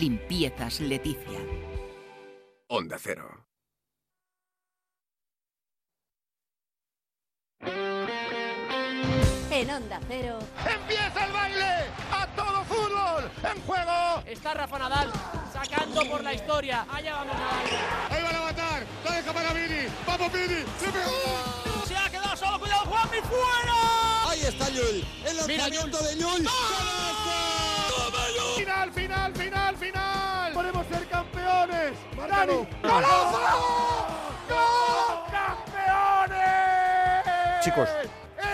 Limpiezas Leticia. Onda Cero. En Onda Cero. ¡Empieza el baile! ¡A todo fútbol! ¡En juego! Está Rafa Nadal sacando por la historia. Allá vamos Nadal. Ahí van a matar. La deja para Vini. ¡Vamos Vini! ¡Se pegó! Se ha quedado solo. ¡Cuidado, Juanmi! ¡Fuera! Ahí está Llull. El lanzamiento de Llull. ¡Final, ¡Dani! ¡Golazo! ¡Gol! ¡Campeones! Chicos.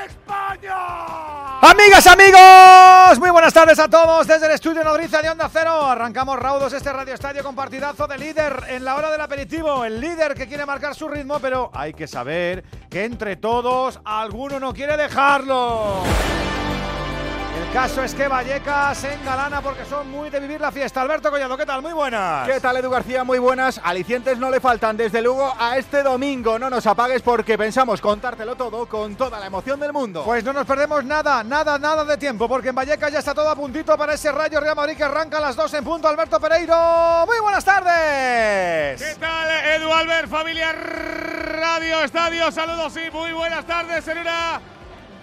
¡España! Amigas, amigos, muy buenas tardes a todos desde el estudio Nodriza de Onda Cero. Arrancamos raudos este Radio Estadio con partidazo de líder en la hora del aperitivo. El líder que quiere marcar su ritmo, pero hay que saber que entre todos alguno no quiere dejarlo. Caso es que Vallecas engalana porque son muy de vivir la fiesta. Alberto Collado, ¿qué tal? Muy buenas. ¿Qué tal, Edu García? Muy buenas. Alicientes no le faltan, desde luego, a este domingo. No nos apagues porque pensamos contártelo todo con toda la emoción del mundo. Pues no nos perdemos nada, nada, nada de tiempo, porque en Vallecas ya está todo a puntito para ese Rayo Real Madrid que arranca a las 2 en punto. Alberto Pereiro, muy buenas tardes. ¿Qué tal, Edu Albert, familia Radio Estadio? Saludos y muy buenas tardes en una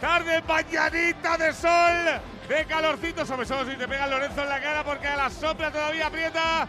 tarde bañadita de sol, de calorcito, sobre todo si te pega Lorenzo en la cara porque a la sopla todavía aprieta.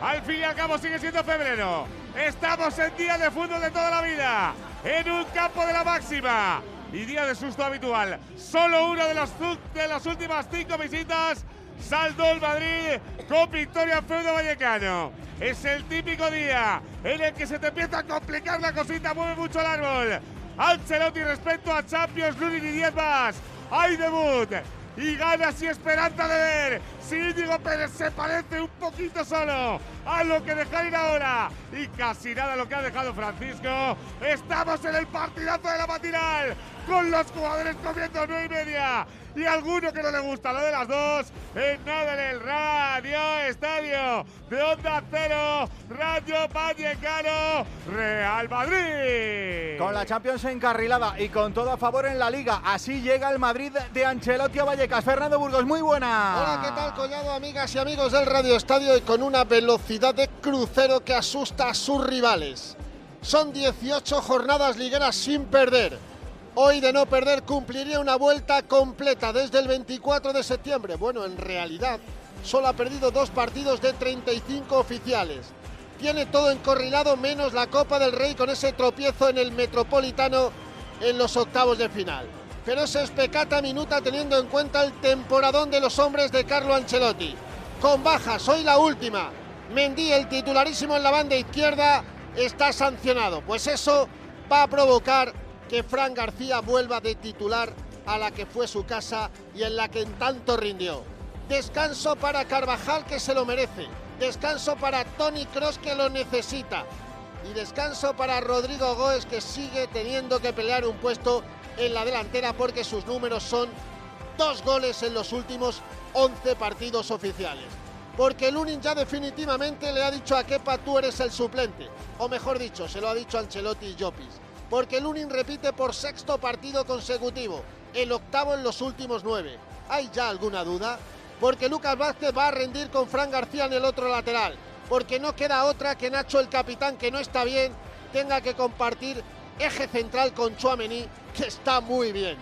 Al fin y al cabo sigue siendo febrero. Estamos en día de fútbol de toda la vida, en un campo de la máxima y día de susto habitual. Solo una de las, últimas cinco visitas saltó el Madrid con victoria feudo vallecano. Es el típico día en el que se te empieza a complicar la cosita, mueve mucho el árbol. Ancelotti respecto a Champions, Lunin y 10 más. Hay debut y ganas y esperanza de ver. Si Íñigo Pérez se parece un poquito solo a lo que deja ir ahora. Y casi nada lo que ha dejado Francisco. Estamos en el partidazo de la matinal con los jugadores comiendo nueve y media y alguno que no le gusta lo de las dos en nada en el Radio Estadio de Onda Cero, Radio Vallecano, Real Madrid. Con la Champions encarrilada y con todo a favor en la Liga, así llega el Madrid de Ancelotti a Vallecas. Fernando Burgos, muy buena. Hola, ¿qué tal, Collado, amigas y amigos del Radio Estadio? Y con una velocidad de crucero que asusta a sus rivales. Son 18 jornadas ligueras sin perder. Hoy de no perder cumpliría una vuelta completa desde el 24 de septiembre. Bueno, en realidad solo ha perdido dos partidos de 35 oficiales. Tiene todo encorrilado menos la Copa del Rey con ese tropiezo en el Metropolitano en los octavos de final. Pero es pecata minuta teniendo en cuenta el temporadón de los hombres de Carlo Ancelotti. Con bajas, hoy la última. Mendy, el titularísimo en la banda izquierda, está sancionado. Pues eso va a provocar que Fran García vuelva de titular a la que fue su casa y en la que en tanto rindió. Descanso para Carvajal que se lo merece. Descanso para Tony Cross que lo necesita. Y descanso para Rodrigo Goes que sigue teniendo que pelear un puesto en la delantera porque sus números son dos goles en los últimos 11 partidos oficiales. Porque Lunin ya definitivamente le ha dicho a Kepa tú eres el suplente. O mejor dicho, se lo ha dicho Ancelotti y Llopis porque Lunin repite por sexto partido consecutivo, el octavo en los últimos nueve. ¿Hay ya alguna duda? Porque Lucas Vázquez va a rendir con Fran García en el otro lateral, porque no queda otra que Nacho el capitán, que no está bien, tenga que compartir eje central con Chuamení, que está muy bien.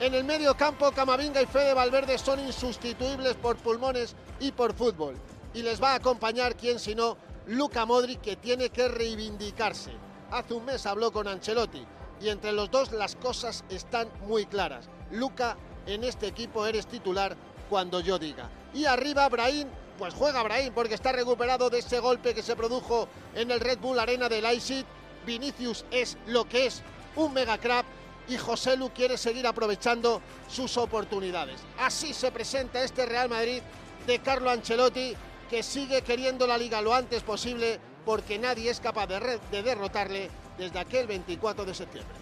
En el medio campo, Camavinga y Fede Valverde son insustituibles por pulmones y por fútbol. Y les va a acompañar, quien si no, Luca Modric, que tiene que reivindicarse hace un mes habló con Ancelotti y entre los dos las cosas están muy claras. Luca, en este equipo eres titular cuando yo diga. Y arriba Brahim, pues juega Brahim porque está recuperado de ese golpe que se produjo en el Red Bull Arena de Leipzig. Vinicius es lo que es, un mega crap y José Lu quiere seguir aprovechando sus oportunidades. Así se presenta este Real Madrid de Carlo Ancelotti que sigue queriendo la liga lo antes posible porque nadie es capaz de, de derrotarle desde aquel 24 de septiembre.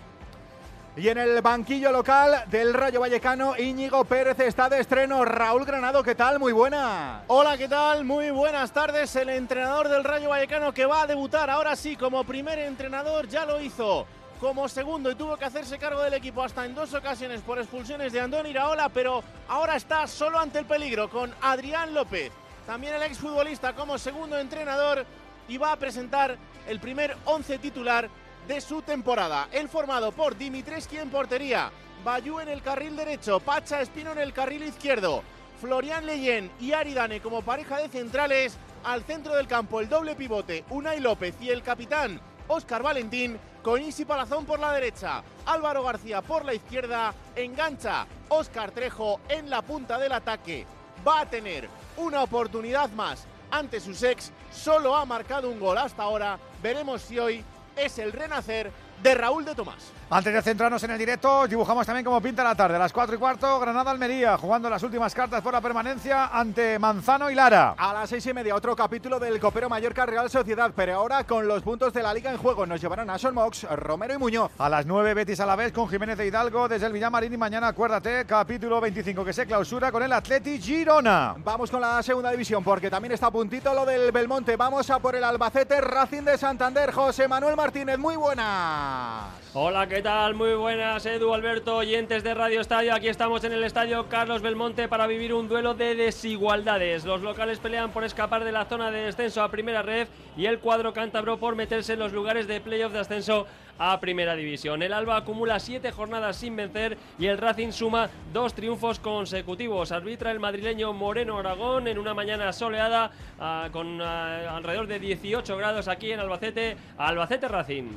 Y en el banquillo local del Rayo Vallecano, Íñigo Pérez está de estreno. Raúl Granado, ¿qué tal? Muy buena. Hola, ¿qué tal? Muy buenas tardes. El entrenador del Rayo Vallecano que va a debutar ahora sí como primer entrenador ya lo hizo como segundo y tuvo que hacerse cargo del equipo hasta en dos ocasiones por expulsiones de Andón Iraola, pero ahora está solo ante el peligro con Adrián López también el exfutbolista como segundo entrenador y va a presentar el primer 11 titular de su temporada. El formado por Dimitreski en portería, Bayú en el carril derecho, Pacha Espino en el carril izquierdo, Florian Leyen y Aridane como pareja de centrales, al centro del campo el doble pivote, Unai López y el capitán Óscar Valentín, con Isi Palazón por la derecha, Álvaro García por la izquierda, engancha Óscar Trejo en la punta del ataque. Va a tener una oportunidad más ante sus ex, solo ha marcado un gol hasta ahora, veremos si hoy es el renacer de Raúl de Tomás. Antes de centrarnos en el directo, dibujamos también cómo pinta la tarde. A las 4 y cuarto, Granada-Almería, jugando las últimas cartas por la permanencia ante Manzano y Lara. A las seis y media, otro capítulo del Copero Mallorca Real Sociedad, pero ahora con los puntos de la Liga en juego. Nos llevarán a Son Mox, Romero y Muñoz. A las 9, Betis a la vez con Jiménez de Hidalgo desde el Villamarín. Y mañana, acuérdate, capítulo 25 que se clausura con el Atleti Girona. Vamos con la segunda división porque también está a puntito lo del Belmonte. Vamos a por el Albacete Racing de Santander. José Manuel Martínez, muy buenas. Hola, ¿qué tal? Muy buenas, Edu Alberto, oyentes de Radio Estadio. Aquí estamos en el estadio Carlos Belmonte para vivir un duelo de desigualdades. Los locales pelean por escapar de la zona de descenso a primera red y el cuadro cántabro por meterse en los lugares de playoff de ascenso a Primera División. El Alba acumula siete jornadas sin vencer y el Racing suma dos triunfos consecutivos. Arbitra el madrileño Moreno Aragón en una mañana soleada ah, con ah, alrededor de 18 grados aquí en Albacete. Albacete Racing.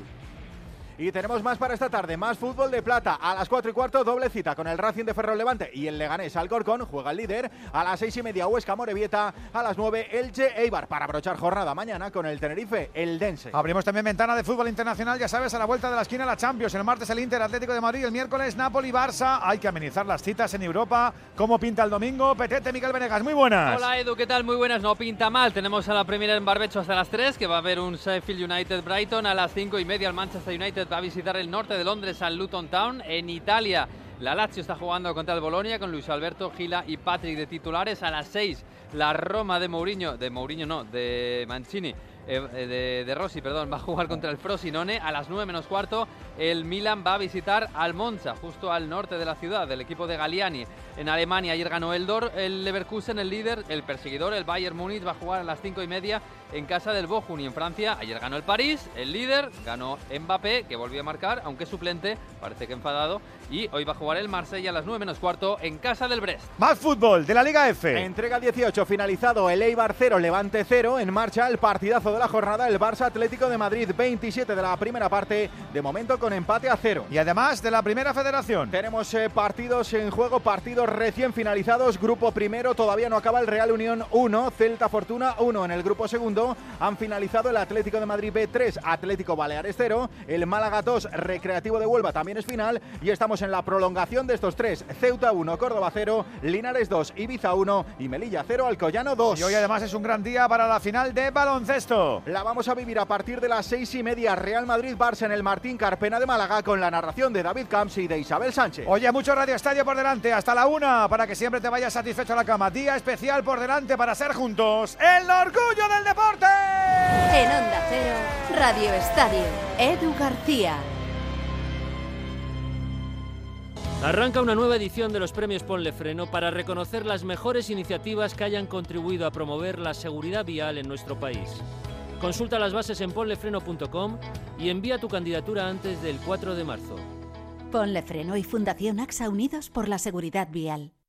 Y tenemos más para esta tarde, más fútbol de plata. A las 4 y cuarto, doble cita con el Racing de Ferro Levante y el Leganés Alcorcón, juega el líder. A las 6 y media, Huesca Morevieta. A las 9, Elche Eibar, para abrochar jornada mañana con el Tenerife, el Dense. Abrimos también ventana de fútbol internacional, ya sabes, a la vuelta de la esquina la Champions. El martes el Inter Atlético de Madrid, el miércoles Napoli Barça. Hay que amenizar las citas en Europa. ¿Cómo pinta el domingo? Petete, Miguel Venegas, muy buenas. Hola Edu, ¿qué tal? Muy buenas, no pinta mal. Tenemos a la primera en Barbecho hasta las 3, que va a haber un Sheffield United Brighton. A las 5 y media el Manchester United va a visitar el norte de Londres al Luton Town. En Italia, la Lazio está jugando contra el Bolonia con Luis Alberto Gila y Patrick de titulares. A las 6, la Roma de Mourinho, de Mourinho no, de Mancini. eh, de, de Rossi, perdón, va a jugar contra el Frosinone a las 9 menos cuarto. El Milan va a visitar al Monza, justo al norte de la ciudad, del equipo de Galliani. En Alemania ayer ganó el Dor, el Leverkusen, el líder, el perseguidor, el Bayern Múnich va a jugar a las 5 y media en casa del Bochum y en Francia ayer ganó el París, el líder, ganó Mbappé, que volvió a marcar, aunque suplente, parece que enfadado, y hoy va a jugar el Marsella a las 9 menos cuarto en casa del Brest. Más fútbol de la Liga F. Entrega 18, finalizado el Eibar 0, Levante 0. En marcha el partidazo de la jornada, el Barça Atlético de Madrid 27 de la primera parte, de momento con empate a 0. Y además de la Primera Federación. Tenemos eh, partidos en juego, partidos recién finalizados. Grupo primero, todavía no acaba el Real Unión 1, Celta Fortuna 1. En el grupo segundo han finalizado el Atlético de Madrid B3, Atlético Baleares 0, el Málaga 2, Recreativo de Huelva también es final. Y estamos en la prolongación de estos tres: Ceuta 1, Córdoba 0, Linares 2, Ibiza 1 y Melilla 0, Alcoyano 2. Y hoy además es un gran día para la final de baloncesto. La vamos a vivir a partir de las seis y media. Real Madrid-Barça en el Martín Carpena de Málaga con la narración de David Camps y de Isabel Sánchez. Oye, mucho Radio Estadio por delante, hasta la una, para que siempre te vayas satisfecho a la cama. Día especial por delante para ser juntos el orgullo del deporte. En Onda Cero, Radio Estadio, Edu García. Arranca una nueva edición de los premios Ponle Freno para reconocer las mejores iniciativas que hayan contribuido a promover la seguridad vial en nuestro país. Consulta las bases en ponlefreno.com y envía tu candidatura antes del 4 de marzo. Ponle Freno y Fundación AXA Unidos por la Seguridad Vial.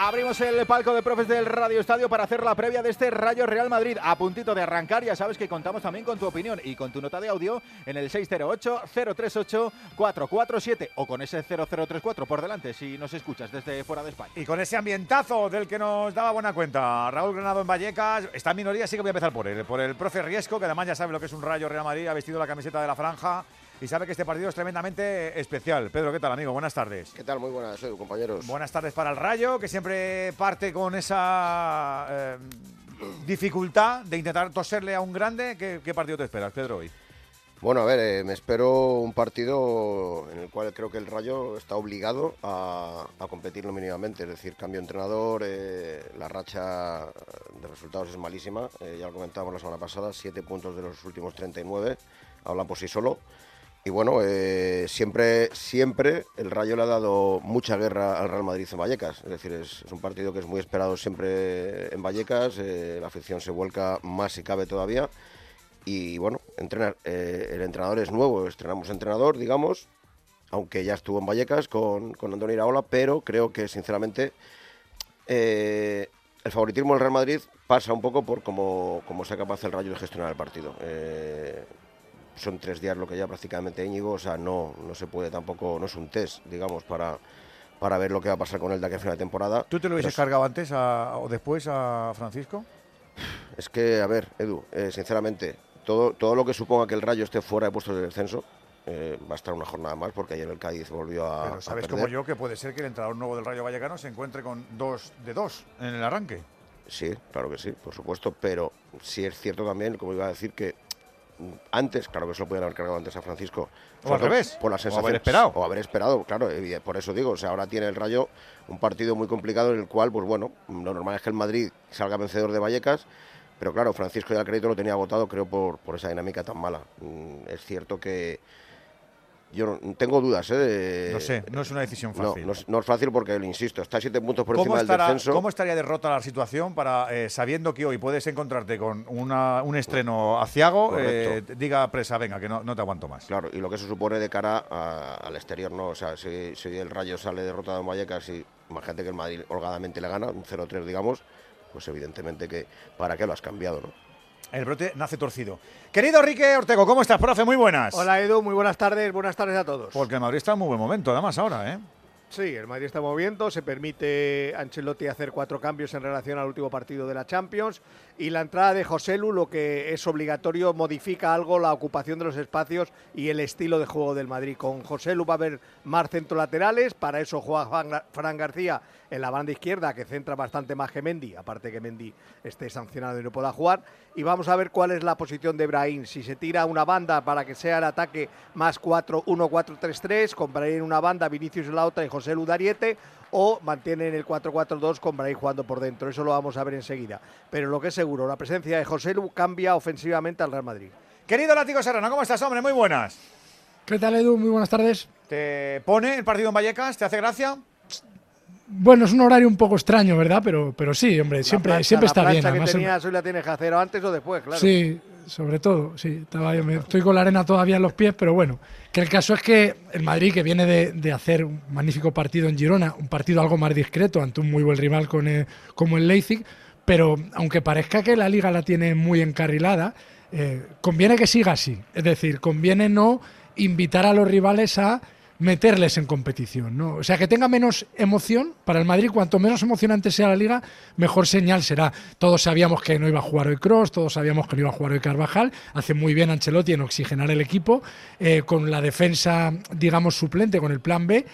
Abrimos el palco de profes del Radio Estadio para hacer la previa de este Rayo Real Madrid. A puntito de arrancar, ya sabes que contamos también con tu opinión y con tu nota de audio en el 608-038-447 o con ese 0034 por delante si nos escuchas desde fuera de España. Y con ese ambientazo del que nos daba buena cuenta Raúl Granado en Vallecas, está en minoría, sí que voy a empezar por él, por el profe Riesco, que además ya sabe lo que es un Rayo Real Madrid, ha vestido la camiseta de la franja y sabe que este partido es tremendamente especial. Pedro, ¿qué tal, amigo? Buenas tardes. ¿Qué tal? Muy buenas, Edu, compañeros. Buenas tardes para el Rayo, que siempre parte con esa eh, dificultad de intentar toserle a un grande. ¿Qué, qué partido te esperas, Pedro, hoy? Bueno, a ver, eh, me espero un partido en el cual creo que el Rayo está obligado a, a competirlo mínimamente. Es decir, cambio de entrenador, eh, la racha de resultados es malísima. eh, ya lo comentábamos la semana pasada, siete puntos de los últimos 39, hablan por sí solo. Y bueno, eh, siempre, siempre el Rayo le ha dado mucha guerra al Real Madrid en Vallecas. Es decir, es, un partido que es muy esperado siempre en Vallecas. eh, la afición se vuelca más si cabe todavía. Y bueno, entrenar, eh, el entrenador es nuevo, estrenamos entrenador, digamos, aunque ya estuvo en Vallecas con, con Antonio Iraola, pero creo que sinceramente el favoritismo del Real Madrid pasa un poco por cómo, cómo sea capaz el Rayo de gestionar el partido. Son tres días lo que ya prácticamente Íñigo, o sea, no, no se puede tampoco, no es un test, digamos, para, para ver lo que va a pasar con él de aquí a final de temporada. ¿Tú te lo hubieses cargado antes a- o después a Francisco? Es que, a ver, Edu, eh, sinceramente, todo, todo lo que suponga que el Rayo esté fuera de puestos de descenso eh, va a estar una jornada más porque ayer el Cádiz volvió a, Pero a sabes perder. como yo que puede ser que el entrenador nuevo del Rayo Vallecano se encuentre con dos de dos en el arranque. Sí, claro que sí, por supuesto, pero sí es cierto también, como iba a decir, que antes, claro que se lo podían haber cargado antes a Francisco. O al revés, Por la o sensación, haber esperado. O haber esperado, claro, por eso digo, o sea, ahora tiene el Rayo un partido muy complicado en el cual, pues bueno, lo normal es que el Madrid salga vencedor de Vallecas, pero claro, Francisco ya el crédito lo tenía agotado, creo, por, por esa dinámica tan mala. Mm, Es cierto que yo no- tengo dudas, ¿eh? de- No sé, no es una decisión No, fácil. no es, no es fácil porque, le insisto, está siete puntos por ¿Cómo, encima del descenso. cómo estaría derrota la situación para, eh, sabiendo que hoy puedes encontrarte con una- un estreno aciago, eh, diga presa, venga, que no, no te aguanto más? Claro, y lo que eso supone de cara a- al exterior, ¿no? O sea, si, si el Rayo sale derrotado en Vallecas y imagínate que el Madrid holgadamente le gana, un 0-3, digamos, pues evidentemente que ¿para qué lo has cambiado, no? El brote nace torcido. Querido Enrique Ortego, ¿cómo estás, profe? Muy buenas. Hola Edu, muy buenas tardes, buenas tardes a todos. Porque el Madrid está en muy buen momento, además, ahora, ¿eh? Sí, el Madrid está moviendo, se permite a Ancelotti hacer cuatro cambios en relación al último partido de la Champions y la entrada de José Lu, lo que es obligatorio, modifica algo la ocupación de los espacios y el estilo de juego del Madrid. Con José Lu va a haber más centrolaterales, para eso juega Fran García en la banda izquierda, que centra bastante más que Mendy, aparte que Mendy esté sancionado y no pueda jugar. Y vamos a ver cuál es la posición de Brahim. Si se tira una banda para que sea el ataque más 4-1-4-3-3, con Brahim en una banda, Vinicius en la otra y José Ludariete, o mantienen el 4-4-2 con Brahim jugando por dentro. Eso lo vamos a ver enseguida. Pero lo que es seguro, la presencia de José Lu cambia ofensivamente al Real Madrid. Querido Látigo Serrano, ¿cómo estás, hombre? Muy buenas. ¿Qué tal, Edu? Muy buenas tardes. ¿Te pone el partido en Vallecas? ¿Te hace gracia? Bueno, es un horario un poco extraño, ¿verdad? Pero, pero sí, hombre, siempre, plancha- siempre la está bien. plancha que además, tenías hoy la tienes que hacer antes o después, claro. Sí, sobre todo, sí. Me- estoy con la arena todavía en los pies, pero bueno. Que el caso es que el Madrid, que viene de, de hacer un magnífico partido en Girona, un partido algo más discreto ante un muy buen rival con, como el Leipzig, pero aunque parezca que la liga la tiene muy encarrilada, eh, conviene que siga así. Es decir, conviene no invitar a los rivales a meterles en competición, ¿no? O sea, que tenga menos emoción para el Madrid, cuanto menos emocionante sea la liga, mejor señal será. Todos sabíamos que no iba a jugar hoy Cross, todos sabíamos que no iba a jugar hoy Carvajal, hace muy bien Ancelotti en oxigenar el equipo, eh, con la defensa, digamos, suplente, con el plan B,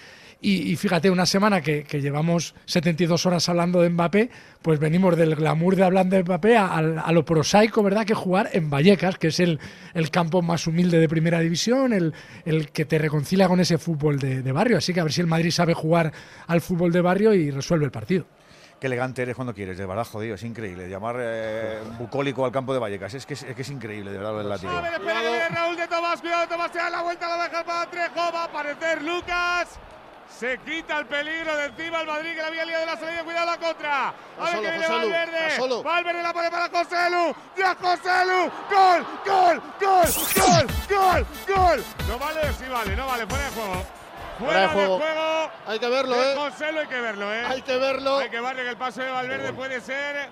y, y fíjate, una semana que, que llevamos 72 horas hablando de Mbappé, pues venimos del glamour de hablar de Mbappé a, a- a lo prosaico, ¿verdad? Que jugar en Vallecas, que es el, el campo más humilde de primera división, el, el que te reconcilia con ese fútbol de, de barrio. Así que a ver si el Madrid sabe jugar al fútbol de barrio y resuelve el partido. Qué elegante eres cuando quieres, de verdad, jodido, es increíble. Llamar eh, bucólico al campo de Vallecas, es que es, es que es increíble, de verdad, el látigo. Espera que viene Raúl de Tomás, cuidado Tomás, se da la vuelta, la deja para Trejo, va a aparecer Lucas. Se quita el peligro de encima el Madrid que la había liado de la salida, cuidado la contra. A ver solo, que viene Valverde. solo. Valverde la pone para José Lu. Ya José Lu. Gol, gol, gol, gol, gol, gol. No vale, sí vale, no vale, fuera de juego. Fuera de juego. juego. Hay que verlo, de ¿eh? José Lu hay que verlo, ¿eh? Hay que verlo. Hay que verlo que el paso de Valverde puede ser.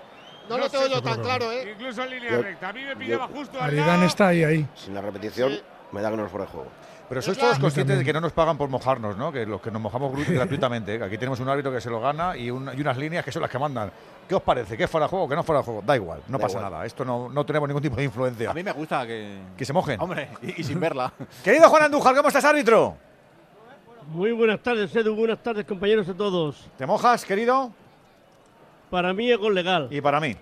No lo tengo sé, yo tan claro, ¿eh? Incluso en línea Yo- recta. A mí me yo- pillaba justo al lado. está ahí, ahí. Sin la repetición, me da que no es fuera de juego. Pero sois todos conscientes de que no nos pagan por mojarnos, ¿no? Que los que nos mojamos gratuitamente, ¿eh? que aquí tenemos un árbitro que se lo gana y, un- y unas líneas que son las que mandan. ¿Qué os parece? ¿Qué es fuera de juego? ¿Qué no es fuera de juego? Da igual, no Da pasa igual. nada. Esto no, no tenemos ningún tipo de influencia. A mí me gusta que. Que se mojen. Hombre, y, y sin verla. Querido Juan Andújar, ¿cómo estás, árbitro? Muy buenas tardes, Edu. Buenas tardes, compañeros a todos. ¿Te mojas, querido? Para mí es gol legal. Y para mí.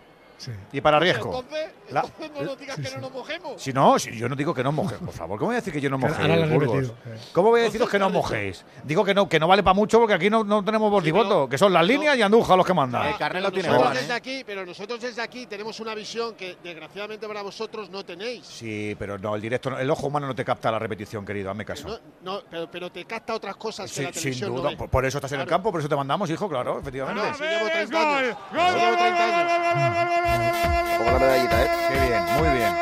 Y para riesgo. Entonces, La- no nos digas que no nos mojemos. Si no, si yo no digo que no os mojéis, por favor. ¿Cómo voy a decir que yo no Burgos? repetido. ¿Cómo voy a deciros que no os mojéis? Digo que no, que no vale para mucho porque aquí no, no tenemos voto, que son las líneas y Andújar los que mandan. Pero nosotros desde aquí, pero nosotros desde aquí tenemos una visión que desgraciadamente para vosotros no tenéis. Sí, pero no, el directo, no- el ojo humano no te capta la repetición, querido, hazme caso. No, no, pero, pero te capta otras cosas que sin duda, no por, eso estás en el campo, por eso te mandamos, hijo, claro, efectivamente. Llevo 30 gol, años. gol, Si llevo 30 años. Pongo la medallita, ¿eh? Qué bien, muy bien.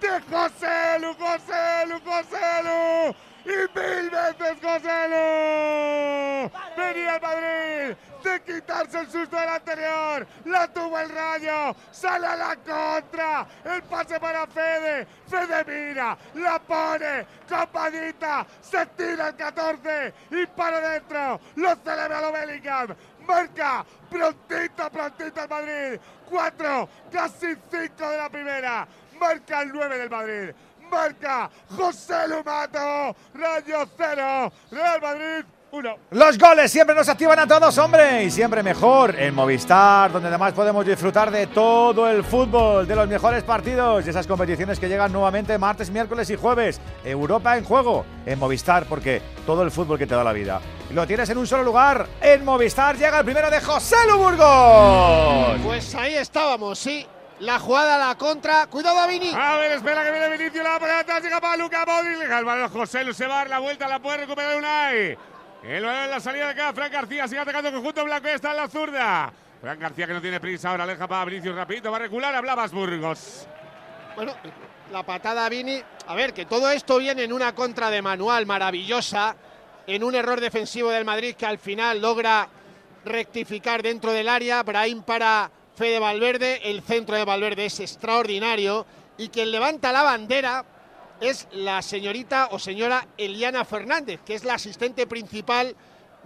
de José Lu, José Lu, José Lu. Y mil veces José Lu. Venía el Madrid de quitarse el susto del anterior. La tuvo el rayo. Sale a la contra. El pase para Fede. Fede mira. La pone. Campadita. Se tira el 14. Y para adentro. Lo celebra lo Bellingham. Marca. Prontito, prontito el Madrid. Cuatro. Casi cinco de la primera. Marca el 9 del Madrid. Marca José Lumato. Rayo cero. Real Madrid uno. Los goles siempre nos activan a todos, hombre, y siempre mejor en Movistar, donde además podemos disfrutar de todo el fútbol, de los mejores partidos, de esas competiciones que llegan nuevamente martes, miércoles y jueves. Europa en juego, en Movistar, porque todo el fútbol que te da la vida. Lo tienes en un solo lugar, en Movistar llega el primero de José Lu Burgos. Pues ahí estábamos, sí. La jugada, la contra. Cuidado a Vini. A ver, espera que viene Vinicius, la por atrás, llega para Luca Modric, el balón José Lu, se va a dar la vuelta, la puede recuperar Unai. El balón en la salida de acá, Fran García sigue atacando conjunto blanco, y está en la zurda. Fran García que no tiene prisa, ahora aleja para Vinicius rapidito, va a recular, hablabas Burgos. Bueno, la patada a Vini. A ver, que todo esto viene en una contra de manual maravillosa, en un error defensivo del Madrid que al final logra rectificar dentro del área. Brahim para Fede Valverde, el centro de Valverde es extraordinario y quien levanta la bandera es la señorita o señora Eliana Fernández, que es la asistente principal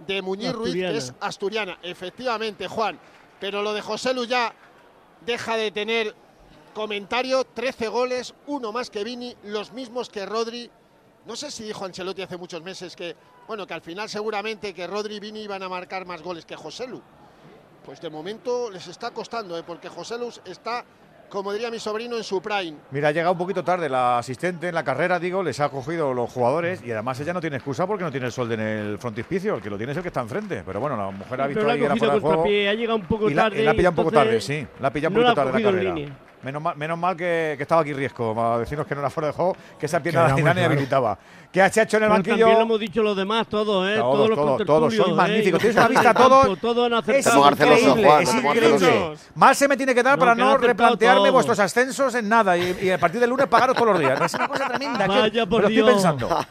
de Muñiz Ruiz, que es asturiana. Efectivamente, Juan. Pero lo de José Lu ya deja de tener comentario. 13 goles, uno más que Vini, los mismos que Rodri. No sé si dijo Ancelotti hace muchos meses que, bueno, que al final seguramente que Rodri y Vini iban a marcar más goles que José Lu. Pues de momento les está costando, ¿eh? porque José Lu está, como diría mi sobrino, en su prime. Mira, ha llegado un poquito tarde la asistente en la carrera, digo, les ha cogido los jugadores y además ella no tiene excusa porque no tiene el sol en el frontispicio, el que lo tiene es el que está enfrente. Pero bueno, la mujer ha visto Pero la ahí era fuera de juego. contrapié, ha llegado un poco y la, tarde y la ha pillado un poco tarde, sí. La ha pillado un no la poquito tarde la en carrera. línea. Menos mal, menos mal que, que estaba aquí riesgo, para decirnos que no era fuera de juego, que esa pierna de claro. habilitaba. ¿Qué ha hecho en el Pero banquillo? También lo hemos dicho los demás, todos, ¿eh? Todos, todos los todos, todos, sois ¿eh? magníficos. Y Tienes una vista a todos. Todos han Es increíble, Juan, es increíble. Mal se me tiene que dar No, para no replantearme todos. vuestros ascensos en nada y, y a partir del lunes pagaros todos los días. Es una cosa tremenda. ¿qué- Vaya por lo Dios. estoy pensando.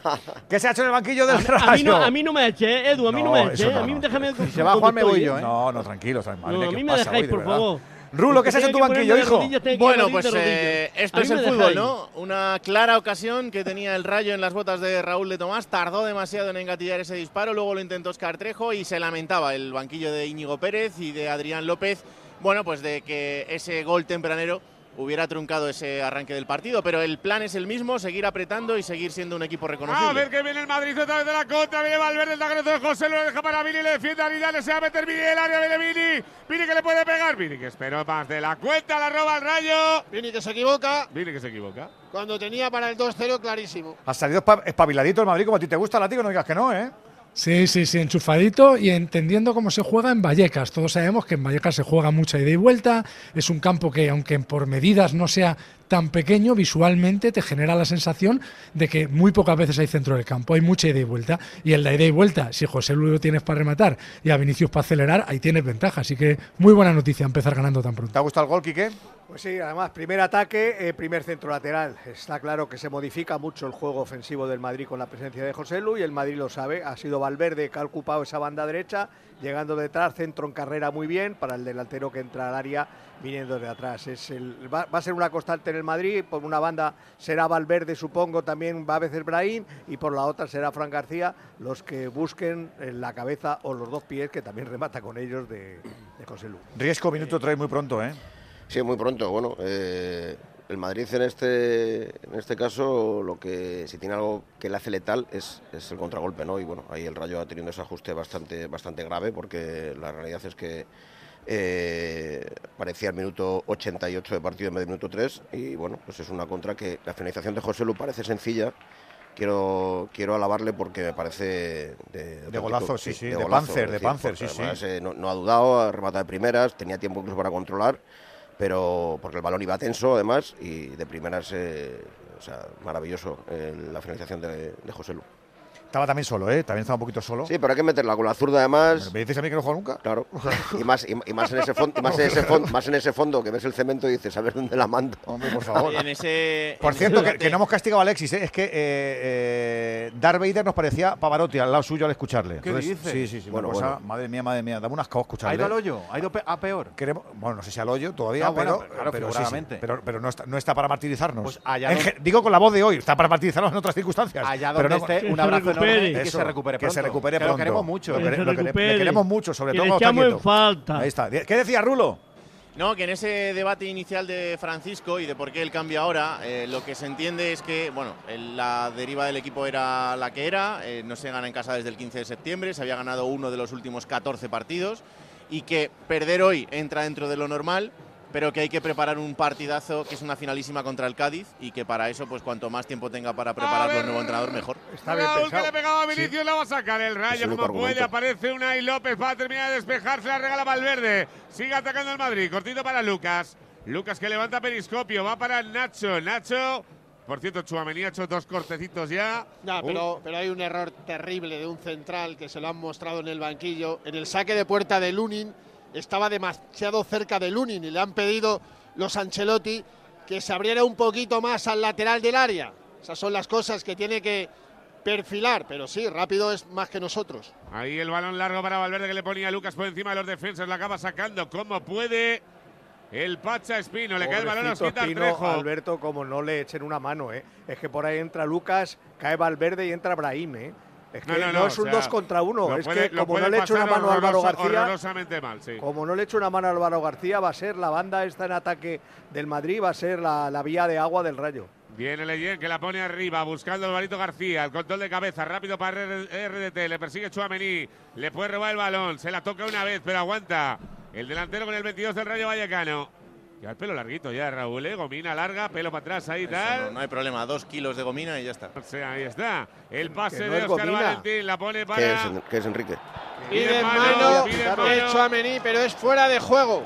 ¿Qué se ha hecho en el banquillo del A mí, Rayo? no, a mí no me eche, ¿eh? Edu, a mí no, me eche. eso a mí no. déjame. Si se va Juan, me voy yo, ¿eh? No, no, No, mía, a ¿qué mí me dejáis, por favor. Rulo, ¿qué se ha hecho en tu banquillo, hijo? Bueno, pues eh, esto es el fútbol, ¿no? Una clara ocasión que tenía el Rayo en las botas de Raúl de Tomás. Tardó demasiado en engatillar ese disparo, luego lo intentó Oscar Trejo y se lamentaba el banquillo de Íñigo Pérez y de Adrián López. Bueno, pues de que ese gol tempranero hubiera truncado ese arranque del partido, pero el plan es el mismo, seguir apretando y seguir siendo un equipo reconocible. A ver que viene el Madrid otra vez de la contra. Viene Valverde, el taconazo de José, lo deja para Vini, le defiende a Vidal, se va a meter Vini en el área, viene Vini. Vini que le puede pegar. Vini que esperó más de la cuenta, la roba el rayo. Vini que se equivoca Vini que se equivoca. cuando tenía para el 2-0 clarísimo. Ha salido espa- espabiladito el Madrid, como a ti te gusta, Látigo, no digas que no, ¿eh? Sí, sí, sí, enchufadito y entendiendo cómo se juega en Vallecas. Todos sabemos que en Vallecas se juega mucha ida y vuelta. Es un campo que, aunque por medidas no sea tan pequeño, visualmente te genera la sensación de que muy pocas veces hay centro del campo, hay mucha ida y vuelta. Y en la ida y vuelta, si José Luis lo tienes para rematar y a Vinicius para acelerar, ahí tienes ventaja. Así que muy buena noticia empezar ganando tan pronto. ¿Te ha gustado el gol, Quique? Pues sí, además, primer ataque, eh, primer centro lateral. Está claro que se modifica mucho el juego ofensivo del Madrid con la presencia de José Lu y el Madrid lo sabe. Ha sido Valverde que ha ocupado esa banda derecha, llegando detrás, centro en carrera muy bien para el delantero que entra al área viniendo de atrás. Es el, va, va a ser una constante en el Madrid. Por una banda será Valverde, supongo, también va a veces Brahim y por la otra será Fran García los que busquen en la cabeza o los dos pies que también remata con ellos de, de José Lu. Riesgo, minuto 3 muy pronto, ¿eh? Sí, muy pronto. Bueno, eh, el Madrid en este, en este caso, lo que si tiene algo que le hace letal es, es el contragolpe, ¿no? Y bueno, ahí el Rayo ha tenido ese ajuste bastante, bastante grave porque la realidad es que eh, parecía el minuto 88 de partido en vez de minuto 3 y bueno, pues es una contra que la finalización de José Lu parece sencilla. Quiero, quiero alabarle porque me parece de, De golazo, sí, sí, de golazo, Panzer, de Panzer, sí, sí. eh, no, no ha dudado, ha rematado de primeras, tenía tiempo incluso para controlar, pero porque el balón iba tenso además y de primeras, eh, maravilloso eh, la finalización de, de José Lu. Estaba también solo, ¿eh? También estaba un poquito solo. Sí, pero hay que meterla con la zurda además. ¿Me dices a mí que no juego nunca? Claro. Y más, y, y más en ese fondo, y más en ese fondo, más en ese fondo que ves el cemento y dices, a ver dónde la mando. Hombre, por favor. En ese, Por en cierto, ese que, que no hemos castigado a Alexis, ¿eh? es que eh, eh, Darth Vader nos parecía Pavarotti al lado suyo al escucharle. ¿Qué dices? Sí, sí, sí. Bueno, una cosa, bueno. madre mía, madre mía, dame unas cosas escucharle. ¿Ha ido al hoyo? ¿Ha ido pe- a peor? Queremos, bueno, no sé si al hoyo todavía, No, bueno, pero, claro, pero, sí, sí, figuradamente. pero, pero no, está, no está para martirizarnos. Pues allá En digo con la voz de hoy, está para martirizarnos en otras circunstancias. Allá pero donde no- esté, un abrazo y que se recupere Que se pronto. recupere Que lo pronto. queremos mucho. Lo, Que lo recupere. le queremos mucho, sobre Que todo le echamos en falta. Ahí está. ¿Qué decía Rulo? No, que en ese debate inicial de Francisco y de por qué el cambio ahora, eh, lo que se entiende es que, bueno, el- la deriva del equipo era la que era, eh, no se gana en casa desde el 15 de septiembre, se había ganado uno de los últimos 14 partidos y que perder hoy entra dentro de lo normal, pero que hay que preparar un partidazo que es una finalísima contra el Cádiz y que para eso, pues cuanto más tiempo tenga para prepararlo el nuevo entrenador, mejor. Raúl que le pegaba a Vinicius, la va a sacar el Rayo como único puede. argumento. Aparece Unai López para terminar de despejarse, la regala Valverde. Sigue atacando el Madrid, cortito para Lucas. Lucas que levanta periscopio, va para Nacho. Nacho, por cierto, Chuamení ha hecho dos cortecitos ya. No, pero, pero hay un error terrible de un central que se lo han mostrado en el banquillo. En el saque de puerta de Lunin estaba demasiado cerca de Lunin y le han pedido los Ancelotti que se abriera un poquito más al lateral del área. Esas son las cosas que tiene que perfilar, pero sí, rápido es más que nosotros. Ahí el balón largo para Valverde que le ponía a Lucas por encima de los defensas. La acaba sacando como puede el Pacha Espino. Le cae el balón a Espino, Trejo. Alberto, como no le echen una mano, ¿eh? Es que por ahí entra Lucas, cae Valverde y entra Brahim, ¿eh? Es que No, no, no, no, es un o sea, dos contra uno. lo Es puede- que como no le eche una mano a Álvaro García, mal, sí. como no le eche una mano a Álvaro García, va a ser la banda esta en ataque del Madrid, va a ser la, la vía de agua del Rayo. Viene Leyen que la pone arriba, buscando el balito García, el control de cabeza, rápido para RDT, le persigue Chuamení, le puede robar el balón, se la toca una vez, pero aguanta. El delantero con el 22 del Rayo Vallecano. Ya el pelo larguito ya, Raúl, ¿eh? gomina larga, pelo para atrás ahí Eso tal. no, no hay problema, dos kilos de gomina y ya está. O sea, ahí está. El pase no de es Oscar gomina. Valentín, la pone ¿Qué para. es, En- qué es Enrique? Pide mano, mano, pide de mano. Tchouaméni, pero es fuera de juego.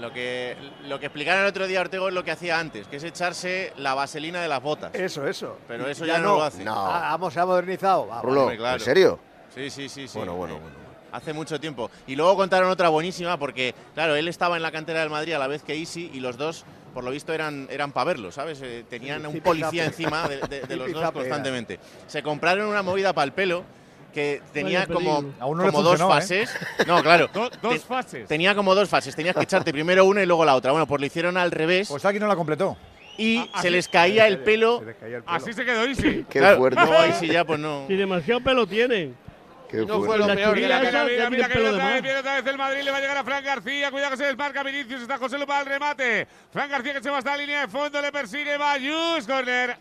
Lo que, lo que explicaron el otro día Ortego es lo que hacía antes, que es echarse la vaselina de las botas. Eso, eso. Pero eso Ya ya, no, no. lo hace. Ah, vamos, se ha modernizado. Va, Rulo, Hombre, claro. ¿en serio? Sí, sí, sí, sí. Bueno, bueno, bueno. Hace mucho tiempo. Y luego contaron otra buenísima porque, claro, él estaba en la cantera del Madrid a la vez que Isi y los dos, por lo visto, eran, eran para verlo, ¿sabes? Eh, tenían Sí, un zipi policía encima de, de- de los dos zape era. constantemente. Se compraron una movida para el pelo que tenía como, no como dos ¿eh? fases. No, claro. Do- dos Te- fases. Tenía como dos fases. Tenías que echarte primero una y luego la otra. Bueno, pues lo hicieron al revés. Pues aquí no la completó. Y Ah, se así- les caía el pelo. Así se quedó Isi. Qué Claro, fuerte. ahí sí ya, pues no. Si demasiado pelo tienen. Qué no fue lo La peor. Mira, ya mira, tiene que viene otra vez, viene otra vez el Madrid, le va a llegar a Fran García, cuidado que se desmarca Vinicius, está José Lupa al remate. Fran García que se va hasta la línea de fondo, le persigue Bayus, corner.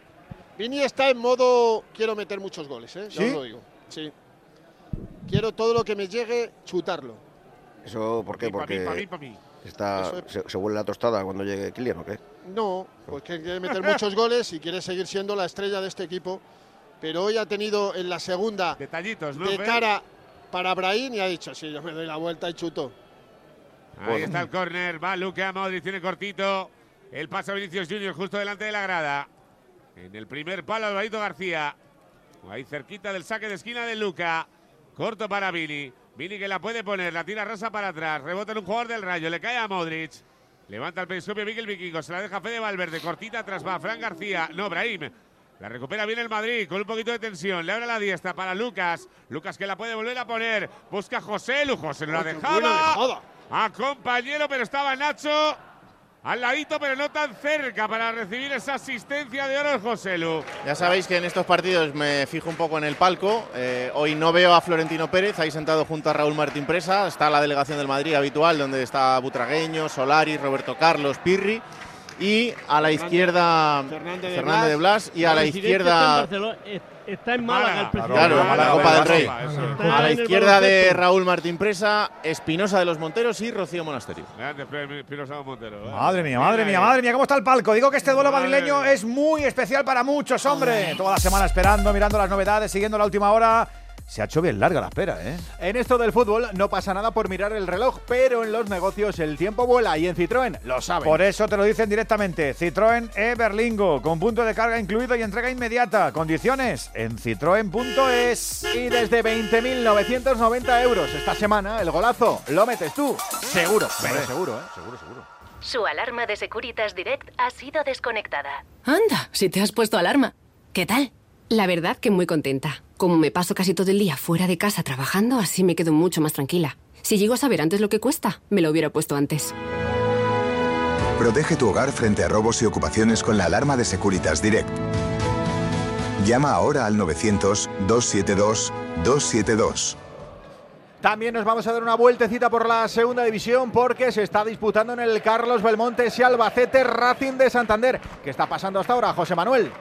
Vini está en modo quiero meter muchos goles, ¿eh? Ya ¿Sí? os lo digo. Sí. Quiero todo lo que me llegue, chutarlo. ¿Eso por qué? Pa' mí, pa' mí, Porque pa' mí. está, es- se, se huele la tostada cuando llegue Kylian, ¿o qué? No, porque quiere meter muchos goles y quiere seguir siendo la estrella de este equipo. Pero hoy ha tenido en la segunda Detallitos, ¿no? de Fer? cara para Brahim y ha dicho, sí, yo me doy la vuelta y chuto. Ahí está el córner, va Luca Modric, tiene cortito. El pase a Vinicius Junior justo delante de la grada. En el primer palo, Alvarito García. Ahí cerquita del saque de esquina de Luca. Corto para Vini. Vini que la puede poner, la tira rasa para atrás. Rebota en un jugador del Rayo, le cae a Modric. Levanta el periscopio Miguel Vikingo, se la deja Fede Valverde. Cortita atrás va Fran García. No, Brahim. La recupera bien el Madrid con un poquito de tensión. Le abre la diestra para Lucas. Lucas que la puede volver a poner. Busca a José Lu. José no la dejaba. A compañero, pero estaba Nacho al ladito, pero no tan cerca para recibir esa asistencia de oro el José Lu. Ya sabéis que en estos partidos me fijo un poco en el palco. Eh, hoy no veo a Florentino Pérez, ahí sentado junto a Raúl Martín Presa. Está la delegación del Madrid habitual, donde está Butragueño, Solari, Roberto Carlos, Pirri. Y a la izquierda Fernández de Fernández de Blas y a la izquierda Está en Málaga el presidente. Claro, Málaga, la Copa del Rey. A la izquierda de. Raúl Martín Presa, Espinosa de los Monteros y Rocío Monasterio. ¿eh? Madre mía, madre mía, madre mía, ¿cómo está el palco? Digo que este duelo Madre madrileño mía. es muy especial para muchos, hombre. Toda la semana esperando, mirando las novedades, siguiendo la última hora. Se ha hecho bien larga la espera, ¿eh? En esto del fútbol no pasa nada por mirar el reloj, pero en los negocios el tiempo vuela y en Citroën lo saben. Por eso te lo dicen directamente. Citroën e Berlingo, con punto de carga incluido y entrega inmediata. Condiciones en citroen.es. Y desde 20.990 euros esta semana, el golazo lo metes tú. Seguro, pero Hombre. seguro, ¿eh? Seguro, seguro. Su alarma de Securitas Direct ha sido desconectada. Anda, si te has puesto alarma. ¿Qué tal? La verdad que muy contenta. Como me paso casi todo el día fuera de casa trabajando, así me quedo mucho más tranquila. Si llego a saber antes lo que cuesta, me lo hubiera puesto antes. Protege tu hogar frente a robos y ocupaciones con la alarma de Securitas Direct. Llama ahora al 900-272-272. También nos vamos a dar una vueltecita por la segunda división porque se está disputando en el Carlos Belmonte ese Albacete Racing de Santander. ¿Qué está pasando hasta ahora, José Manuel?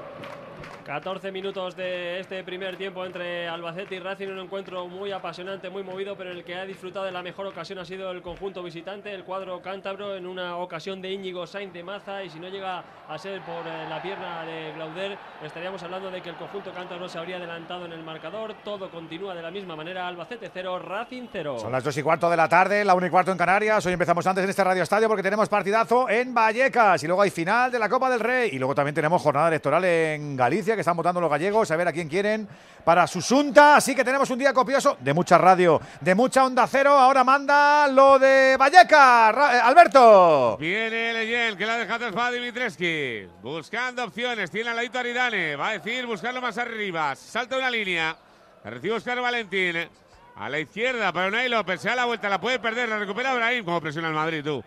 14 minutos de este primer tiempo entre Albacete y Racing, un encuentro muy apasionante, muy movido, pero en el que ha disfrutado de la mejor ocasión ha sido el conjunto visitante, el cuadro cántabro, en una ocasión de Íñigo Sainz de Maza, y si no llega a ser por eh, la pierna de Glauder, estaríamos hablando de que el conjunto cántabro se habría adelantado en el marcador, todo continúa de la misma manera, Albacete 0, Racing 0. Son las 2 y cuarto de la tarde, la 1 y cuarto en Canarias. Hoy empezamos antes en este Radio Estadio porque tenemos partidazo en Vallecas y luego hay final de la Copa del Rey. Y luego también tenemos jornada electoral en Galicia que están votando los gallegos a ver a quién quieren para su Junta. Así que tenemos un día copioso de mucha radio, de mucha onda cero. Ahora manda lo de Vallecas. Ra- eh, Alberto. Viene Leyen, que la deja atrás para Dimitreski. Buscando opciones. Tiene al ladito Aridane. Va a decir buscarlo más arriba. Salta una línea. Recibe Oscar Valentín. A la izquierda para Unai López. Se da la vuelta. La puede perder. La recupera Brahim. Como presiona el Madrid, tú.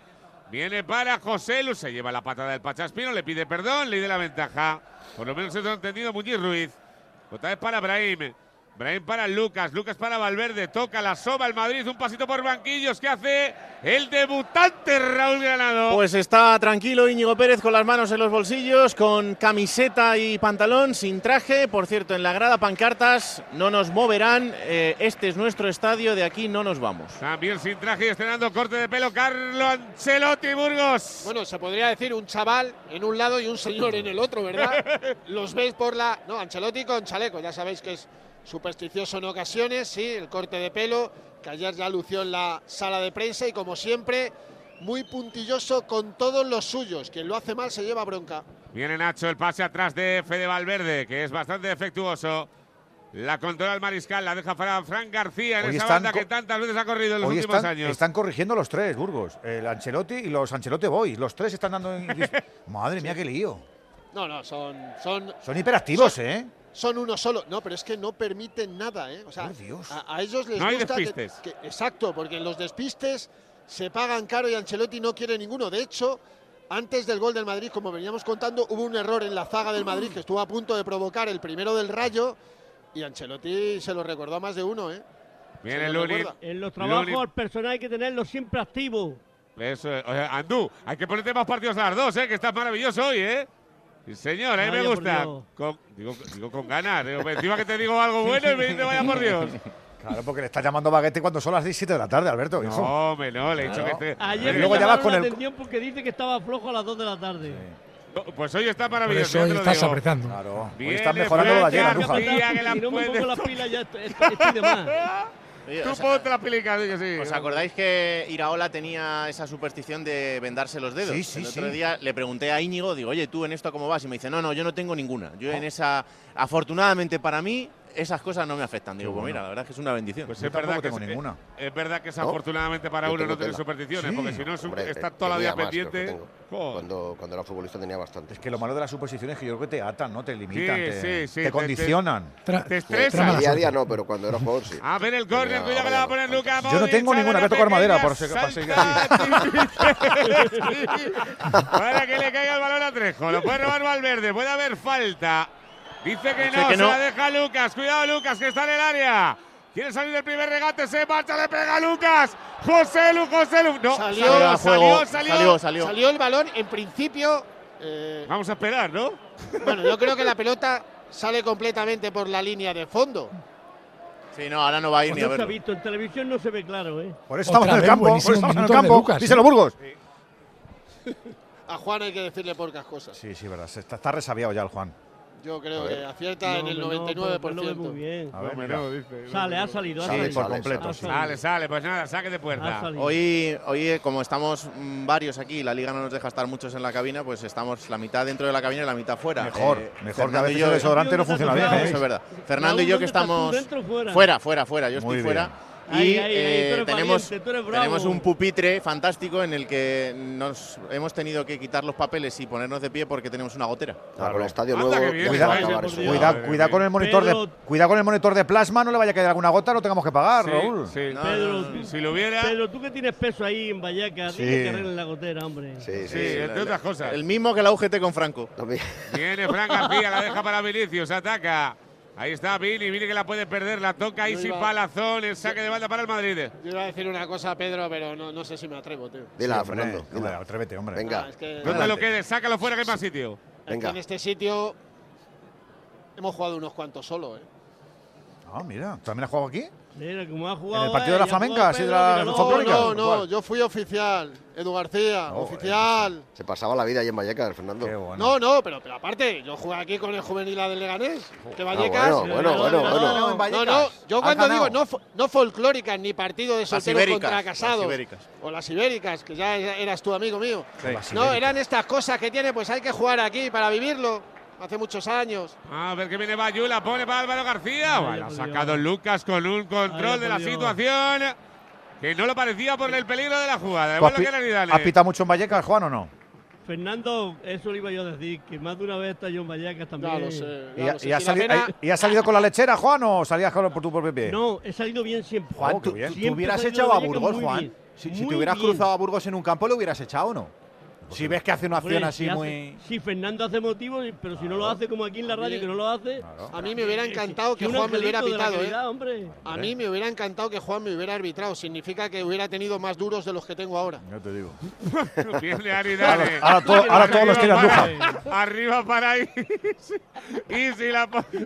Viene para José Lu. Se lleva la patada del Pachaspino. Le pide perdón. Le da la ventaja. Por lo menos eso ha entendido Muñiz Ruiz. Otra vez para Brahim. Brahim para Lucas. Lucas para Valverde. Toca la soba el Madrid. Un pasito por banquillos. ¿Qué hace el debutante Raúl Granado? Pues está tranquilo Íñigo Pérez con las manos en los bolsillos, con camiseta y pantalón, sin traje. Por cierto, en la grada pancartas no nos moverán. eh, este es nuestro estadio, de aquí no nos vamos. También sin traje y estrenando corte de pelo Carlo Ancelotti Burgos. Bueno, se podría decir un chaval en un lado y un señor en el otro, ¿verdad? Los veis por la. No, Ancelotti con chaleco, ya sabéis que es supersticioso en ocasiones, sí, el corte de pelo, que ayer ya lució en la sala de prensa y como siempre, muy puntilloso con todos los suyos. Quien lo hace mal se lleva bronca. Viene Nacho, el pase atrás de Fede Valverde, que es bastante defectuoso. La controla el mariscal, la deja para Fran García en Hoy esa están banda que tantas veces ha corrido en los Hoy últimos están, años. están corrigiendo los tres, Burgos. El Ancelotti y los Ancelotti Boys. Los tres están dando. en- Madre mía, qué lío. No, no, son. Son, Son hiperactivos, ¿eh? Son uno solo. No, pero es que no permiten nada, ¿eh? O sea, A, a ellos les No hay gusta despistes. que- exacto, porque en los despistes se pagan caro y Ancelotti no quiere ninguno. De hecho, antes del gol del Madrid, como veníamos contando, hubo un error en la zaga del Madrid que estuvo a punto de provocar el primero del Rayo y Ancelotti se lo recordó a más de uno, ¿eh? Viene lo recuerda. En los trabajos al personal hay que tenerlo siempre activo. Eso es. Oye, Andú, hay que ponerte más partidos a las dos, ¿eh? Que estás maravilloso hoy, ¿eh? Sí, señor, a mí me por gusta. Con- digo, digo con ganas. Digo, encima que te digo algo bueno y me dice vaya por Dios. Claro, porque le estás lando baguete cuando son las 7 de la tarde, Alberto. hijo. No, hombre, no, le he dicho Claro. que esté. Ayer luego ya vas con la el- atención porque dice que estaba flojo a las 2 de la tarde. Pues hoy está Por maravilloso. eso ya hoy te lo estás digo. apretando. Claro. Hoy están mejorando lo de ayer, Andújar. Si no me pongo las pilas ya estoy- estoy de más. Oye, Tú ¿os- ponte las pilicas, que sí. ¿Os acordáis que Iraola tenía esa superstición de vendarse los dedos? Sí, sí, El otro sí. día le pregunté a Íñigo, digo, oye, ¿tú en esto cómo vas? Y me dice, no, no, yo no tengo ninguna. Yo en esa, afortunadamente para mí, esas cosas no me afectan. Digo, pues mira, la verdad es que es una bendición. Pues es verdad, que tengo es, ninguna. es verdad que es ¿No? afortunadamente para uno no tener supersticiones, Sí. porque si no es un- Hombre, está te- toda la vida pendiente. Cuando, cuando era futbolista tenía bastante. Es que lo malo de las suposiciones es que yo creo que te atan, ¿no? Te limitan, Sí, te, sí, sí, te te- condicionan. Te trama estresa. la Día a día no, pero cuando era jugador sí. A ver el córner, cuidado que le va a poner Lucas Yo no tengo ninguna, voy a tocar madera por para seguir Para que le caiga el balón a Trejo. Lo puede robar Valverde. Puede haber falta. Dice que Dice no, que se no. la deja Lucas. Cuidado, Lucas, que está en el área. Quiere salir del primer regate, se marcha, le pega a Lucas. José Lu, José Lu. No, Salió, salió, salió, salió. salió, salió. Salió el balón, en principio Eh, Vamos a esperar, ¿no? bueno, yo creo que la pelota sale completamente por la línea de fondo. Sí, no, ahora no va a ir Pues ni a no se ha verlo. visto, en televisión no se ve claro, ¿eh? Por eso estamos Otra en el campo. Por buenísimo eso estamos en el minuto de campo. Lucas, Díselo, ¿eh? Burgos. A Juan hay que decirle pocas cosas. Sí, sí, verdad. se Está, está resabiado ya el Juan. Yo creo que acierta en el No, hombre, no, 99%. pero lo ve muy bien. A ver, No, dice, Sale, ha salido, ha Sale salido. por completo. Sale, sale, pues nada, saque de puerta. Hoy, hoy, eh, como estamos mm, varios aquí, la liga no nos deja estar muchos en la cabina, pues estamos la mitad dentro de la cabina y la mitad fuera. Mejor, Eh, mejor que a Fernando y veces yo- el desodorante no funciona bien. Eso ¿eh? es verdad. Fernando y yo que ¿dónde estás tú, estamos dentro o fuera? fuera, fuera, fuera. Yo Muy estoy fuera. Bien. Y Ahí, ahí, ahí, eh, eres tenemos, valiente, tenemos un pupitre fantástico en el que nos hemos tenido que quitar los papeles y ponernos de pie porque tenemos una gotera. Claro, con el estadio Anda, bien, ya. Cuida, cuida con el monitor de Pedro- cuida con el monitor de plasma, no le vaya a caer alguna gota, lo tengamos que pagar, Sí, Raúl. sí. No, Pedro, no, no. Si lo hubiera. Pero tú que tienes peso ahí en Vallecas, Sí. dile que arreglen la gotera, hombre. Sí, sí, Sí, sí. entre otras cosas. El mismo que la UGT con Franco. Viene Fran García, la deja para Vinicius, ataca. Ahí está Vini, Vini que la puede perder, la toca No Isi iba- Palazón, el saque de banda para el Madrid. Yo iba a decir una cosa, Pedro, pero no, no sé si me atrevo, tío. Dila, Sí, Fernando. hombre, dila. atrévete, hombre. Venga. Ah, es que- ¿Dónde Adelante. lo quedes? Sácalo fuera que hay más sitio. Aquí Venga. en este sitio hemos jugado unos cuantos solo, ¿eh? Ah, mira, ¿también has jugado aquí? Mira, como ha jugado. ¿En el partido de la flamenca, así de la. No, folclórica? no, no, ¿Cuál? yo fui oficial, Edu García, Oh, oficial. Se pasaba la vida ahí en Vallecas, Fernando. Qué bueno. No, no, pero, pero aparte, yo jugué aquí con el juvenil del Leganés, que Ah, Vallecas. bueno, bueno, bueno, no, bueno. no, en no, no, yo cuando digo no, no folclóricas ni partido de solteros contra las casados. ibéricas. O las ibéricas, que ya eras tu amigo mío. Las No, eran estas cosas que tiene, pues hay que jugar aquí para vivirlo. Hace muchos años. A ver que viene Bayú, la pone para Álvaro García. Bueno, ha sacado Dios. Lucas con un control Ay, de la situación. Que no lo parecía por el peligro de la jugada. ¿Tú has, pi- has pitado mucho en Vallecas, Juan, o no? Fernando, eso le iba yo a decir, que más de una vez está yo en Vallecas también. Ya lo sé. ¿Y, ya ha- lo sali- pena- has salido con la lechera, Juan, o salías con- por tu propio pie? No, he salido bien siempre. Juan, Oh, qué tú, bien. tú hubieras echado a Burgos, Juan. bien. Si, si te hubieras bien. cruzado a Burgos en un campo, ¿lo hubieras echado o no? Si ves que hace una acción así si hace- muy. Si Fernando hace motivo, pero si no lo hace como aquí en la radio, que no lo hace. A mí me hubiera encantado que Juan me hubiera pitado, ¿eh? calidad, hombre. A mí me hubiera encantado que Juan me hubiera arbitrado. Significa que hubiera tenido más duros de los que tengo ahora. Yo te digo. Ari Dale. Ahora- ahora todo- ahora todos los para- Andújar. Arriba para ahí. y si la.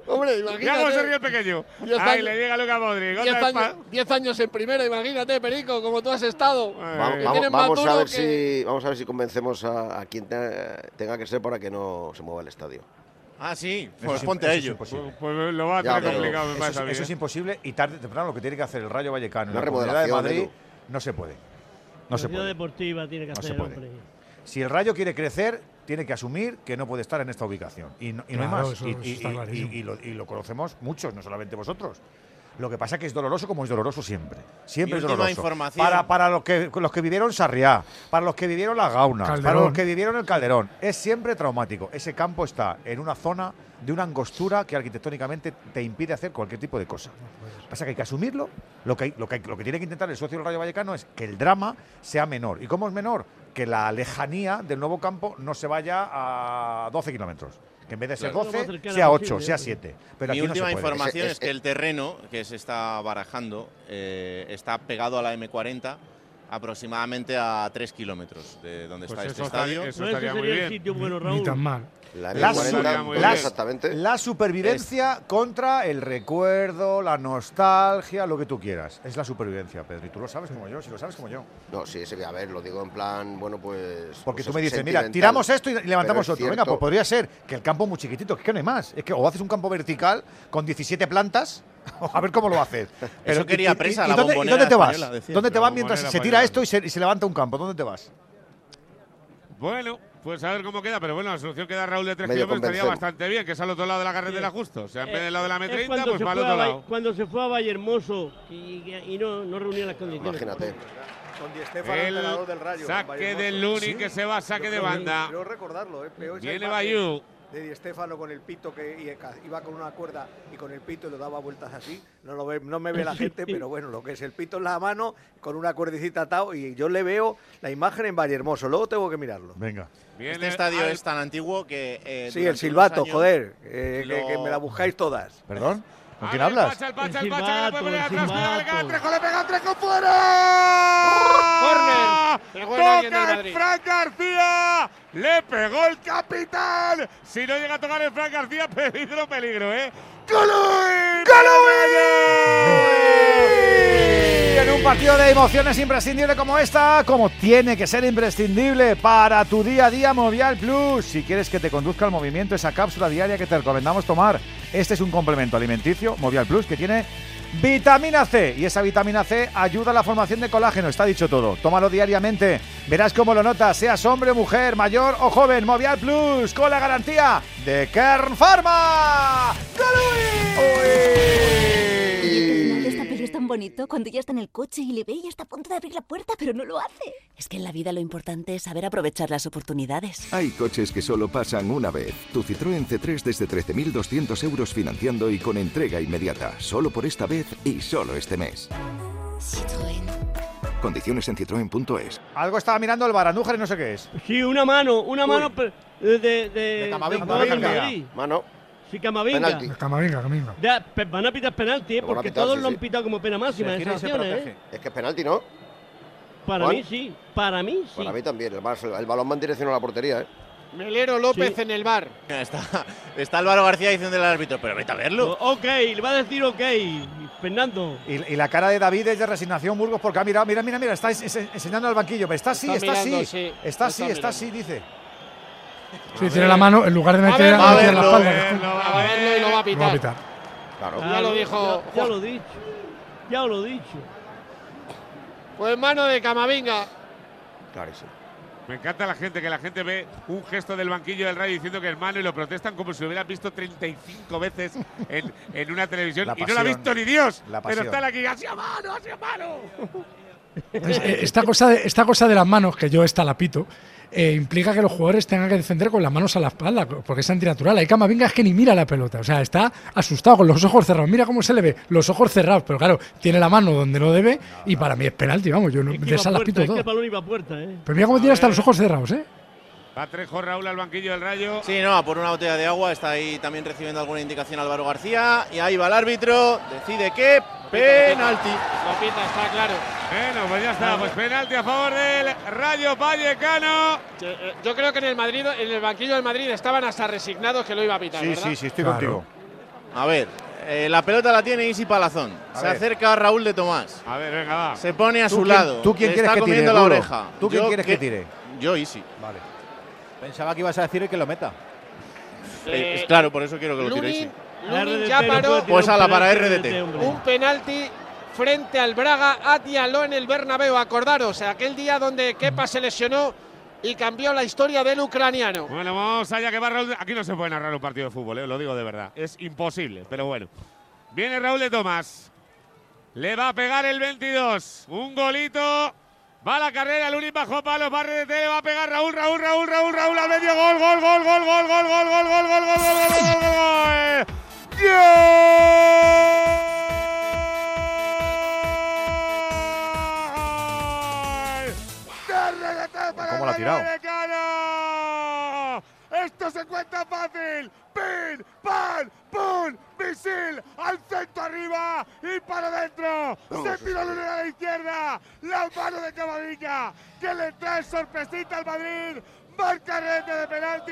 Hombre, Mira cómo se imagínate. ríe el pequeño. Diez Ahí años- le llega Luca Modric. Diez Otra años, espa- diez años en primera, imagínate, Perico, como tú has estado. Va- Eh, vamos, más vamos a ver que- si vamos a ver si convencemos a, a quien te- tenga que ser para que no se mueva el estadio. Ah, sí, pues es- ponte a ello. Pues, pues lo va a Ya, tener pero complicado, me Eso, es, a mí, eso es ¿eh? imposible y tarde o temprano lo que tiene que hacer el Rayo Vallecano en la Comunidad de Madrid no se puede. No La se puede. deportiva tiene que No se hacer, puede. hombre. Si el Rayo quiere crecer, tiene que asumir que no puede estar en esta ubicación. Y no, y no hay más. eso- y, eso y- está y- clarísimo. y lo, y lo conocemos muchos, no solamente vosotros. Lo que pasa es que es doloroso como es doloroso siempre. Siempre Y es doloroso. información. Para, para los, que, los que vivieron Sarriá, para los que vivieron la Gauna, para los que vivieron el Calderón. Es siempre traumático. Ese campo está en una zona de una angostura que arquitectónicamente te impide hacer cualquier tipo de cosa. Pasa que hay que asumirlo. Lo que, hay- lo, que, hay- lo que tiene que intentar el socio del Rayo Vallecano es que el drama sea menor. ¿Y cómo es menor? Que la lejanía del nuevo campo no se vaya a 12 kilómetros. Que en vez de ser Claro. Lo 12, más cercana sea 8, posible, sea hombre. 7. Pero Mi aquí no se última puede. información Es- es, que el terreno que se está barajando eh, está pegado a la M40 aproximadamente a 3 kilómetros de donde Pues está eso este estaría- estadio. eso No, ese estaría muy bien. sitio bueno, Ni Raúl. tan mal. La La M40, su- ¿dónde la- exactamente. La supervivencia contra el recuerdo, la nostalgia, lo que tú quieras. Es la supervivencia, Pedro. Y tú lo sabes como yo, si lo sabes como yo. No, sí, sí, a ver, lo digo en plan, bueno, pues. Porque pues tú me es dices, mira, tiramos esto y Pero levantamos es otro. Venga, pues podría ser que el campo es muy chiquitito, que es que no hay más. Es que o haces un campo vertical con 17 plantas, o a ver cómo lo haces. Eso quería Presa, la dónde, y bombonera dónde te vas? española, decía. ¿Dónde te vas mientras se tira española. esto y se, y se levanta un campo? ¿Dónde te vas? Bueno, pues a ver cómo queda, pero bueno, la solución que da Raúl de 3 Medio kilómetros estaría bastante bien, que es al otro lado de la carretera justo. O sea, en vez del lado de la Es M30, cuando pues va al otro lado. Cuando se fue a Valle Hermoso y, y no, no reunía las condiciones. Imagínate. Con Di El del Rayo. saque Valle de Hermoso. Luni que se va, saque de Creo- banda. Creo recordarlo, ¿eh? Viene Bayú. De Di con el pito que iba con una cuerda y con el pito y lo daba vueltas así. No, lo ve, no me ve la gente, pero bueno, lo que es el pito en la mano con una cuerdecita atado y yo le veo la imagen en Valle Hermoso. Luego tengo que mirarlo. Venga. Viene Este estadio al- es tan antiguo que. eh, Sí, el silbato, joder, eh, que, que me la buscáis todas. ¿Perdón? ¿Con quién hablas? El Pacha, el El Pacha, que le puede poner atrás, cuidado. Trejo, le pega Trejo fuera. Del Toca el. Frank García. Le pegó el capitán. Si no llega a tocar el Frank García, peligro, peligro, ¿eh? ¡Colui! Y en un partido de emociones imprescindible como esta, como tiene que ser imprescindible para tu día a día Movial Plus. Si quieres que te conduzca al movimiento, esa cápsula diaria que te recomendamos tomar. Este es un complemento alimenticio, Movial Plus, que tiene vitamina C. Y esa vitamina C ayuda a la formación de colágeno, está dicho todo. Tómalo diariamente. Verás cómo lo notas, seas hombre mujer, mayor o joven. Movial Plus, con la garantía de Kern Pharma. Oye, tan bonito cuando ya está en el coche y le ve y está a punto de abrir la puerta, pero no lo hace. Es que en la vida lo importante es saber aprovechar las oportunidades. Hay coches que solo pasan una vez. Tu Citroën C3 desde 13.200 euros financiando y con entrega inmediata. Solo por esta vez y solo este mes. Condiciones en citroen.es. Algo estaba mirando el Barandújar y no sé qué es. Sí, una mano, una Uy. mano pe- de, de, de, Camavinga. Madrid. Mano. Sí, Camavinga. Penalti. Camavinga, Camavinga. Ya, pe- van a pitar penalti, ¿eh? Lo van a porque pitar, todos sí, lo han sí. pitado como pena máxima en esas acciones, ¿eh? Es que es penalti, ¿no? Para Juan. mí sí, para mí sí. Para mí también. El, Barça- el balón va en dirección a la portería, ¿eh? Melero López en el bar. Está, está Álvaro García diciendo al árbitro, pero vete a verlo. O- Ok, le va a decir ok, Fernando. Y, y la cara de David es de resignación, Burgos, porque ha mirado, mira, mira, mira, está es- es- enseñando al banquillo. Está así, Está está, mirando, así. sí, Está así, está mirando. así, dice. Sí, tiene la mano, en lugar de A meter verlo, a la espalda. a verlo, a verlo y lo va a Lo va a pitar. Claro. Ya lo dijo Ya, ya lo he dicho. Ya lo he dicho. Pues mano de Camavinga. Clarísimo. Me encanta la gente, que la gente ve un gesto del banquillo del Rayo diciendo que es mano y lo protestan como si lo hubieran visto 35 veces en, en una televisión y no lo ha visto ni Dios. La pero están aquí, ¡ha sido mano, ha sido mano! Eh, esta, cosa de, esta cosa de las manos, que yo esta la pito, eh, implica que los jugadores tengan que defender con las manos a la espalda, porque es antinatural. Hay Camavinga es que ni mira la pelota, o sea, está asustado con los ojos cerrados. Mira cómo se le ve, los ojos cerrados, pero claro, tiene la mano donde no debe y para mí es penalti, vamos, yo no, Es que de esa pito es que todo. el balón iba a puerta, ¿eh? Pero mira cómo tiene hasta los ojos cerrados, ¿eh? Va Trejo Raúl al banquillo del Rayo. Sí, no, a por una botella de agua, está ahí también recibiendo alguna indicación Álvaro García. Y ahí va el árbitro, decide que penalti. Lo pita, está claro. Bueno, pues ya está. Pues penalti a favor del Rayo Vallecano. Eh, Yo creo que en el Madrid, en el banquillo del Madrid estaban hasta resignados que lo iba a pitar, Sí, ¿verdad? sí, sí, estoy Claro. contigo. A ver, eh, la pelota la tiene Isi Palazón. A Se ver. acerca Raúl de Tomás. A ver, venga, va. Se pone a ¿Tú su quién- lado. tú quién le quieres está que tire, comiendo la oreja. ¿Tú quién Yo quieres que tire? Yo Isi. Vale. Pensaba que ibas a decir que lo meta. Eh, Eh, es claro, por eso quiero que lo tire Lunin, ya paró Pues un ala, para RDT. un penalti frente al Braga Atialó en el Bernabéu. Acordaros, aquel día donde Kepa se lesionó y cambió la historia del ucraniano. Bueno, vamos allá que va Raúl. Aquí no se puede narrar un partido de fútbol, eh, lo digo de verdad. Es imposible, pero bueno. Viene Raúl de Tomás. Le va a pegar el 22. Un golito. Va la carrera, Lunin bajo palos, va RDT, le va a pegar Raúl, Raúl, Raúl, Raúl, Raúl al medio. Gol, gol, gol, gol, gol, gol, gol, gol, gol, gol, gol, gol, gol, gol, gol, gol. ¡De ¿Cómo la ha tirado? Esto se cuenta fácil. ¡Pin! ¡Pan! ¡Pum! ¡Misil! ¡Al centro arriba! ¡Y para adentro! ¡Se tira Lunin a la izquierda! ¡La mano de Camavinga! ¡Que le trae sorpresita al Madrid! ¡Marca rete de penalti!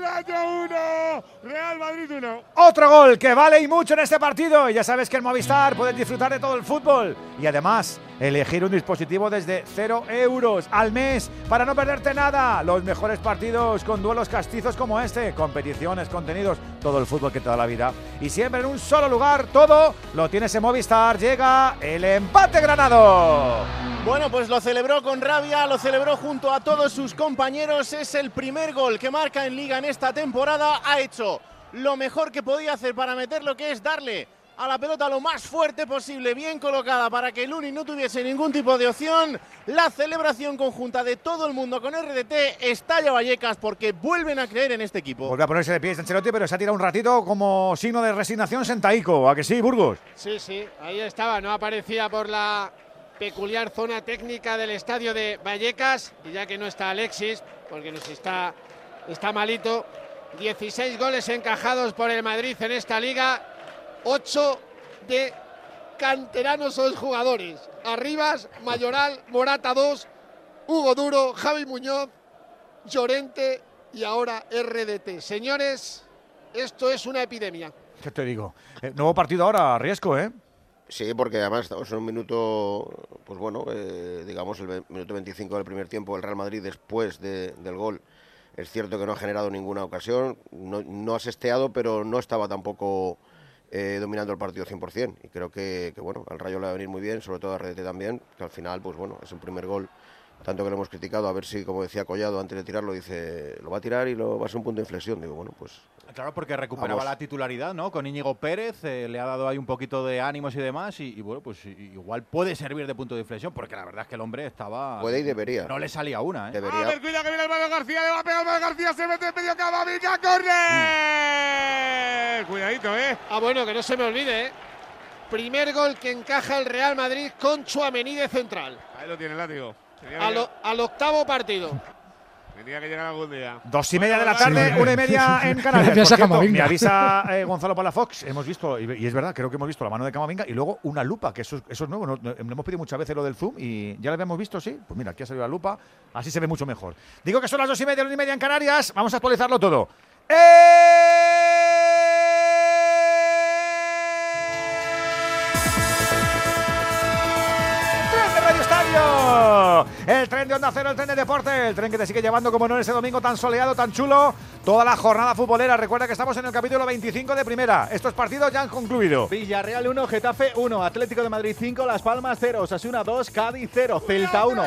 ¡Rayo 1! ¡Real Madrid 1! Otro gol que vale y mucho en este partido. Y ya sabes que en Movistar puedes disfrutar de todo el fútbol. Y además, elegir un dispositivo desde 0 euros al mes para no perderte nada. Los mejores partidos con duelos castizos como este. Competiciones, contenidos, todo el fútbol que te da la vida. Y siempre en un solo lugar, todo lo tienes en Movistar. Llega el empate granado. Bueno, pues lo celebró con rabia, lo celebró junto a todos sus compañeros. Es el primer gol que marca en liga en esta temporada. Ha hecho lo mejor que podía hacer para meter lo que es darle a la pelota lo más fuerte posible, bien colocada para que Luni no tuviese ningún tipo de opción. La celebración conjunta de todo el mundo con RDT estalla Vallecas porque vuelven a creer en este equipo. Vuelve a ponerse de pie Ancelotti, pero se ha tirado un ratito como signo de resignación sentaico. ¿A que sí, Burgos? Sí, sí, ahí estaba, no aparecía por la peculiar zona técnica del estadio de Vallecas, y ya que no está Alexis, porque nos está, está malito, 16 goles encajados por el Madrid en esta liga, ocho de canteranos o jugadores. Arribas, Mayoral, Morata 2, Hugo Duro, Javi Muñoz, Llorente y ahora RDT. Señores, esto es una epidemia. ¿Qué te digo? Eh, nuevo partido ahora, riesgo, ¿eh? Sí, porque además estamos en un minuto, pues bueno, eh, digamos el minuto 25 del primer tiempo, el Real Madrid después de- del gol. Es cierto que no ha generado ninguna ocasión, no, no ha sesteado, pero no estaba tampoco eh, dominando el partido 100%. Y creo que, bueno, al Rayo le va a venir muy bien, sobre todo a RDT también, que al final, pues bueno, es un primer gol. Tanto que lo hemos criticado, a ver si, como decía Collado antes de tirarlo, dice, lo va a tirar y lo va a ser un punto de inflexión. Digo, bueno, pues Claro, porque recuperaba Vamos. la titularidad, ¿no? Con Íñigo Pérez, eh, le ha dado ahí un poquito de ánimos y demás, y, y bueno, pues i- igual puede servir de punto de inflexión, porque la verdad es que el hombre estaba... puede y debería. No le salía una, ¿eh? A Debería. ver, cuidado que viene el Manuel García, le va a pegar el Manuel García, se mete en medio Camavinga, corner. Cuidadito, ¿eh? Ah, bueno, que no se me olvide, ¿eh? Primer gol que encaja el Real Madrid con Chuamení de central. Ahí lo tiene el látigo. Al, o- al octavo partido. tenía que llegar algún día. Dos y media de la tarde, Sí. una y media en Canarias. Cierto, me avisa eh, Gonzalo Palafox, hemos visto, y, y es verdad, creo que hemos visto la mano de Camavinga y luego una lupa, que eso, es- eso es nuevo. no- no- le hemos pedido muchas veces lo del zoom y ya lo habíamos visto, sí. Pues mira, aquí ha salido la lupa, así se ve mucho mejor. Digo que son las dos y media, una y media en Canarias, vamos a actualizarlo todo. tren El tren de Onda Cero, el tren de deporte, el tren que te sigue llevando como no ese domingo tan soleado, tan chulo, toda la jornada futbolera. Recuerda que estamos en el capítulo 25 de primera. Estos partidos ya han concluido. Villarreal 1, Getafe 1, Atlético de Madrid 5, Las Palmas 0, Osasuna 2, Cádiz 0, Celta 1.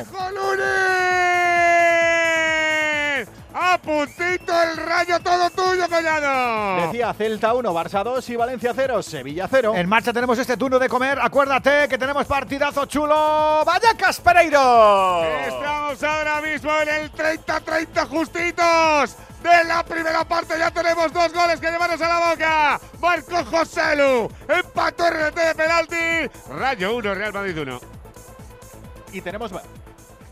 ¡A puntito el rayo todo tuyo, Collado! Decía Celta 1, Barça 2 y Valencia 0, Sevilla 0. En marcha tenemos este turno de comer. Acuérdate que tenemos partidazo chulo. ¡Vallecas Pereiro! Estamos ahora mismo en el 30-30 justitos de la primera parte. Ya tenemos dos goles que llevarnos a la boca. Marco Joselu empató RT de penalti. Rayo 1, Real Madrid 1. Y tenemos.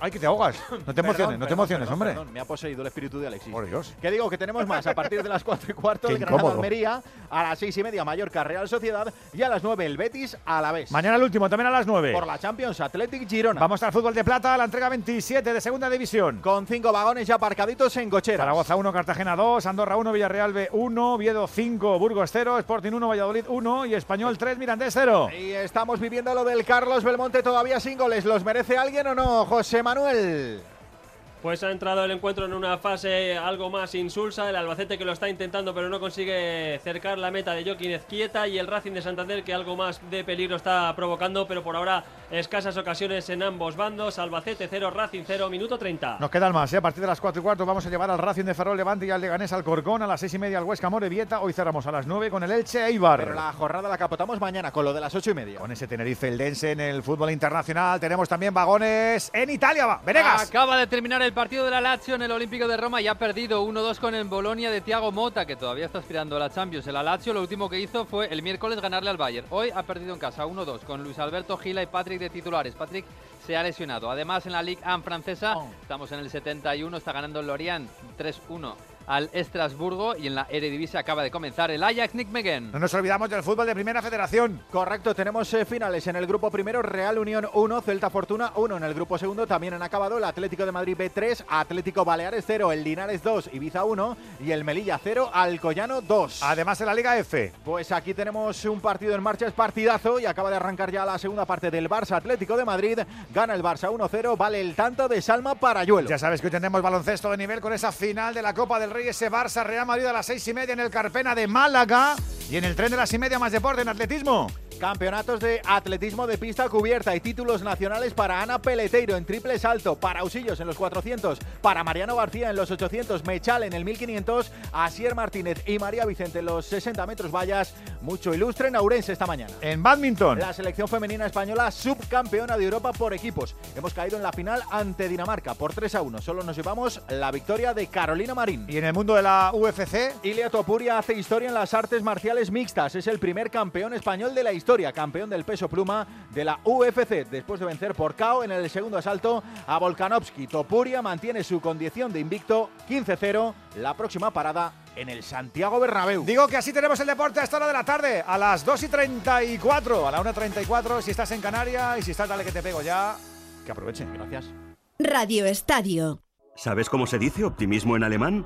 Ay, que te ahogas. No te emociones, no te emociones, hombre. me ha poseído el espíritu de Alexis. Por Dios. Que digo que tenemos más a partir de las 4 y cuarto el Granada. Almería, a las 6 y media Mallorca Real Sociedad y a las 9 el Betis a la vez. Mañana el último, también a las 9. Por la Champions Athletic Girona. Vamos al fútbol de plata, la entrega 27 de segunda división. Con cinco vagones ya aparcaditos en cocheras. Zaragoza 1, Cartagena 2, Andorra 1, Villarreal B 1, Viedo 5, Burgos 0, Sporting 1, Valladolid 1 y Español 3, Mirandés 0. Y estamos viviendo lo del Carlos Belmonte todavía sin goles. ¿Los merece alguien o no, José Manuel? Manuel. Pues ha entrado el encuentro en una fase algo más insulsa. El Albacete que lo está intentando, pero no consigue cercar la meta de Joaquín Ezquieta. Y el Racing de Santander que algo más de peligro está provocando, pero por ahora escasas ocasiones en ambos bandos. Albacete 0, Racing 0, minuto 30. Nos quedan más, ¿eh? a partir de las 4 y cuarto vamos a llevar al Racing de Ferrol Levante y al Leganés Alcorcón a las 6 y media al Huesca Morevieta. Hoy cerramos a las 9 con el Elche Eibar. Pero la jornada la capotamos mañana con lo de las 8 y media. Con ese Tenerife Eldense en el fútbol internacional tenemos también vagones en Italia. Va, Venegas. Acaba de terminar el partido de la Lazio en el Olímpico de Roma y ha perdido 1-2 con el Bolonia de Thiago Mota, que todavía está aspirando a la Champions. El Lazio lo último que hizo fue el miércoles ganarle al Bayern. Hoy ha perdido en casa 1-2 con Luis Alberto Gila y Patrick de titulares. Patrick se ha lesionado. Además, en la Ligue 1 francesa, estamos en el 71, está ganando el Lorient 3-1 al Estrasburgo y en la Eredivisie acaba de comenzar el Ajax Nick Megan. No nos olvidamos del fútbol de Primera Federación. Correcto, tenemos eh, finales en el grupo primero, Real Unión 1, Celta Fortuna 1. En el grupo segundo también han acabado el Atlético de Madrid B3, Atlético Baleares 0, el Linares 2, Ibiza 1 y el Melilla 0, Alcoyano 2. Además en la Liga F. Pues aquí tenemos un partido en marcha, es partidazo y acaba de arrancar ya la segunda parte del Barça Atlético de Madrid. Gana el Barça 1-0, vale el tanto de Salma Parayuelo. Ya sabes que hoy tenemos baloncesto de nivel con esa final de la Copa del Rey, ese Barça Real Madrid a las seis y media en el Carpena de Málaga y en el tren de las y media más deporte en atletismo. Campeonatos de atletismo de pista cubierta y títulos nacionales para Ana Peleteiro en triple salto, para Usillos en los 400, para Mariano García en los 800, Mechal en el 1500, Asier Martínez y María Vicente en los 60 metros vallas. Mucho ilustre en Ourense esta mañana. En badminton. La selección femenina española subcampeona de Europa por equipos. Hemos caído en la final ante Dinamarca por 3 a 1. Solo nos llevamos la victoria de Carolina Marín. Y en el mundo de la UFC, Ilia Topuria hace historia en las artes marciales mixtas. Es el primer campeón español de la historia, campeón del peso pluma de la UFC después de vencer por KO en el segundo asalto a Volkanovski. Topuria mantiene su condición de invicto 15-0. La próxima parada en el Santiago Bernabéu. Digo que así tenemos el deporte a esta hora de la tarde, a las 2 y 34, a la 1 y 34, si estás en Canarias y si estás, dale que te pego ya, que aprovechen. Gracias. Radio Estadio. ¿Sabes cómo se dice optimismo en alemán?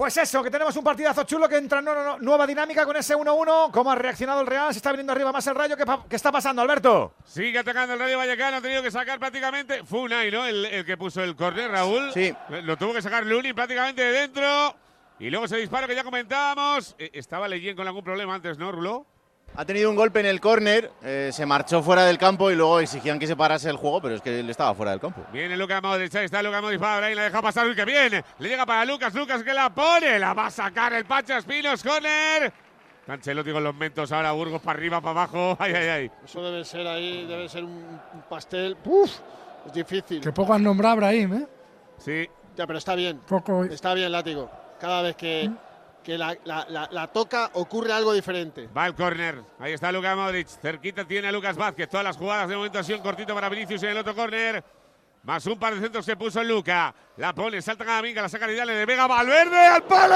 Pues eso, que tenemos un partidazo chulo que entra en una nueva dinámica con ese 1-1. ¿Cómo ha reaccionado el Real? Se está viniendo arriba más el Rayo. ¿Qué, está pasando, Alberto? Sigue atacando el Rayo Vallecano, ha tenido que sacar prácticamente. Fue Unai, ¿no? El, el que puso el córner, Raúl. Sí. Lo tuvo que sacar Luni prácticamente de dentro. Y luego ese disparo que ya comentábamos. Eh, estaba Leyen con algún problema antes, ¿no, Rulo? Ha tenido un golpe en el córner, eh, se marchó fuera del campo y luego exigían que se parase el juego, pero es que él estaba fuera del campo. Viene Lucas Modric, ahí está Lucas Modric para Brahim, la deja pasar, uy, que bien. Le llega para Lucas, Lucas que la pone, la va a sacar el Pacha Espinos, corner. Ancelotti con los mentos ahora, Burgos para arriba, para abajo, ay, ay, ay. Eso debe ser ahí, debe ser un, pastel. ¡Puf! Es difícil. Que poco han nombrado a Brahim, ¿eh? Sí. Ya, pero está bien. Poco. Está bien, látigo. Cada vez que, que la, la- la- la toca ocurre algo diferente. Va el córner, ahí está Lucas Modric, cerquita tiene a Lucas Vázquez, todas las jugadas de momento ha sido un cortito para Vinicius en el otro córner. Más un par de centros que puso Luca. La pone, salta Camavinga, la saca Vidal, le Vega Valverde al palo.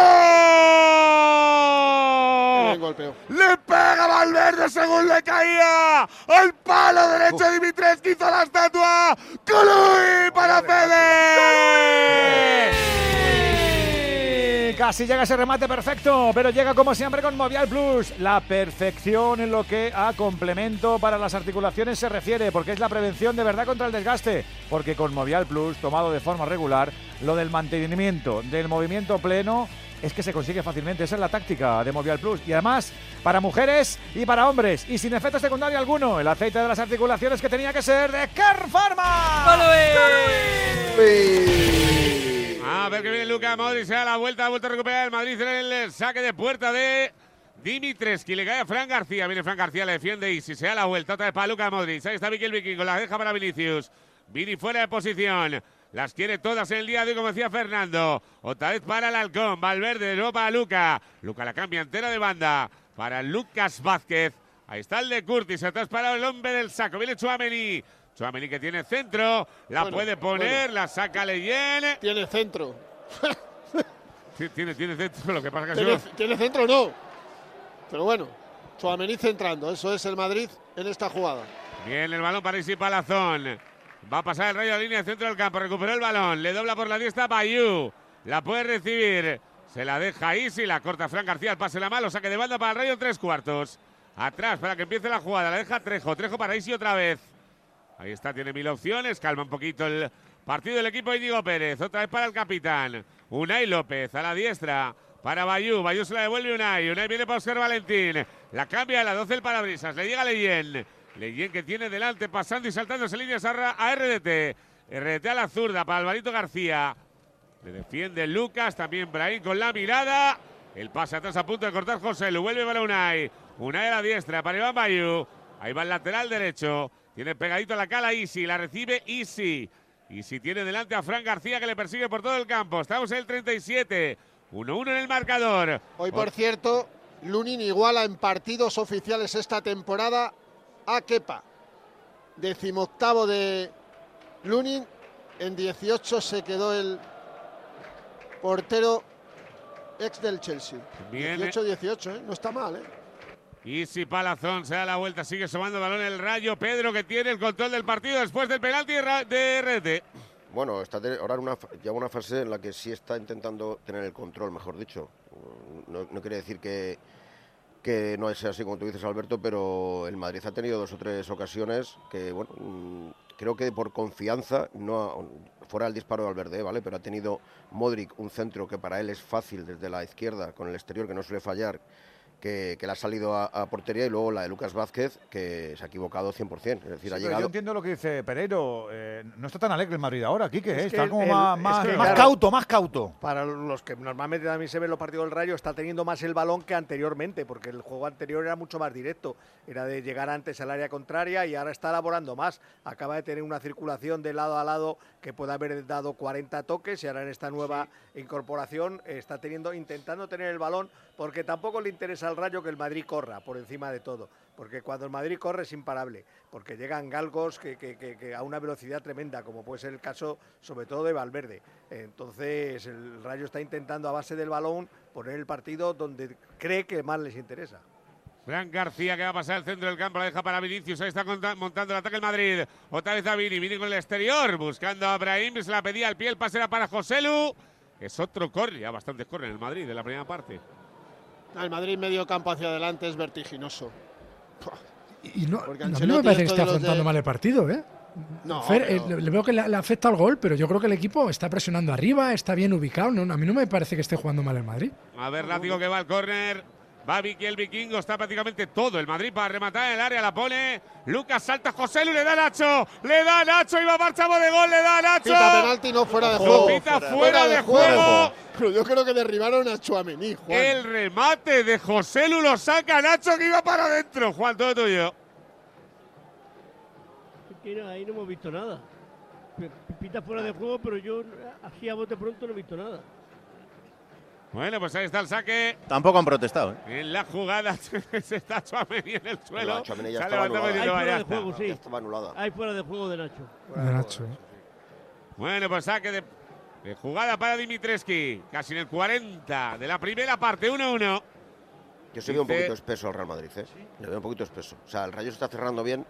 Golpeo. Le pega Valverde según le caía. Al palo derecho Dimitrescu hizo la estatua. Colui para Fede. Casi llega ese remate perfecto, pero llega como siempre con Movial Plus. La perfección en lo que a complemento para las articulaciones se refiere, porque es la prevención de verdad contra el desgaste. Porque con Movial Plus, tomado de forma regular, lo del mantenimiento del movimiento pleno es que se consigue fácilmente. Esa es la táctica de Movial Plus. Y además, para mujeres y para hombres, y sin efecto secundario alguno, el aceite de las articulaciones que tenía que ser de Car Pharma. A ver que viene Luca Modric, se da la vuelta, ha vuelto a recuperar el Madrid en el saque de puerta de Dimitrescu. Le cae a Fran García, viene Fran García, le defiende y si se da la vuelta otra vez para Luca Modric. Ahí está Miquel Vikingo, la deja para Vinicius. Vini fuera de posición. Las quiere todas en el día de hoy, como decía Fernando. Otra vez para el halcón. Valverde, de nuevo para Luca. Luca la cambia entera de banda para Lucas Vázquez. Ahí está el de Curtis. Atrás para el hombre del saco. Viene Chuamení. Chuamení que tiene centro. La Bueno, puede poner. bueno. La saca Leyen. Tiene centro. Tiene, tiene centro. Lo que pasa que ¿Tiene, centro no? Pero bueno, Suamení centrando. Eso es el Madrid en esta jugada. Bien el balón para Isi Palazón. Va a pasar el rayo de línea centro del campo. Recuperó el balón. Le dobla por la diestra Bayú. La puede recibir. Se la deja Isi. La corta Fran García. El pase la mano. Saque de banda para el rayo tres cuartos. Atrás para que empiece la jugada. La deja Trejo. Trejo para Isi otra vez. Ahí está. Tiene mil opciones. Calma un poquito el partido del equipo de Íñigo Pérez. Otra vez para el capitán. Unai López a la diestra. Para Bayú, Bayú se la devuelve Unai. Unai viene para Oscar Valentín. La cambia a la 12 el parabrisas. Le llega Leyen. Leyen que tiene delante, pasando y saltándose líneas a, a RDT. RDT a la zurda para Alvarito García. Le defiende Lucas, también Brahim con la mirada. El pase atrás a punto de cortar José. Lo vuelve para Unai. Unai a la diestra para Iván Bayú. Ahí va el lateral derecho. Tiene pegadito a la cala Easy. La recibe Easy. Easy tiene delante a Fran García que le persigue por todo el campo. Estamos en el 37. 1-1 en el marcador. Hoy, por cierto, Lunin iguala en partidos oficiales esta temporada a Kepa. Decimoctavo de Lunin. En 18 se quedó el portero ex del Chelsea. Bien, 18-18, ¿eh? No está mal, ¿eh? Easy Palazón se da la vuelta, sigue sumando balón el rayo. Pedro que tiene el control del partido después del penalti de RT. Bueno, está de- ahora una, una fase en la que sí está intentando tener el control, mejor dicho. No, quiere decir que, que no sea así como tú dices, Alberto, pero el Madrid ha tenido dos o tres ocasiones que, bueno, mm, creo que por confianza, no fuera el disparo de Valverde, ¿vale? Pero ha tenido Modric un centro que para él es fácil desde la izquierda, con el exterior que no suele fallar, que, que le ha salido a, a portería y luego la de Lucas Vázquez, que se ha equivocado 100%. Es decir, Sí, ha llegado. Yo entiendo lo que dice Pereiro. eh, no está tan alegre el Madrid ahora, Quique. Es eh, que está como el- más, es más, que, más claro, cauto, más cauto. Para los que normalmente también se ven los partidos del Rayo, está teniendo más el balón que anteriormente, porque el juego anterior era mucho más directo. Era de llegar antes al área contraria y ahora está elaborando más. Acaba de tener una circulación de lado a lado que puede haber dado 40 toques y ahora en esta nueva incorporación está teniendo, intentando tener el balón, porque tampoco le interesa al Rayo que el Madrid corra por encima de todo. Porque cuando el Madrid corre es imparable, porque llegan galgos que, a una velocidad tremenda, como puede ser el caso sobre todo de Valverde. Entonces el Rayo está intentando a base del balón poner el partido donde cree que más les interesa. Fran García que va a pasar al centro del campo, la deja para Vinicius. Ahí está montando el ataque el Madrid. Otra vez a Vini, Vini con el exterior, buscando a Brahim. Se la pedía al pie, el pase era para Joselu. Es otro corre, ya bastantes corren en el Madrid de la primera parte. El Madrid medio campo hacia adelante es vertiginoso. Y no, Porque a mí no me parece que esté afrontando de- mal el partido, ¿eh? No, Fer, pero- eh, le, le veo que le, le afecta al gol, pero yo creo que el equipo está presionando arriba, está bien ubicado. No, a mí no me parece que esté jugando mal el Madrid. A ver, látigo que va al córner. Va Vicky el vikingo, está prácticamente todo el Madrid para rematar en el área, la pone. Lucas salta, José Lu, le da Nacho, le da Nacho, iba marchamos de gol, le da Nacho. Pita penalti, no fuera de Lo juego. pita fuera, de juego. juego. Pero yo creo que derribaron a Chuamení, Juan. El remate de José Lu lo saca Nacho que iba para adentro. Juan, todo tuyo. Ahí no hemos visto nada. Pita fuera de juego, pero yo así a bote pronto no he visto nada. Bueno, pues ahí está el saque. Tampoco han protestado, ¿eh? En la jugada se está Chuamení en el suelo. No, ya Se ha levantado Hay fuera "Vaya, de está". juego, sí. Ya estaba anulada. Hay fuera de juego de Nacho. De Nacho. Bueno, pues saque de, de jugada para Dimitreski. Casi en el 40 de la primera parte, 1-1. Yo sí veo un poquito espeso al Real Madrid, ¿eh? Le veo un poquito espeso. O sea, el Rayo se está cerrando bien,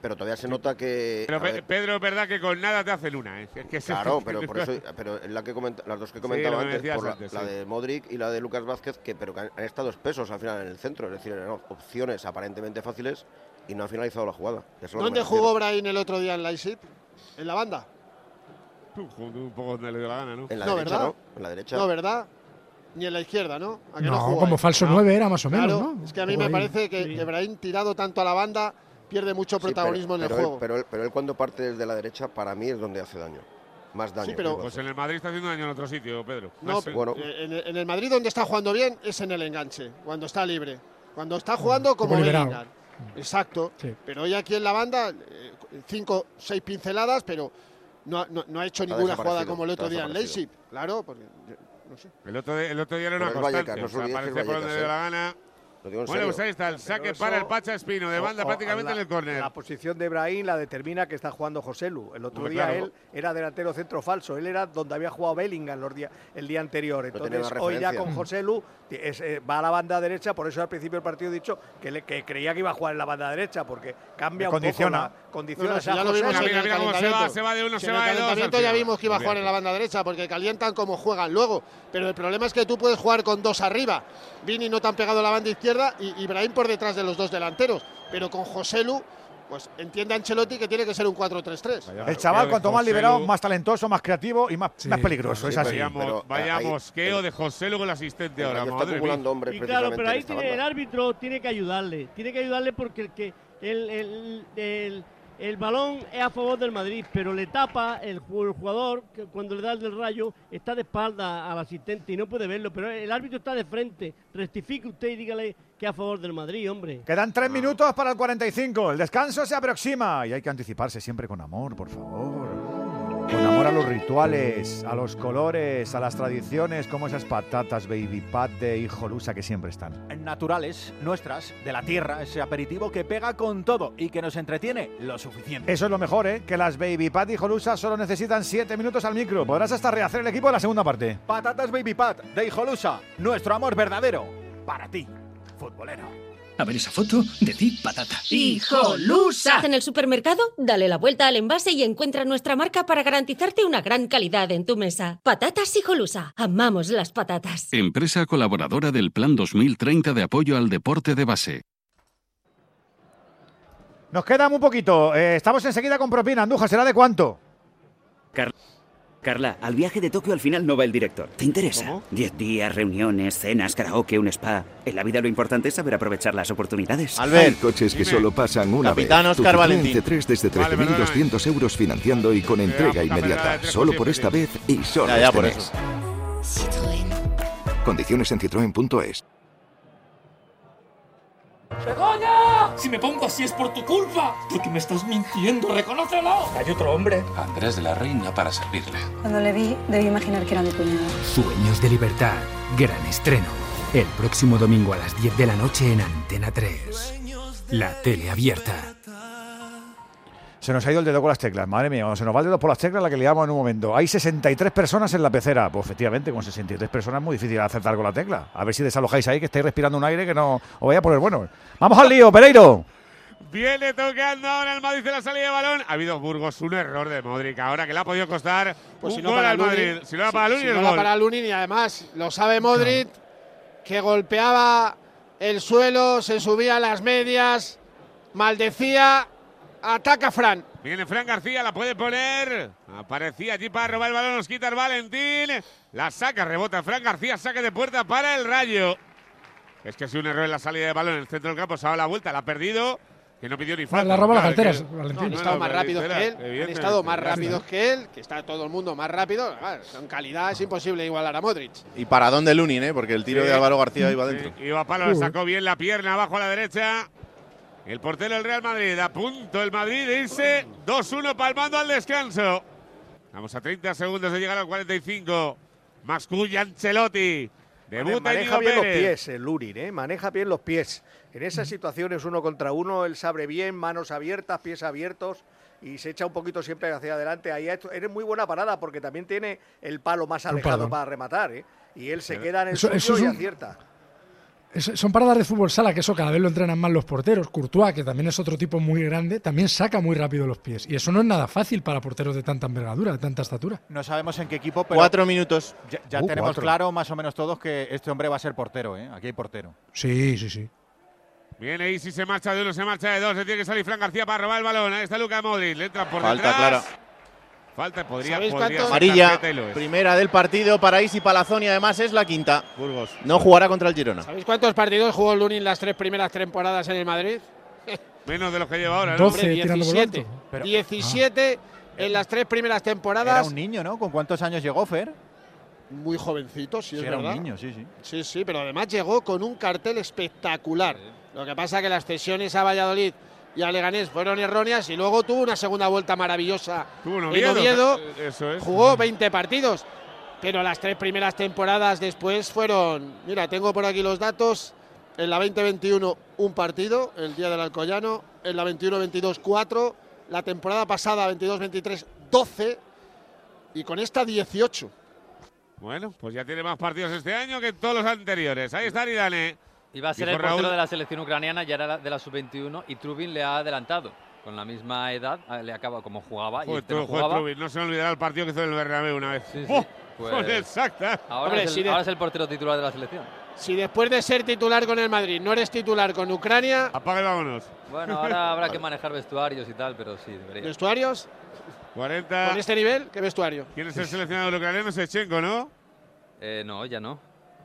pero todavía se nota que. Pero a Pe- ver, Pedro, es verdad que con nada te hacen una. ¿eh? Es que se- Claro, pero por eso, pero en la que comenta- las dos que Sí, comentaba lo que antes, por la, antes, la sí. de Modric y la de Lucas Vázquez, que pero que han, han estado espesos al final en el centro, es decir, eran op- opciones aparentemente fáciles y no han finalizado la jugada. Que ¿Dónde jugó Brahim el otro día en Leipzig? ¿En la banda? Un poco donde le dio la gana, ¿no? En la no, derecha, ¿verdad? ¿no? En la derecha. No, ¿verdad? Ni en la izquierda, ¿no? ¿A que No, como ahí? falso 9 era más o menos, Claro, ¿no? Es que a mí me ahí. parece que, que Brahim tirado tanto a la banda pierde mucho Sí, pero- protagonismo en el pero él- juego. pero, él, pero él cuando parte desde la derecha, para mí es donde hace daño. Más daño. pero- Pues en el Madrid está haciendo daño en otro sitio, Pedro. No, eh, bueno. eh, en, el- en el Madrid donde está jugando bien es en el enganche, cuando está libre. Cuando está jugando como liberado. Bellingham. Exacto. Sí. Pero hoy aquí en la banda, eh, cinco, seis pinceladas, pero no, ha- no- no ha hecho Está ninguna jugada como el otro día en. Leipzig. Claro, porque yo- no sé. El otro, el otro día era una constante. Vallecas, no o sea, aparece por donde le dio la gana. Lo digo en Bueno, serio. pues ahí está el saque eso- para el Pacha Espino, de O- banda o- prácticamente la- en el córner. La posición de Brahim la determina que está jugando José Lu. El otro día claro. él era delantero centro falso. Él era donde había jugado Bellingham los días- el día anterior. Entonces hoy ya con José Lu es, eh, va a la banda derecha. Por eso al principio del partido he dicho que, le- que creía que iba a jugar en la banda derecha porque cambia Le un condiciona. poco la- condiciona No, no, a si ya lo vimos en Mira, el mira cómo se va, se va de uno, Si se va de dos. ya vimos que iba a jugar en la banda derecha porque calientan como juegan luego. Pero el problema es que tú puedes jugar con dos arriba. Vini no te han pegado la banda izquierda y Ibrahim por detrás de los dos delanteros. Pero con José Lu, pues entiende Ancelotti que tiene que ser un 4-3-3. El chaval, cuanto más liberado, Lu. más talentoso, más creativo y más, Sí. más peligroso. Sí, es así. ya- Vayamos, pero, vaya ahí- mosqueo de José Lu con el asistente ahora. Está acumulando hombres Y claro, pero ahí tiene, el árbitro tiene que ayudarle. Tiene que ayudarle porque el que el, el, el- el balón es a favor del Madrid, pero le tapa el, ju- el jugador cuando le da el del rayo, está de espalda al asistente y no puede verlo. Pero el árbitro está de frente. Rectifique usted y dígale que a favor del Madrid, hombre. Quedan tres minutos para el 45. El descanso se aproxima y hay que anticiparse siempre con amor, por favor. Con amor a los rituales, a los colores, a las tradiciones, como esas patatas baby pat de hijolusa que siempre están. Naturales, nuestras, de la tierra, ese aperitivo que pega con todo y que nos entretiene lo suficiente. Eso es lo mejor, ¿eh? Que las baby pat de hijolusa solo necesitan siete minutos al micro. Podrás hasta rehacer el equipo en la segunda parte. Patatas Baby Pat de Hijolusa, nuestro amor verdadero para ti, futbolero. A ver esa foto de ti, patata. ¡Hijolusa! En el supermercado, dale la vuelta al envase y encuentra nuestra marca para garantizarte una gran calidad en tu mesa. Patatas Hijolusa. Amamos las patatas. Empresa colaboradora del Plan 2030 de apoyo al deporte de base. Nos queda muy poquito. Eh, estamos enseguida con propina. Andújar, ¿será de cuánto? Carla, al viaje de Tokio al final no va el director. ¿Te interesa? Diez días, reuniones, cenas, karaoke, un spa. En la vida lo importante es saber aprovechar las oportunidades. Hay coches que solo pasan una Capitán vez. Tu Oscar Citroën Valentín. C3 desde Vale, 13.200 euros financiando y con entrega inmediata. Solo por esta vez y solo Ya, ya, este por mes. eso. Condiciones en citroen.es. ¡Begoña! Si me pongo así es por tu culpa. Porque me estás mintiendo, reconócelo. Hay otro hombre. Andrés de la Reina para servirle. Cuando le vi, debí imaginar que era mi cuñado. Sueños de libertad. Gran estreno. El próximo domingo a las 10 de la noche en Antena 3. La tele abierta. Se nos ha ido el dedo con las teclas, madre mía, cuando se nos va el dedo por las teclas la que liamos en un momento. Hay 63 personas en la pecera. Pues efectivamente, con 63 personas es muy difícil acertar con la tecla. A ver si desalojáis ahí, que estáis respirando un aire que no os vaya a poner bueno. Vamos al lío, Pereiro. Viene tocando ahora el Madrid en la salida de balón. Ha habido Burgos un error de Modric ahora que le ha podido costar Pues un si no gol para al Lunin, Madrid. Si no era si- para si Lunin, no el era para Lunin y además lo sabe Modric, que golpeaba el suelo, se subía a las medias, maldecía, ataca Fran. Viene Fran García, la puede poner. Aparecía allí para robar el balón, nos quita el Valentín. La saca, rebota Fran García, saque de puerta para el Rayo. Es que ha sido un error en la salida de balón en el centro del campo, se ha dado la vuelta, la ha perdido. Que no pidió ni falta. Le ha robado las Claro, carteras, que- Valentín. No, han estado no, más rápidos que él, han estado más rápidos que él, que está todo el mundo más rápido. Claro, Con calidad es imposible igualar a Modric. Y paradón de Lunin, ¿eh? porque el tiro Sí. de Álvaro García iba dentro. Sí, iba a palo, le sacó bien la pierna abajo a la derecha. El portero del Real Madrid, a punto el Madrid de irse 2-1 palmando al descanso. Vamos a 30 segundos de llegar al 45. Masculla Ancelotti. Debuta Maneja bien los pies el Lurin, ¿eh? maneja bien los pies. En esas situaciones uno contra uno, él sabe bien, manos abiertas, pies abiertos y se echa un poquito siempre hacia adelante. Ahí eres muy buena parada porque también tiene el palo más alejado para rematar. ¿eh? Y él se queda en el Eso- suyo eso es y un- acierta. Es- son paradas de fútbol sala, que eso cada vez lo entrenan más los porteros. Courtois, que también es otro tipo muy grande, también saca muy rápido los pies. Y eso no es nada fácil para porteros de tanta envergadura, de tanta estatura. No sabemos en qué equipo, pero. Cuatro minutos. Ya, ya Uh, tenemos cuatro. claro, más o menos todos, que este hombre va a ser portero, ¿eh? Aquí hay portero. Sí, sí, sí. Viene Isi, se marcha de uno, se marcha de dos. Se tiene que salir Fran García para robar el balón. Ahí está Luca Modric. Le entra por Falta detrás. clara. Falta, podría, ¿Sabéis podría Amarilla, primera del partido para Isi Palazón y además es la quinta. Burgos. No jugará contra el Girona. ¿Sabéis cuántos partidos jugó Lunin las tres primeras temporadas en el Madrid? Menos de los que lleva ahora, ¿no? Hombre, 17. 17 en las tres primeras Era temporadas. un niño, ¿no? ¿Con cuántos años llegó Fer? Muy jovencito, sí, Sí, es era un niño, sí, sí. Sí, sí, pero además llegó con un cartel espectacular. Lo que pasa que las cesiones a Valladolid y a Leganés fueron erróneas y luego tuvo una segunda vuelta maravillosa en Oviedo, Oviedo. Eso es. Jugó 20 partidos, pero las tres primeras temporadas después fueron, mira, tengo por aquí los datos, en la 2021 un partido, el día del Alcoyano, en la 21-22 4, la temporada pasada 22-23 12 y con esta 18. Bueno, pues ya tiene más partidos este año que todos los anteriores. Ahí está Aridane. Iba a ser Dijo el portero Raúl- de la selección ucraniana, ya era de la sub-21 y Trubin le ha adelantado. Con la misma edad, ah, le acaba como jugaba y este no jugaba. Trubin, no se me olvidará el partido que hizo el Bernabéu una vez. Sí, sí, ¡Oh! pues- exacta. Ahora, Hombre, es el, si de- ahora es el portero titular de la selección. Si después de ser titular con el Madrid no eres titular con Ucrania, apaga y vámonos. Bueno, ahora habrá que manejar vestuarios y tal, pero sí, debería. ¿Vestuarios? 40. ¿Con este nivel? ¿Qué vestuario? ¿Quién es el seleccionado ucraniano? Sechenko, ¿no? Eh, no, ya no.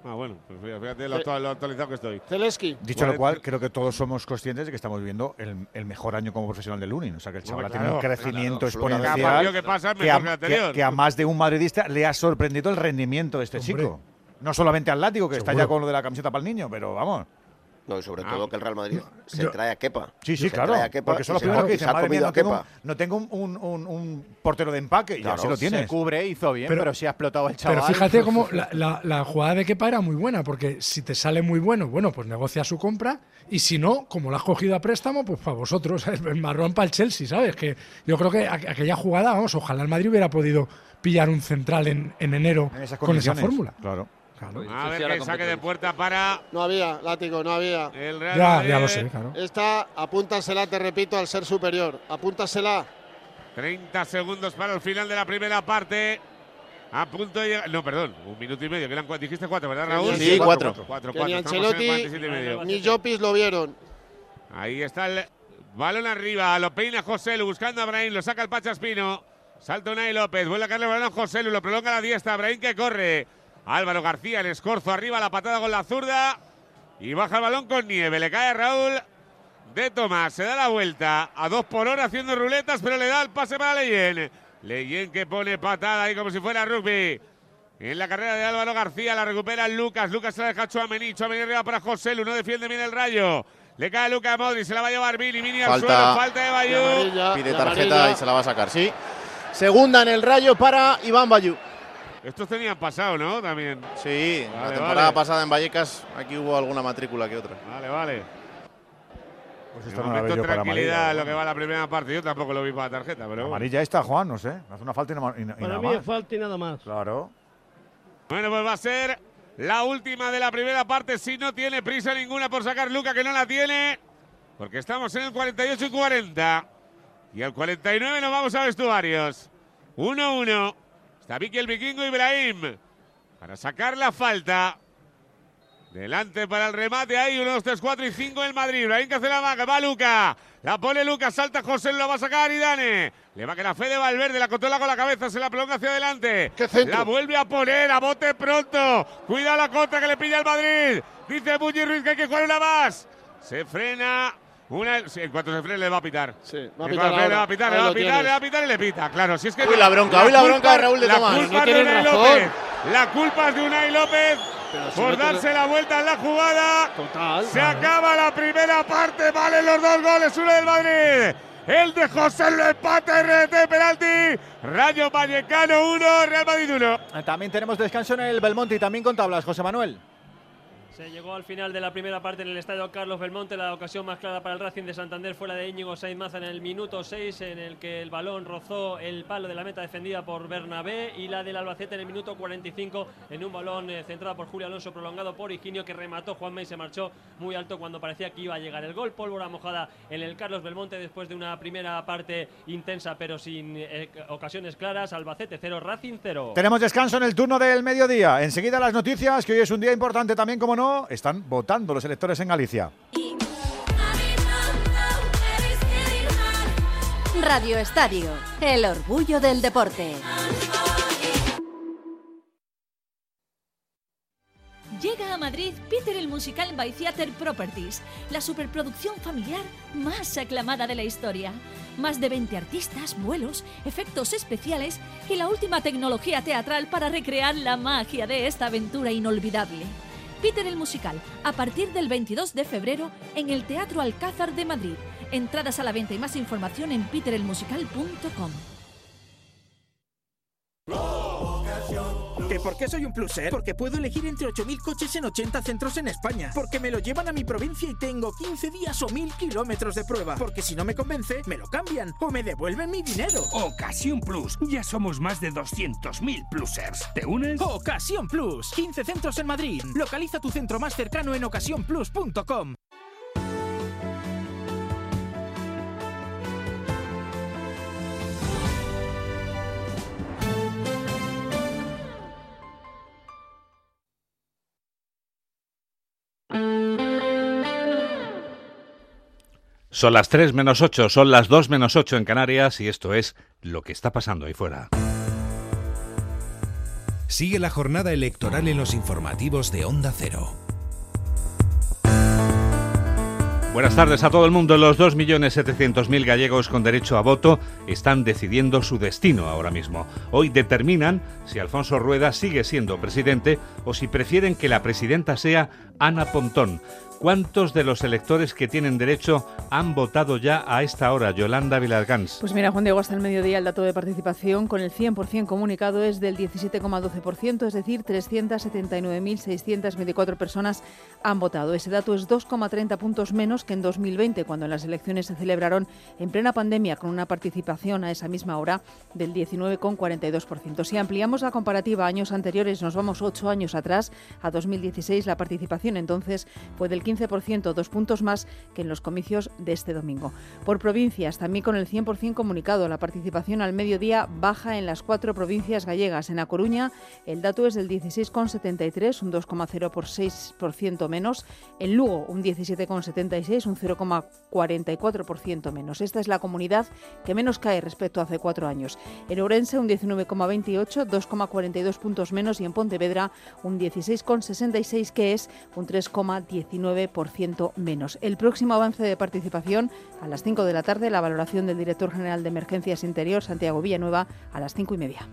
Ah, bueno, pues fíjate lo, actu- lo actualizado que estoy. Zelensky. Dicho lo cual, creo que todos somos conscientes de que estamos viviendo el, el mejor año como profesional de Lunin. O sea, que el chaval Hombre, tiene un claro, crecimiento claro, exponencial. Que pasa que, a, que que- a más de un madridista le ha sorprendido el rendimiento de este chico. No solamente al látigo, que está ya con lo de la camiseta para el niño, pero vamos. No, y sobre todo que el Real Madrid se Yo- trae a Kepa. Sí, sí, Se claro. trae a Kepa porque son los primeros que dicen, ha madre mía, comido no a tengo, no tengo un, un- un- un portero de empaque. y Claro, así lo tienes. Se cubre, hizo bien, pero, sí ha explotado el chaval. Pero fíjate cómo la, la- la jugada de Kepa era muy buena, porque si te sale muy bueno, bueno, pues negocia su compra, y si no, como lo has cogido a préstamo, pues para vosotros, el marrón para el Chelsea, ¿sabes? Que yo creo que aqu- aquella jugada, vamos, ojalá el Madrid hubiera podido pillar un central en, en enero En con esa fórmula. Claro. A ver qué saque de puerta para No había, látigo, no había. el Real Ya, Madrid. ya lo sé, claro. Esta, apúntasela, te repito, al ser superior. Apúntasela. 30 segundos para el final de la primera parte. A punto de llegar. No, perdón, un minuto y medio. Que eran, dijiste cuatro, ¿verdad, Raúl? Sí, cuatro. cuatro. Cuatro, Que cuatro. ni Estamos en el Ancelotti 47 y medio. ni Jopis lo vieron. Ahí está el balón arriba. Lo peina José Lu buscando a Brahim. Lo saca el Pachaspino. Salta Unai López, vuelve a caerle el balón José Lu, lo prolonga la diestra, Brahim que corre. Álvaro García, el escorzo arriba, la patada con la zurda. Y baja el balón con nieve, le cae a Raúl de Tomás, se da la vuelta a dos por hora haciendo ruletas, pero le da el pase para Leyen. Leyen que pone patada ahí como si fuera rugby. En la carrera de Álvaro García la recupera Lucas. Lucas se la deja a Chuamení. Chuamení arriba para José Lu. No defiende bien el rayo. Le cae Lucas Modri. Se la va a llevar Vini. Vini al suelo. Falta de Bayú. Pide tarjeta y se la va a sacar, sí. Segunda en el rayo para Iván Bayú. Estos tenían pasado, ¿no? También. Sí, la Vale, temporada vale. pasada en Vallecas aquí hubo alguna matrícula que otra. Vale, vale. Pues no la momento para tranquilidad amarilla. en lo que va la primera parte. Yo tampoco lo vi para la tarjeta, pero. Amarilla esta, Juan, no sé. Hace una falta y, no- y- y Para nada mí más. es falta y nada más. Claro. Bueno, pues va a ser la última de la primera parte. Si no tiene prisa ninguna por sacar Luca, que no la tiene. Porque estamos en el 48 y 40. Y al 49 nos vamos a vestuarios. 1-1. Está Vicky el vikingo Ibrahim. Para sacar la falta. Delante para el remate ahí, 1, 2, 3, 4 y 5 el Madrid. Ibrahim que hace la maga, va Luca. La pone Luca, salta José, lo va a sacar y Dane. Le va a quedar fe de Valverde, la controla con la cabeza, se la prolonga hacia adelante. La vuelve a poner, a bote pronto. Cuida la contra que le pilla el Madrid. Dice Ruiz que hay que jugar una más. Se frena. Una, sí, en cuanto se frene le va a pitar. Sí, va a pitar le va a pitar, le va a pitar, le va a pitar y le pita. Claro, si es que Uy, la bronca, uy, la bronca de Raúl de la Tomás. culpa No es de tiene Unai razón. López. La culpa es de Unai López si por no darse la vuelta en la jugada. Total. Se acaba la primera parte, valen los dos goles, uno del Madrid. El de José lo empata, RT, penalti. Rayo Vallecano 1, Real Madrid 1. Eh, También tenemos descanso en el Belmonte y también con tablas, José Manuel. Se llegó al final de la primera parte en el estadio Carlos Belmonte. La ocasión más clara para el Racing de Santander fue la de Íñigo Sainz Maza en el minuto 6, en el que el balón rozó el palo de la meta defendida por Bernabé. Y la del Albacete en el minuto 45, en un balón eh, centrado por Julio Alonso, prolongado por Higinio, que remató Juanma y se marchó muy alto cuando parecía que iba a llegar el gol. Pólvora mojada en el Carlos Belmonte después de una primera parte intensa, pero sin eh, ocasiones claras. Albacete 0, Racing 0. Tenemos descanso en el turno del mediodía. Enseguida las noticias, que hoy es un día importante también, como no, están votando los electores en Galicia. Radio Estadio, el orgullo del deporte. Llega a Madrid Peter el Musical by Theater Properties, la superproducción familiar más aclamada de la historia. Más de 20 artistas, vuelos, efectos especiales y la última tecnología teatral para recrear la magia de esta aventura inolvidable. Peter el Musical, a partir del 22 de febrero en el Teatro Alcázar de Madrid. Entradas a la venta y más información en peterelmusical.com. ¿Que por qué soy un pluser? Porque puedo elegir entre 8.000 coches en 80 centros en España. Porque me lo llevan a mi provincia y tengo 15 días o 1.000 kilómetros de prueba. Porque si no me convence, me lo cambian o me devuelven mi dinero. Ocasión Plus. Ya somos más de 200.000 plusers. ¿Te unes? Ocasión Plus. 15 centros en Madrid. Localiza tu centro más cercano en ocasiónplus.com. Son las 3 menos 8, son las 2 menos 8 en Canarias y esto es lo que está pasando ahí fuera. Sigue la jornada electoral en los informativos de Onda Cero. Buenas tardes a todo el mundo. Los 2.700.000 gallegos con derecho a voto están decidiendo su destino ahora mismo. Hoy determinan si Alfonso Rueda sigue siendo presidente o si prefieren que la presidenta sea Ana Pontón. ¿Cuántos de los electores que tienen derecho han votado ya a esta hora? Yolanda Vilargans. Pues mira, Juan Diego, hasta el mediodía el dato de participación con el 100% comunicado es del 17,12%, es decir, 379.624 personas han votado. Ese dato es 2,30 puntos menos que en 2020, cuando las elecciones se celebraron en plena pandemia con una participación a esa misma hora del 19,42%. Si ampliamos la comparativa a años anteriores, nos vamos ocho años atrás, a 2016, la participación entonces fue del 15 15%, dos puntos más que en los comicios de este domingo. Por provincias, también con el 100% comunicado, la participación al mediodía baja en las cuatro provincias gallegas. En A Coruña, el dato es del 16,73, un 2,06% menos. En Lugo, un 17,76, un 0,44% menos. Esta es la comunidad que menos cae respecto a hace cuatro años. En Ourense, un 19,28, 2,42 puntos menos. Y en Pontevedra, un 16,66, que es un 3,19% menos. El próximo avance de participación a las 5 de la tarde, la valoración del director general de Emergencias Interior, Santiago Villanueva, a las 5 y media.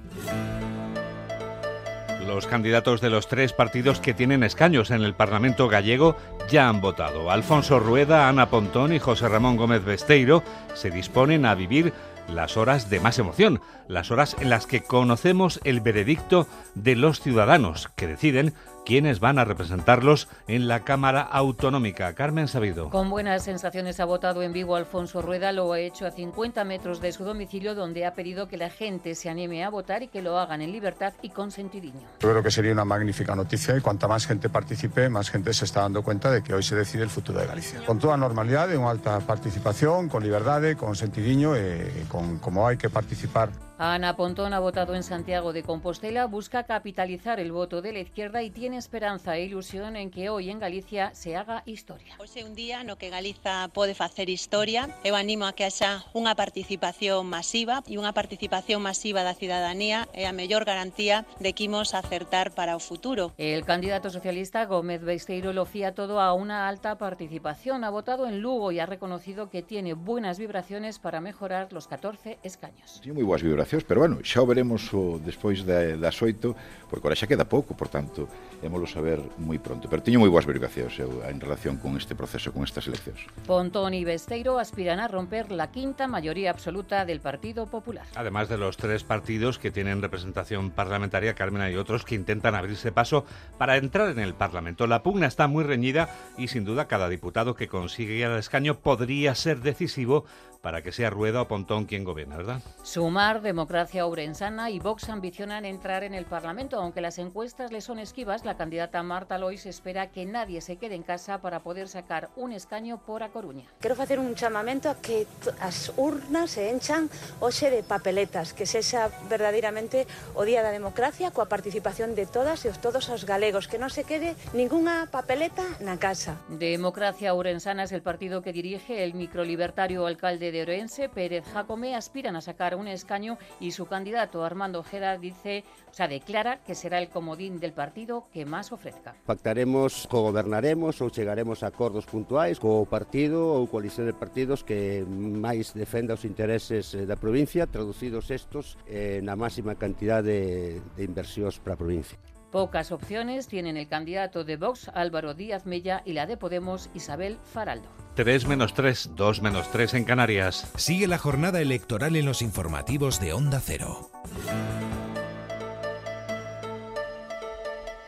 Los candidatos de los tres partidos que tienen escaños en el Parlamento gallego ya han votado. Alfonso Rueda, Ana Pontón y José Ramón Gómez Besteiro se disponen a vivir las horas de más emoción, las horas en las que conocemos el veredicto de los ciudadanos que deciden quiénes van a representarlos en la Cámara Autonómica. Carmen Sabido. Con buenas sensaciones ha votado en Vigo Alfonso Rueda, lo ha hecho a 50 metros de su domicilio, donde ha pedido que la gente se anime a votar y que lo hagan en libertad y con sentidiño. Yo creo que sería una magnífica noticia y cuanta más gente participe, más gente se está dando cuenta de que hoy se decide el futuro de Galicia. Con toda normalidad, en alta participación, con libertad, con sentidiño y con como hay que participar. Ana Pontón ha votado en Santiago de Compostela, busca capitalizar el voto de la izquierda y tiene esperanza e ilusión en que hoy en Galicia se haga historia. Hoxe é un día no que Galiza pode facer historia. Eu animo a que haxa unha participación masiva e unha participación masiva da cidadanía é a mellor garantía de que imos acertar para o futuro. El candidato socialista Gómez Besteiro lo fía todo a una alta participación. Ha votado en Lugo y ha reconocido que tiene buenas vibraciones para mejorar los 14 escaños. Tiene moi boas pero bueno, xa o veremos o despois da, das oito, porque ahora xa queda pouco, por tanto, émolo saber moi pronto. Pero teño moi boas verificacións eu, en relación con este proceso, con estas eleccións. Pontón y Besteiro aspiran a romper la quinta mayoría absoluta del Partido Popular. Además de los tres partidos que tienen representación parlamentaria, Carmen, hay otros que intentan abrirse paso para entrar en el Parlamento. La pugna está muy reñida y sin duda cada diputado que consigue el escaño podría ser decisivo para que sea Rueda o Pontón quien gobierna, ¿verdad? Sumar, Democracia Ourensana y Vox ambicionan entrar en el Parlamento. Aunque las encuestas le son esquivas, la candidata Marta Lois espera que nadie se quede en casa para poder sacar un escaño por A Coruña. Quero facer un chamamento a que t- as urnas se enchan hoxe de papeletas, que sexa verdadeiramente o Día da Democracia coa participación de todas e os todos os galegos, que non se quede ningunha papeleta na casa. Democracia Ourensana es el partido que dirige el microlibertario alcalde de Orense, Pérez Jacome, aspiran a sacar un escaño y su candidato Armando Ojeda dice, o sea, declara que será el comodín del partido que más ofrezca. Pactaremos, gobernaremos ou chegaremos a acordos puntuais co partido ou coalición de partidos que máis defenda os intereses da provincia, traducidos estos eh, na máxima cantidad de, de inversións para a provincia. Pocas opciones tienen el candidato de Vox, Álvaro Díaz Mella, y la de Podemos, Isabel Faraldo. 3 menos 3, 2 menos 3 en Canarias. Sigue la jornada electoral en los informativos de Onda Cero.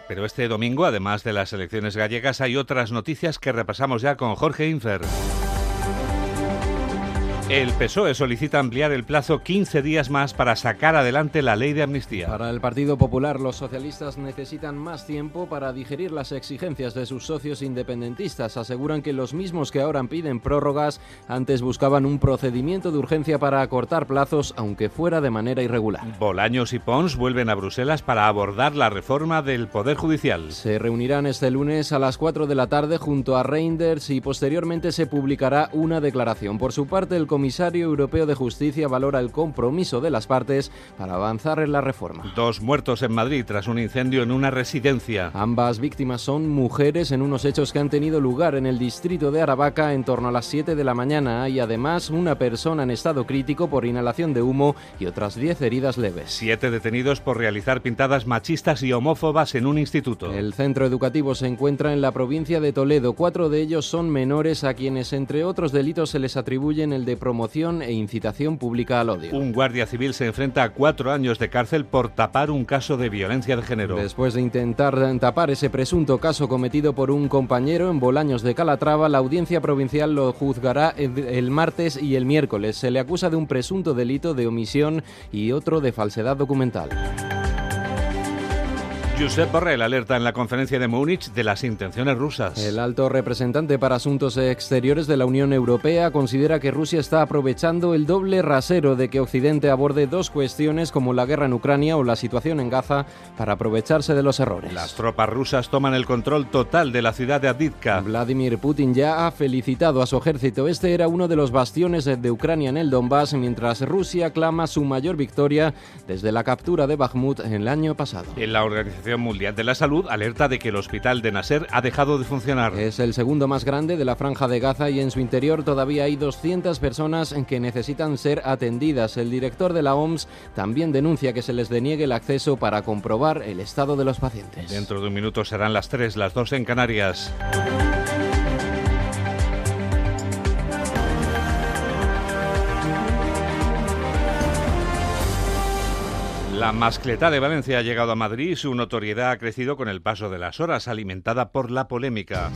Pero este domingo, además de las elecciones gallegas, hay otras noticias que repasamos ya con Jorge Infer. El PSOE solicita ampliar el plazo 15 días más para sacar adelante la ley de amnistía. Para el Partido Popular, los socialistas necesitan más tiempo para digerir las exigencias de sus socios independentistas. Aseguran que los mismos que ahora piden prórrogas antes buscaban un procedimiento de urgencia para acortar plazos, aunque fuera de manera irregular. Bolaños y Pons vuelven a Bruselas para abordar la reforma del Poder Judicial. Se reunirán este lunes a las 4 de la tarde junto a Reinders y posteriormente se publicará una declaración. Por su parte, el comisario europeo de justicia valora el compromiso de las partes para avanzar en la reforma. Dos muertos en Madrid tras un incendio en una residencia. Ambas víctimas son mujeres en unos hechos que han tenido lugar en el distrito de Aravaca en torno a las 7 de la mañana y además una persona en estado crítico por inhalación de humo y otras 10 heridas leves. Siete detenidos por realizar pintadas machistas y homófobas en un instituto. El centro educativo se encuentra en la provincia de Toledo. Cuatro de ellos son menores a quienes, entre otros delitos, se les atribuyen el de promoción e incitación pública al odio. Un guardia civil se enfrenta a cuatro años de cárcel por tapar un caso de violencia de género. Después de intentar tapar ese presunto caso cometido por un compañero en Bolaños de Calatrava, la audiencia provincial lo juzgará el martes y el miércoles. Se le acusa de un presunto delito de omisión y otro de falsedad documental. Josep Borrell alerta en la conferencia de Múnich de las intenciones rusas. El alto representante para Asuntos Exteriores de la Unión Europea considera que Rusia está aprovechando el doble rasero de que Occidente aborde dos cuestiones como la guerra en Ucrania o la situación en Gaza para aprovecharse de los errores. Las tropas rusas toman el control total de la ciudad de Adivka. Vladimir Putin ya ha felicitado a su ejército. Este era uno de los bastiones de Ucrania en el Donbass, mientras Rusia clama su mayor victoria desde la captura de Bakhmut en el año pasado. En la Organización Mundial de la Salud alerta de que el hospital de Nasser ha dejado de funcionar. Es el segundo más grande de la franja de Gaza y en su interior todavía hay 200 personas que necesitan ser atendidas. El director de la OMS también denuncia que se les deniegue el acceso para comprobar el estado de los pacientes. Dentro de un minuto serán las 3, las 2 en Canarias. La mascleta de Valencia ha llegado a Madrid y su notoriedad ha crecido con el paso de las horas, alimentada por la polémica.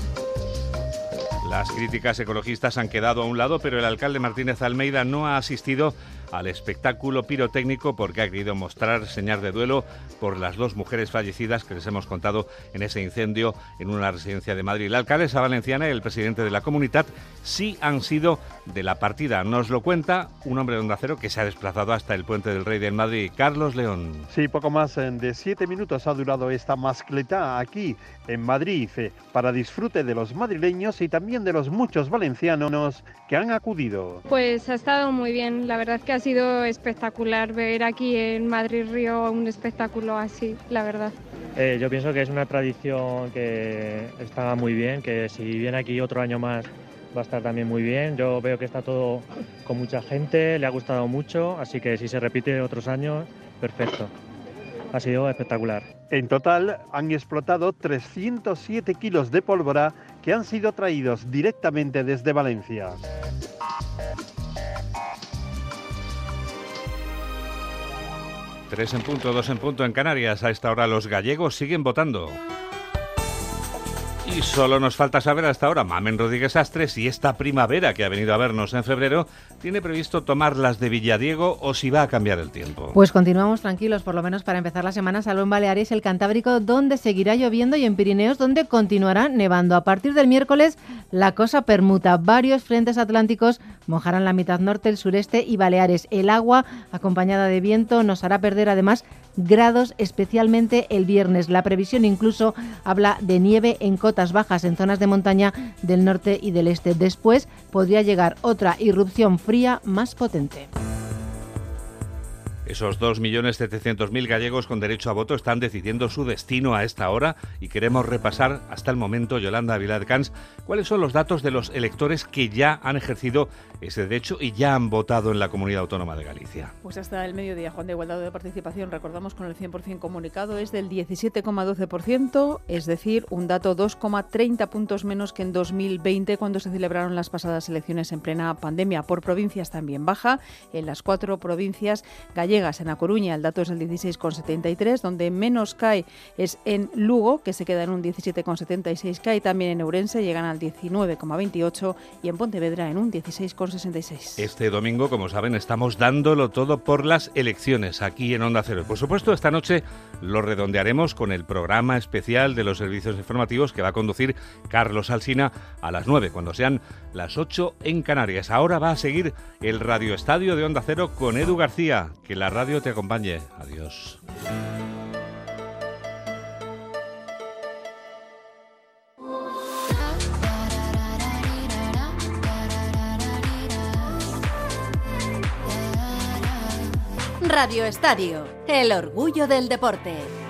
Las críticas ecologistas han quedado a un lado, pero el alcalde Martínez Almeida no ha asistido al espectáculo pirotécnico porque ha querido mostrar señal de duelo por las dos mujeres fallecidas que les hemos contado en ese incendio en una residencia de Madrid. La alcaldesa valenciana y el presidente de la comunidad sí han sido de la partida. Nos lo cuenta un hombre de Onda Cero que se ha desplazado hasta el Puente del Rey de Madrid, Carlos León. Sí, poco más de siete minutos ha durado esta mascleta aquí en Madrid para disfrute de los madrileños y también de los muchos valencianos que han acudido. Pues ha estado muy bien, la verdad que ha sido espectacular ver aquí en Madrid Río un espectáculo así, la verdad. Eh, yo pienso que es una tradición que está muy bien, que si viene aquí otro año más va a estar también muy bien. Yo veo que está todo con mucha gente, le ha gustado mucho, así que si se repite otros años, perfecto. Ha sido espectacular. En total han explotado 307 kilos de pólvora que han sido traídos directamente desde Valencia. Tres en punto, dos en punto en Canarias. A esta hora los gallegos siguen votando. Y solo nos falta saber hasta ahora, Mamen Rodríguez Astres, si esta primavera que ha venido a vernos en febrero tiene previsto tomar las de Villadiego o si va a cambiar el tiempo. Pues continuamos tranquilos, por lo menos para empezar la semana, salvo en Baleares, el Cantábrico, donde seguirá lloviendo y en Pirineos, donde continuará nevando. A partir del miércoles, la cosa permuta. Varios frentes atlánticos mojarán la mitad norte, el sureste y Baleares. El agua, acompañada de viento, nos hará perder además grados, especialmente el viernes. La previsión incluso habla de nieve en cotas bajas en zonas de montaña del norte y del este. Después podría llegar otra irrupción fría más potente. Esos 2.700.000 gallegos con derecho a voto están decidiendo su destino a esta hora y queremos repasar hasta el momento, Yolanda Vilar Cans, cuáles son los datos de los electores que ya han ejercido ese derecho y ya han votado en la Comunidad Autónoma de Galicia. Pues hasta el mediodía, Juan, de igualdad de participación, recordamos con el 100% comunicado, es del 17,12%, es decir, un dato 2,30 puntos menos que en 2020 cuando se celebraron las pasadas elecciones en plena pandemia. Por provincias también baja, en las cuatro provincias gallegas en A Coruña el dato es el 16,73, donde menos cae es en Lugo, que se queda en un 17,76, cae también en Eurense, llegan al 19,28 y en Pontevedra en un 16,66. Este domingo, como saben, estamos dándolo todo por las elecciones aquí en Onda Cero. Por supuesto, esta noche lo redondearemos con el programa especial de los servicios informativos que va a conducir Carlos Alsina a las 9, cuando sean las 8 en Canarias. Ahora va a seguir el Radio Estadio de Onda Cero con Edu García. Que la radio te acompañe. Adiós. Radio Estadio, el orgullo del deporte.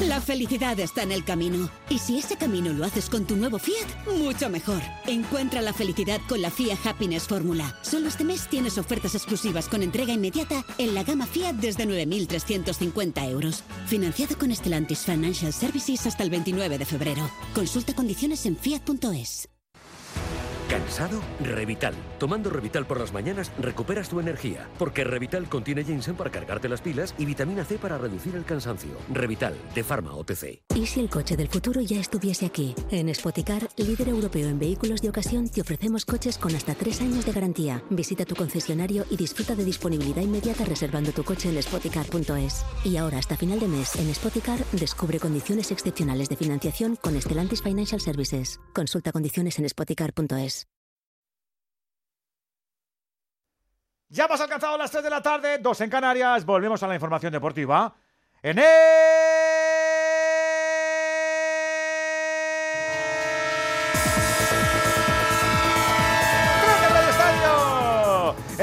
La felicidad está en el camino. Y si ese camino lo haces con tu nuevo Fiat, mucho mejor. Encuentra la felicidad con la Fiat Happiness Fórmula. Solo este mes tienes ofertas exclusivas con entrega inmediata en la gama Fiat desde 9.350 euros. Financiado con Stellantis Financial Services hasta el 29 de febrero. Consulta condiciones en fiat.es. ¿Cansado? Revital. Tomando Revital por las mañanas recuperas tu energía, porque Revital contiene ginseng para cargarte las pilas y vitamina C para reducir el cansancio. Revital, de Pharma OTC. ¿Y si el coche del futuro ya estuviese aquí? En Spoticar, líder europeo en vehículos de ocasión, te ofrecemos coches con hasta tres años de garantía. Visita tu concesionario y disfruta de disponibilidad inmediata reservando tu coche en spoticar.es. Y ahora, hasta final de mes, en Spoticar, descubre condiciones excepcionales de financiación con Stellantis Financial Services. Consulta condiciones en spoticar.es. Ya hemos alcanzado las 3 de la tarde, 2 en Canarias. Volvemos a la información deportiva. En el...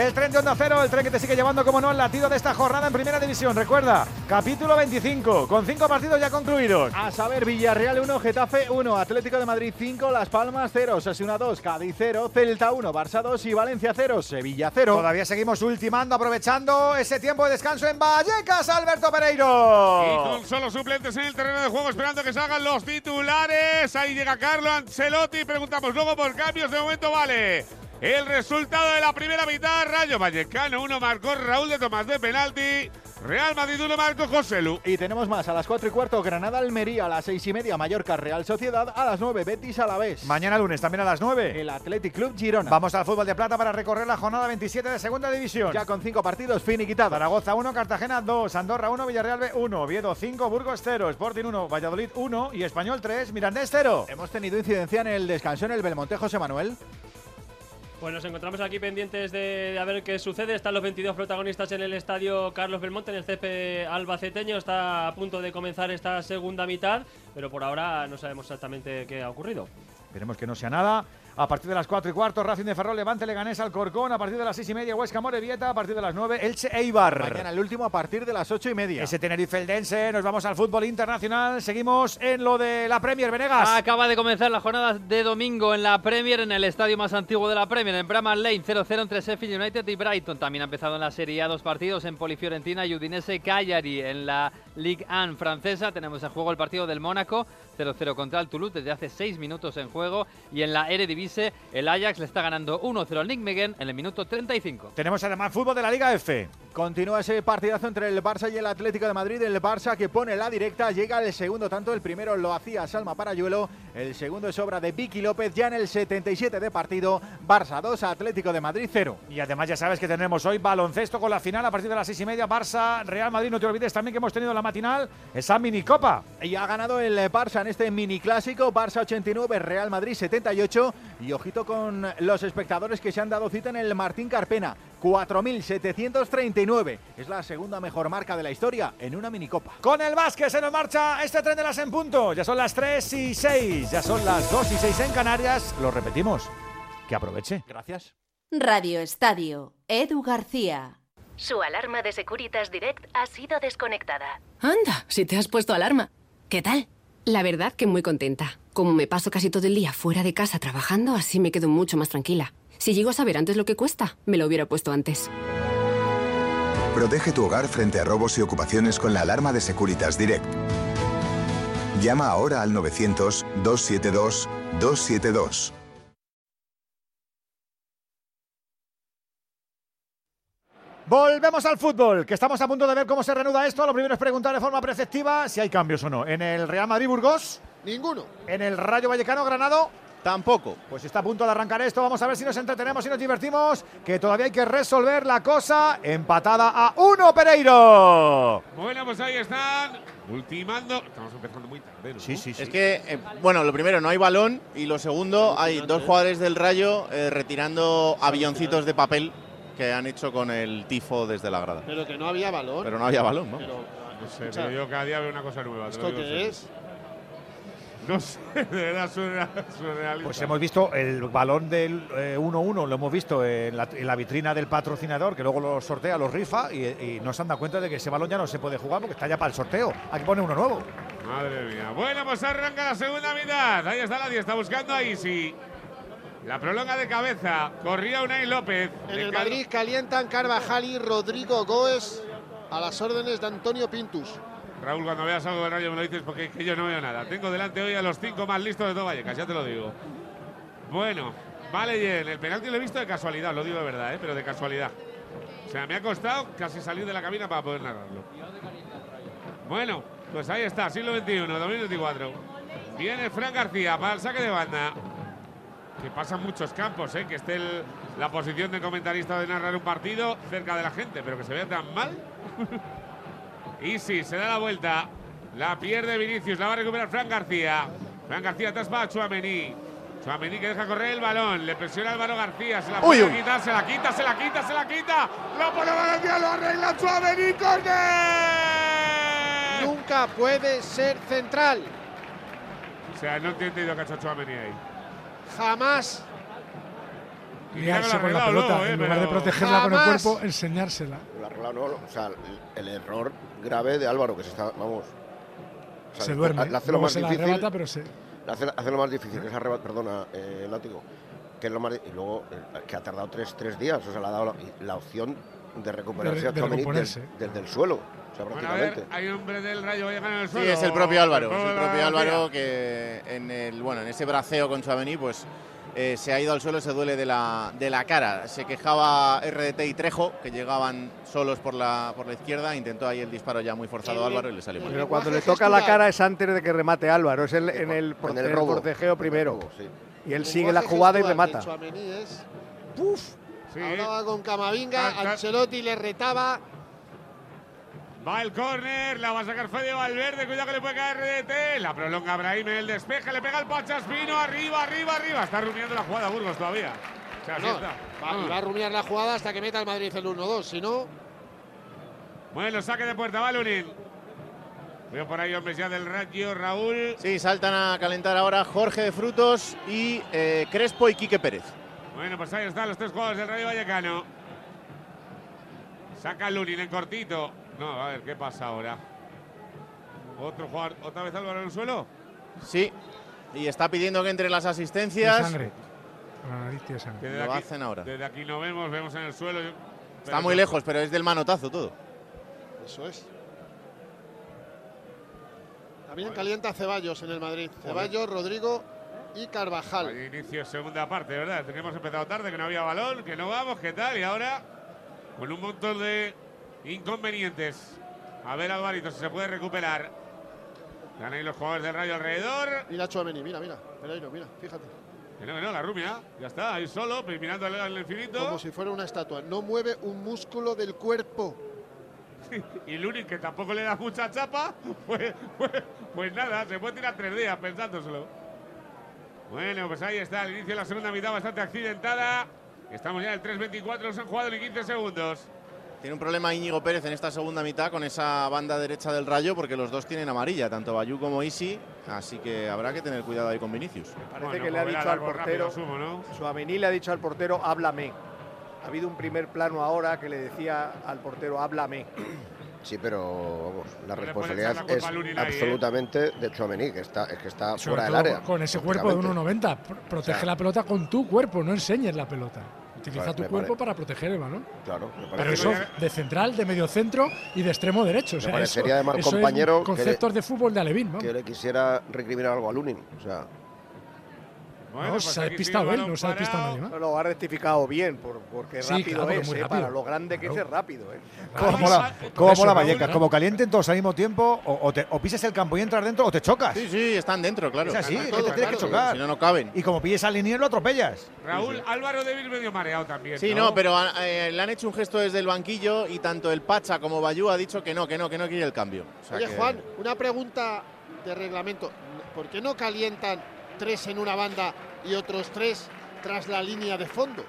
El tren de Onda Cero, el tren que te sigue llevando, como no, al latido de esta jornada en Primera División. Recuerda, capítulo 25, con 5 partidos ya concluidos. A saber, Villarreal 1, Getafe 1, Atlético de Madrid 5, Las Palmas 0, Sasuna 2, Cádiz 0, Celta 1, Barça 2 y Valencia 0, Sevilla 0. Todavía seguimos ultimando, aprovechando ese tiempo de descanso en Vallecas, Alberto Pereiro. Y con solo suplentes en el terreno de juego, esperando que salgan los titulares. Ahí llega Carlo Ancelotti. Preguntamos luego por cambios. De momento vale. El resultado de la primera mitad, Rayo Vallecano 1 marcó Raúl de Tomás de penalti. Real Madrid 1 marcó José Lu. Y tenemos más a las 4 y cuarto Granada Almería, a las 6 y media Mallorca Real Sociedad, a las 9 Betis Alavés. Mañana lunes también a las 9. El Athletic Club Girona. Vamos al fútbol de plata para recorrer la jornada 27 de segunda división. Ya con 5 partidos finiquitados. Zaragoza 1, Cartagena 2, Andorra 1, Villarreal B 1, Oviedo 5, Burgos 0, Sporting 1, Valladolid 1 y Español 3, Mirandés 0. Hemos tenido incidencia en el descanso en el Belmonte José Manuel. Pues nos encontramos aquí pendientes de, a ver qué sucede. Están los 22 protagonistas en el estadio Carlos Belmonte, en el CP albaceteño. Está a punto de comenzar esta segunda mitad, pero por ahora no sabemos exactamente qué ha ocurrido. Esperemos que no sea nada. A partir de las 4 y cuarto, Racing de Ferrol, Levante, Leganés, Alcorcón. A partir de las 6 y media, Huesca, Morevieta. A partir de las 9, Elche, Eibar. Mañana el último a partir de las 8 y media. Ese Tenerife Eldense. Nos vamos al fútbol internacional. Seguimos en lo de la Premier, Venegas. Acaba de comenzar la jornada de domingo en la Premier, en el estadio más antiguo de la Premier, en Bramall Lane, 0-0 entre Sheffield United y Brighton. También ha empezado en la Serie A dos partidos en Polifiorentina y Udinese Cagliari. En la Ligue 1 francesa tenemos en juego el partido del Mónaco, 0-0 contra el Toulouse desde hace 6 minutos en juego. Y en la Eredivisie, el Ajax le está ganando 1-0 al Nijmegen en el minuto 35. Tenemos además fútbol de la Liga F. Continúa ese partidazo entre el Barça y el Atlético de Madrid. El Barça que pone la directa, llega el segundo tanto. El primero lo hacía Salma Parayuelo. El segundo es obra de Vicky López ya en el 77 de partido. Barça 2, Atlético de Madrid 0. Y además ya sabes que tenemos hoy baloncesto con la final a partir de las 6 y media. Barça, Real Madrid. No te olvides también que hemos tenido la matinal esa minicopa. Y ha ganado el Barça en este mini clásico. Barça 89, Real Madrid 78. Y ojito con los espectadores que se han dado cita en el Martín Carpena. 4.739. Es la segunda mejor marca de la historia en una minicopa. Con el básquet se nos marcha este tren de las en punto. Ya son las 3 y 6. Ya son las 2 y 6 en Canarias. Lo repetimos. Que aproveche. Gracias. Radio Estadio. Edu García. Su alarma de Securitas Direct ha sido desconectada. Anda, si te has puesto alarma. ¿Qué tal? La verdad que muy contenta. Como me paso casi todo el día fuera de casa trabajando, así me quedo mucho más tranquila. Si llego a saber antes lo que cuesta, me lo hubiera puesto antes. Protege tu hogar frente a robos y ocupaciones con la alarma de Securitas Direct. Llama ahora al 900-272-272. Volvemos al fútbol, que estamos a punto de ver cómo se reanuda esto. Lo primero es preguntar de forma preceptiva si hay cambios o no. En el Real Madrid Burgos. Ninguno. En el Rayo Vallecano Granado. Tampoco. Pues está a punto de arrancar esto. Vamos a ver si nos entretenemos y nos divertimos. Que todavía hay que resolver la cosa. Empatada a uno, Pereiro. Bueno, pues ahí están. Ultimando. Estamos empezando muy tarde. ¿no? Sí, sí, sí. Es que, eh, bueno, lo primero, no hay balón. Y lo segundo, hay dos jugadores del Rayo eh, retirando avioncitos de papel que han hecho con el tifo desde la grada. Pero que no había balón. Pero no había balón, ¿no? No sé, pero yo cada día veo una cosa nueva. ¿Esto qué es? No sé, de verdad suena, surrealista. Pues hemos visto el balón del eh, 1-1, lo hemos visto en la, en la vitrina del patrocinador, que luego lo sortea, lo rifa, y, y no se han dado cuenta de que ese balón ya no se puede jugar porque está ya para el sorteo. Aquí pone uno nuevo. Madre mía. Bueno, pues arranca la segunda mitad. Ahí está la 10, está buscando a Isi. La prolonga de cabeza. Corría Unai López. En el Madrid calientan Carvajal y Rodrigo Goes a las órdenes de Antonio Pintus. Raúl, cuando veas algo del Rayo me lo dices porque es que yo no veo nada. Tengo delante hoy a los cinco más listos de todo Vallecas, ya te lo digo. Bueno, Vale bien, el penalti lo he visto de casualidad, lo digo de verdad, ¿eh? pero de casualidad. O sea, me ha costado casi salir de la cabina para poder narrarlo. Bueno, pues ahí está, siglo XXI, 2024. Viene Fran García para el saque de banda. Que pasan muchos campos, ¿eh? que esté el- la posición de comentarista de narrar un partido cerca de la gente, pero que se vea tan mal. y sí, se da la vuelta. La pierde Vinicius, la va a recuperar Fran García. Fran García atrás para Chuamení. Chuamení que deja correr el balón, le presiona Álvaro García, se la Uy, uy. quitar, se la quita, se la quita, se la quita. La pone Valencia, lo arregla Chuamení, córner. Nunca puede ser central. O sea, no he entendido que ha hecho Chuamení ahí. Jamás. Liarse con la pelota, luego, ¿eh? en lugar de protegerla con el cuerpo, enseñársela. Lo ha arreglado, no, o sea, el, el error grave de Álvaro, que se está, vamos. o sea, Se duerme. Le hace lo más se la difícil. arrebata, pero se. le hace, hace lo más difícil, que es arrebatar, perdona, eh, el látigo. Que es lo más, y luego eh, que ha tardado tres, tres días, o sea, le ha dado la, la opción de recuperarse De- a de desde, desde el suelo. O sea, Bueno, a ver, prácticamente. hay hombre del Rayo Vallecano en el Sí, suelo. es el propio Álvaro. Es el propio. Álvaro que en el bueno en ese braceo con Chuamení pues eh, se ha ido al suelo, se duele de la, de la cara. Se quejaba RDT y Trejo, que llegaban solos por la, por la izquierda. Intentó ahí el disparo ya muy forzado a Álvaro y le salió mal. Pero cuando le toca la cara es antes de que remate Álvaro, es el- en el, En el el robo. forcejeo primero. sí. Y él sigue la jugada y remata. Hablaba con Camavinga, Ca- ca- Ancelotti le retaba. Va el córner, la va a sacar Fede Valverde, cuidado que le puede caer RDT, la prolonga Brahim, el despeje, le pega el Pachaspino, arriba, arriba, arriba, está rumiando la jugada Burgos todavía. O sea, No, está. va, y va a rumiar la jugada hasta que meta el Madrid el 1-2. Si no, Bueno, saque de puerta, va Lunin. Veo por ahí hombres ya del Rayo, Raúl. Sí, saltan a calentar ahora Jorge de Frutos y eh, Crespo y Quique Pérez. Bueno, pues ahí están los tres jugadores del Rayo Vallecano. Saca Lunin en cortito. No, a ver, ¿qué pasa ahora? ¿Otro jugador, otra vez Álvaro en el suelo? Sí, y está pidiendo que entre las Tiene asistencias. sangre. Con la nariz tiene sangre. Lo hacen ahora. Desde aquí no vemos, vemos en el suelo. Está muy lejos, pero es del manotazo todo. eso es. También calienta Ceballos en el Madrid. Ceballos, Rodrigo y Carvajal. Inicio segunda parte, ¿verdad? Que hemos empezado tarde, que no había balón, que no vamos, ¿qué tal? Y ahora, con un montón de inconvenientes. A ver, Alvarito, si se puede recuperar. Están ahí los jugadores del Rayo alrededor. Mira Chuameni, mira, mira. Pereiro, mira, fíjate. Que no, que no, la rumia. Ya está, ahí solo, pues mirando al, infinito. Como si fuera una estatua. No mueve un músculo del cuerpo. Y Lunin, que tampoco le da mucha chapa, pues, pues, pues nada, se puede tirar tres días pensándoselo. Bueno, pues ahí está, el inicio de la segunda mitad bastante accidentada. Estamos ya en el 3.24, no se han jugado ni 15 segundos. Tiene un problema Íñigo Pérez en esta segunda mitad con esa banda derecha del Rayo porque los dos tienen amarilla, tanto Bayú como Isi, así que habrá que tener cuidado ahí con Vinicius. Parece Bueno, que le ha dicho al portero. asumo, ¿no? Suamení le ha dicho al portero, háblame. Ha habido un primer plano ahora que le decía al portero, háblame. Sí, pero vamos, la le responsabilidad la es ¿eh? absolutamente de Chouameni, que está, es que está Sobre fuera del área. Con ese cuerpo de prácticamente. 1,90. Pr- Protege O sea, la pelota con tu cuerpo, no enseñes la pelota. Utiliza tu me cuerpo pare- para proteger el balón. Claro, me Pero eso que- de central, de medio centro y de extremo derecho. O Me sea, parecería eso, mal eso es compañero que conceptos de fútbol de Alevín, ¿no? que le quisiera recriminar algo a Lunin. O sea, Bueno, no, pues se ha despistado él, no se ha despistado parado. nadie más. No, lo ha rectificado bien, por- porque Sí, rápido claro, es, muy ¿eh? para lo grande que es, es rápido. ¿eh? ¿Cómo mola, Por cómo eso, mola Raúl, Vallecas? ¿no? Como calienten todos al mismo tiempo, o, o te- o pisas el campo y entras dentro o te chocas. Sí, sí, están dentro, claro. Es así, Están es que te tienes que chocar. Si no, no caben. Y como pilles al liniero, lo atropellas. Raúl, Álvaro debe ir medio mareado también. Sí, no, pero eh, le han hecho un gesto desde el banquillo y tanto el Pacha como Bayú ha dicho que no, que no, que no quiere el cambio. O sea Oye, que- Juan, una pregunta de reglamento. ¿Por qué no calientan tres en una banda y otros tres tras la línea de fondo?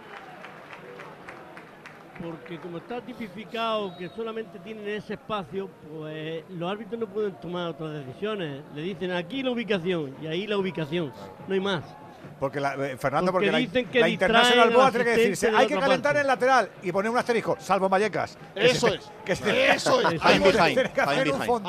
Porque como está tipificado que solamente tienen ese espacio, pues los árbitros no pueden tomar otras decisiones. Le dicen aquí la ubicación y ahí la ubicación, no hay más. Porque la- eh, Fernando, Porque porque, dicen la, que la International al Boa tiene que decirse, hay que calentar parte". en lateral y poner un asterisco, salvo Vallecas. Que Eso es. Que se- Eso es. Hay que que.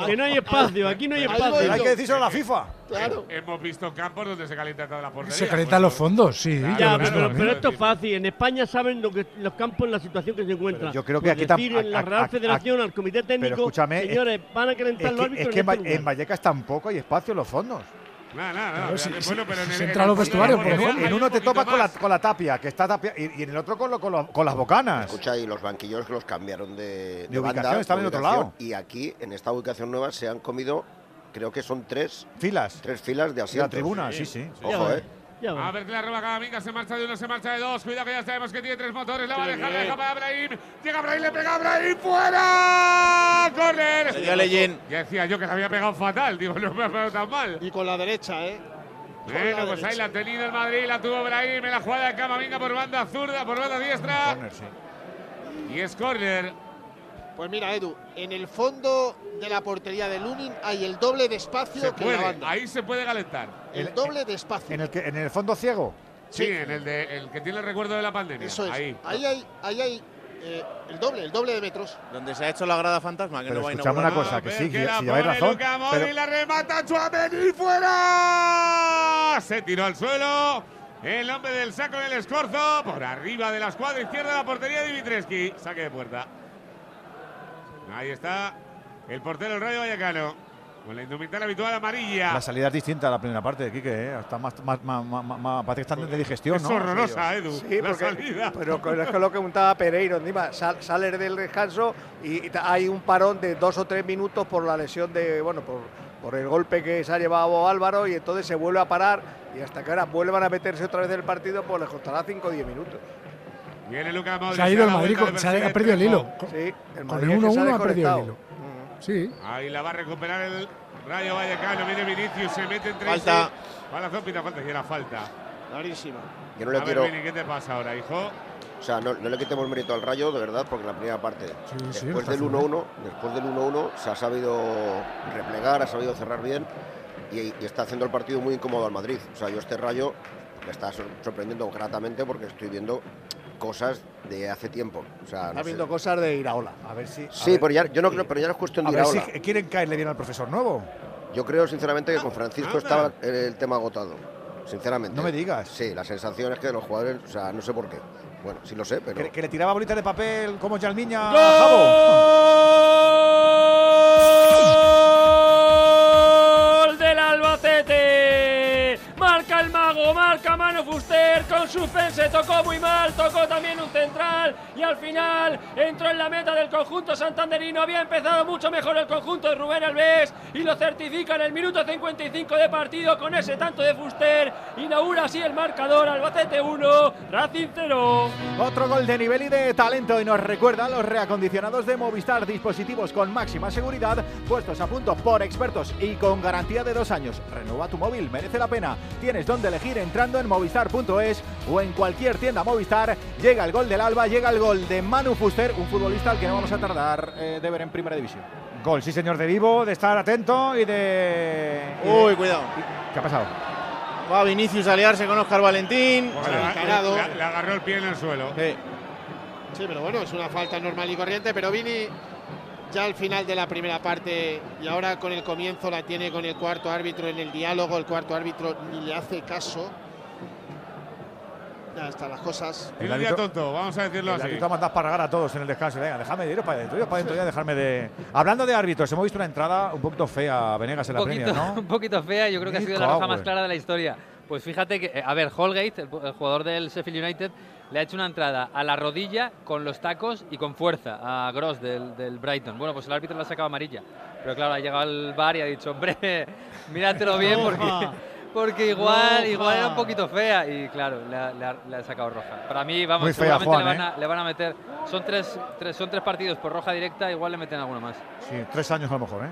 Que no hay espacio, aquí no hay espacio. Hay que decírselo a la FIFA. Claro. Hemos visto campos donde se calienta toda la portería. Se calientan los fondos, sí. Claro, Ya, pero, también. pero esto es fácil. En España saben lo que, los campos en la situación que se encuentran. yo creo que Pues aquí tam- decir en la a- a- Real a- Federación, al Comité Técnico, escúchame, es- señores, van a calentar Es los que, árbitros es que en, este en Vallecas tampoco hay espacio en los fondos. Nada, nada, Claro, nada. sí, Bueno, sí, pero en si el- se en entra a el los vestuarios, de por ejemplo. En un uno te topas con la, con la tapia, que está tapia, y, y en el otro con, lo- con, lo- con las bocanas. Escucha, y los banquillos los cambiaron de, De ubicación, banda, estaban de en otro lado. Y aquí, en esta ubicación nueva, se han comido, creo que son tres filas, tres filas de asientos. tribuna, sí, sí. Ojo, eh. A ver que la roba Camavinga, se marcha de uno, se marcha de dos. Cuidado que ya sabemos que tiene tres motores. La va a dejar, deja para Brahim. Llega Brahim, le pega a Brahim. ¡Fuera! ¡Corner! Ya decía yo que la había pegado fatal. Digo, no me ha pegado tan mal. Y con la derecha, ¿eh? Bueno, pues ahí la ha tenido el Madrid, la tuvo Brahim en la jugada de Camavinga por banda zurda, por banda diestra. Corner, sí. Y es córner. Pues mira, Edu, en el fondo de la portería de Lunin hay el doble de espacio Se que la puede, banda. ahí se puede calentar. El doble de espacio. En el, que, en el fondo ciego. Sí, en el, de, el que tiene el recuerdo de la pandemia. Eso es. Ahí. Ahí hay, ahí hay eh, el doble, el doble de metros. Donde se ha hecho la grada fantasma, que Pero no va a escuchame inaugurar. una cosa, A que sí, que la si lleváis razón. Pero, la remata Chouameni fuera. Se tiró al suelo. El hombre del saco en el escorzo. Por arriba de la escuadra izquierda de la portería de Dimitreski. Saque de puerta. Ahí está el portero del Rayo Vallecano. Con la indumentaria habitual amarilla. la salida es distinta a la primera parte de Quique, ¿eh? Está más, más, más, más, más- más- parece que están de digestión, Es ¿no? horrorosa, Edu. Sí, la porque- salida. pero con- es con lo que contaba Pereiro, encima sal- sale del descanso y, hay un parón de dos o tres minutos por la lesión de, bueno, por, por el golpe que se ha llevado Álvaro y entonces se vuelve a parar y hasta que ahora vuelvan a meterse otra vez en el partido, pues les costará 5 o 10 minutos. Viene Luka Modric. Se ha ido el la Madrid, con- se ha, perdido el hilo. Con, Sí, el con Madrid el es que se ha 1-1 ha perdido el hilo. Sí. Ahí la va a recuperar el Rayo Vallecano. Viene Vinicius, se mete entre Falta. sí. Palazón pita falta, y era falta. Clarísima. Yo no le a quiero. ver, Vini, ¿qué te pasa ahora, hijo? O sea, no, no le quitemos mérito al Rayo, de verdad, porque en la primera parte, sí, después del haciendo 1-1, después del 1-1, se ha sabido replegar, ha sabido cerrar bien y, y está haciendo el partido muy incómodo al Madrid. O sea, yo este Rayo me está sor- sorprendiendo gratamente porque estoy viendo cosas de hace tiempo. O sea, Está no sé. viendo cosas de Iraola. A ver si. a Sí, ver- pero ya, yo no creo, pero ya no es cuestión A de ver Iraola. si quieren caerle bien al profesor nuevo. Yo creo sinceramente que con Francisco estaba el tema agotado. Sinceramente. No me digas. Sí, la sensación es que los jugadores, o sea, no sé por qué. Bueno, sí lo sé, pero. Que, que le tiraba bolitas de papel como Yalmiña a Jabo. ¡Gol del Albacete! Marca el mago, marca Fuster con suspense, tocó muy mal, tocó también un central y al final entró en la meta del conjunto santanderino. Había empezado mucho mejor el conjunto de Rubén Alves y lo certifica en el minuto 55 de partido con ese tanto de Fuster. Inaugura así el marcador, Albacete 1, Racing 0. Otro gol de nivel y de talento y nos recuerda a los reacondicionados de Movistar, dispositivos con máxima seguridad, puestos a punto por expertos y con garantía de dos años. Renueva tu móvil, merece la pena. Tienes donde elegir entrando en movistar.es o en cualquier tienda Movistar. Llega el gol del Alba, llega el gol de Manu Fuster, un futbolista al que no vamos a tardar eh, de ver en Primera División. Gol, sí señor, de vivo, de estar atento y de... y de- Uy, cuidado. ¿Qué ha pasado? Va Vinicius a liarse con Oscar Valentín. Le, encarado. le- le agarró el pie en el suelo. Sí. Sí, pero bueno, es una falta normal y corriente, pero Vini ya al final de la primera parte y ahora con el comienzo la tiene con el cuarto árbitro en el diálogo, el cuarto árbitro ni le hace caso. Ya están las cosas. Un día tonto, vamos a decirlo El así. ha mandado para regar a todos en el descanso. Venga, déjame de iros para adentro, iros para adentro ya, dejarme de... Hablando de árbitros, hemos visto una entrada un poquito fea a Venegas en un la poquito, Premier, ¿no? un poquito fea, yo creo que ha sido la roja más clara de la historia. Pues fíjate que, eh, a ver, Holgate, el, el jugador del Sheffield United, le ha hecho una entrada a la rodilla con los tacos y con fuerza a Gross del, del Brighton. Bueno, pues el árbitro le ha sacado amarilla. Pero claro, ha llegado el bar y ha dicho, hombre, míratelo bien porque. Porque igual, Roja. igual era un poquito fea. Y claro, le ha, sacado roja. Para mí, vamos, Muy fea, seguramente Juan, le, van a, le van a meter. Son tres, tres, son tres partidos por roja directa, igual le meten alguna más. Sí, tres años a lo mejor, ¿eh?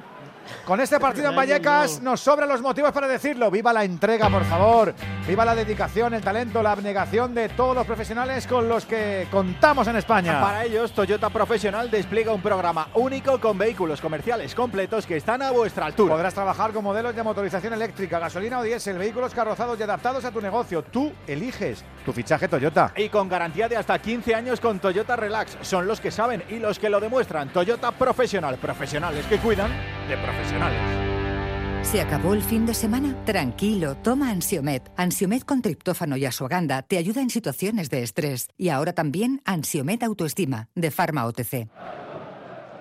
Con este partido en Vallecas nos sobran los motivos para decirlo. Viva la entrega, por favor. Viva la dedicación, el talento, la abnegación de todos los profesionales con los que contamos en España. Para ellos, Toyota Profesional despliega un programa único con vehículos comerciales completos que están a vuestra altura. Podrás trabajar con modelos de motorización eléctrica, gasolina o diésel, vehículos carrozados y adaptados a tu negocio. Tú eliges tu fichaje Toyota. Y con garantía de hasta 15 años con Toyota Relax. Son los que saben y los que lo demuestran. Toyota Profesional. Profesionales que cuidan de profesionales. ¿Se acabó el fin de semana? Tranquilo, toma Ansiomet. Ansiomet con triptófano y asuaganda te ayuda en situaciones de estrés. Y ahora también Ansiomet Autoestima, de Pharma OTC.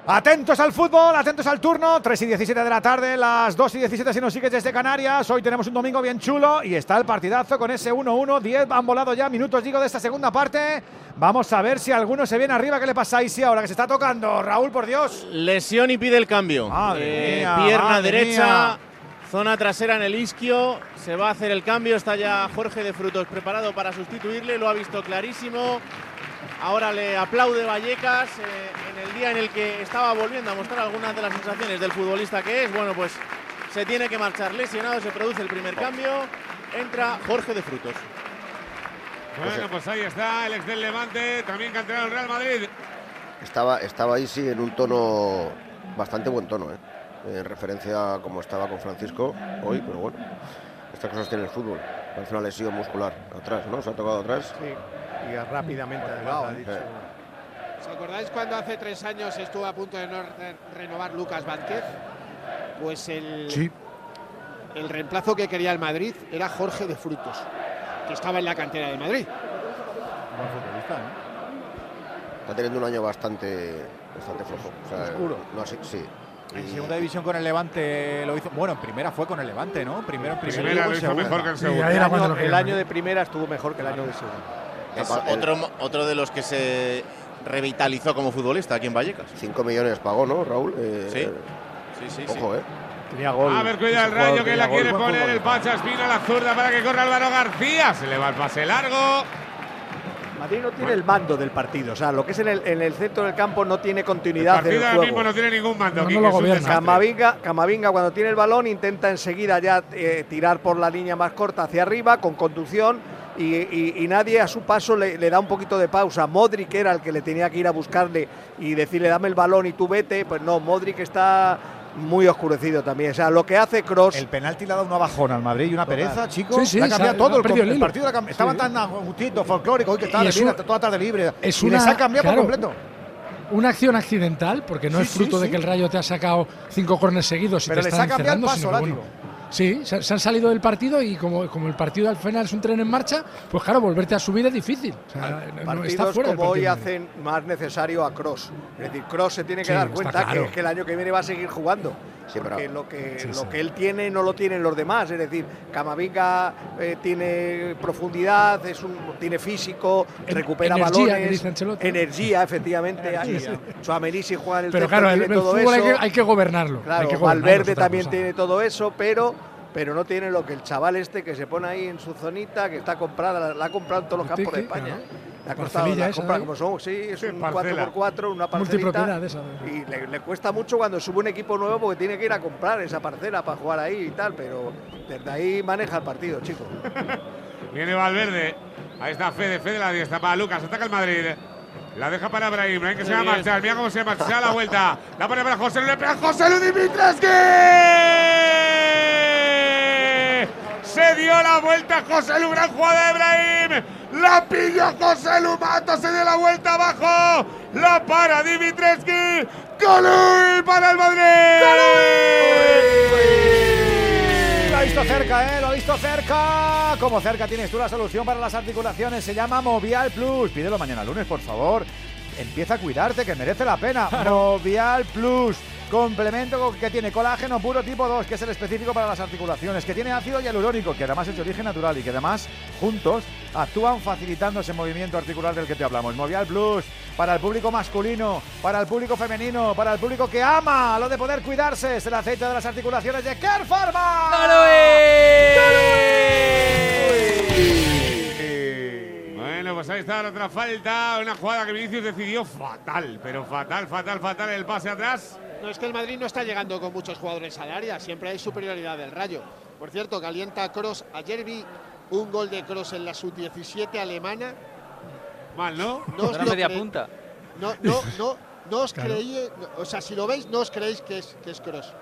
Atentos al fútbol, atentos al turno. 3 y 17 de la tarde, las 2 y 17 si nos sigues desde Canarias. Hoy tenemos un domingo bien chulo y está el partidazo con ese 1-1. 10 han volado ya minutos, digo, de esta segunda parte. Vamos a ver si alguno se viene arriba. ¿Qué le pasa a Isi ahora que se está tocando? Raúl, por Dios. Lesión y pide el cambio. Madre Eh, mía, pierna madre derecha, mía. zona trasera en el isquio. Se va a hacer el cambio. Está ya Jorge de Frutos preparado para sustituirle. Lo ha visto clarísimo. Ahora le aplaude Vallecas eh, en el día en el que estaba volviendo a mostrar algunas de las sensaciones del futbolista que es. Bueno, pues se tiene que marchar lesionado. Se produce el primer cambio. Entra Jorge de Frutos. Bueno, pues ahí está el ex del Levante, también canterano del Real Madrid. Estaba, estaba ahí sí en un tono, bastante buen tono, ¿eh? en referencia a como estaba con Francisco hoy, pero bueno, estas cosas tiene el fútbol. Parece una lesión muscular atrás, ¿no? Se ha tocado atrás. Sí, y rápidamente adelante, ha dicho. ¿Os acordáis cuando hace tres años estuvo a punto de no re- renovar Lucas Vázquez? Pues el, Sí. el reemplazo que quería el Madrid era Jorge de Frutos, que estaba en la cantera del Madrid. Buen futbolista, ¿eh? Está teniendo un año bastante, bastante flojo. O sea, Oscuro. No, así, sí. En segunda división con el Levante lo hizo. Bueno, en primera fue con el Levante, ¿no? Primero en primera. Primera y luego lo en hizo segunda. mejor que en Sí, segunda. el, año, el año de primera estuvo mejor que el año de segunda. Es el- otro, otro de los que se revitalizó como futbolista aquí en Vallecas. 5 millones pagó, ¿no, Raúl? Eh, Sí. Sí, sí, sí. Ojo, ¿eh? Tenía gol. A ver, cuida el rayo que la quiere poner el. Pacha Espina a la zurda para que corra Álvaro García. Se le va el pase largo. Madrid no tiene el mando del partido. O sea, lo que es en el, en el centro del campo no tiene El continuidad partido del ahora juego. mismo no tiene ningún mando. No, no lo. Camavinga, Camavinga cuando tiene el balón intenta enseguida ya eh, tirar por la línea más corta hacia arriba con conducción y, y- y nadie a su paso le, le da un poquito de pausa. Modric era el que le tenía que ir a buscarle y decirle dame el balón y tú vete. Pues no, Modric está muy oscurecido también. O sea, lo que hace Cross. El penalti le ha dado una bajona al Madrid y una Total. pereza, chicos. Sí, sí, le ha cambiado todo el, el partido. cam- Estaba Sí. tan agustito, folclórico, hoy que estaba vida, toda tarde libre. es y les una- ha cambiado claro, por completo. Una acción accidental, porque no Sí, es fruto sí, de que el Rayo te ha sacado cinco corners seguidos y Pero te les ha cambiado el encerrando, paso, sino que, bueno, látigo. Sí, se, se han salido del partido y como, como el partido al final es un tren en marcha, pues claro, volverte a subir es difícil. O sea, no- está Partidos fuera como hoy hacen más necesario a Cross. Es decir, Cross se tiene que Sí, dar cuenta claro. que, que el año que viene va a seguir jugando. Sí, pero- porque lo que, Sí, lo sí. que él tiene no lo tienen los demás. Es decir, Camavinga eh, tiene profundidad, es un, tiene físico, En- recupera energía, balones. Energía, efectivamente. Suamení si juega en el Pero claro, tiene el todo fútbol hay eso. que, hay que gobernarlo. Claro, hay que gobernarlo, Valverde también cosa. tiene todo eso, pero pero no tiene lo que el chaval este que se pone ahí en su zonita, que está comprada, la, la ha comprado en todos los campos de España. claro. Le ha costado, Parcelilla la esa comprado de- como son, sí, es un parcela. 4x4, una parcelita. Esa. Y le, le cuesta mucho cuando sube un equipo nuevo porque tiene que ir a comprar esa parcela para jugar ahí y tal, pero desde ahí maneja el partido, chico. Viene Valverde. Ahí está Fede, Fede la diestra para Lucas. Ataca el Madrid. La deja para Ibrahim, ¿eh? que se va a marchar. Mira cómo se marcha. Se da la vuelta. La pone para José. Le pega José Lu Dimitrescu. Se dio la vuelta José Lu. Gran jugada de Ibrahim. La pilló José Lu. Mato se dio la vuelta abajo. La para Dimitrescu. Gol para el Madrid. Lo ha visto cerca, ¿eh? Lo ha visto cerca. Como cerca tienes tú la solución para las articulaciones. Se llama Movial Plus. Pídelo mañana lunes, por favor. Empieza a cuidarte, que merece la pena. Movial Plus. Complemento co- que tiene colágeno puro tipo 2, que es el específico para las articulaciones, que tiene ácido hialurónico, que además es de origen natural y que además juntos actúan facilitando ese movimiento articular del que te hablamos. Movial Plus para el público masculino, para el público femenino, para el público que ama lo de poder cuidarse. Es el aceite de las articulaciones de Care Pharma. Bueno, pues ahí está otra falta. Una jugada que Vinicius decidió fatal, pero fatal, fatal, fatal el pase atrás. No es que el Madrid no está llegando con muchos jugadores al área, siempre hay superioridad del Rayo. Por cierto, calienta Cross. Ayer vi un gol de Cross en la sub-17 alemana. Mal, ¿no? No os Era media punta. No, no, no, no os Claro. creí, o sea, si lo veis, no os creéis que es, que es Cross.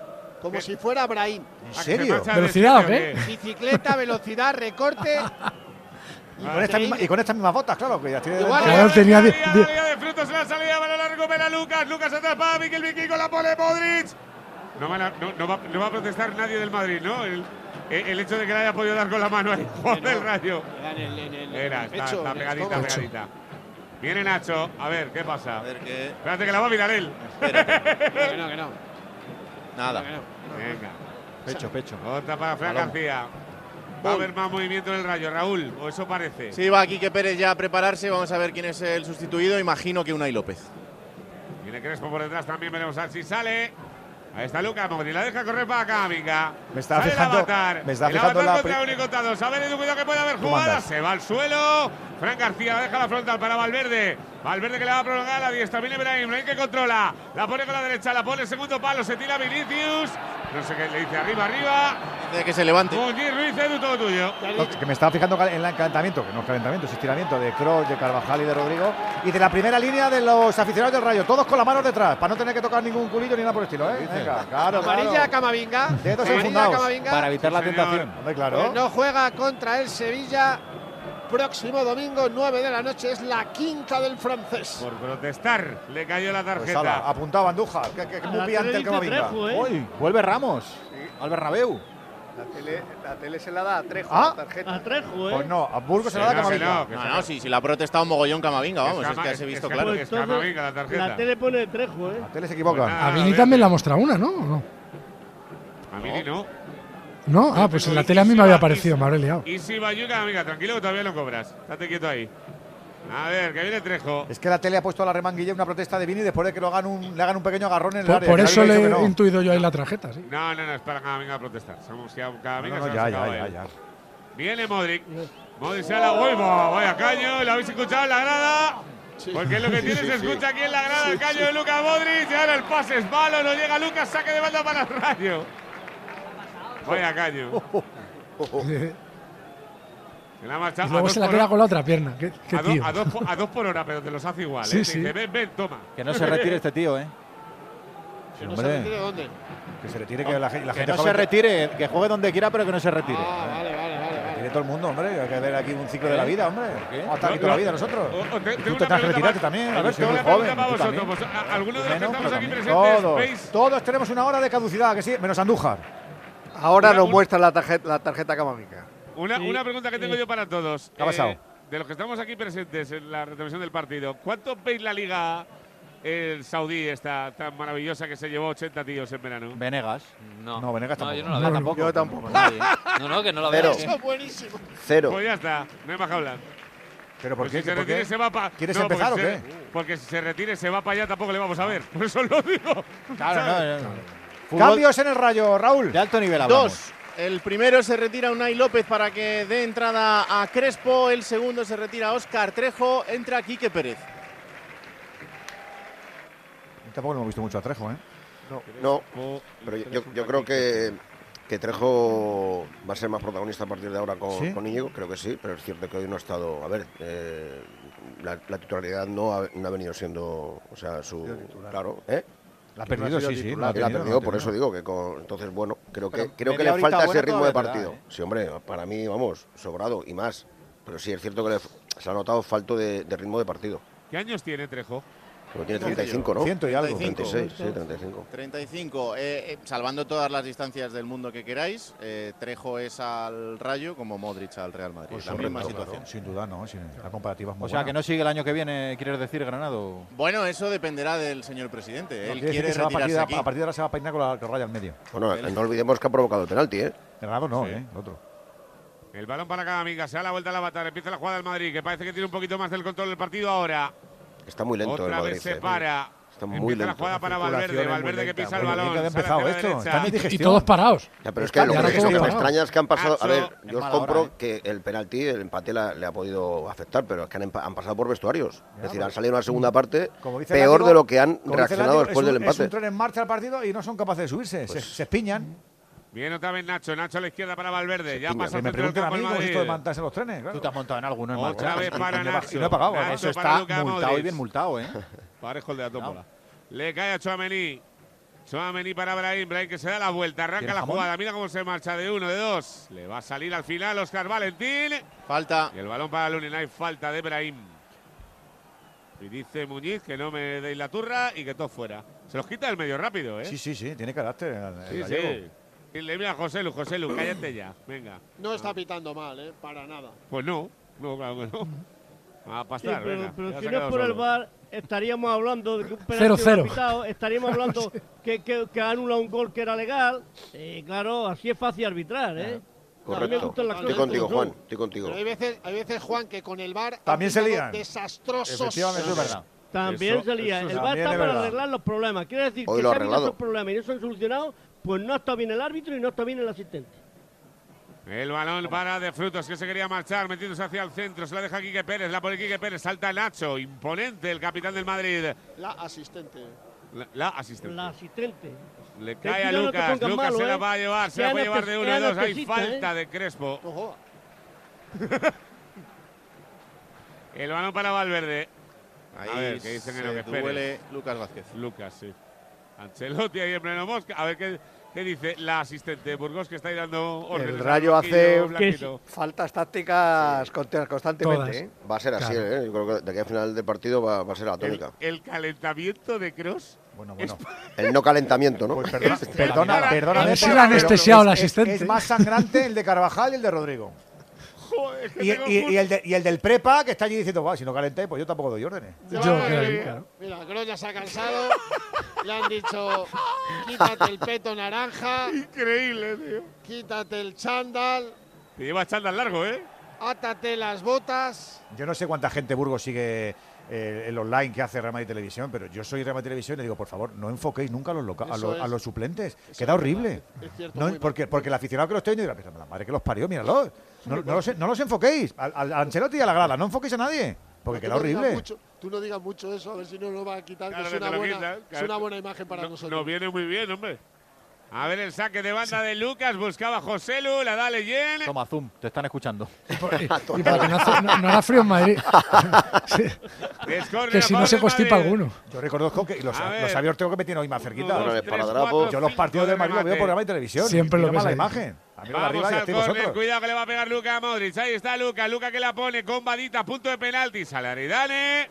Como si fuera Brahim. ¿En ¿A que se serio? ¿Velocidad o qué? Bicicleta, velocidad, recorte. Y, con esta misma, y con, estas mismas botas, claro, que ya tiene. Igual, claro, tenía. Había, había de frutos en la salida, balón largo, vela Lucas. Lucas atrapa, Miquel Vicky con la pole, Modric. No, no, no, va, no, va, a protestar nadie del Madrid, ¿no? El, eh, el hecho de que le haya podido dar con la mano ahí, Juan del Rayo. Era, está, está pegadita, pegadita. Viene Nacho, a ver, ¿qué pasa? A ver, que... Espérate que la va a mirar él. Espérate. que no, que no. Nada. Venga. Pecho, pecho. Otra para Fran García. Va a haber más movimiento en el rayo, Raúl, o eso parece. Sí, va Quique Pérez ya a prepararse. Vamos a ver quién es el sustituido. Imagino que Unai López. Viene Crespo por detrás también. Veremos a ver si sale. Ahí está Luca Modri, la deja correr para acá, venga. Me está Sale fijando, avatar. Me está el fijando la contra Se va al suelo. Fran García deja la frontal para Valverde. Valverde que la va a prolongar, la diestra viene Ibrahim, que controla, la pone con la derecha, la pone el segundo palo, se tira Vinicius, no sé qué le dice arriba, arriba. Dice que se levante. Que me estaba fijando en el calentamiento, que no es calentamiento, es estiramiento de Kroos, de Carvajal y de Rodrigo. Y de la primera línea de los aficionados del Rayo, todos con las manos detrás, para no tener que tocar ningún culillo ni nada por el estilo. ¿eh? Amarilla claro. Camavinga. Dedos Amarilla, Camavinga. Para evitar la tentación. No juega contra el Sevilla próximo domingo, 9 de la noche, es la quinta del francés. Por protestar, le cayó la pues tarjeta. Pues ala, apuntaba Andújar, que, que, que muy piante el Camavinga. Eh. vuelve Ramos sí. al Bernabéu. La tele, la tele, se la da a Trejo, ¿Ah? la tarjeta. A Trejo, ¿eh? Pues no, a Burgos se, se la da a Camavinga. No, no, no, sí, si la ha protestado un mogollón Camavinga, vamos, es, es que es, se visto claro. Es pues Camavinga la tarjeta. La tele pone Trejo, ¿eh? La tele se equivoca. Pues nada, a Vini también le ha mostrado una, ¿no? ¿O no? A Vini no. No, ah, pues en la tele a mí me había parecido, me habré liado. Y si va Bayuca, amiga, tranquilo que todavía lo cobras. Estate quieto ahí. A ver, que viene Trejo. Es que la tele ha puesto a la remanguilla una protesta de Vini después de que lo hagan un, le hagan un pequeño agarrón en el por, área. Por eso le he intuido yo ahí la tarjeta, ¿sí? No, no, no, espera, cada venga a protestar. Somos no, ya, ya, ya, ya, Viene Modric. Modric se la huevo. Vaya caño, ¿la habéis escuchado en la grada? Sí. Porque lo que tiene se escucha aquí en la grada el caño de Luca Modric. Y ahora el pase es malo, no llega Lucas, saque de banda para el rayo. Vaya caño. Oh, oh, oh, se la marcha y luego se la queda con la otra pierna. ¿Qué, qué a, dos, por hora, pero te los hace igual. Sí, ¿eh? sí. Dice, ven, ven, toma. Que no se retire este tío, ¿eh? Que no se retire dónde. Que se retire, que la, gente. No se retire, que juegue donde quiera, pero que no se retire. Ah, vale, vale, vale. Retire todo el mundo, hombre. Hay que ver aquí un ciclo de la ¿Eh? vida, hombre. Vamos a estar aquí toda la vida nosotros. Tú te estás retirarte también, a ver, si eres joven. Para vosotros, ¿Algunos de los que estamos aquí presentes? Todos. Todos tenemos una hora de caducidad, que sí, menos Andújar. Ahora una, nos un... muestra la tarjeta, la tarjeta. Una, sí, una pregunta que tengo yo para todos. ¿Qué ha eh, pasado? Eh, de los que estamos aquí presentes en la retransmisión del partido, ¿cuánto veis la liga el saudí esta tan maravillosa que se llevó 80 tíos en verano? Venegas. No, no Venegas tampoco. No, yo no la veo no, tampoco. Yo tampoco. no, no, que no la veo. Cero. Eso buenísimo. Cero. Pues ya está, no hay más que hablar. ¿Pero por qué? Pues si se retire, se va para. ¿Quieres no, empezar o qué? Se, porque si se retire, se va para allá, tampoco le vamos a ver. Por eso lo digo. Claro, no, no, no. Fútbol. Cambios en el rayo, Raúl. De alto nivel hablamos. Dos. El primero se retira Unai López para que dé entrada a Crespo. El segundo se retira Oscar Trejo. Entra Quique Pérez. Tampoco lo hemos visto mucho a Trejo, ¿eh? No, pero yo, creo que, que, Trejo va a ser más protagonista a partir de ahora con, ¿Sí? Creo que sí, pero es cierto que hoy no ha estado. A ver, eh, la, titularidad no ha, no ha, venido siendo. O sea, su. Claro, ¿eh? La ha perdido, sí, sí. La ha perdido, por eso digo que con, entonces, bueno, creo que, creo que le falta ese ritmo de partido. Sí, hombre, para mí, vamos, sobrado y más. Pero sí es cierto que le, se ha notado falto de ritmo de partido. ¿Qué años tiene Trejo? Porque tiene 35, ¿no? 100 y algo. 36, sí, 35. 35. Eh, eh, salvando todas las distancias del mundo que queráis, eh, Trejo es al Rayo como Modric al Real Madrid. Pues la misma situación. Claro, sin duda, ¿no? Sin, la comparativa es muy O sea, buena. que no sigue el año que viene, quieres decir, Granado. Bueno, eso dependerá del señor presidente. No, Él quiere retirarse va a, partir, aquí. a partir de ahora se va a peinar con la, con Raya al medio. Bueno, el... no olvidemos que ha provocado el penalti, ¿eh? Granado no, sí. ¿eh? El otro. El balón para cada amiga, se da la vuelta a la empieza la jugada del Madrid, que parece que tiene un poquito más del control del partido ahora. Está muy lento Otra el Madrid. Vez se eh. para. Está muy lento. la jugada para Valverde, Valverde que pisa el balón. Ha empezado esto. Y todos parados. Ya, pero es que lo que, es, que me extraña es que han pasado. A ver, yo os compro ¿eh? que el penalti, el empate la, le ha podido afectar, pero es que han, han pasado por vestuarios. Ya, es decir, han salido una segunda parte peor de lo que han reaccionado después del empate. Es un tren en marcha al partido y no son capaces de subirse, se pues espiñan. Viene otra vez Nacho, Nacho a la izquierda para Valverde. Sí, ya pasa me preguntan a mí cómo esto de mantarse los trenes. Tú te has montado en alguno Otra vez para Nacho. Y no he pagado. ¿eh? Nacho eso está multado Modric. bien multado, ¿eh? Parejo el de Atómola. No. Le cae a Chouameni. Chouameni para Brahim. Brahim que se da la vuelta, arranca la jugada. Mira cómo se marcha de uno, de dos. Le va a salir al final Oscar Valentín. Falta. Y el balón para Lunin. Hay falta de Brahim. Y dice Muñiz que no me deis la turra y que todo fuera. Se los quita el medio rápido, ¿eh? Sí, sí, sí. Tiene carácter. Eh, sí, sí. Y le mira, José Lu, José Lu, cállate ya. Venga. No está ah. pitando mal, ¿eh? Para nada. Pues no, no, claro que no. A pasar, sí, pero, venga. pero si no es por el bar, estaríamos hablando de que un penalti cero, cero. Pitado, estaríamos hablando que, que, que, anula un gol que era legal. Eh, claro, así es fácil arbitrar, ¿eh? Correcto. Claro, estoy contigo, Juan. Estoy contigo. Hay veces, Juan, que con el bar. También se lían. Desastrosos. Efectivamente, es verdad. También eso, se lía. El VAR está para arreglar los problemas. Quiere decir que se han visto problemas y no se han solucionado pues no está bien el árbitro y no está bien el asistente. El balón para de frutos que se quería marchar, metiéndose hacia el centro. Se la deja Quique Pérez, la pone Quique Pérez, salta Nacho, imponente el capitán del Madrid. La asistente. La, la asistente. La asistente. Le cae a no Lucas, Lucas malo, se la ¿eh? va a llevar, se la puede llevar de uno y dos. Hay falta ¿eh? de Crespo. Ojo. El balón para Valverde. Ahí a ver, ¿qué dicen en lo que duele Lucas Vázquez. Lucas, sí. Ancelotti ahí en pleno mosca. A ver qué, qué dice la asistente Burgos que está ahí dando órdenes. El Rayo hace faltas tácticas const- constantemente. ¿eh? Va a ser así, Claro. ¿eh? Yo creo que de aquí al final del partido va, va a ser la El, tónica. el calentamiento de Cross. Bueno, bueno. El no calentamiento, ¿no? Pues perdona, Es- perdona, para- perdóname, es pero- el anestesiado el es- es- asistente. Es, más sangrante el de Carvajal y el de Rodrigo. Joder, es que Y, tengo y- justo- y el de- y el del Prepa que está allí diciendo, "Buah, si no calentáis, pues yo tampoco doy órdenes. Yo, claro. Mira, Kroos ya se ha cansado. Le han dicho, quítate el peto naranja, Increíble, tío. quítate el chándal, Te lleva chándal largo, ¿eh? átate las botas. Yo no sé cuánta gente Burgos sigue eh, el online que hace Real Madrid Televisión, pero yo soy Real Madrid Televisión y le digo, por favor, no enfoquéis nunca a los, loca- a los, a los suplentes. Eso Queda es horrible. es cierto, No, porque, porque el aficionado que lo esté viendo dirá, "Pero la madre que los parió, míralo. No, no los, no los enfoquéis. Al, al Ancelotti y a la grada, no enfoquéis a nadie. Porque queda horrible. mucho- tú no digas mucho eso, a ver si no nos va a quitar, Claro que es una, lo buena, es una buena imagen para No- nosotros. Nos viene muy bien, hombre. A ver el saque de banda de Lucas, buscaba a Joselu, la da Leyen. Toma, Zoom, te están escuchando. Y para que no, hace- no- no haga frío en Madrid. Sí, que si no se constipa alguno. Yo reconozco que los, A ver. los que me tienen hoy más cerquita. Uno, dos, tres, cuatro, Yo los cinco partidos de Madrid los veo por Real Madrid Televisión. Siempre y lo ves mala ahí. imagen. A mí lo de Vamos arriba y al estoy córner, vosotros. cuidado que le va a pegar Luca a Modric. Ahí está Luca, Luca que la pone con Badita, punto de penalti. Sale Aridane,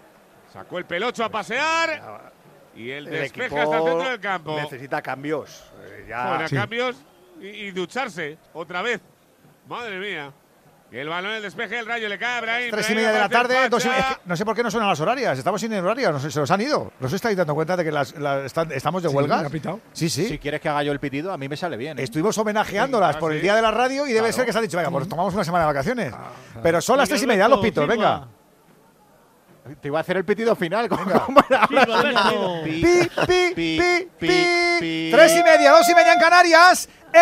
sacó el pelocho a pasear y el, El despeje hasta el centro del campo. necesita cambios. Eh, ya- Bueno, Sí. cambios y, y ducharse otra vez. Madre mía. Y el balón, el despeje del rayo, le cae a Brahim. Tres y media de la tarde, el dos y- Pacha. es que no sé por qué no suenan las horarias, estamos sin horarias, no sé, se los han ido. ¿No os estáis dando cuenta de que las, las- están- estamos de huelga? ha. Sí, sí. Si quieres que haga yo el pitido, a mí me sale bien. ¿eh? Estuvimos homenajeándolas Ah, por el día de la radio y debe Claro. ser que se han dicho, venga, pues tomamos una semana de vacaciones. Pero son las tres y media, los pitos, venga. Te iba a hacer el pitido final. Pi, pi, pi, pi, pi, pi, pi. Tres y media, dos y media en Canarias. ¡El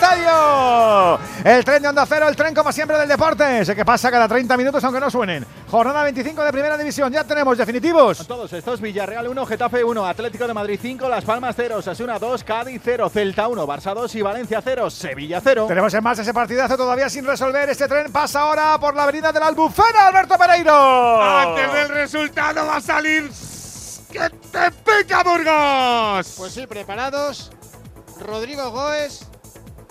Estadio! El tren de Onda Cero, el tren como siempre del deporte. Ese que pasa cada 30 minutos aunque no suenen. Jornada 25 de Primera División. Ya tenemos definitivos. Todos estos, Villarreal 1, Getafe 1, Atlético de Madrid 5, Las Palmas 0, Sasuna 2, Cádiz 0, Celta 1, Barça 2 y Valencia 0, Sevilla 0. Tenemos en marcha ese partidazo todavía sin resolver. Este tren pasa ahora por la avenida de la Albufera, Alberto Pereiro. Antes del resultado va a salir. ¡Que te pica, Burgos! Pues sí, preparados. Rodrigo Goes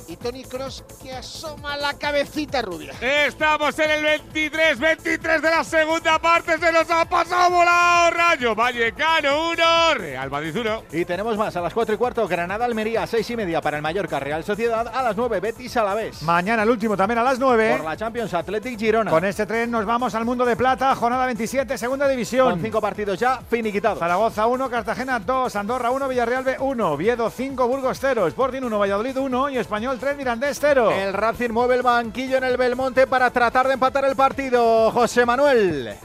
y Tony Cross que asoma la cabecita rubia. Estamos en el 23, 23 de la segunda parte. Se nos ha pasado volado. Rayo Vallecano 1, Real Madrid 1. Y tenemos más a las 4 y cuarto, Granada Almería, 6 y media para el Mallorca Real Sociedad, a las 9 Betis Alavés. Mañana el último también a las 9. Por la Champions Athletic Girona. Con este tren nos vamos al mundo de plata, jornada 27, segunda división. Con cinco partidos ya finiquitados. Zaragoza 1, Cartagena 2, Andorra 1, Villarreal B 1, Viedo 5, Burgos 0, Sporting 1, Valladolid 1 y Español 3, Mirandés 0. El Racing mueve el banquillo en el Belmonte para tratar de empatar el partido. José Manuel.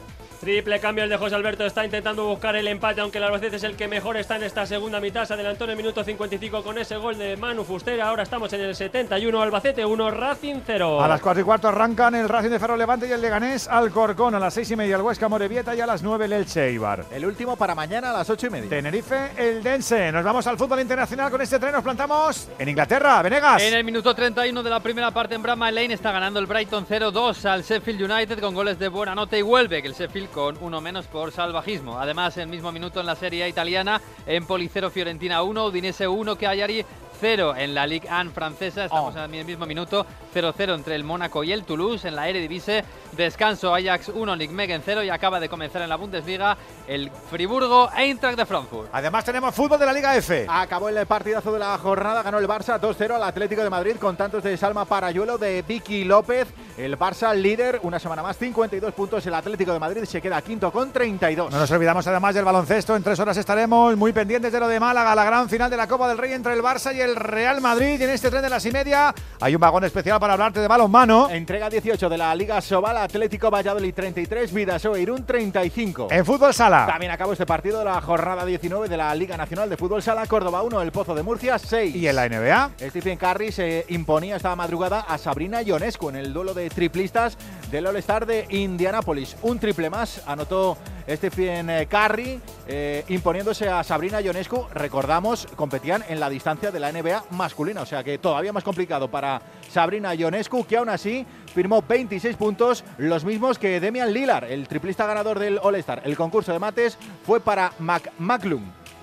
Triple cambio el de José Alberto, está intentando buscar el empate, aunque el Albacete es el que mejor está en esta segunda mitad. Se adelantó en el minuto 55 con ese gol de Manu Fustera. Ahora estamos en el 71, Albacete 1, Racing 0. A las 4 y cuarto arrancan el Racing de Ferro Levante y el Leganés Alcorcón. A las 6 y media el Huesca Morevieta y a las 9 el Elche Eibar. El último para mañana a las 8 y media. Tenerife, el Dense. Nos vamos al fútbol internacional con este tren. Nos plantamos en Inglaterra. Venegas. En el minuto 31 de la primera parte en Bramall Lane está ganando el Brighton 0-2 al Sheffield United con goles de buena nota y vuelve que el Sheffield con uno menos por salvajismo. Además, el mismo minuto en la Serie italiana, Empoli 0 Fiorentina 1, Udinese 1, Cagliari 0 en la Ligue 1 francesa. Estamos Oh. en el mismo minuto. 0-0 entre el Mónaco y el Toulouse en la Eredivisie. Descanso Ajax 1, Nijmegen 0 y acaba de comenzar en la Bundesliga el Friburgo Eintracht de Frankfurt. Además tenemos fútbol de la Liga F. Acabó el partidazo de la jornada, ganó el Barça 2-0 al Atlético de Madrid con tantos de Salma Parayuelo, de Vicky López. El Barça líder, una semana más, 52 puntos. El Atlético de Madrid se queda quinto con 32. No nos olvidamos además del baloncesto. En tres horas estaremos muy pendientes de lo de Málaga, la gran final de la Copa del Rey entre el Barça y el Real Madrid. Y en este tren de las y media hay un vagón especial para hablarte de balonmano. Entrega 18 de la Liga Sobal, Atlético Valladolid 33, Vidasoa Irún 35. En fútbol sala. También acabó este partido de la jornada 19 de la Liga Nacional de Fútbol Sala, Córdoba 1, El Pozo de Murcia 6. Y en la NBA. Stephen Curry se imponía esta madrugada a Sabrina Ionescu en el duelo de triplistas del All-Star de Indianápolis. Un triple más anotó Stephen eh, Curry eh, imponiéndose a Sabrina Ionescu. Recordamos, competían en la distancia de la NBA masculina, o sea que todavía más complicado para Sabrina Ionescu, que aún así firmó 26 puntos, los mismos que Demian Lillard, el triplista ganador del All-Star. El concurso de mates fue para Mac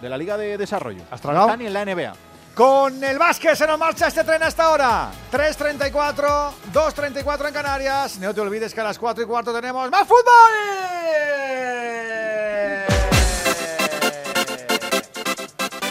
de la Liga de Desarrollo. ¿Has tragado? en la NBA. Con el básquet se nos marcha este tren hasta ahora. 3.34, 2.34 en Canarias. No te olvides que a las 4 y cuarto tenemos más fútbol.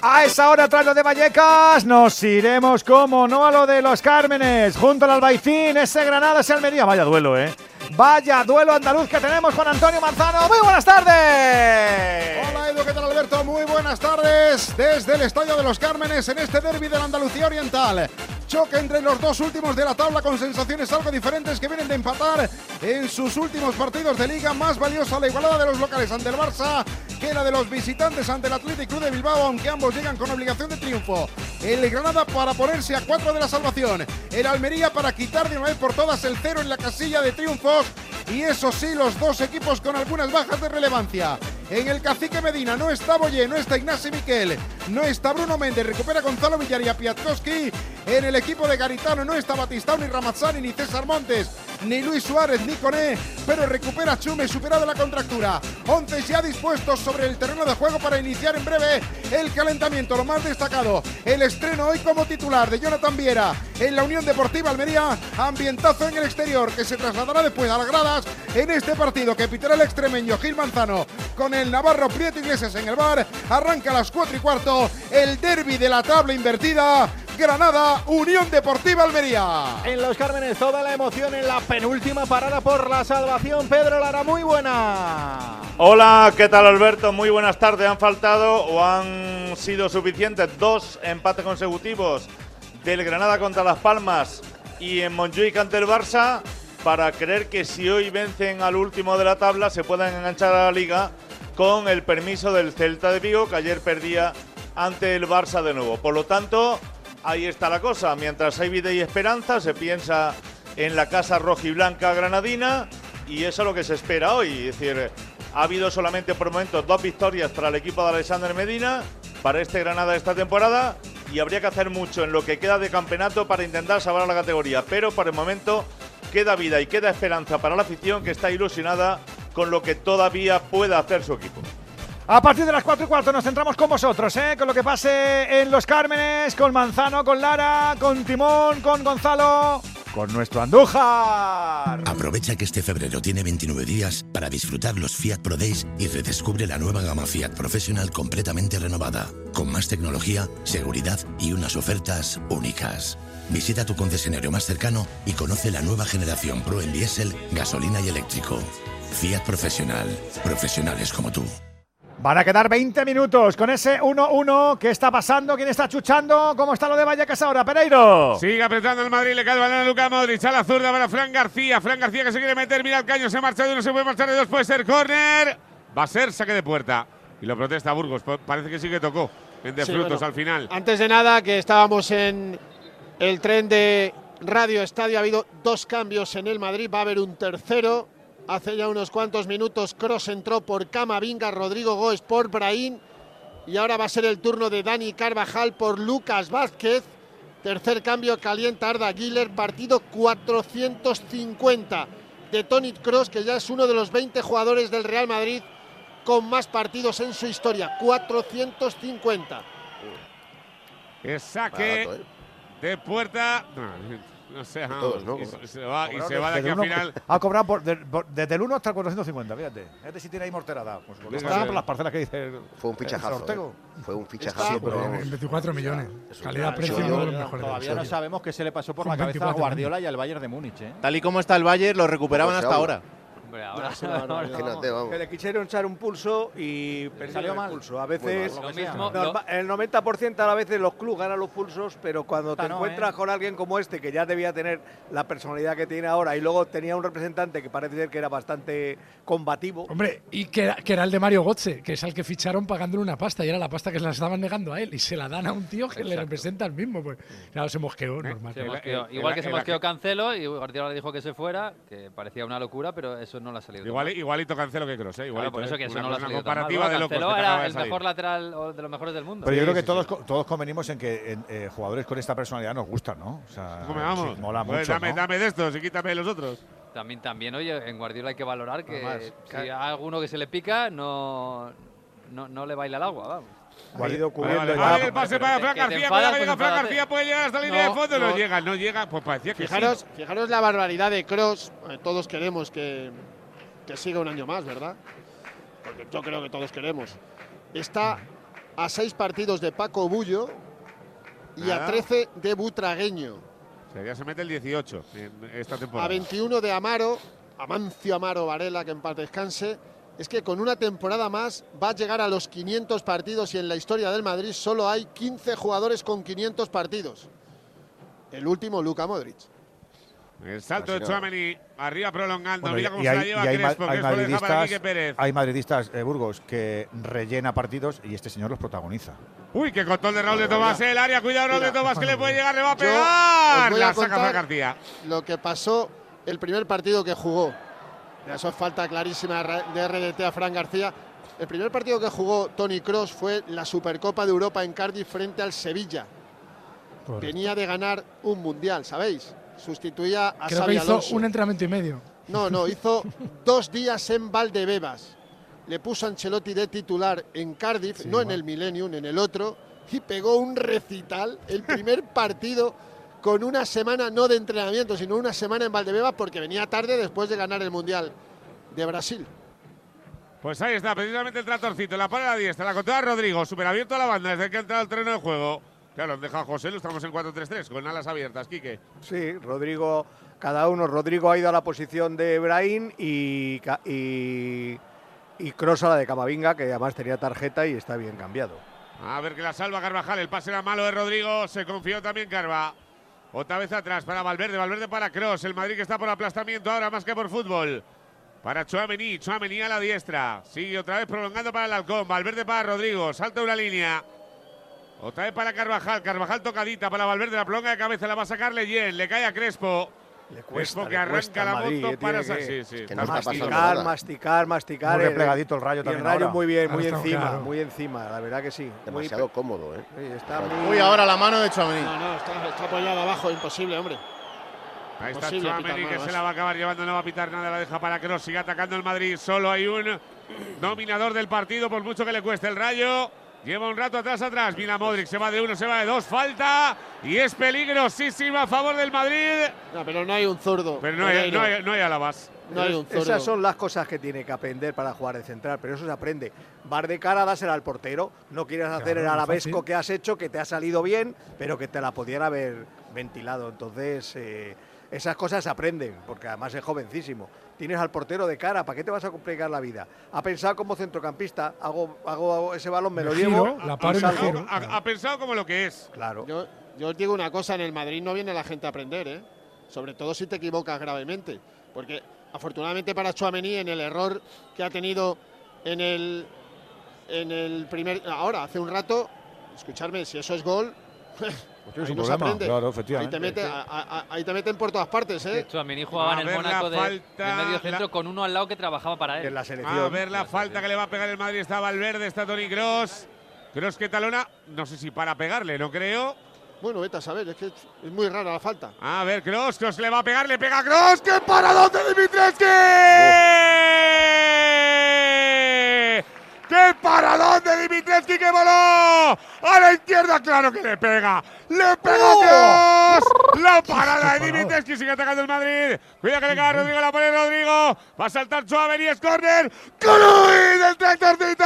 A esa hora, tras lo de Vallecas, nos iremos, como no, a lo de los Cármenes. Junto al Albaicín, ese Granada, ese Almería. Vaya duelo, ¿eh? Vaya duelo andaluz que tenemos con Antonio Manzano. Muy buenas tardes. Hola Edu, ¿qué tal Alberto? Muy buenas tardes desde el Estadio de los Cármenes en este derby de la Andalucía Oriental. Choque entre los dos últimos de la tabla con sensaciones algo diferentes que vienen de empatar en sus últimos partidos de liga. Más valiosa la igualada de los locales ante el Barça que la de los visitantes ante el Athletic Club de Bilbao, aunque ambos llegan con obligación de triunfo. El Granada para ponerse a cuatro de la salvación. El Almería para quitar de una vez por todas el cero en la casilla de triunfos. Y eso sí, los dos equipos con algunas bajas de relevancia. En el Cacique Medina no está Boyé, no está Ignacio Miquel, no está Bruno Méndez, recupera Gonzalo Villar y a Piatkowski. En el equipo de Garitano no está Batistao, ni Ramazzani, ni César Montes, ni Luis Suárez, ni Coné, pero recupera Chume, superada la contractura. Once ya dispuestos sobre el terreno de juego para iniciar en breve el calentamiento. Lo más destacado, el estreno hoy como titular de Jonathan Viera en la Unión Deportiva Almería. Ambientazo en el exterior que se trasladará después a las gradas en este partido que pitará el extremeño Gil Manzano con el Navarro Prieto Iglesias en el bar. Arranca a las 4 y cuarto el derby de la tabla invertida. Granada, Unión Deportiva Almería. En los Cármenes, toda la emoción en la penúltima parada por la salvación. Pedro Lara, muy buena. Hola, ¿qué tal Alberto? Muy buenas tardes. ¿Han faltado o han sido suficientes dos empates consecutivos del Granada contra Las Palmas y en Montjuic ante el Barça para creer que si hoy vencen al último de la tabla se puedan enganchar a la liga con el permiso del Celta de Vigo que ayer perdía ante el Barça de nuevo. Por lo tanto, ahí está la cosa. Mientras hay vida y esperanza, se piensa en la casa rojiblanca granadina y eso es lo que se espera hoy. Es decir, ha habido solamente por momentos dos victorias para el equipo de Alexander Medina, para este Granada esta temporada, y habría que hacer mucho en lo que queda de campeonato para intentar salvar la categoría. Pero por el momento queda vida y queda esperanza para la afición que está ilusionada con lo que todavía pueda hacer su equipo. A partir de las 4 y cuarto nos centramos con vosotros, ¿eh? con lo que pase en los Cármenes, con Manzano, con Lara, con Timón, con Gonzalo, con nuestro Andújar. Aprovecha que este febrero tiene 29 días para disfrutar los Fiat Pro Days y redescubre la nueva gama Fiat Professional completamente renovada, con más tecnología, seguridad y unas ofertas únicas. Visita tu concesionario más cercano y conoce la nueva generación Pro en diésel, gasolina y eléctrico. Fiat Professional. Profesionales como tú. Van a quedar 20 minutos con ese 1-1. ¿Qué está pasando? ¿Quién está chuchando? ¿Cómo está lo de Vallecas ahora, Pereiro? Sigue apretando el Madrid, le cae el balón a Luca Modric, a la zurda para Fran García. Fran García que se quiere meter, mira el caño, se marcha de uno, se puede marchar de dos, puede ser córner. Va a ser saque de puerta. Y lo protesta Burgos, Pa- parece que sí que tocó en de Sí, frutos bueno. al final. Antes de nada, que estábamos en el tren de Radio Estadio, ha habido dos cambios en el Madrid, va a haber un tercero. Hace ya unos cuantos minutos, Cross entró por Camavinga, Rodrigo Goes por Brahim. Y ahora va a ser el turno de Dani Carvajal por Lucas Vázquez. Tercer cambio, calienta Arda Güler, partido 450 de Tony Cross, que ya es uno de los 20 jugadores del Real Madrid con más partidos en su historia, 450. Es saque Barato, ¿eh? de puerta. No, no sé, todos, vamos, ¿no? y se- va, y se va de aquí al final. Ha cobrado por- de- por- desde el 1 hasta el 450, fíjate. Fíjate si tiene ahí morterada. Pues el- por las parcelas que dice. el- Fue un el fichajazo. Ortego. ¿eh? Fue un fichajazo. Sí, pero pero vamos. En 24 millones. Calidad-precio uno de los mejores. Todavía no sabemos qué se le pasó por la cabeza a 24 Guardiola y al Bayern de Múnich. ¿eh? Tal y como está el Bayern, lo recuperaban se hasta ahora. Hombre, ahora, es una barbaridad. Imagínate, vamos. Que le quisieron echar un pulso y perdieron salió el mal. pulso. A Muy veces, mal. Lo mismo, el 90% a la veces los clubes ganan los pulsos, pero cuando te Esta no, encuentras ¿eh? con alguien como este, que ya debía tener la personalidad que tiene ahora, y luego tenía un representante que parece ser que era bastante combativo. Hombre, y que era, que era el de Mario Götze, que es al que ficharon pagándole una pasta, y era la pasta que se la estaban negando a él, y se la dan a un tío que le representa al mismo. Pues, claro, se mosqueó, Eh, normal. Se El- mosqueó. el- Igual el- que se el- mosqueó Cancelo y Guardiola le dijo que se fuera, que parecía una locura, pero eso no le ha salido. Igual, igualito Cancelo que Cross, ¿eh? Claro, por eso ¿eh? que eso Una- no le ha salido mal. comparativa de locos. Cancelo era el mejor lateral o de los mejores del mundo. Pero yo creo que sí, todos, todos convenimos en que en, eh, jugadores con esta personalidad nos gustan, ¿no? O sea, ¿Cómo me vamos? sí, mola Pues mucho. dame, ¿no? dame de estos y quítame de los otros. También, también, oye, en Guardiola hay que valorar que Además, si hay alguno que se le pica, no, no, no le baila el agua, vamos. Ha ido Vale, cubriendo vale. el pase para Fran García. Fran. García, puede llegar hasta la línea No, de fondo. No, no. llega, no llega. Pues parecía que Fijaros, sí. fijaros la barbaridad de Cross. todos queremos que, que siga un año más, ¿verdad? Porque yo creo que todos queremos. Está a seis partidos de Paco Bullo y a 13 de Butragueño. O sea, ya se mete el 18 en esta temporada. A 21 de Amaro, Amancio Amaro Varela, que en paz descanse. Es que con una temporada más va a llegar a los 500 partidos y en la historia del Madrid solo hay 15 jugadores con 500 partidos. El último, Luka Modric. El salto de. Chouameni, arriba prolongando. Bueno, Mira y- cómo y se la hay, lleva y hay Crespo. hay Crespo deja para madridistas, Quique Pérez. hay madridistas, eh, Burgos, que rellena partidos y este señor los protagoniza. Uy, qué control de Raúl de Tomás. El área, cuidado, Raúl de. Tomás, que le puede llegar, le va a pegar. voy a La saca García. Lo que pasó el primer partido que jugó. Eso es falta clarísima de RDT a Fran García. El primer partido que jugó Tony Cross fue la Supercopa de Europa en Cardiff frente al Sevilla. Venía de ganar un mundial, ¿sabéis? Sustituía a Creo que hizo Alonso. un entrenamiento y medio. No, no, hizo dos días en Valdebebas. Le puso a Ancelotti de titular en Cardiff, no en el Millennium, en el otro, y pegó un recital, el primer partido con una semana no de entrenamiento, sino una semana en Valdebebas porque venía tarde después de ganar el Mundial de Brasil. Pues ahí está, precisamente el tratorcito, la para a la diestra, la controla Rodrigo, súper abierto a la banda desde que ha entrado al terreno de juego. Claro, han dejado a José, lo estamos en 4-3-3, con alas abiertas, Quique. Sí, Rodrigo, cada uno. Rodrigo ha ido a la posición de Brahim y, y, y Kroos a la de Camavinga, que además tenía tarjeta y está bien cambiado. A ver que la salva Carvajal, el pase era malo de Rodrigo, se confió también Carva. Otra vez atrás para Valverde, Valverde para Cross, el Madrid que está por aplastamiento ahora más que por fútbol. Para Chouameni, Chouameni a la diestra, sigue otra vez prolongando para el halcón, Valverde para Rodrigo, salta una línea. Otra vez para Carvajal, Carvajal tocadita para Valverde, la prolonga de cabeza, la va a sacar Leyen, le cae a Crespo. Le Crespo que le arranca cuesta la Madrid, moto eh, para que- sí, sí, que no está pasando masticar, nada. masticar, masticar. Muy replegadito el Rayo y también el Rayo ahora. muy bien, muy encima, claro. muy encima, la verdad que sí. Muy Demasiado cómodo, ¿eh? sí, está muy- Uy, ahora la mano de Chouameni. No, no, está, está apoyado abajo, imposible, hombre. Ahí está Imposible Chouameni que se la va a acabar llevando, no va a pitar nada, la deja para Kroos, sigue atacando el Madrid, solo hay un dominador del partido, por mucho que le cueste el Rayo. Lleva un rato atrás, atrás, mira Modric, se va de uno, se va de dos, falta y es peligrosísima a favor del Madrid. No, pero no hay un zurdo. Pero no hay, Pereiro. no hay, no hay alabas. No hay un zurdo. Esas son las cosas que tiene que aprender para jugar de central, pero eso se aprende. Bar de cara, dásela al portero. No quieres hacer Claro, el fácil. que has hecho, que te ha salido bien, pero que te la pudiera haber ventilado. Entonces, eh, esas cosas se aprenden, porque además es jovencísimo. Tienes al portero de cara, ¿para qué te vas a complicar la vida? Ha pensado como centrocampista, hago, hago, hago ese balón, me lo llevo. la paro giro. Ha, ha pensado como lo que es. Claro. Yo, yo os digo una cosa, en el Madrid no viene la gente a aprender, ¿eh? Sobre todo si te equivocas gravemente. Porque afortunadamente para Chouameni en el error que ha tenido en el, en el primer... Ahora, hace un rato, escucharme, si eso es gol... Pues tienes ahí un problema, te, mete, a- a- a- ahí te meten por todas partes, ¿eh? Chouameni jugaba A en el ver la Mónaco de, de medio la- centro con uno al lado que trabajaba para él. En la selección. A ver la falta que le va a pegar el Madrid. Está Valverde, está Tony Cross. Cross que talona, no sé si para pegarle, no creo. Bueno, vete a saber, es que es muy rara la falta. A ver, Cross, Cross le va a pegar, le pega a Cross. ¡Qué paradón de Dimitrescu! ¡Qué paradón de Dimitrescu que voló a la izquierda, claro que le pega. Le pega ¡Oh! Dios. La parada de Dimitrescu sigue atacando el Madrid. Cuida que le cae a Rodrigo, la pone Rodrigo. Va a saltar Chouameni, es córner. ¡Colui del tractorcito!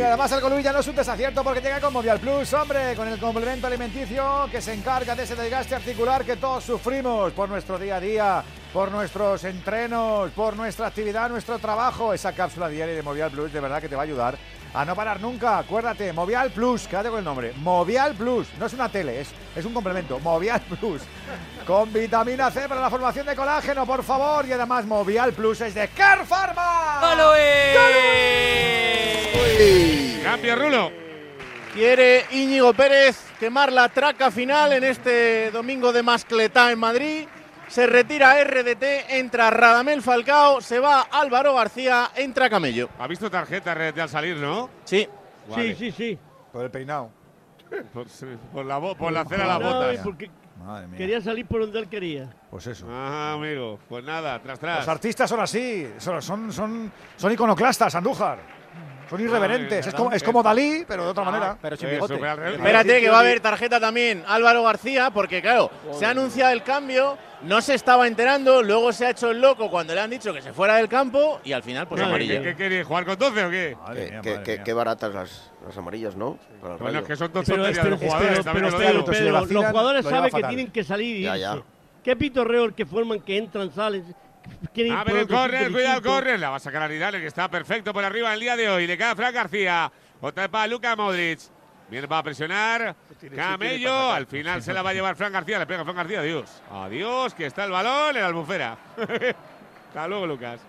Y además el Colui ya no es un desacierto porque llega con Movial Plus, hombre, con el complemento alimenticio que se encarga de ese desgaste articular que todos sufrimos por nuestro día a día, por nuestros entrenos, por nuestra actividad, nuestro trabajo. Esa cápsula diaria de Movial Plus de verdad que te va a ayudar a no parar nunca. Acuérdate, Movial Plus, quédate con el nombre. Movial Plus, no es una tele, es, es un complemento. Movial Plus. Con vitamina C para la formación de colágeno, por favor. Y además, Movial Plus es de Car Pharma. Cambio, Rulo. Quiere Íñigo Pérez quemar la traca final en este domingo de Mascletá en Madrid. Se retira RDT, entra Radamel Falcao, se va Álvaro García, entra Camello. ¿Ha visto tarjeta RDT al salir, no? Sí. Vale. Sí, sí, sí. Por el peinado. Por, por la, por la cera a las botas. y porque Madre mía. quería salir por donde él quería. Pues eso. Ajá, amigo. Pues nada, tras, tras. Los artistas son así, son, son, son, son iconoclastas, Andújar. Son irreverentes. es, como, es como Dalí, pero de otra manera. Pero sin Eso, bigote. Espérate, que va a haber tarjeta también Álvaro García, porque claro, se ha anunciado el cambio, no se estaba enterando, luego se ha hecho el loco cuando le han dicho que se fuera del campo y al final pues ¿Qué, amarilla. qué, quería? ¿Jugar con 12 o qué? Qué, qué- qué- qué baratas las, las amarillas, ¿no? Para el Bueno, es que son dos Pero, tonterías de pero, los jugadores. pero, también pero, te lo digo. pero, si le pero vacilan, los jugadores saben que tienen que salir y Ya, irse. ya. ¿Qué pitorreo que forman que entran, salen? A ver el córner, cuidado el córner. La va a sacar a Nidale, que está perfecto por arriba el día de hoy. Le queda a Fran García. Otra vez para Luka Modric. Viene para presionar. Camello. Al final se la va a llevar Fran García. Le pega Fran García. Adiós. Adiós, que está el balón en la albufera. Hasta luego, Lucas.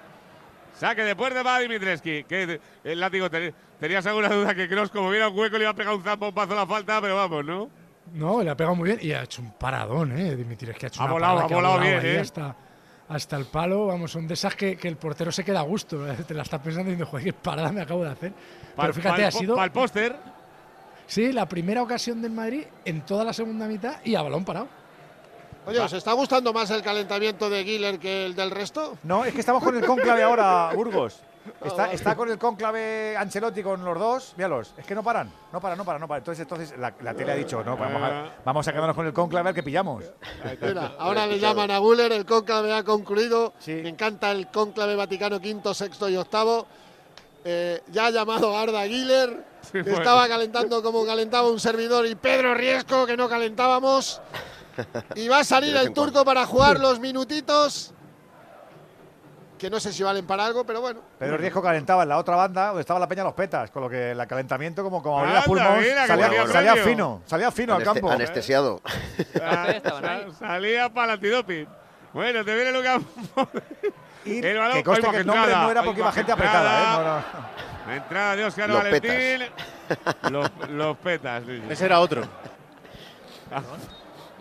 Saque de puerta para Dimitreski. Que el látigo te- tenías alguna duda que Cross, como viera un hueco, le iba a pegar un zampazo a la falta, pero vamos, ¿no? No, le ha pegado muy bien y ha hecho un paradón, ¿eh? Dimitri, es que ha hecho Ha una volado, ha volado bien, ahí ¿eh? Hasta, hasta el palo, vamos, son de esas que, que el portero se queda a gusto. ¿eh? Te la está pensando y diciendo, joder, qué parada me acabo de hacer. Pero fíjate, ha sido. Para el póster. Sí, la primera ocasión del Madrid en toda la segunda mitad y a balón parado. Oye, ¿os está gustando más el calentamiento de Giller que el del resto? No, es que estamos con el cónclave ahora, Burgos. Está, está con el cónclave Ancelotti con los dos. Míralos, es que no paran, no paran, no paran, no paran. Entonces, entonces la, la tele ha dicho, no, vamos a, vamos a quedarnos con el cónclave al que pillamos. Mira, ahora le llaman a Guller, el cónclave ha concluido. Me encanta el cónclave Vaticano V, sexto y octavo. Eh, ya ha llamado Arda bueno. estaba calentando como calentaba un servidor, y Pedro Riesco, que no calentábamos. Y va a salir el turco para jugar los minutitos, que no sé si valen para algo, pero bueno. Pedro Riesco calentaba en la otra banda donde estaba la Peña Los Petas, con lo que el calentamiento, como, como que salía, fino, salía fino al campo. Anestesiado. Sa- Salía para el antidoping. Bueno, te viene Lucas. Y el balón, que conste que el nombre no era porque iba gente apretada, ¿eh? No, no. Entrada de Óscar Los Valentín. Los, los petas. Ese era otro.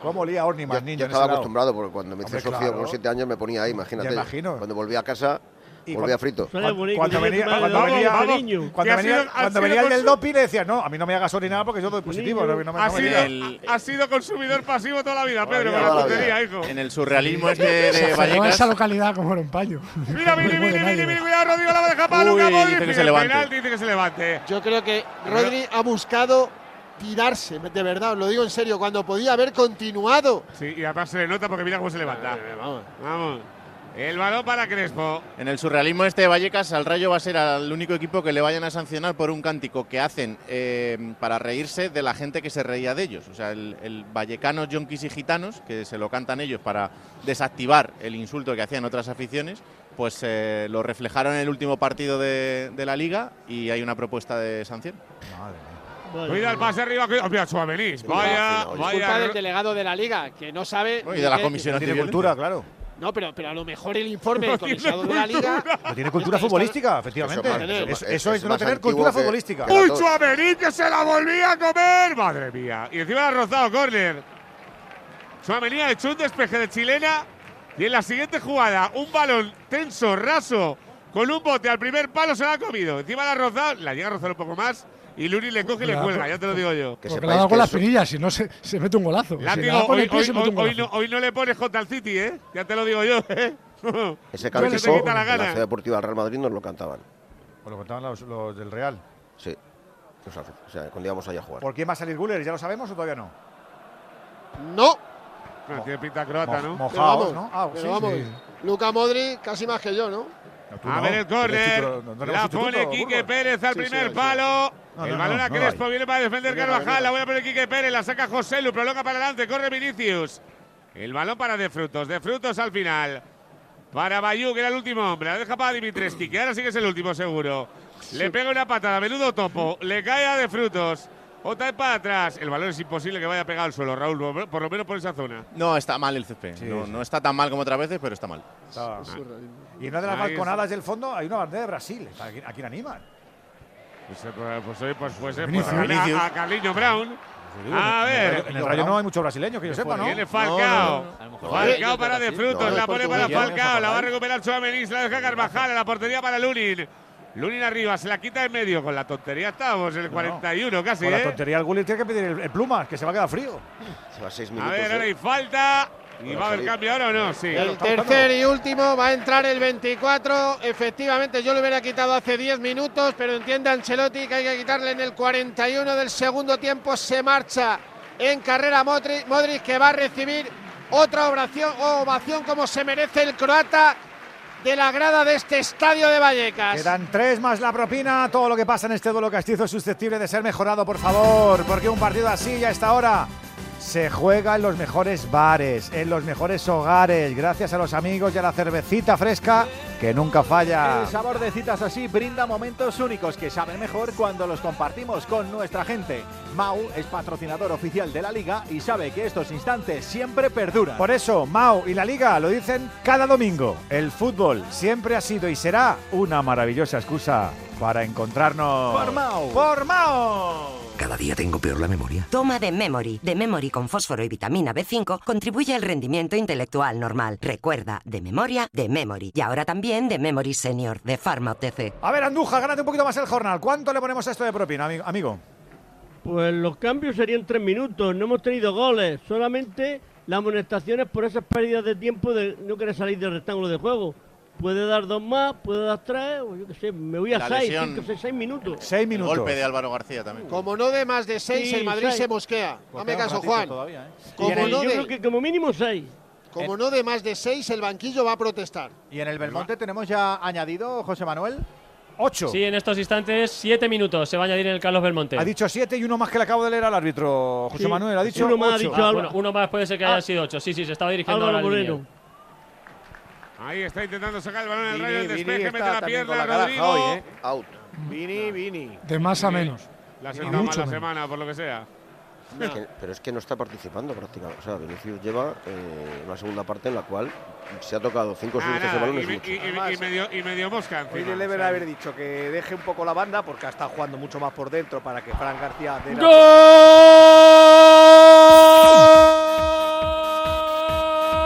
¿Cómo olía Orni más niño yo en estaba ese acostumbrado porque cuando me hice Hombre, socio claro. con siete años me ponía ahí, imagínate. Ya imagino. Cuando volví a casa, Y volvía cuando- frito. Cuando, bonito, cuando tiene venía, cuando venía, vamos, Que cariño. cuando ha venía, sido- ha cuando sido venía el del doping le decía, no, a mí no me hagas orinar porque yo doy positivo. No, no me- Ha no me sido, digas. ha sido consumidor pasivo toda la vida, Pedro, con toda la la tontería, hijo. En el surrealismo este Se de Vallecas. esa localidad como era un paño. Mira, mira, mira, mira, mira, cuidado, Rodrigo la va a dejar para Uy, Luka Modric. dice que se el levante. dice que se levante. Yo creo que Rodri ha buscado tirarse, de verdad, os lo digo en serio, cuando podía haber continuado. Sí, y además se le nota porque mira cómo se levanta. Vamos. Vamos. El balón para Crespo. En el surrealismo este de Vallecas, al Rayo va a ser el único equipo que le vayan a sancionar por un cántico que hacen eh, para reírse de la gente que se reía de ellos. O sea, el, el Vallecanos, Yonkis y Gitanos, que se lo cantan ellos para desactivar el insulto que hacían otras aficiones, pues eh, lo reflejaron en el último partido de, de la liga y hay una propuesta de sanción. Vale. Cuida el pase arriba. Mira, Suavenis. Vaya, culpa vaya. del delegado de la liga, que no sabe. Y ni de la comisión No tiene antiviolencia. cultura, claro. No, pero, pero a lo mejor el informe No del tiene comisionado de la liga. No tiene cultura futbolística, efectivamente. Eso, Eso, eso eso es es no tener cultura que- futbolística. ¡Uy. Suavenis que se la volvía a comer! Madre mía. Y encima la ha rozado, córner. Suavenis ha hecho un despeje de chilena. Y en la siguiente jugada, un balón tenso, raso, con un bote al primer palo se la ha comido. Encima la ha rozado, la llega a rozar un poco más. Y Luri le coge y le cuelga, ya te lo digo yo. Que Porque le ha dado con la eso- espinilla, si no se, se mete un golazo. Látigo, hoy, el pie, hoy- se mete un hoy- hoy golazo. no, hoy no le pones contra el City, ¿eh? Ya te lo digo yo, ¿eh? ese la en la. Ciudad Deportiva del Real Madrid nos lo cantaban. O lo contaban los, los del Real. Sí. O sea, o sea, cuando íbamos allá a jugar. ¿Por quién va a salir Guller? ¿Ya lo sabemos o todavía no? No. Tiene pinta croata, Mo- ¿no? mojaos, ¿no? Ah, pero sí, vamos. sí. Luca Modric casi más que yo, ¿no? A no, ver el córner. no- la pone Quique. Pérez al Sí, primer sí. palo. No, el balón no, a Crespo viene para defender Carvajal. La voy a poner Quique Pérez. La saca José Lu. Prolonga para adelante. Corre Vinicius. El balón para De Frutos. De Frutos al final. Para Bayú, que era el último hombre. La deja para Dimitreski, que ahora sí que es el último seguro. Le pega una patada. Menudo topo. Le cae a De Frutos. Otra vez para atrás. El balón es imposible que vaya a pegar al suelo, Raúl. Por lo menos por esa zona. No, está mal el césped. no, no está tan mal como otras veces, pero está mal. Está- Y en una de las Ahí balconadas del fondo hay una bandera de Brasil. ¿A quién, a quién animan? Pues, eh, pues, pues, pues, pues, eh, pues, Vinicius. a- a, a Carliño Brown. A ver. En el Rayo no hay mucho brasileño, que yo sepa, ¿no? Viene Falcao. A Falcao para de frutos. La pone para Falcao. La va a recuperar Suamenis. La deja Carvajal. A la portería para Lunin. Lunin arriba. Se la quita en medio. Con la tontería estábamos en el 41 casi. Con la ¿eh? tontería el Gullit tiene que pedir el, el plumas, que se va a quedar frío. Se va seis A minutos. ver, ¿eh? ahora hay falta. Y Bueno, va a haber cambio ahora o no. Sí. El tercer y último va a entrar el 24. Efectivamente, yo lo hubiera quitado hace 10 minutos, pero entiende Ancelotti que hay que quitarle en el 41 del segundo tiempo. Se marcha en carrera Modric, Modric que va a recibir otra ovación, ovación como se merece el croata de la grada de este estadio de Vallecas. Quedan tres más la propina. Todo lo que pasa en este duelo castizo es susceptible de ser mejorado, por favor. Porque un partido así ya a esta hora se juega en los mejores bares, en los mejores hogares, gracias a los amigos y a la cervecita fresca que nunca falla. El sabor de citas así brinda momentos únicos que saben mejor cuando los compartimos con nuestra gente. Mau es patrocinador oficial de la liga y sabe que estos instantes siempre perduran. Por eso, Mau y la Liga lo dicen cada domingo. El fútbol siempre ha sido y será una maravillosa excusa para encontrarnos. Por Mau. ¡Por Mau! Cada día tengo peor la memoria. Toma de Memory. De Memory con fósforo y vitamina B5 contribuye al rendimiento intelectual normal. Recuerda, de memoria, de Memory. Y ahora también de Memory Senior, de Pharma OTC. A ver, Andújar, gánate un poquito más el jornal. ¿Cuánto le ponemos a esto de propina, ami- amigo? Pues los cambios serían tres minutos. No hemos tenido goles, solamente las amonestaciones por esas pérdidas de tiempo de no querer salir del rectángulo de juego. Puede dar dos más, puede dar tres, o yo qué sé, me voy a La seis, lesión- cinco, seis, seis minutos. Seis El golpe de Álvaro García también. Como no de más de 6, Sí, el Madrid seis. se mosquea. Un caso, Juan. todavía, ¿eh? Como, Y no yo de, creo que como mínimo seis. Como no de más de 6, el banquillo va a protestar. Y en el Belmonte tenemos ya añadido, José Manuel. Ocho. Sí, en estos instantes, siete minutos se va a añadir en el Carlos Belmonte. Ha dicho siete y uno más que le acabo de leer al árbitro. José Sí, Manuel ha dicho uno más ha dicho Ah, bueno, uno más puede ser que haya sido ocho. Sí, sí, se estaba dirigiendo Álvaro a la Moreno. línea. Ahí está intentando sacar el balón en el rayo del Vini despeje. Mete la pierna la Rodrigo. hoy, ¿eh? Out. Vini, Vini. De más a menos. La Y sentado mal mucho la menos. semana, por lo que sea. Es que- pero es que no está participando prácticamente. O sea, Vinicius lleva eh, una segunda parte en la cual se ha tocado cinco o seis Ah, nada, balón. y, es me- mucho. y- y- y medio, y medio mosca Hoy le deben o sea, haber dicho que deje un poco la banda porque ha estado jugando mucho más por dentro para que Fran García dé la-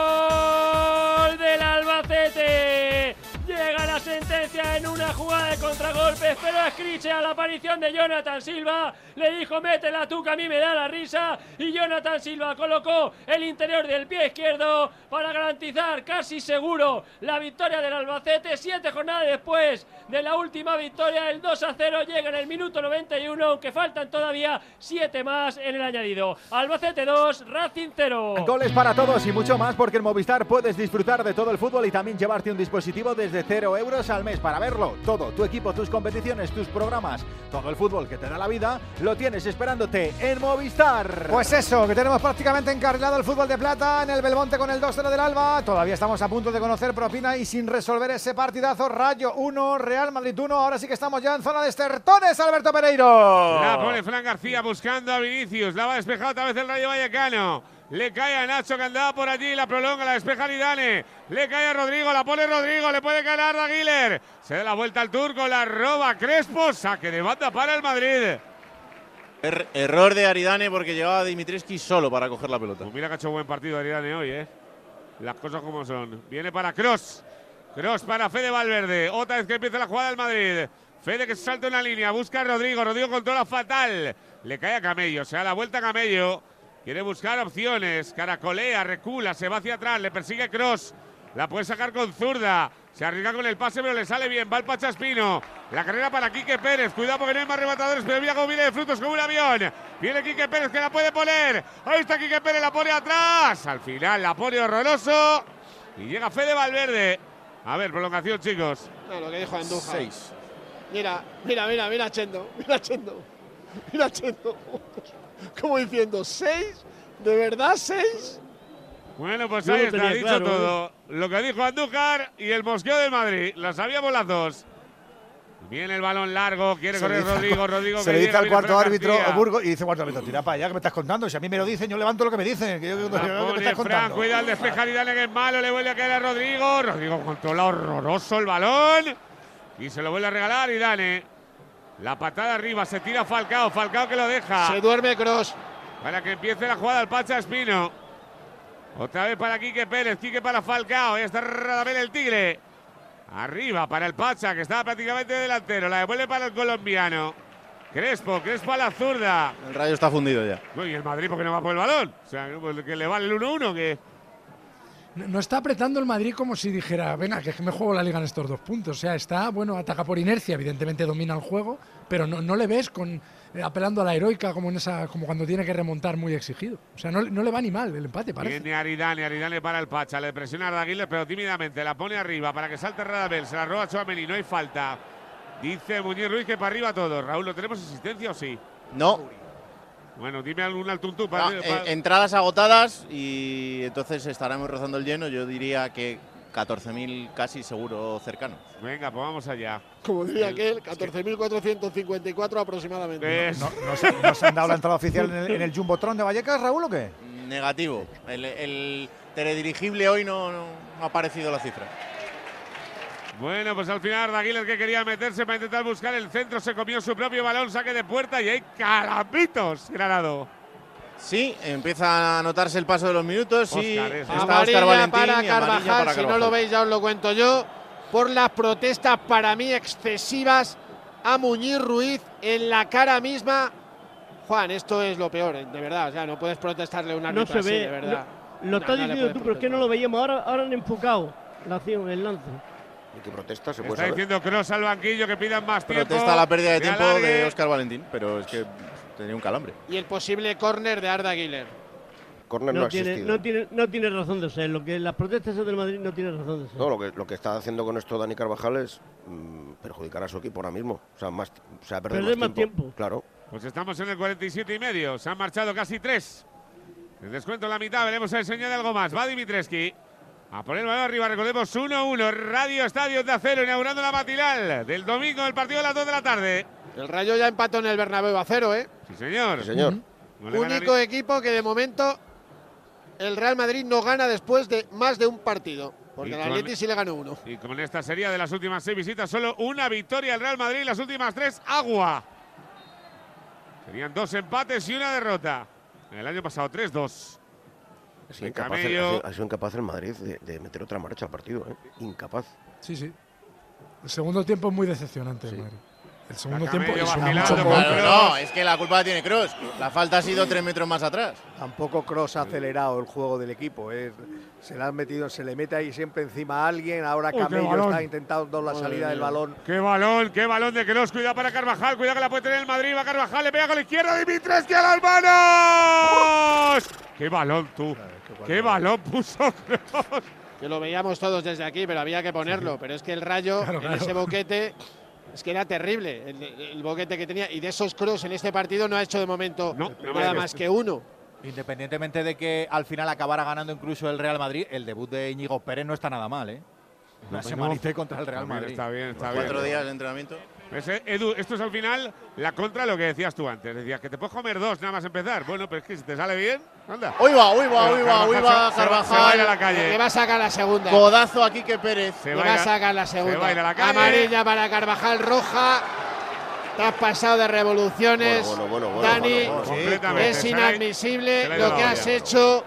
Gol del Albacete. Llega la sentencia en una jugada de contragolpes, pero Scriche a la aparición de Jonathan Silva le dijo métela tú que a mí me da la risa y Jonathan Silva colocó el interior del pie izquierdo para garantizar casi seguro la victoria del Albacete. Siete jornadas después de la última victoria, el 2 a 0 llega en el minuto 91, aunque faltan todavía siete más en el añadido. Albacete 2, Racing 0. Goles para todos y mucho más porque en Movistar puedes disfrutar de todo el fútbol y también llevarte un dispositivo desde 0 euros al mes para verlo. Todo, tu equipo, tus competiciones, tus programas, todo el fútbol que te da la vida, lo tienes esperándote en Movistar. Pues eso, que tenemos prácticamente encarrilado el fútbol de plata en el Belmonte con el 2-0 del Alba. Todavía estamos a punto de conocer propina y sin resolver ese partidazo. Rayo 1, Real Madrid 1. Ahora sí que estamos ya en zona de estertones, Alberto Pereiro. La pone Fran García buscando a Vinicius. La va a despejar otra vez el Rayo Vallecano. Le cae a Nacho que andaba por allí. La prolonga, la despeja Lidane. Le cae a Rodrigo. La pone Rodrigo. Le puede caer a Arda Güler. Se da la vuelta al turco. La roba Crespo. Saque de banda para el Madrid. Er- error de Aridane porque llevaba a Dimitreski solo para coger la pelota. Pues mira que ha hecho buen partido Aridane hoy, ¿eh? Las cosas como son. Viene para Cross. Cross para Fede Valverde. Otra vez que empieza la jugada del Madrid. Fede que salta una línea. Busca a Rodrigo. Rodrigo controla fatal. Le cae a Camello. Se da la vuelta a Camello. Quiere buscar opciones. Caracolea, recula, se va hacia atrás. Le persigue Cross. La puede sacar con zurda. Se arriesga con el pase, pero le sale bien. Va el Pachaspino. La carrera para Quique Pérez. Cuidado porque no hay más rematadores, pero mira cómo viene de frutos como un avión. Viene Quique Pérez que la puede poner. Ahí está Quique Pérez, la pone atrás. Al final la pone horroroso. Y llega Fede Valverde. A ver, prolongación, chicos. No, lo que dijo Andújar. Seis. Mira, mira, mira, mira Chendo. Mira Chendo. Mira Chendo. Como diciendo, ¿seis? ¿De verdad seis? Bueno, pues Yo ahí está, dicho claro, todo. Lo que dijo Andújar y el mosqueo del Madrid. Lo sabíamos las dos. Viene el balón largo, quiere Se correr le dice al Rodrigo, Rodrigo. Se que le dice al cuarto árbitro García. Burgos y dice cuarto árbitro, tira para allá, que me estás contando. Si a mí me lo dicen, yo levanto lo que me dicen. Que yo, yo- yo- La ¿qué me pone estás Fran, contando? cuida el despejar y dale que es malo, le vuelve a caer a Rodrigo. Rodrigo controla horroroso el balón. Y se lo vuelve a regalar y Dane. La patada arriba, se tira Falcao, Falcao que lo deja. Se duerme Cross. Para que empiece la jugada el Pacha Espino. Otra vez para Quique Pérez, Quique para Falcao. Ya está Radamel el Tigre. Arriba para el Pacha, que estaba prácticamente delantero. La devuelve para el colombiano. Crespo, Crespo a la zurda. El rayo está fundido ya. ¿Y el Madrid por qué no va por el balón? O sea, que le vale el 1-1, que No está apretando el Madrid como si dijera, venga, que es que me juego la liga en estos dos puntos. O sea, está, bueno, ataca por inercia, evidentemente domina el juego, pero no, no le ves con eh, apelando a la heroica como en esa, como cuando tiene que remontar muy exigido. O sea, no, no le va ni mal el empate, parece. Viene Aridane, Aridane para el Pacha, le presiona a Ardaguiles, pero tímidamente la pone arriba para que salte Radamel, se la roba Chouameni, no hay falta. Dice Muñiz Ruiz que para arriba todo. Raúl, ¿lo tenemos asistencia o sí? No, Bueno, dime algún al tuntú no, para. en- entradas agotadas y entonces estaremos rozando el lleno. Yo diría que 14.000 casi seguro cercanos. Venga, pues vamos allá. Como diría aquel, 14.454 aproximadamente. ¿No, no se, no se han dado la entrada oficial en el, en el Jumbotron de Vallecas, Raúl, o qué? Negativo. El, el teledirigible hoy no, no ha aparecido la cifra. Bueno, pues al final Ardaguiles que quería meterse para intentar buscar el centro, se comió su propio balón, saque de puerta y hay carambitos, Granado. Sí, empieza a notarse el paso de los minutos. Es- está amarilla Óscar Valentín para y amarilla Carvajal, para si no lo veis ya os lo cuento yo, por las protestas para mí excesivas a Muñiz Ruiz en la cara misma. Juan, esto es lo peor, eh, de verdad, o sea, no puedes protestarle a un No se así, ve. de verdad. Lo, lo No, estás no diciendo tú, pero es que no lo veíamos. Ahora, ahora han enfocado la acción, el lance. ¿Y qué protesta? ¿Se puede Está saber? diciendo Cross al banquillo que pidan más tiempo. Protesta la pérdida de que tiempo alargue. de Óscar Valentín, pero es que tenía un calambre. Y el posible córner de Arda Güler. Córner no, No ha tiene, existido. no, tiene, no tiene razón de ser. Lo que las protestas del Madrid no tiene razón de ser. No, lo que, lo que está haciendo con esto Dani Carvajal es mm, perjudicar a su equipo ahora mismo. O sea, más, o sea perder, Perder más, más tiempo. tiempo. Claro. Pues estamos en el 47 y medio. Se han marchado casi tres. El descuento en la mitad. Veremos el señor de algo más. Va Dimitreski. A poner el balón arriba. Recordemos 1-1. Radio Estadio de Acero inaugurando la matinal del domingo del partido de las 2 de la tarde. El Rayo ya empató en el Bernabéu a cero, ¿eh? Sí, señor. Sí, señor. Único ni- equipo que de momento el Real Madrid no gana después de más de un partido. Porque Y el Atleti sí le ganó uno. Y con esta serie de las últimas seis visitas, solo una victoria al Real Madrid. Las últimas tres, agua. Tenían dos empates y una derrota. El año pasado, 3-2. Ha sido, incapaz, el- ha sido- ha sido incapaz el Madrid de, de meter otra marcha al partido. ¿eh? Incapaz. Sí, sí. El segundo tiempo es muy decepcionante, el Madrid. El segundo tiempo es mucho. Claro, no, es que la culpa la tiene Cross. La falta ha sido tres metros más atrás. Tampoco Cross ha acelerado el juego del equipo. es- se le han metido, se le mete ahí siempre encima a alguien. Ahora Oh, Camello está intentando la salida del balón. ¡Qué balón! ¡Qué balón de Kroos! Cuidado para Carvajal. Cuidado que la puede tener el Madrid. Va Carvajal. Le pega con la izquierda. Dimitreski a las manos. ¡Qué balón tú! ¡Qué balón puso Kroos! Que lo veíamos todos desde aquí, pero había que ponerlo. Pero es que el Rayo, Claro, en claro. ese boquete, es que era terrible el, el boquete que tenía. Y de esos cross en este partido no ha hecho de momento nada más que uno. Independientemente de que al final acabara ganando incluso el Real Madrid, el debut de Íñigo Pérez no está nada mal, ¿eh? Una No, semanita no. contra el Real Madrid. Está bien, está bien. Cuatro días de entrenamiento. Pues, eh, Edu, esto es al final la contra de lo que decías tú antes. Decías que te puedes comer dos nada más empezar. Bueno, pero es que si te sale bien, anda. Uy va, uy va, uy va, uy va, se- se va- a ir a la Carvajal. Le calle. va a sacar la segunda. Codazo a Quique Pérez. Se Le va a sacar la segunda. se va a ir a la calle. Amarilla para Carvajal, roja. Te has pasado de revoluciones. Bueno, bueno, bueno, bueno, Dani, bueno, bueno. Completamente. es inadmisible lo que has hecho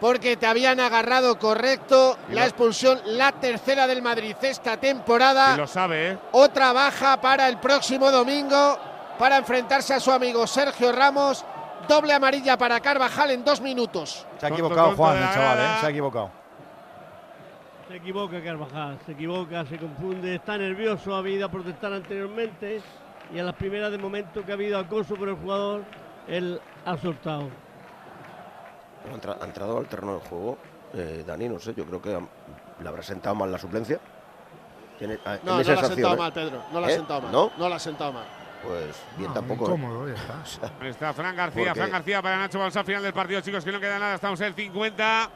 porque te habían agarrado correcto. Y La lo- expulsión, la tercera del Madrid esta temporada. Y lo sabe, ¿eh? Otra baja para el próximo domingo para enfrentarse a su amigo Sergio Ramos. Doble amarilla para Carvajal en dos minutos. Se ha equivocado Juan, el la chaval, ¿eh? grada. Se ha equivocado. Se equivoca Carvajal, se equivoca, se confunde, está nervioso, ha habido a protestar anteriormente y a las primeras de momento que ha habido acoso por el jugador, él ha soltado. Ha entra- ha entrado al terreno del juego, eh, Dani, no sé, yo creo que le habrá sentado mal la suplencia. Tiene, ah, No, tiene no la ha sentado ¿eh? mal, Pedro. No la ha ¿Eh? sentado mal. ¿No? No la ha sentado mal. Pues bien No, tampoco. ¿eh? incómodo, ya está. Ahí está Fran García, Porque- Fran García para Nacho. Vamos al final del partido, chicos, que no queda nada. Estamos en el 50.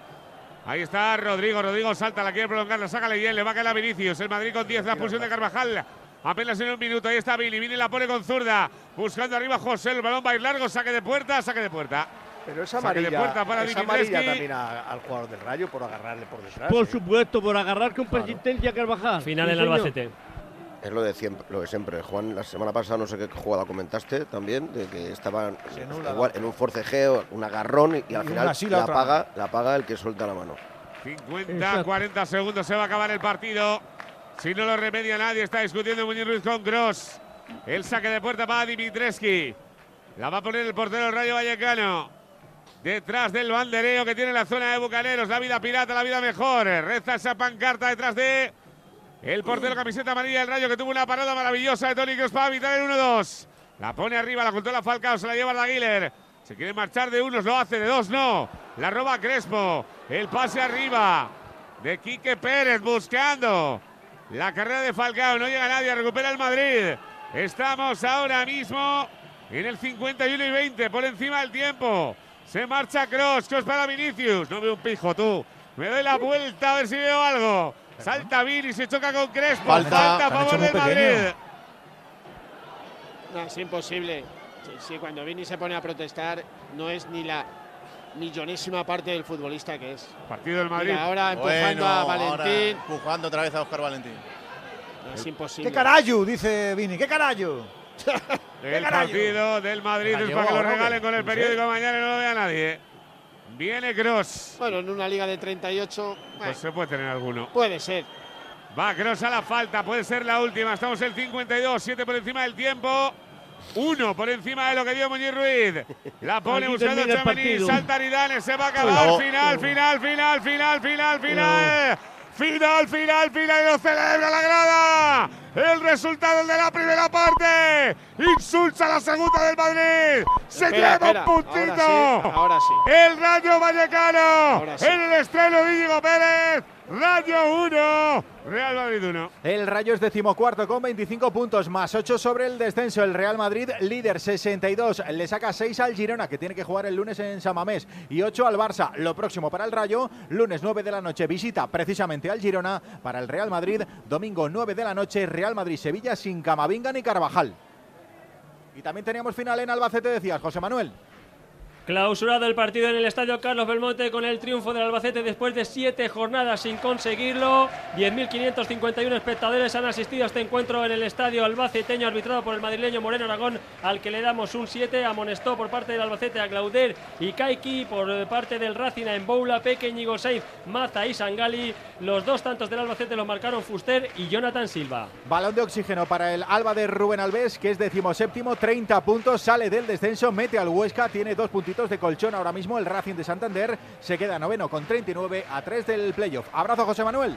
Ahí está Rodrigo. Rodrigo salta, la quiere prolongar, la saca bien, le va a caer a Vinicius. El Madrid con 10, la expulsión de Carvajal. Apenas en un minuto, ahí está Vini. Vini la pone con zurda. Buscando arriba José, el balón va a ir largo, saque de puerta, saque de puerta. Pero es amarilla, de puerta para es amarilla Dimitrescu. también a- al jugador del Rayo por agarrarle por detrás. Por ¿eh? supuesto, por agarrar con persistencia a Carvajal. Final Sí, en. Albacete. Es lo de siempre, lo de siempre. Juan, la semana pasada no sé qué jugada comentaste también, de que estaban igual en un forcejeo, un agarrón y, y al Y final la la, paga, la paga el que suelta la mano. 50, Exacto. 40 segundos, se va a acabar el partido. Si no lo remedia nadie, está discutiendo Muñoz Ruiz con Gross. El saque de puerta para Dimitreski. La va a poner el portero del Rayo Vallecano. Detrás del bandereo que tiene la zona de Bucaneros. La vida pirata, la vida mejor. Reza esa pancarta detrás de el portero camiseta amarilla del Rayo que tuvo una parada maravillosa de Toni Kroos para evitar el 1-2. La pone arriba, la controla Falcao, se la lleva Daguiler. Se quiere marchar de unos, lo hace, de dos no. La roba Crespo. El pase arriba de Quique Pérez buscando la carrera de Falcao. No llega nadie, recupera el Madrid. Estamos ahora mismo en el 51 y 20, por encima del tiempo. Se marcha Cross, Cross para Vinicius. No veo un pijo tú. Me doy la vuelta a ver si veo algo. Salta Vini, se choca con Crespo. Falta. Falta a favor del Madrid. No, es imposible. Sí, sí, cuando Vini se pone a protestar, no es ni la millonésima parte del futbolista que es. Partido del Madrid. Mira, ahora empujando Bueno, a ahora Valentín. empujando otra vez a Oscar Valentín. No, es imposible. ¡Qué carayo! Dice Vini. ¡Qué carayo! El partido del Madrid ¿La es para que lo regalen con el periódico mañana y no lo vea nadie. Viene Cross. Bueno, en una liga de 38, bueno, Pues se puede tener alguno. puede ser. Va Cross a la falta, puede ser la última. Estamos en el 52, 7 por encima del tiempo. Uno por encima de lo que dio Muñiz Ruiz. La pone buscando Chamení. partido. Salta Aridane, se va a acabar. Final, final, final, final, final, final. Final, final, final. Y lo celebra la grada. El resultado de la primera parte. Insulta la segunda del Madrid. Se Espera, lleva espera. un puntito. Ahora sí, ahora sí. El Rayo Vallecano. Ahora sí. En el estreno de Íñigo Pérez. Rayo 1. Real Madrid 1. El Rayo es decimocuarto con 25 puntos, más 8 sobre el descenso. El Real Madrid, líder 62, le saca 6 al Girona, que tiene que jugar el lunes en Samamés, y 8 al Barça. Lo próximo para el Rayo, lunes 9 de la noche, visita precisamente al Girona. Para el Real Madrid, domingo 9 de la noche, Real Madrid-Sevilla sin Camavinga ni Carvajal. Y también teníamos final en Albacete, decías, José Manuel. Clausurado el partido en el estadio Carlos Belmonte con el triunfo del Albacete después de siete jornadas sin conseguirlo. 10.551 espectadores han asistido a este encuentro en el estadio albaceteño arbitrado por el madrileño Moreno Aragón al que le damos un 7. Amonestó por parte del Albacete a Clauder y Kaiki por parte del Racing a Emboula, Peque, Ñigo Sainz, Maza y Sangali. Los dos tantos del Albacete lo marcaron Fuster y Jonathan Silva. Balón de oxígeno para el Alba de Rubén Alves, que es decimoséptimo, 30 puntos, sale del descenso, mete al Huesca, tiene dos puntitos de colchón ahora mismo. El Racing de Santander se queda noveno con 39 a 3 del playoff. Abrazo, José Manuel.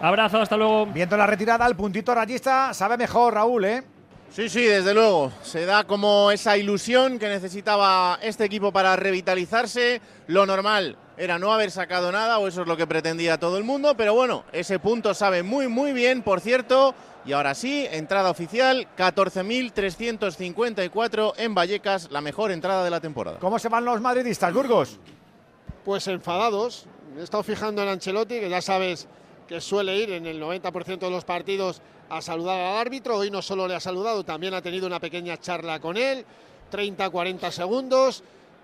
Abrazo, hasta luego. Viendo la retirada, el puntito rayista sabe mejor, Raúl, ¿eh? Sí, sí, desde luego. Se da como esa ilusión que necesitaba este equipo para revitalizarse. Lo normal era no haber sacado nada, o eso es lo que pretendía todo el mundo, pero bueno, ese punto sabe muy, muy bien, por cierto. Y ahora sí, entrada oficial, 14.354 en Vallecas, la mejor entrada de la temporada. ¿Cómo se van los madridistas, Burgos? Pues enfadados. Me he estado fijando en Ancelotti, que ya sabes que suele ir en el 90% de los partidos a saludar al árbitro. Hoy no solo le ha saludado, también ha tenido una pequeña charla con él. 30-40 segundos.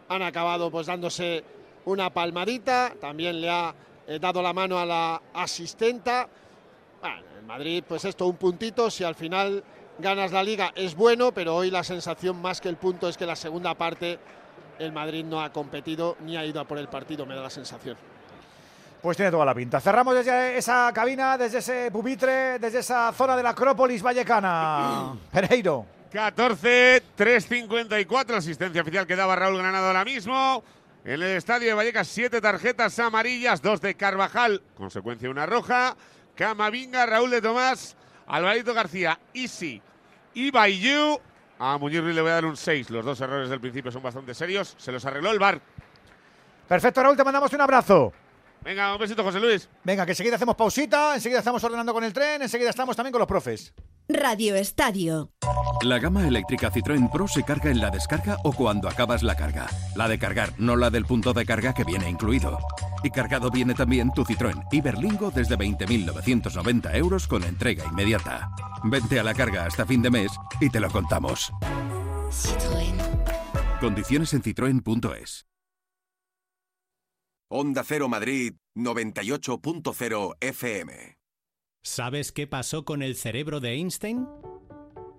Han acabado pues dándose una palmadita. También le ha eh, dado la mano a la asistenta. Bueno, en Madrid, pues esto, un puntito. Si al final ganas la liga es bueno, pero hoy la sensación más que el punto es que la segunda parte el Madrid no ha competido ni ha ido a por el partido, me da la sensación. Pues tiene toda la pinta. Cerramos desde esa cabina, desde ese pupitre, desde esa zona de la Acrópolis Vallecana. Pereiro. 14, 3.54, asistencia oficial que daba Raúl Granado ahora mismo. En el estadio de Vallecas, siete tarjetas amarillas, dos de Carvajal, consecuencia una roja. Camavinga, Raúl de Tomás, Alvarito García, Isi y Bayou. A Muñiz le voy a dar un 6. Los dos errores del principio son bastante serios. Se los arregló el bar. Perfecto, Raúl, te mandamos un abrazo. Venga, un besito, José Luis. Venga, que enseguida hacemos pausita, enseguida estamos ordenando con el tren, enseguida estamos también con los profes. Radio Estadio. La gama eléctrica Citroën Pro se carga en la descarga o cuando acabas la carga. La de cargar, no la del punto de carga que viene incluido. Y cargado viene también tu Citroën Iberlingo desde 20.990 euros con entrega inmediata. Vente a la carga hasta fin de mes y te lo contamos. Citroën. Condiciones en citroen.es. Onda Cero Madrid 98.0 FM. ¿Sabes qué pasó con el cerebro de Einstein?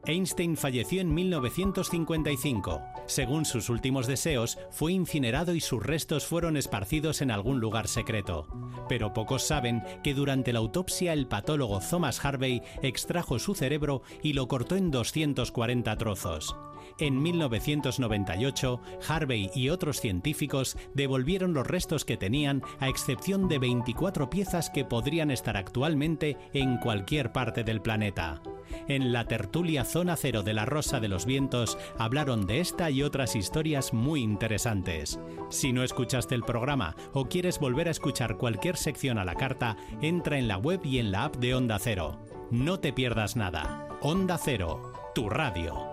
Einstein falleció en 1955. Según sus últimos deseos, fue incinerado y sus restos fueron esparcidos en algún lugar secreto. Pero pocos saben que durante la autopsia el patólogo Thomas Harvey extrajo su cerebro y lo cortó en 240 trozos. En 1998, Harvey y otros científicos devolvieron los restos que tenían, a excepción de 24 piezas que podrían estar actualmente en cualquier parte del planeta. En la tertulia Zona Cero de la Rosa de los Vientos hablaron de esta y otras historias muy interesantes. Si no escuchaste el programa o quieres volver a escuchar cualquier sección a la carta, entra en la web y en la app de Onda Cero. No te pierdas nada. Onda Cero, tu radio.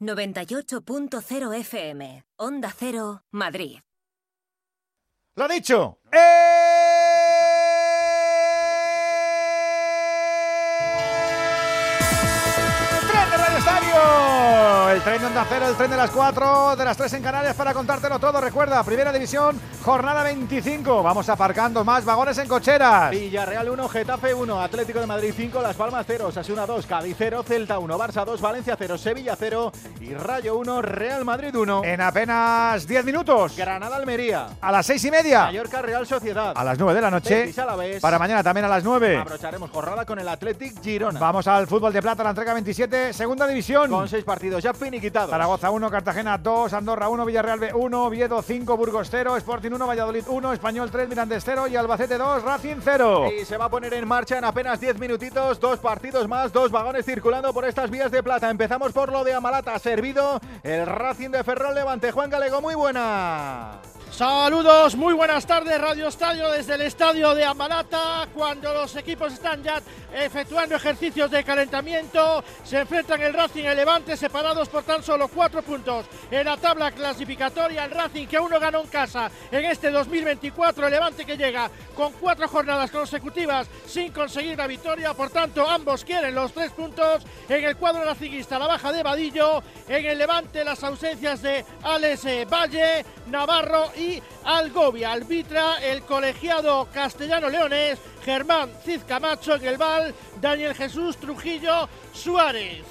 98.0 FM. Onda Cero, Madrid. Lo dicho. ¡Tren El tren de Onda Cero, el tren de las 4, de las 3 en Canarias para contártelo todo. Recuerda, Primera División, jornada 25. Vamos aparcando más vagones en cocheras. Villarreal 1, Getafe 1, Atlético de Madrid 5, Las Palmas 0, Sasuna 2, Cádiz 0, Celta 1, Barça 2, Valencia 0, Sevilla 0 y Rayo 1, Real Madrid 1. En apenas 10 minutos. Granada Almería. A las 6 y media. Mallorca Real Sociedad. A las 9 de la noche. Betis Alavés. Para mañana también a las 9. Abrocharemos jornada con el Athletic Girona. Vamos al fútbol de plata, la entrega 27, segunda división. Con 6 partidos ya finiquitados. Zaragoza 1, Cartagena 2, Andorra 1, Villarreal B 1, Oviedo 5, Burgos 0, Sporting 1, Valladolid 1, Español 3, Mirandés 0 y Albacete 2, Racing 0. Y se va a poner en marcha en apenas 10 minutitos, dos partidos más, dos vagones circulando por estas vías de plata. Empezamos por lo de Amalata, servido el Racing de Ferrol Levante. Juan Galego, muy buena. Saludos, muy buenas tardes, Radio Estadio desde el estadio de Amalata, cuando los equipos están ya efectuando ejercicios de calentamiento, se enfrentan el Racing y Levante separados por tan solo cuatro puntos. En la tabla clasificatoria, el Racing que uno ganó en casa en este 2024, el Levante que llega con cuatro jornadas consecutivas sin conseguir la victoria, por tanto ambos quieren los tres puntos. En el cuadro racinguista, la baja de Vadillo, en el Levante las ausencias de Alex eh, Valle, Navarro y Algovia. Arbitra el colegiado castellano leones Germán Cid Camacho en el bal, Daniel Jesús Trujillo Suárez.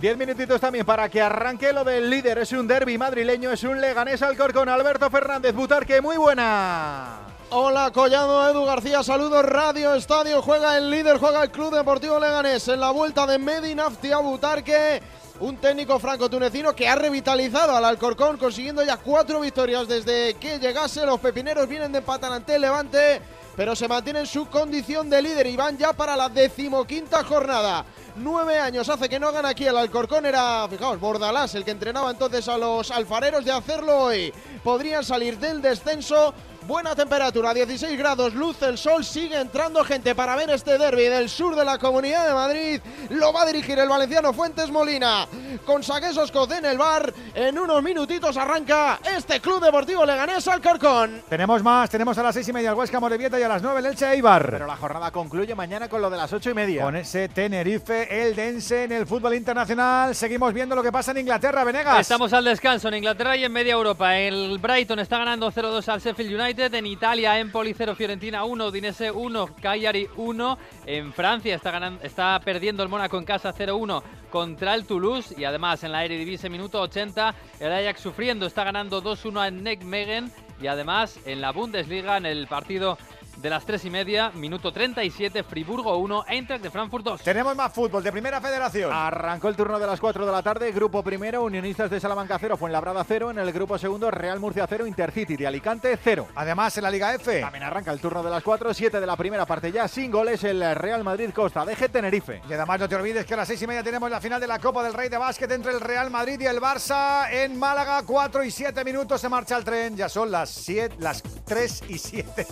Diez minutitos también para que arranque lo del líder. Es un derby madrileño, es un leganés Alcorcón. Alberto Fernández Butarque, muy buena. Hola Collado, Edu García, saludos Radio Estadio, juega el líder, juega el Club Deportivo Leganés en la vuelta de Medinafti a Butarque, un técnico franco-tunecino que ha revitalizado al Alcorcón consiguiendo ya cuatro victorias desde que llegase, los pepineros vienen de empatar ante el Levante, pero se mantienen su condición de líder y van ya para la decimoquinta jornada. Nueve años hace que no gana aquí el Alcorcón, era, fijaos, Bordalás el que entrenaba entonces a los alfareros de hacerlo hoy. Podrían salir del descenso Buena temperatura, 16 grados, luz, el sol, sigue entrando gente para ver este derby del sur de la Comunidad de Madrid. Lo va a dirigir el valenciano Fuentes Molina con Saguesos en el bar. En unos minutitos arranca este Club Deportivo Leganés Alcorcón. Tenemos más, tenemos a las 6 y media el Huesca Morevieta y a las 9 el Elche Eibar. Pero la jornada concluye mañana con lo de las 8 y media. Con ese Tenerife, el Dense en el fútbol internacional. Seguimos viendo lo que pasa en Inglaterra, Venegas. Estamos al descanso en Inglaterra y en media Europa. El Brighton está ganando 0-2 al Sheffield United. En Italia, Empoli 0, Fiorentina 1, Udinese 1, Cagliari 1. En Francia está, ganando, está perdiendo el Mónaco en casa 0-1 contra el Toulouse. Y además en la Eredivisie, minuto 80, el Ajax sufriendo, está ganando 2-1 en Nijmegen. Y además en la Bundesliga, en el partido de las 3 y media, minuto 37, Friburgo 1, Eintracht de Frankfurt 2. Tenemos más fútbol de Primera Federación. Arrancó el turno de las 4 de la tarde, grupo primero, Unionistas de Salamanca 0, Fuenlabrada 0, en el grupo segundo, Real Murcia 0, Intercity de Alicante 0. Además, en la Liga F. También arranca el turno de las 4, 7 de la primera parte ya, sin goles, el Real Madrid Costa, deje Tenerife. Y además no te olvides que a las 6 y media tenemos la final de la Copa del Rey de Básquet entre el Real Madrid y el Barça en Málaga, 4 y 7 minutos se marcha el tren, ya son las 7, las 3 y 7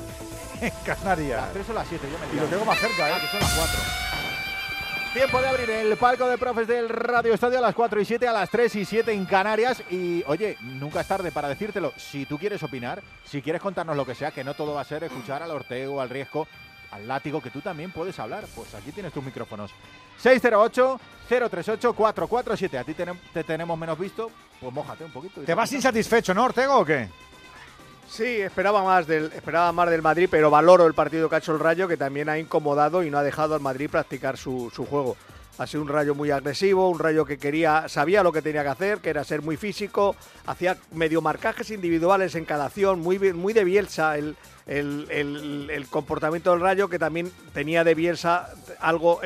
en Canarias. Las 3 o las 7, yo me Y lo tengo más cerca, ¿eh? que son las 4. Tiempo de abrir el palco de profes del Radio Estadio a las 4 y 7, a las 3 y 7 en Canarias. Y oye, nunca es tarde para decírtelo. Si tú quieres opinar, si quieres contarnos lo que sea, que no todo va a ser escuchar al Ortego, al Riesgo, al Látigo, que tú también puedes hablar. Pues aquí tienes tus micrófonos. 608-038-447. A ti tenem- te tenemos menos visto, pues mójate un poquito. ¿Te vas insatisfecho, no, Ortego, o qué? Sí, esperaba más del esperaba más del Madrid, pero valoro el partido que ha hecho el Rayo, que también ha incomodado y no ha dejado al Madrid practicar su, su juego. Ha sido un Rayo muy agresivo, un Rayo que quería, sabía lo que tenía que hacer, que era ser muy físico, hacía medio marcajes individuales en cada acción, muy, muy de Bielsa el, el- el- comportamiento del Rayo, que también tenía de Bielsa algo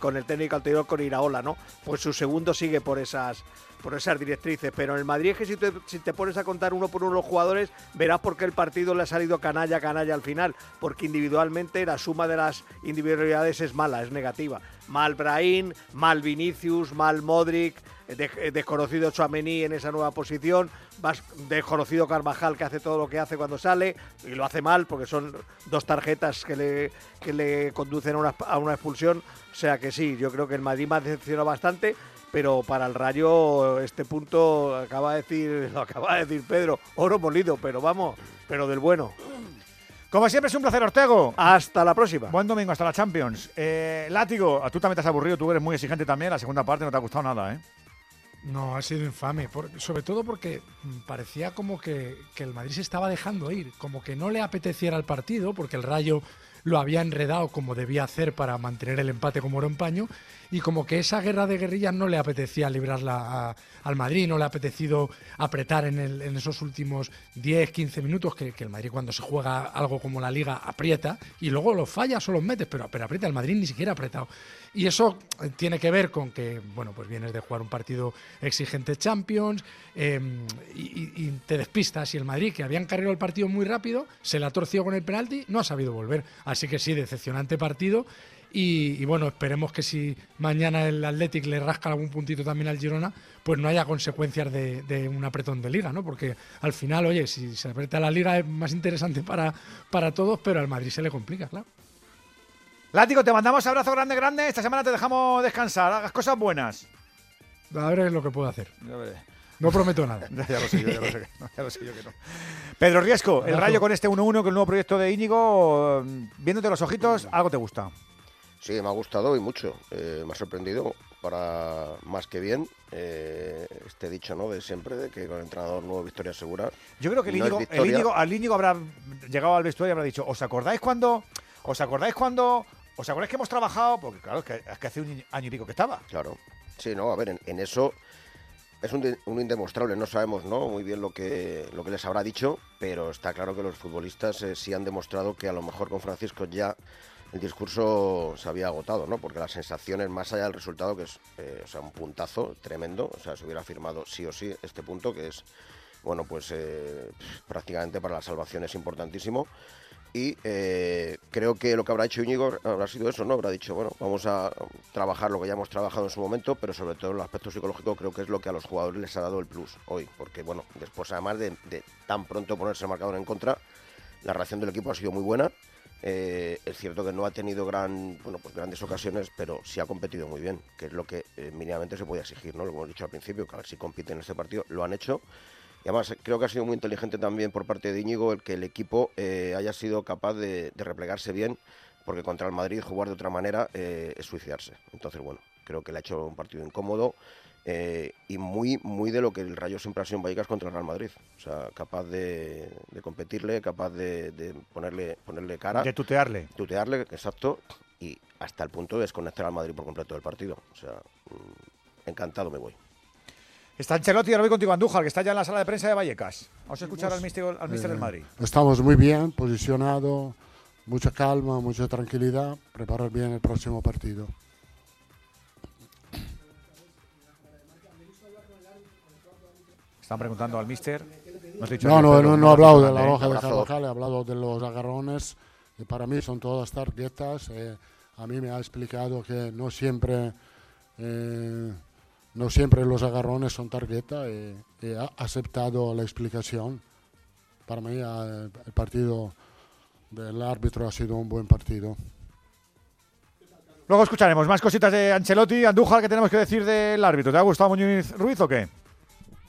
con el técnico anterior, con Iraola, ¿no? Pues su segundo sigue por esas por esas directrices, pero en el Madrid es que si te, si te pones a contar uno por uno los jugadores, verás por qué el partido le ha salido canalla, canalla al final, porque individualmente la suma de las individualidades es mala, es negativa. Mal Brahim, mal Vinicius, mal Modric, eh, de- desconocido Chouameni en esa nueva posición, desconocido Carvajal que hace todo lo que hace cuando sale y lo hace mal porque son dos tarjetas que le, que le conducen a una, a una expulsión. O sea que sí, yo creo que el Madrid me ha decepcionado bastante pero para el Rayo este punto acaba de decir, lo acaba de decir Pedro, oro molido, pero vamos, pero del bueno. Como siempre es un placer, Ortego. Hasta la próxima. Buen domingo, hasta la Champions. Eh, Látigo, tú también te has aburrido, tú eres muy exigente también. La segunda parte no te ha gustado nada, ¿eh? No, ha sido infame, por- sobre todo porque parecía como que, que el Madrid se estaba dejando ir, como que no le apeteciera el partido, porque el Rayo lo había enredado como debía hacer para mantener el empate como oro en paño, y como que esa guerra de guerrillas no le apetecía librarla a- al Madrid, no le ha apetecido apretar en, el- en esos últimos 10, 15 minutos, que, el Madrid cuando se juega algo como la Liga aprieta, y luego los fallas o los metes, pero, pero aprieta, el Madrid ni siquiera ha apretado. Y eso eh, tiene que ver con que, bueno, pues vienes de jugar un partido exigente Champions eh, y, te despistas. Y el Madrid, que había encargado el partido muy rápido, se la torció con el penalti, no ha sabido volver. Así que sí, decepcionante partido. Y, bueno, esperemos que si mañana el Athletic le rasca algún puntito también al Girona, pues no haya consecuencias de, de un apretón de liga, ¿no? Porque al final, oye, si se aprieta la liga es más interesante para, para todos, pero al Madrid se le complica, claro. Látigo, te mandamos abrazo grande, grande. Esta semana te dejamos descansar, hagas cosas buenas. A ver lo que puedo hacer. Ya veré. No prometo nada. Ya lo sé yo, ya lo sé, que no, ya lo sé yo que no. Pedro Riesco, el. Rayo con este 1-1, con el nuevo proyecto de Íñigo, eh, viéndote los ojitos, algo te gusta. Sí, me ha gustado y mucho. Eh, me ha sorprendido para más que bien eh, este dicho no de siempre de que con el entrenador nuevo victoria segura. Yo creo que el No es Íñigo, el victoria. Íñigo- al Íñigo habrá llegado al vestuario y habrá dicho, ¿os acordáis cuando? ¿Os acordáis cuando? ¿Os acordáis que hemos trabajado? Porque claro, es que, es que hace un año y pico que estaba. Claro. Sí, no, a ver, en, eso es un, un indemostrable, no sabemos ¿no? muy bien lo que, lo que les habrá dicho, pero está claro que los futbolistas eh, sí han demostrado que a lo mejor con Francisco ya el discurso se había agotado, ¿no? Porque las sensaciones, más allá del resultado, que es eh, o sea, un puntazo tremendo, o sea, se hubiera firmado sí o sí este punto, que es, bueno, pues eh, prácticamente para la salvación es importantísimo. Y eh, creo que lo que habrá hecho Íñigo habrá sido eso, ¿no? Habrá dicho, bueno, vamos a trabajar lo que ya hemos trabajado en su momento, pero sobre todo el aspecto psicológico creo que es lo que a los jugadores les ha dado el plus hoy. Porque, bueno, después además de, tan pronto ponerse el marcador en contra, la reacción del equipo ha sido muy buena. Eh, es cierto que no ha tenido gran, bueno, pues grandes ocasiones, pero sí ha competido muy bien, que es lo que eh, mínimamente se podía exigir, ¿no? Lo hemos dicho al principio, que a ver si compiten en este partido, lo han hecho. Y además creo que ha sido muy inteligente también por parte de Íñigo el que el equipo eh, haya sido capaz de, de replegarse bien, porque contra el Madrid jugar de otra manera eh, es suicidarse. Entonces, bueno, creo que le ha hecho un partido incómodo eh, y muy, muy de lo que el Rayo siempre ha sido en Vallecas contra el Real Madrid. O sea, capaz de, de competirle, capaz de, de ponerle, ponerle cara. De tutearle. Tutearle, exacto. Y hasta el punto de desconectar al Madrid por completo del partido. O sea, mm, encantado me voy. Está Ancelotti, ahora voy contigo, Andújar, que está ya en la sala de prensa de Vallecas. Vamos a escuchar al míster, al míster del Madrid. Estamos muy bien posicionados, mucha calma, mucha tranquilidad, preparar bien el próximo partido. Están preguntando al mister. No, dicho No, no, no, he hablado de la ¿eh? de Abrazo. Carvajal, he hablado de los agarrones, que para mí son todas tarjetas. eh, a mí me ha explicado que no siempre, eh, no siempre los agarrones son tarjeta y, y ha aceptado la explicación. Para mí eh, el partido del árbitro ha sido un buen partido. Luego escucharemos más cositas de Ancelotti. Andújar, ¿qué tenemos que decir del árbitro? ¿Te ha gustado Muñiz Ruiz o qué?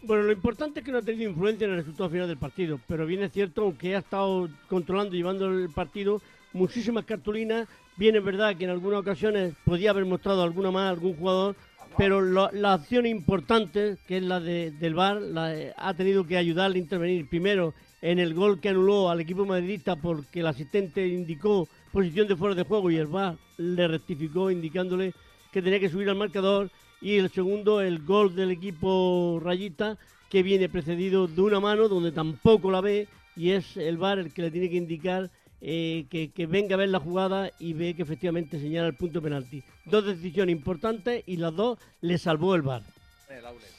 Bueno, lo importante es que no ha tenido influencia en el resultado final del partido, pero bien es cierto, aunque ha estado controlando y llevando el partido, muchísimas cartulinas, bien es verdad que en algunas ocasiones podía haber mostrado alguna más algún jugador, pero la acción importante, que es la de- del VAR, la, ha tenido que ayudarle a intervenir primero en el gol que anuló al equipo madridista porque el asistente indicó posición de fuera de juego y el VAR le rectificó indicándole que tenía que subir al marcador. Y el segundo el gol del equipo Rayita que viene precedido de una mano donde tampoco la ve y es el VAR el que le tiene que indicar eh, que, que venga a ver la jugada y ve que efectivamente señala el punto penalti. Dos decisiones importantes y las dos le salvó el VAR.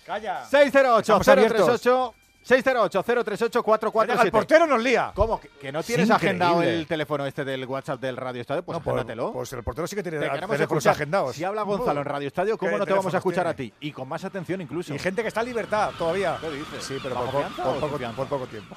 Calla. 608 Estamos abiertos. 038 608 038 447 El portero nos lía. ¿Cómo? ¿Que, que no Es tienes agendado el teléfono este del WhatsApp del Radio Estadio? Pues No, pues- agéndatelo. pues el portero sí que tiene teléfonos agendados. Si habla Gonzalo en Radio Estadio, ¿cómo ¿Qué no te vamos a escuchar tiene? a ti? Y con más atención incluso. Y gente que está en libertad todavía. ¿Qué dices? Sí, pero ¿Bajo por, poco, por tiempo.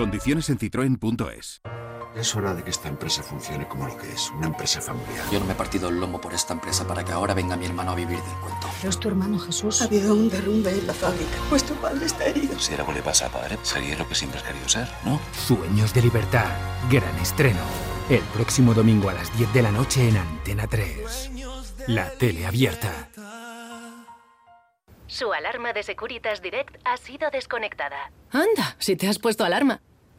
Condiciones en citroen.es. Es hora de que esta empresa funcione como lo que es, una empresa familiar. Yo no me he partido el lomo por esta empresa para que ahora venga mi hermano a vivir del cuento. ¿Es tu hermano Jesús? Ha habido un derrumbe en la fábrica. Vuestro padre está herido. Si algo le pasa a padre, sería lo que siempre has querido ser, ¿no? Sueños de libertad. Gran estreno. El próximo domingo a las 10 de la noche en Antena 3. La tele abierta. Su alarma de Securitas Direct ha sido desconectada. Anda, si te has puesto alarma.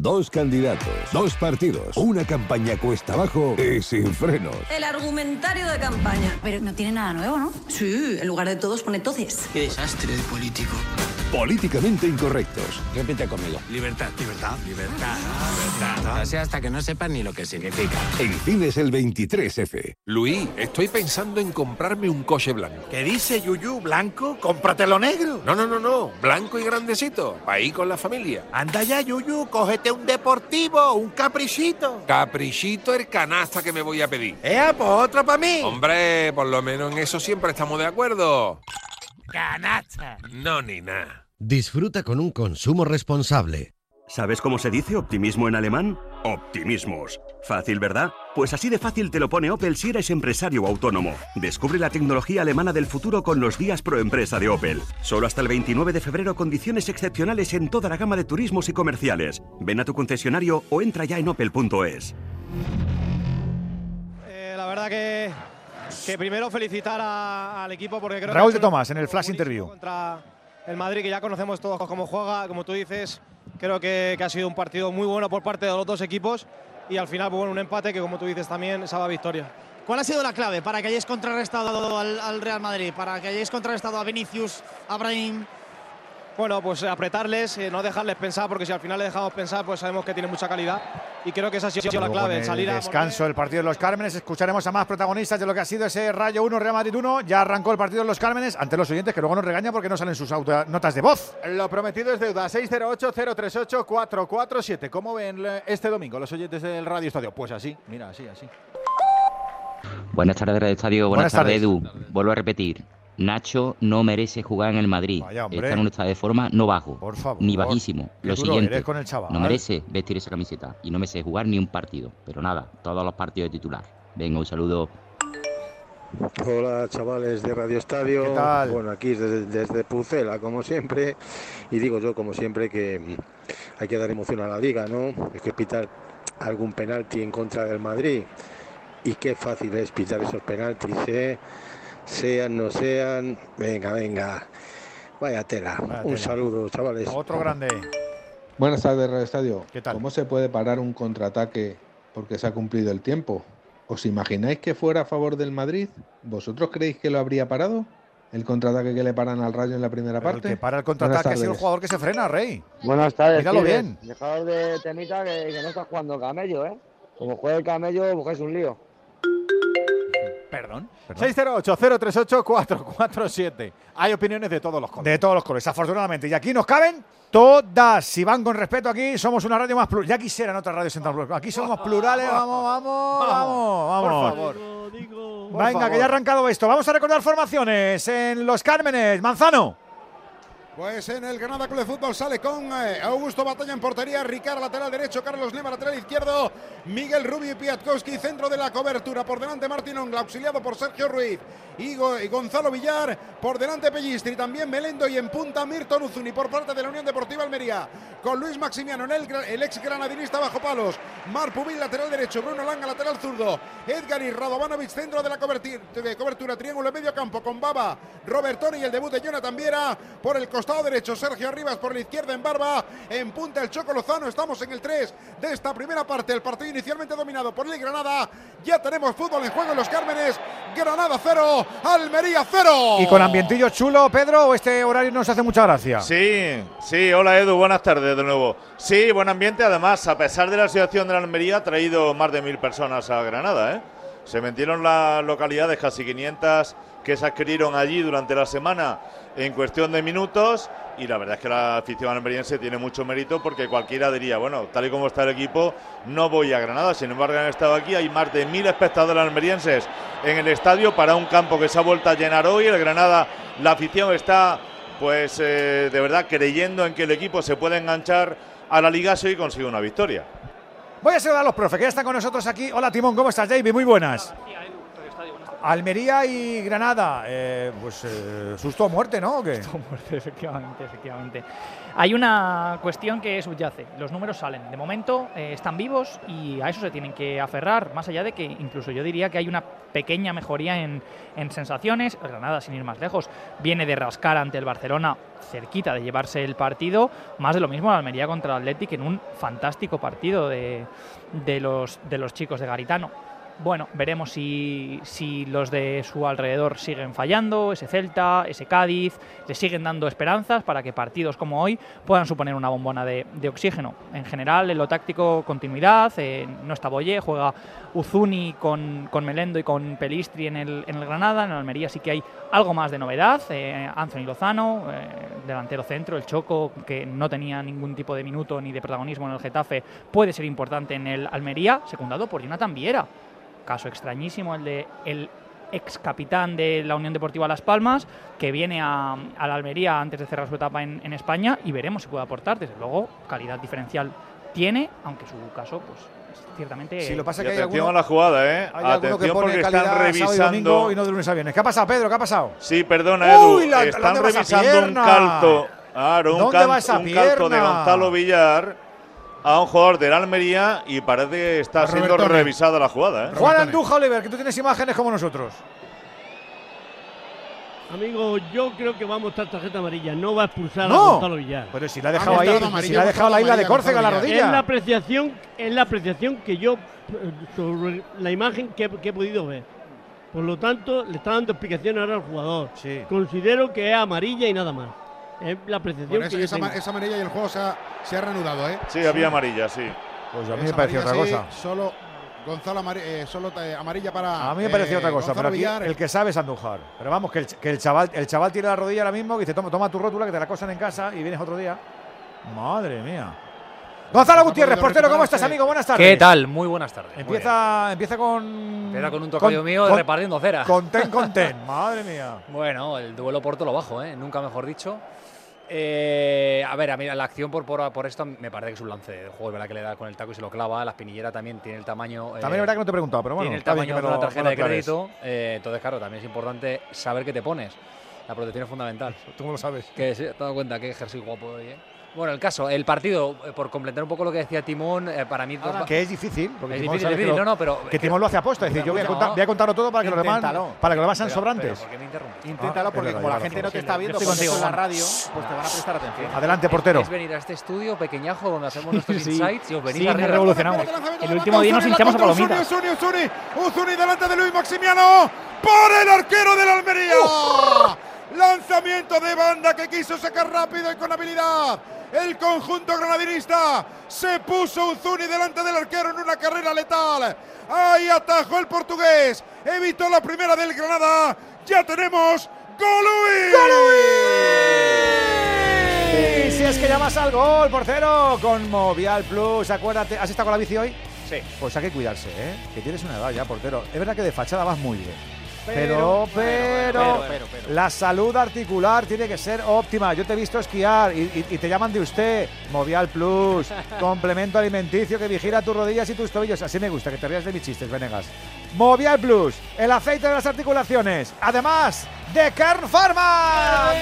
Dos candidatos, dos partidos, una campaña cuesta abajo y sin frenos. El argumentario de campaña. Pero no tiene nada nuevo, ¿no? Sí, en lugar de todos pone toces. Qué desastre de político. Políticamente incorrectos. Repite conmigo. Libertad, libertad, libertad, libertad. O sea, hasta que no sepan ni lo que significa. En cines el 23F. Luis, estoy pensando en comprarme un coche blanco. ¿Qué dice Yuyu? ¿Blanco? ¡Cómpratelo negro! No, no, no, no. Blanco y grandecito. Para ir con la familia. Anda ya, Yuyu, cógete un deportivo, un caprichito. Caprichito el canasta que me voy a pedir. ¡Eh, pues otro para mí! Hombre, por lo menos en eso siempre estamos de acuerdo. ¡Canasta! No, ni nada. Disfruta con un consumo responsable. ¿Sabes cómo se dice optimismo en alemán? Optimismos. Fácil, ¿verdad? Pues así de fácil te lo pone Opel si eres empresario o autónomo. Descubre la tecnología alemana del futuro con los días pro empresa de Opel. Solo hasta el 29 de febrero condiciones excepcionales en toda la gama de turismos y comerciales. Ven a tu concesionario o entra ya en opel.es. Eh, la verdad que, que primero felicitar a- al equipo porque creo Raúl que de Tomás en el flash interview. contra el Madrid, que ya conocemos todos cómo juega, como tú dices, creo que, ha sido un partido muy bueno por parte de los dos equipos y al final, pues bueno, un empate que como tú dices también salva victoria. ¿Cuál ha sido la clave para que hayáis contrarrestado al, al Real Madrid? Para que hayáis contrarrestado a Vinicius, a Brahim. Bueno, pues apretarles, eh, no dejarles pensar, porque si al final les dejamos pensar, pues sabemos que tienen mucha calidad y creo que esa ha sido la clave, en el salir a descanso del partido de los Cármenes escucharemos a más protagonistas de lo que ha sido ese Rayo 1 Real Madrid 1. Ya arrancó el partido de los Cármenes ante los oyentes que luego nos regañan porque no salen sus auto- notas de voz. Lo prometido es deuda. 608-038-447. ¿Cómo ven eh, este domingo los oyentes del Radio Estadio? Pues así, mira, así, así. Buenas tardes, Radio Estadio. Buenas, Buenas tardes, tardes. Edu. Vuelvo a repetir. Nacho no merece jugar en el Madrid. hombre. Está en un estado de forma no bajo, ni bajísimo. Lo siguiente, con el no merece vestir esa camiseta y no merece jugar ni un partido. Pero nada, todos los partidos de titular. Venga, un saludo. Hola chavales de Radio Estadio. ¿Qué tal? Bueno, aquí desde, desde Pucela, como siempre. Y digo yo, como siempre, que hay que dar emoción a la liga, ¿no? Hay que pitar algún penalti en contra del Madrid. Y qué fácil es pitar esos penaltis, ¿eh? Sean, no sean. Venga, venga. Vaya tela. Vaya Un tela. saludo, chavales. Otro grande. Buenas tardes, Radio Estadio. ¿Qué tal? ¿Cómo se puede parar un contraataque porque se ha cumplido el tiempo? ¿Os imagináis que fuera a favor del Madrid? ¿Vosotros creéis que lo habría parado? ¿El contraataque que le paran al Rayo en la primera Pero el parte? que para el contraataque es el jugador que se frena, Rey. Buenas tardes. Míralo bien. Dejaos de temita que, que no estás jugando camello, ¿eh? Como juegue el camello, buscáis un lío. Perdón. 608-038-447. Hay opiniones de todos los colores. De todos los colores, afortunadamente. Y aquí nos caben todas. Si van con respeto aquí, somos una radio más plural. Ya quisieran otras radios en Plural. Aquí somos plurales. Vamos, vamos, vamos, vamos. Por favor. Venga, favor. que ya ha arrancado esto. Vamos a recordar formaciones en Los Cármenes. Manzano. Pues en el Granada Club de Fútbol sale con eh, Augusto Batalla en portería, Ricard lateral derecho, Carlos Lema lateral izquierdo, Miguel Rubio y Piatkowski centro de la cobertura, por delante Martín Ongla, auxiliado por Sergio Ruiz y, Go- y Gonzalo Villar, por delante Pellistri, también Melendo y en punta Mirton Uzuni por parte de la Unión Deportiva Almería, con Luis Maximiano, el, el ex granadinista bajo palos, Mar Pubil lateral derecho, Bruno Langa lateral zurdo, Edgar y Radovanovic centro de la cobertura, triángulo en medio campo con Baba, Robertoni y el debut de Jonathan Viera por el costado derecho, Sergio Arribas por la izquierda en Barba, en punta el Choco Lozano, estamos en el 3 de esta primera parte, el partido inicialmente dominado por el Granada, ya tenemos fútbol en juego en los Cármenes, Granada 0, Almería 0. Y con ambientillo chulo, Pedro, ¿o este horario nos hace mucha gracia? Sí, sí, hola Edu, buenas tardes de nuevo. Sí, buen ambiente, además, a pesar de la situación de la Almería, ha traído más de mil personas a Granada. ¿eh? Se metieron las localidades, casi 500 que se adquirieron allí durante la semana en cuestión de minutos y la verdad es que la afición almeriense tiene mucho mérito porque cualquiera diría, bueno, tal y como está el equipo, no voy a Granada. Sin embargo, han estado aquí, hay más de mil espectadores almerienses en el estadio para un campo que se ha vuelto a llenar hoy. El Granada, la afición está pues eh, de verdad creyendo en que el equipo se puede enganchar a la Liga y consigue una victoria. Voy a saludar a los profes que ya están con nosotros aquí. Hola, Timón, ¿cómo estás, David? Muy buenas. Almería y Granada, eh, pues eh, susto o muerte, ¿no? ¿O qué? muerte, efectivamente, efectivamente. Hay una cuestión que subyace. Los números salen. De momento eh, están vivos y a eso se tienen que aferrar. Más allá de que incluso yo diría que hay una pequeña mejoría en, en sensaciones. Granada, sin ir más lejos, viene de rascar ante el Barcelona, cerquita de llevarse el partido. Más de lo mismo Almería contra el Athletic en un fantástico partido de los chicos de Garitano. Bueno, veremos si, si los de su alrededor siguen fallando, ese Celta, ese Cádiz, le siguen dando esperanzas para que partidos como hoy puedan suponer una bombona de, de oxígeno. En general, en lo táctico, continuidad, eh, no está Boyé, juega Uzuni con, con Melendo y con Pelistri en el, en el Granada, en el Almería sí que hay algo más de novedad, eh, Anthony Lozano, eh, delantero centro, el Choco, que no tenía ningún tipo de minuto ni de protagonismo en el Getafe, puede ser importante en el Almería, secundado por Jonathan Viera. Caso extrañísimo el de el ex capitán de la Unión Deportiva Las Palmas, que viene a, a la Almería antes de cerrar su etapa en, en España y veremos si puede aportar. Desde luego, calidad diferencial tiene, aunque su caso, pues es ciertamente. Sí, lo pasa Y que hay atención alguno- a la jugada, ¿eh? Hay alguno que atención pone porque están y revisando. domingo y no de lunes a viernes. ¿Qué ha pasado, Pedro? ¿Qué ha pasado? Sí, perdona, Edu. Uy, la- Están ¿dónde va esa revisando un calto. Claro, un, ¿Dónde cal- va esa un calto de? Gonzalo Villar a un jugador del Almería y parece que está siendo revisada la jugada. ¿eh? Juan Andújar, Oliver, que tú tienes imágenes como nosotros. Amigo, yo creo que va a mostrar tarjeta amarilla. No va a expulsar a No. Gonzalo Villar. Pero si la ha dejado ahí, si la ha dejado la isla de Córcega a la Es la rodilla. apreciación, es la apreciación que yo eh, sobre la imagen que, que he podido ver. Por lo tanto, le está dando explicaciones ahora al jugador. Considero que es amarilla y nada más. Es la que yo esa, tengo. esa amarilla y el juego se ha, se ha reanudado, ¿eh? Sí, había amarilla, sí. Pues a mí Esa me pareció otra cosa. sí, Solo Gonzalo amari- eh, solo eh, amarilla para. A mí me pareció eh, otra cosa, Gonzalo pero aquí Villar. el que sabe es Andújar. Pero vamos, que el, que el chaval el chaval tiene la rodilla ahora mismo y dice, toma, toma tu rótula, que te la cosan en casa y vienes otro día. Madre mía. Gonzalo Gutiérrez, portero, ¿cómo estás, amigo? Buenas tardes. ¿Qué tal? Muy buenas tardes. Empieza, empieza con. Empieza con un tocayo mío repartiendo cera. Con ten, con ten. Madre mía. Bueno, el duelo por todo lo bajo, ¿eh? nunca mejor dicho. Eh, a ver, a mí la acción por, por, por esto me parece que es un lance de juego, es verdad que le da con el taco y se lo clava, la espinillera también tiene el tamaño... También es verdad que no te he preguntado, pero bueno, Tiene el tamaño me de lo- tarjeta me de crédito, eh, entonces claro, también es importante saber qué te pones. La protección es fundamental. ¿Tú cómo lo sabes? Que se te has dado cuenta que ejercicio guapo hoy, ¿eh? Bueno, el caso, el partido, eh, por completar un poco lo que decía Timón, eh, para mí... dos- Que es difícil, porque Es Timón difícil, sabe es que difícil, lo- no, no, pero- que Timón lo hace aposta, es decir, yo voy a, No. contar, voy a contarlo todo para que los demás, para que los demás sean Pero- sobrantes. ¿Por qué me interrumpes? Inténtalo Ah, porque como la gente no te está viendo, Estoy como esto contigo, es la radio, pues te van a prestar atención. Adelante, portero. Es venir a este estudio pequeñajo donde hacemos nuestros Sí. insights y os venís Sí, nos revolucionamos. El último día nos hinchamos a palomitas. Uzuni, Uzuni, Uzuni delante de Luis Maximiano. Por el arquero del Almería. Lanzamiento de banda que quiso sacar rápido y con habilidad. El conjunto granadinista se puso Uzuni delante del arquero en una carrera letal. Ahí atajó el portugués. Evitó la primera del Granada. Ya tenemos Y si es que llamas al gol, portero, con Movial Plus, acuérdate, ¿has estado con la bici hoy? Sí. Pues hay que cuidarse, ¿eh? Que tienes una edad ya, portero. Es verdad que de fachada vas muy bien. Pero, Pero, pero, pero, pero, pero. la salud articular tiene que ser óptima. Yo te he visto esquiar y, y- y te llaman de usted. Movial Plus, complemento alimenticio que vigila tus rodillas y tus tobillos. Así me gusta, que te rías de mis chistes, Venegas. Movial Plus, el aceite de las articulaciones. Además de Kern Pharma.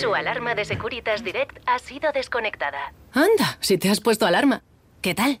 Su alarma de Securitas Direct ha sido desconectada. Anda, si te has puesto alarma. ¿Qué tal?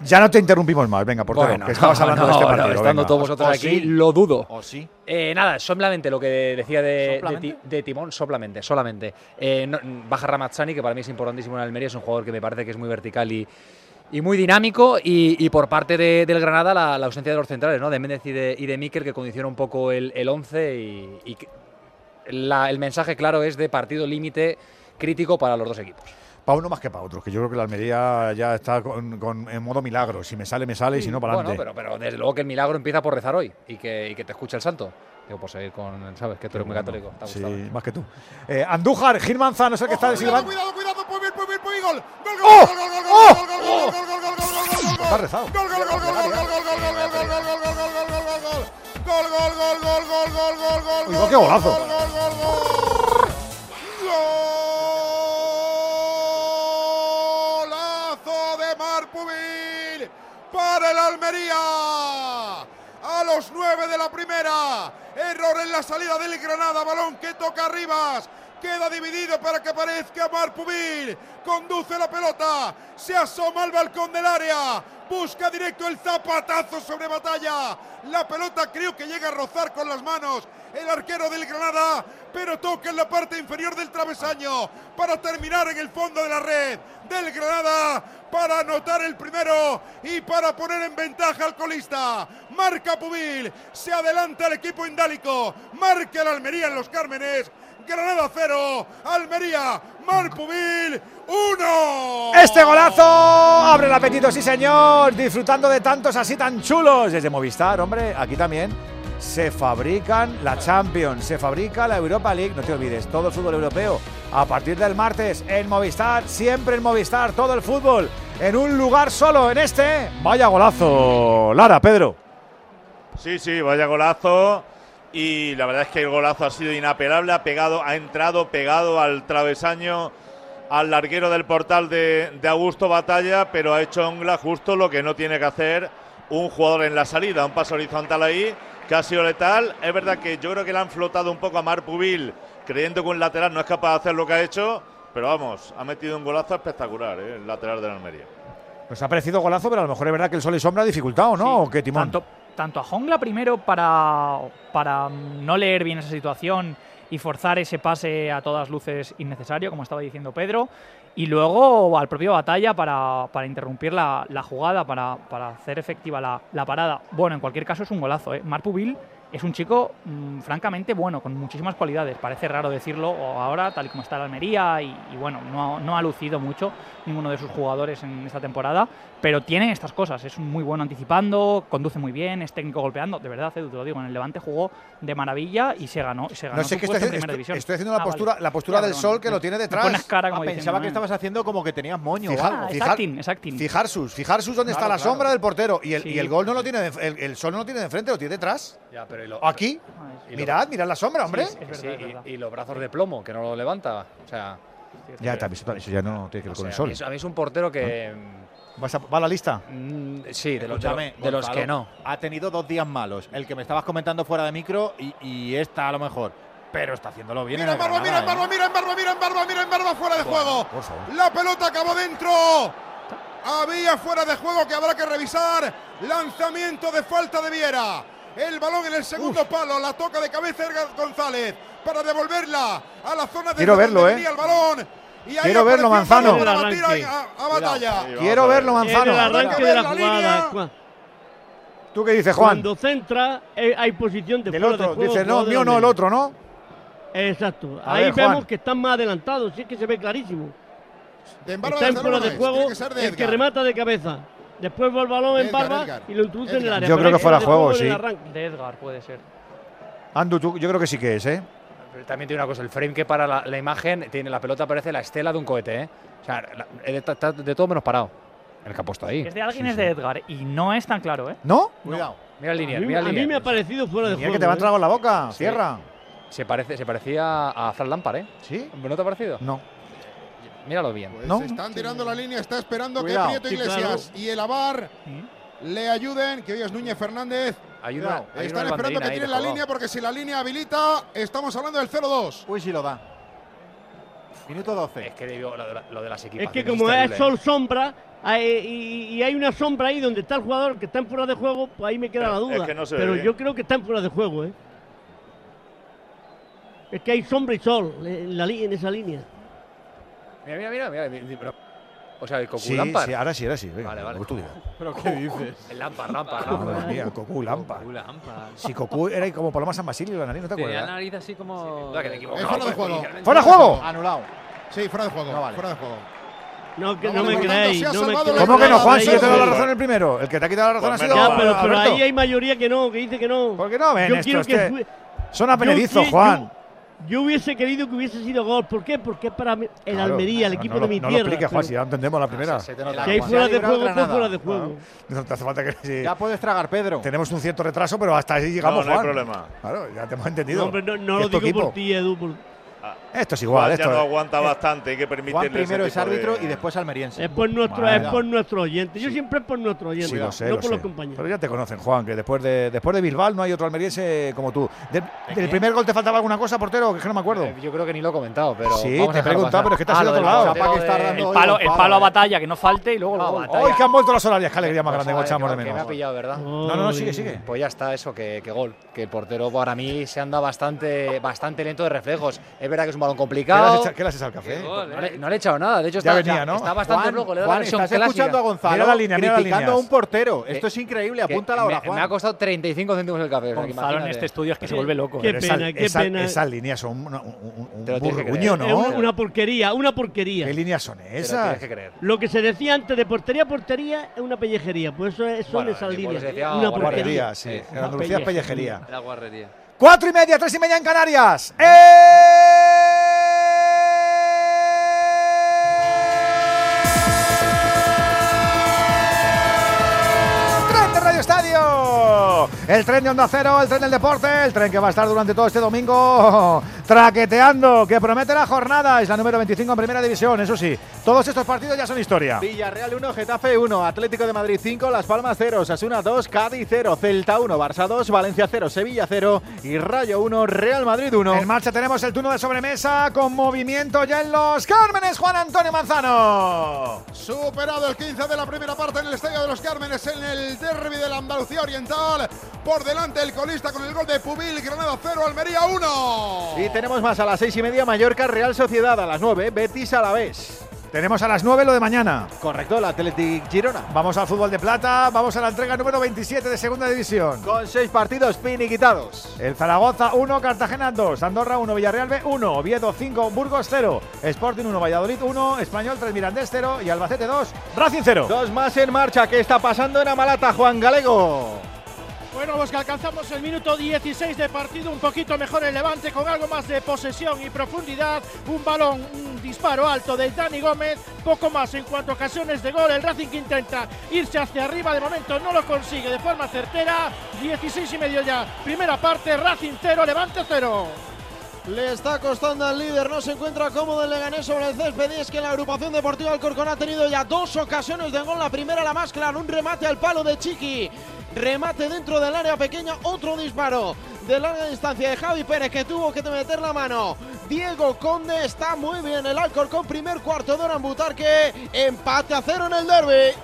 Ya no te interrumpimos más, venga, portero, Bueno, que estabas no, hablando de este no, partido. estando venga. todos vosotros O aquí, sí. lo dudo. ¿O sí? Eh, nada, solamente lo que decía de, de, ¿Solamente? ti- de Timón, solamente, solamente. Eh, no- baja Ramazzani, que para mí es importantísimo en Almería, es un jugador que me parece que es muy vertical y, y muy dinámico. Y, y por parte de- del Granada, la, la ausencia de los centrales, ¿no? De Méndez y de, y de Mikel, que condiciona un poco el, el 11. Y, y la- el mensaje claro es de partido límite crítico para los dos equipos. Para uno más que para otro, que yo creo que la Almería ya está con, con- en modo milagro. Si me sale, me sale, y si no, para Bueno, adelante. pero, pero desde luego que el milagro empieza por rezar hoy y que, y que te escuche el santo. Digo, por seguir con, ¿sabes? Que tú eres muy católico. ¿te ha Sí, gustado? más que tú. Eh, Andújar, Gil Manzano es el que está silbando. Cuidado, cuidado, Pubil, Pubil, Pubil, gol. Gol, gol, ¡Oh! gol, gol, gol, ¡Oh! gol, gol, gol, gol, gol, gol, gol, gol, gol, gol, gol. Está rezado. Gol, gol, gol, gol, gol, gol, gol, gol, gol, gol, gol, gol, gol, gol, gol, gol, gol, gol, gol. Gol, gol, gol, gol, gol, gol, gol, gol, Uy, gol, qué golazo. gol, gol, gol, gol. Golazo el Almería. A los nueve de la primera. Error en la salida del Granada. Balón que toca Rivas. Queda dividido para que aparezca Mar Pubil. Conduce la pelota. Se asoma al balcón del área. Busca directo el zapatazo sobre batalla. La pelota creo que llega a rozar con las manos el arquero del Granada, pero toca en la parte inferior del travesaño para terminar en el fondo de la red del Granada para anotar el primero y para poner en ventaja al colista. Marca Pubil, se adelanta el equipo indálico, marca el Almería en los Cármenes. Granada 0, Almería, Mar Pubil 1. Este golazo abre el apetito, sí señor, disfrutando de tantos así tan chulos. Desde Movistar, hombre, aquí también se fabrican la Champions, se fabrica la Europa League, no te olvides, todo el fútbol europeo. A partir del martes en Movistar, siempre en Movistar, todo el fútbol en un lugar solo, en este. Vaya golazo, Lara, Pedro. Sí, sí, vaya golazo. Y la verdad es que el golazo ha sido inapelable. Ha pegado, ha entrado pegado al travesaño, al larguero del portal de, de Augusto Batalla, pero ha hecho Ongla justo lo que no tiene que hacer un jugador en la salida. Un paso horizontal ahí que ha sido letal. Es verdad que yo creo que le han flotado un poco a Mar Pubil, creyendo que un lateral no es capaz de hacer lo que ha hecho. Pero vamos, ha metido un golazo espectacular, ¿eh? el lateral de la Almería. Nos ha parecido golazo, pero a lo mejor es verdad que el sol y sombra ha dificultado, ¿no? ¿O qué, Timón? Tanto, tanto a Jongla primero para, para no leer bien esa situación y forzar ese pase a todas luces innecesario, como estaba diciendo Pedro, y luego al propio Batalla para, para interrumpir la, la jugada, para, para hacer efectiva la, la parada. Bueno, en cualquier caso es un golazo. ¿eh? Pubil es un chico mm, francamente bueno, con muchísimas cualidades. Parece raro decirlo ahora, tal y como está la Almería, y, y bueno, no, no ha lucido mucho ninguno de sus jugadores en esta temporada, pero tiene estas cosas. Es muy bueno anticipando, conduce muy bien, es técnico golpeando. De verdad, Edu, te lo digo, en el Levante jugó de maravilla y se ganó. Se ganó No sé qué estoy, en primera estoy- división. estoy haciendo la Ah, postura, vale. la postura Ya, del sol que lo tiene detrás. pones cara como Ah, diciendo, pensaba que "Eh". estabas haciendo como que tenías moño. Fijar, algo. fijar- exactin, exactin. Fijar sus, fijar sus dónde está Claro, la claro. sombra del portero y el, Sí. y el gol no lo tiene, de- el, el sol no lo tiene de frente, lo tiene detrás. Ya, pero y lo- Aquí, y lo- mirad, mirad la sombra, hombre. Sí, y, y los brazos de plomo, que no lo levanta. O sea, Ya, también, eso, eso ya no tiene que ver o con sea, el sol. es- a mí es un portero que. ¿Vas a, ¿Va a la lista? mm, sí, de, los- de Gonzalo que no. Ha tenido dos días malos. El que me estabas comentando fuera de micro y, y esta a lo mejor. Pero está haciéndolo bien. Mira en barba, mira en barba, ¿eh? mira en barba, mira en barba, mira en barba, fuera de juego. Por favor. La pelota acabó dentro. Había fuera de juego que habrá que revisar. Lanzamiento de falta de Viera. El balón en el segundo palo. La toca de cabeza Edgar González para devolverla a la zona de Quiero verlo, ¿eh? el balón. Y ahí Quiero verlo, Manzano. A, a batalla. Quiero verlo, Manzano. el arranque que de la la jugada. línea. Juan. ¿Tú qué dices, Juan? Cuando centra, eh, hay posición de Del fuera de otro. juego, Dice, no, de mío no, el otro, ¿no? Exacto. A Ahí ver, Juan. vemos que están más adelantados, sí es que se ve clarísimo. De Está en fuera de juego que de el que Edgar. remata de cabeza. Después va el balón en Edgar, barba Edgar. y lo introduce en el Edgar. área. Yo creo que fuera de juego, sí. De Edgar puede ser. Andu, tú- yo creo que sí que es, ¿eh? Pero también tiene una cosa, el frame que para la, la imagen, tiene la pelota parece la estela de un cohete, ¿eh? O sea, está, de todo menos parado. El que ha puesto ahí. Es de alguien, es de Edgar. Y no es tan claro, ¿eh? ¿No? Cuidado. Mira el A línea, mira a el mí me ha parecido fuera de Mira juego. que te va a entrar con la boca. Sí. Cierra. Se, parece, se parecía a Fran Lampard, ¿eh? ¿Sí? ¿No te ha parecido? No. Míralo bien. Pues ¿No? están tirando la línea, está esperando Cuidado. que Prieto Sí, Iglesias y el Avar le ayuden, que hoy es Núñez Fernández. Una, hay Están una esperando que tiren la línea porque si la línea habilita, estamos hablando del 0-2. Uy, si lo da. Minuto 12. Es que digo, lo, de la- lo de las Es equipaciones que como es ¿eh? sol sombra hay- y, y hay una sombra ahí donde está el jugador que está en fuera de juego, pues ahí me queda Pero la duda. es que no se ve Pero bien. yo creo que está en fuera de juego, ¿eh? Es que hay sombra y sol en, la, li- en esa línea. Mira, mira, mira. mira, o sea, el Cocu Sí, Lampard. sí, ahora sí, ahora sí. Venga, Vale, vale. tú. ¿Pero qué dices? El Lampard, Lampard, Madre Lampard. mía, Cocu Lampa. Cocu Lampard. Si Cocu era como Paloma San Basilio, la nariz, ¿no te Tenía la acuerdas? nariz así como. Duda que te Es fuera de juego. ¡Fuera de juego! Anulado. Sí, fuera de juego. No vale. Fuera de juego. No, que No me creéis. no me creéis. ¿Cómo que no, Juan? Si yo te he dado la Sí. razón el primero. El que te ha quitado la razón Pues ha sido Ya, pero, pero ahí hay mayoría que no, que dice que no. ¿Por qué no ven Yo esto? quiero que Son apenedizos, Yo- Juan. Yo hubiese querido que hubiese sido gol. ¿Por qué? Porque es para el Claro. Almería, el No, equipo no de lo- mi no tierra. lo expliques, Juan, pero si ya lo entendemos la primera. Si hay Juan. fuera de juego, pues Granada. fuera de juego. No te hace falta que sí. Ya puedes tragar, Pedro. Tenemos un cierto retraso, pero hasta ahí llegamos, no hay Juan. problema. Claro, ya te hemos entendido. No, hombre, no, no lo digo equipo. por ti, Edu. por- Esto es igual, Juan esto ya no es- aguanta bastante, hay que permitirle Juan ese primero es de- árbitro y después almeriense. Es por nuestro, Vale. es por nuestro oyente. Yo siempre es por nuestro oyente, Sí, lo sé, no lo por sé. los compañeros. Pero ya te conocen, Juan, que después de, después de Bilbao no hay otro almeriense como tú. De- ¿Del primer gol te faltaba alguna cosa, portero? Que es que no me acuerdo. Eh, Yo creo que ni lo he comentado, pero. Sí, te he preguntado, pero es que te has Ah, ido a lo otro lado. dando El palo, el palo, a eh. batalla, que no falte y luego gol. batalla. Hoy que han vuelto las horarias, qué alegría más Pues grande a ver, echamos de que- que me menos. ha pillado, ¿verdad? No, no, no, sigue, sigue. Pues ya está, eso, que, gol. Que el portero para mí se anda bastante, bastante lento de reflejos. Es verdad que es un balón ¿Qué le has complicado. hecho- ¿Qué le has echado al café? No eh. le, no le he echado nada, de hecho Ya está, venía, ¿no? está bastante Juan, flojo. Le da Juan, estás clásica. escuchando a Gonzalo Mira la línea, mira la criticando línea. a un portero. Esto Eh, es increíble. Apunta la hora, me, Juan. me ha costado 35 céntimos el café. Gonzalo en este estudio es que se vuelve loco. Qué pena, qué esa- pena. Esas líneas son una- un. Es ¿no? una, una porquería, una porquería. ¿Qué líneas son esas? tienes que creer. Lo que se decía antes de portería a portería es una pellejería. Pues eso es, son esas líneas. Una guardería. porquería. Sí. En Andalucía es pellejería. pellejería. La guarrería. Cuatro y media, tres y media en Canarias. ¡Tren El tren de Onda Cero, el tren del deporte, el tren que va a estar durante todo este domingo traqueteando, que promete la jornada. Es la número 25 en Primera División, eso sí. Todos estos partidos ya son historia. Villarreal 1, Getafe 1, Atlético de Madrid 5, Las Palmas 0, Sasuna 2, Cádiz 0, Celta 1, Barça 2, Valencia 0, Sevilla 0 y Rayo 1, Real Madrid 1. En marcha tenemos el turno de sobremesa con movimiento ya en los Cármenes, Juan Antonio Manzano. Superado el 15 de la primera parte en el Estadio de los Cármenes en el derby de la Andalucía Oriental. Por delante el colista con el gol de Pubil, Granada 0, Almería 1. Y tenemos más a las 6 y media Mallorca, Real Sociedad a las 9, Betis Alavés. Tenemos a las 9 lo de mañana. Correcto, el Athletic Girona. Vamos al fútbol de plata, vamos a la entrega número 27 de segunda división. Con seis partidos finiquitados. El Zaragoza 1, Cartagena 2, Andorra 1, Villarreal B 1, Oviedo 5, Burgos 0, Sporting 1, Valladolid 1, Español 3, Mirandés 0 y Albacete 2, Racing 0. Dos más en marcha. ¿Qué está pasando en Amalata, Juan Galego? Bueno, pues que alcanzamos el minuto 16 de partido, un poquito mejor el Levante, con algo más de posesión y profundidad. Un balón, un disparo alto de Dani Gómez, poco más en cuanto a ocasiones de gol. El Racing intenta irse hacia arriba, de momento no lo consigue de forma certera. 16 y medio ya, primera parte, Racing 0, Levante 0. Le está costando al líder, no se encuentra cómodo el Leganés sobre el césped. Y es que la agrupación deportiva Alcorcón ha tenido ya dos ocasiones de gol. La primera, la más clara, un remate al palo de Chiqui. Remate dentro del área pequeña, otro disparo de larga distancia de Javi Pérez que tuvo que meter la mano. Diego Conde está muy bien el Alcorcón, primer cuarto de hora en Butarque. Empate a cero en el derby.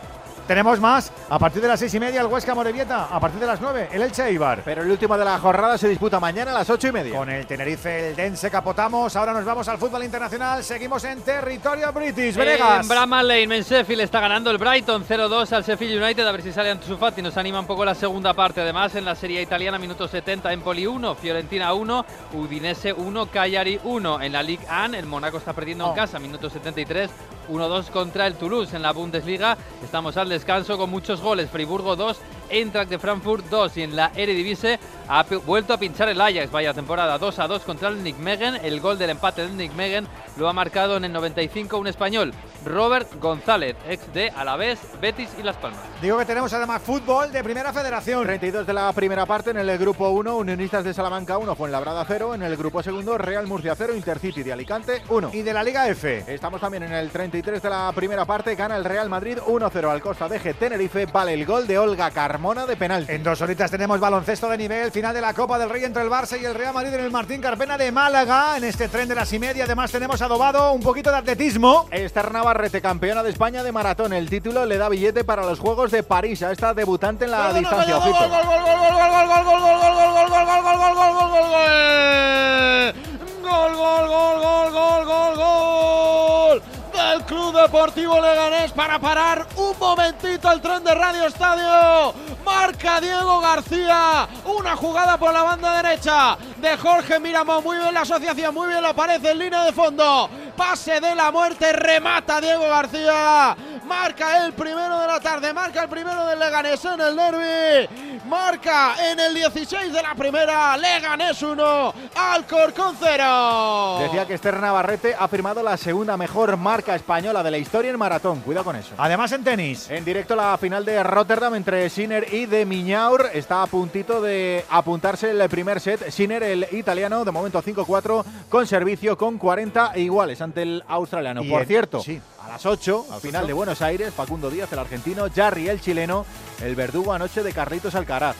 Tenemos más a partir de las seis y media el Huesca Morevieta, a partir de las 9 el Elche Eibar. Pero el último de la jornada se disputa mañana a las ocho y media. Con el Tenerife, el Dense capotamos. Ahora nos vamos al fútbol internacional. Seguimos en territorio british. Venegas. En Bramall Lane, en Sheffield está ganando el Brighton 0-2 al Sheffield United. A ver si sale Ansu Fati. Nos anima un poco la segunda parte. Además, en la Serie Italiana, minuto 70, Empoli 1, Fiorentina 1, Udinese 1, Cagliari 1. En la Ligue 1, el Monaco está perdiendo en Oh. casa, minuto 73, 1-2 contra el Toulouse. En la Bundesliga, estamos al descanso con muchos goles. Friburgo 2, Eintracht de Frankfurt 2 y en la Eredivisie ha vuelto a pinchar el Ajax, vaya temporada 2 a 2 contra el Nijmegen, el gol del empate del Nijmegen lo ha marcado en el 95 un español, Robert González, ex de Alavés, Betis y Las Palmas. Digo que tenemos además fútbol de primera federación. 32 de la primera parte en el grupo 1, Unionistas de Salamanca 1, Fuenlabrada 0. En el grupo segundo, Real Murcia 0, Intercity de Alicante 1. Y de la Liga F. Estamos también en el 33 de la primera parte, gana el Real Madrid 1-0 al Costa de G Tenerife, vale el gol de Olga Carmona de penalti. En dos horitas tenemos baloncesto de nivel, final de la Copa del Rey entre el Barça y el Real Madrid en el Martín Carpena de Málaga. En este tren de las y media, además tenemos adobado un poquito de atletismo. Esther Navarrete, campeona de España de maratón. El título le da billete para los Juegos de París a esta debutante en la distancia. Gol, ojito. gol, gol, gol, gol, gol, gol, gol, gol, gol, gol, gol, gol, gol, gol, gol, gol, gol, gol, gol. Gol, gol, gol, gol, gol, gol, gol. Del Club Deportivo Leganés para parar un momentito el tren de Radio Estadio. Marca Diego García. Una jugada por la banda derecha de Jorge Miramón. Muy bien la asociación, muy bien lo aparece en línea de fondo. Pase de la muerte, remata Diego García. Marca el primero de la tarde, marca el primero del Leganés en el derby. Marca en el 16 de la primera, Leganés 1, Alcorcón 0. Decía que Esther Navarrete ha firmado la segunda mejor marca española de la historia en maratón. Cuidado con eso. Además en tenis. En directo la final de Rotterdam entre Sinner y de Miñaur. Está a puntito de apuntarse el primer set. Sinner, el italiano, de momento 5-4, con servicio con 40 iguales ante el australiano. Y Por cierto, sí. a las 8, A las final 8. de Buenos Aires, Facundo Díaz, el argentino, Jarry, el chileno, el verdugo anoche de Carlitos Alcaraz.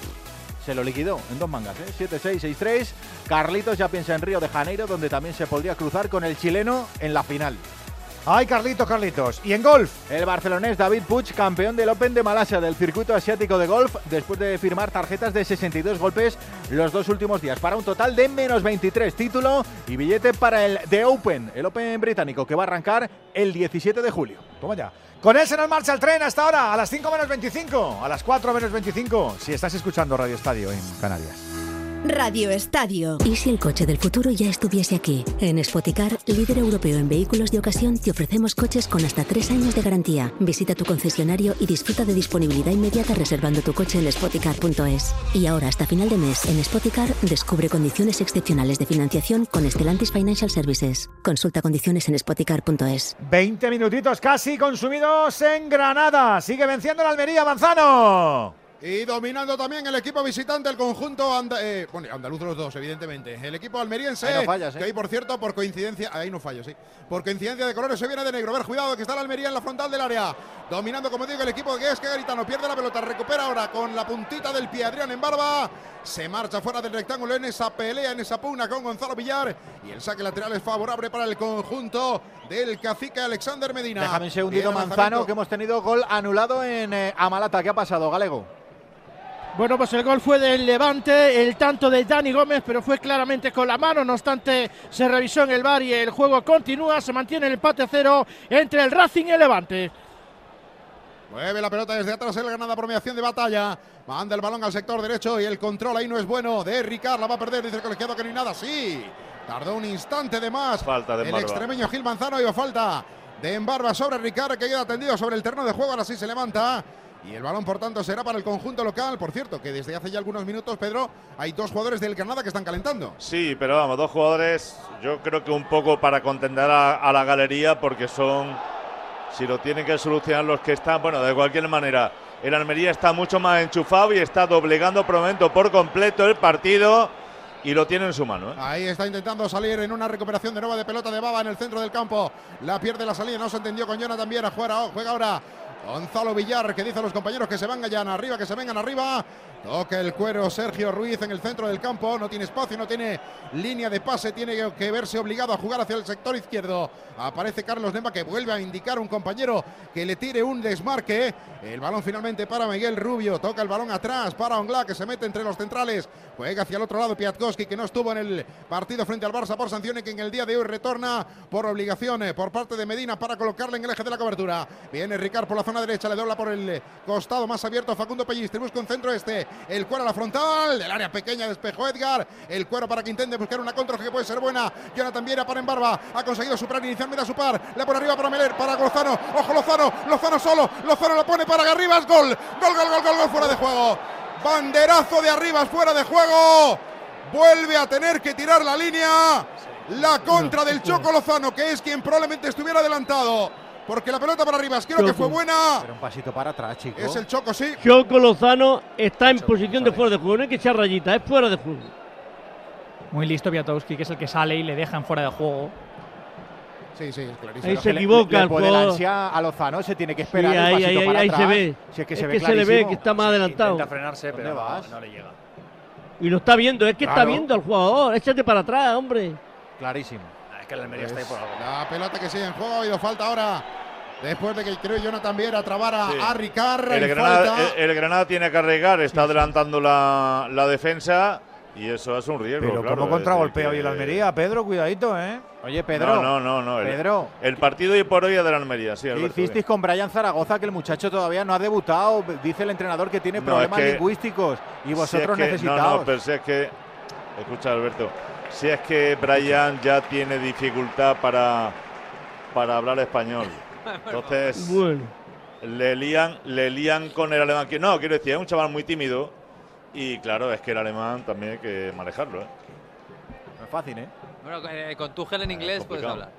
Se lo liquidó en dos mangas, ¿eh? 7-6, 6-3. Carlitos ya piensa en Río de Janeiro, donde también se podría cruzar con el chileno en la final. Ay, Carlitos, Carlitos. Y en golf. El barcelonés David Puig, campeón del Open de Malasia del circuito asiático de golf, después de firmar tarjetas de 62 golpes los dos últimos días, para un total de menos 23 título y billete para el The Open, el Open británico, que va a arrancar el 17 de julio. Toma ya. Con él se nos marcha el tren hasta ahora, a las 5 menos 25, a las 4 menos 25, si estás escuchando Radio Estadio en Canarias. Radio Estadio. ¿Y si el coche del futuro ya estuviese aquí? En Spoticar, líder europeo en vehículos de ocasión, te ofrecemos coches con hasta tres años de garantía. Visita tu concesionario y disfruta de disponibilidad inmediata reservando tu coche en spoticar.es. Y ahora, hasta final de mes, en Spoticar, descubre condiciones excepcionales de financiación con Stellantis Financial Services. Consulta condiciones en spoticar.es. 20 minutitos casi consumidos en Granada. Sigue venciendo la Almería, Manzano. Y dominando también el equipo visitante, el conjunto anda- eh, bueno, andaluz los dos, evidentemente. El equipo almeriense, Ahí no fallas, ¿eh? que hoy, por cierto, por coincidencia, ahí no fallo, sí. Por coincidencia de colores se viene de negro. A ver, cuidado, que está la Almería en la frontal del área. Dominando, como digo, el equipo que es que Garitano pierde la pelota, recupera ahora con la puntita del pie Adrián en barba. Se marcha fuera del rectángulo en esa pelea, en esa pugna con Gonzalo Villar. Y el saque lateral es favorable para el conjunto del cacique Alexander Medina. Déjame un segundito, Manzano, que hemos tenido gol anulado en eh, Amalata. ¿Qué ha pasado, Galego? Bueno, pues el gol fue del Levante, el tanto de Dani Gómez, pero fue claramente con la mano. No obstante, se revisó en el bar y el juego continúa. Se mantiene el empate a cero entre el Racing y el Levante. Mueve la pelota desde atrás el Granada, promediación de batalla. Manda el balón al sector derecho y el control ahí no es bueno. De Ricard la va a perder, dice el colegiado que no hay nada. Sí, tardó un instante de más. Falta de El extremeño Gil Manzano iba falta de Embarba sobre Ricard que queda tendido sobre el terreno de juego. Ahora sí se levanta. Y el balón, por tanto, será para el conjunto local. Por cierto, que desde hace ya algunos minutos, Pedro, hay dos jugadores del Granada que están calentando. Sí, pero vamos, dos jugadores, yo creo que un poco para contender a, a la galería, porque son, si lo tienen que solucionar los que están, bueno, de cualquier manera, el Almería está mucho más enchufado y está doblegando por momento por completo el partido y lo tiene en su mano. ¿eh? Ahí está intentando salir en una recuperación de nueva de pelota de Baba en el centro del campo. La pierde la salida, no se entendió con Jonathan Viera. Juega, juega ahora Gonzalo Villar, que dice a los compañeros que se vengan arriba, que se vengan arriba. Toca el cuero Sergio Ruiz en el centro del campo. No tiene espacio, no tiene línea de pase. Tiene que verse obligado a jugar hacia el sector izquierdo. Aparece Carlos Nemba que vuelve a indicar un compañero que le tire un desmarque. El balón finalmente para Miguel Rubio. Toca el balón atrás para Ongla que se mete entre los centrales. Juega hacia el otro lado Piatkowski que no estuvo en el partido frente al Barça por sanciones que en el día de hoy retorna por obligaciones por parte de Medina para colocarle en el eje de la cobertura. Viene Ricard por la zona derecha, le dobla por el costado más abierto Facundo Pellistri. Busca un centro este. El cuero a la frontal. Del área pequeña despejó Edgar. El cuero para que intente buscar una contra que puede ser buena. Jonathan Viera para en barba. Ha conseguido superar inicialmente a su par. Le por arriba para Meler. Para Lozano. Ojo Lozano. Lozano solo. Lozano lo pone para Garribas. Gol. Gol, gol, gol, gol, gol. Fuera de juego. Banderazo de Arribas fuera de juego. Vuelve a tener que tirar la línea. La contra del Choco Lozano, que es quien probablemente estuviera adelantado. Porque la pelota para Arribas creo que fue buena. Pero un pasito para atrás, chico. Es el Choco, sí. Choco Lozano está en posición de fuera de juego. No hay que echar rayita, es fuera de juego. Muy listo Piatowski, que es el que sale y le dejan fuera de juego. Sí, sí, es clarísimo. Ahí se equivoca el puede la jugador. ansia a Lozano, se tiene que Sí, esperar un ahí, pasito ahí, para ahí atrás. se ve. Si es que es se ve que se le ve que está más adelantado. Intenta frenarse, ¿Dónde pero no, no le llega. Y lo está viendo, es que está Claro. viendo al jugador. Échate para atrás, hombre. Clarísimo. Es que el Almería está ahí por algo. La pelota que sigue en juego. Ha habido falta ahora. Después de que creo Jonathan Viera trabara Sí. a Ricard. El Granada, falta. el, el Granada tiene que arriesgar, está adelantando la, la defensa y eso es un riesgo. Pero claro, ¿cómo es contragolpea hoy el Almería? Pedro, cuidadito, ¿eh? Oye, Pedro. No, no, no. no. El, Pedro. el partido hoy por hoy es del Almería, sí, ¿Qué Alberto. hicisteis con Brian Zaragoza que el muchacho todavía no ha debutado? Dice el entrenador que tiene No, problemas es que- lingüísticos y Si es vosotros que- necesitaos. No, no, pero si es que. Escucha, Alberto. Si es que Brian ya tiene dificultad para, para hablar español. Entonces. Bueno. Le lían, le lían con el alemán. Que, no, quiero decir, es un chaval muy tímido. Y claro, es que el alemán también hay que manejarlo. ¿eh? No es fácil, ¿eh? Bueno, eh, con Tuchel en inglés puedes complicado. hablar.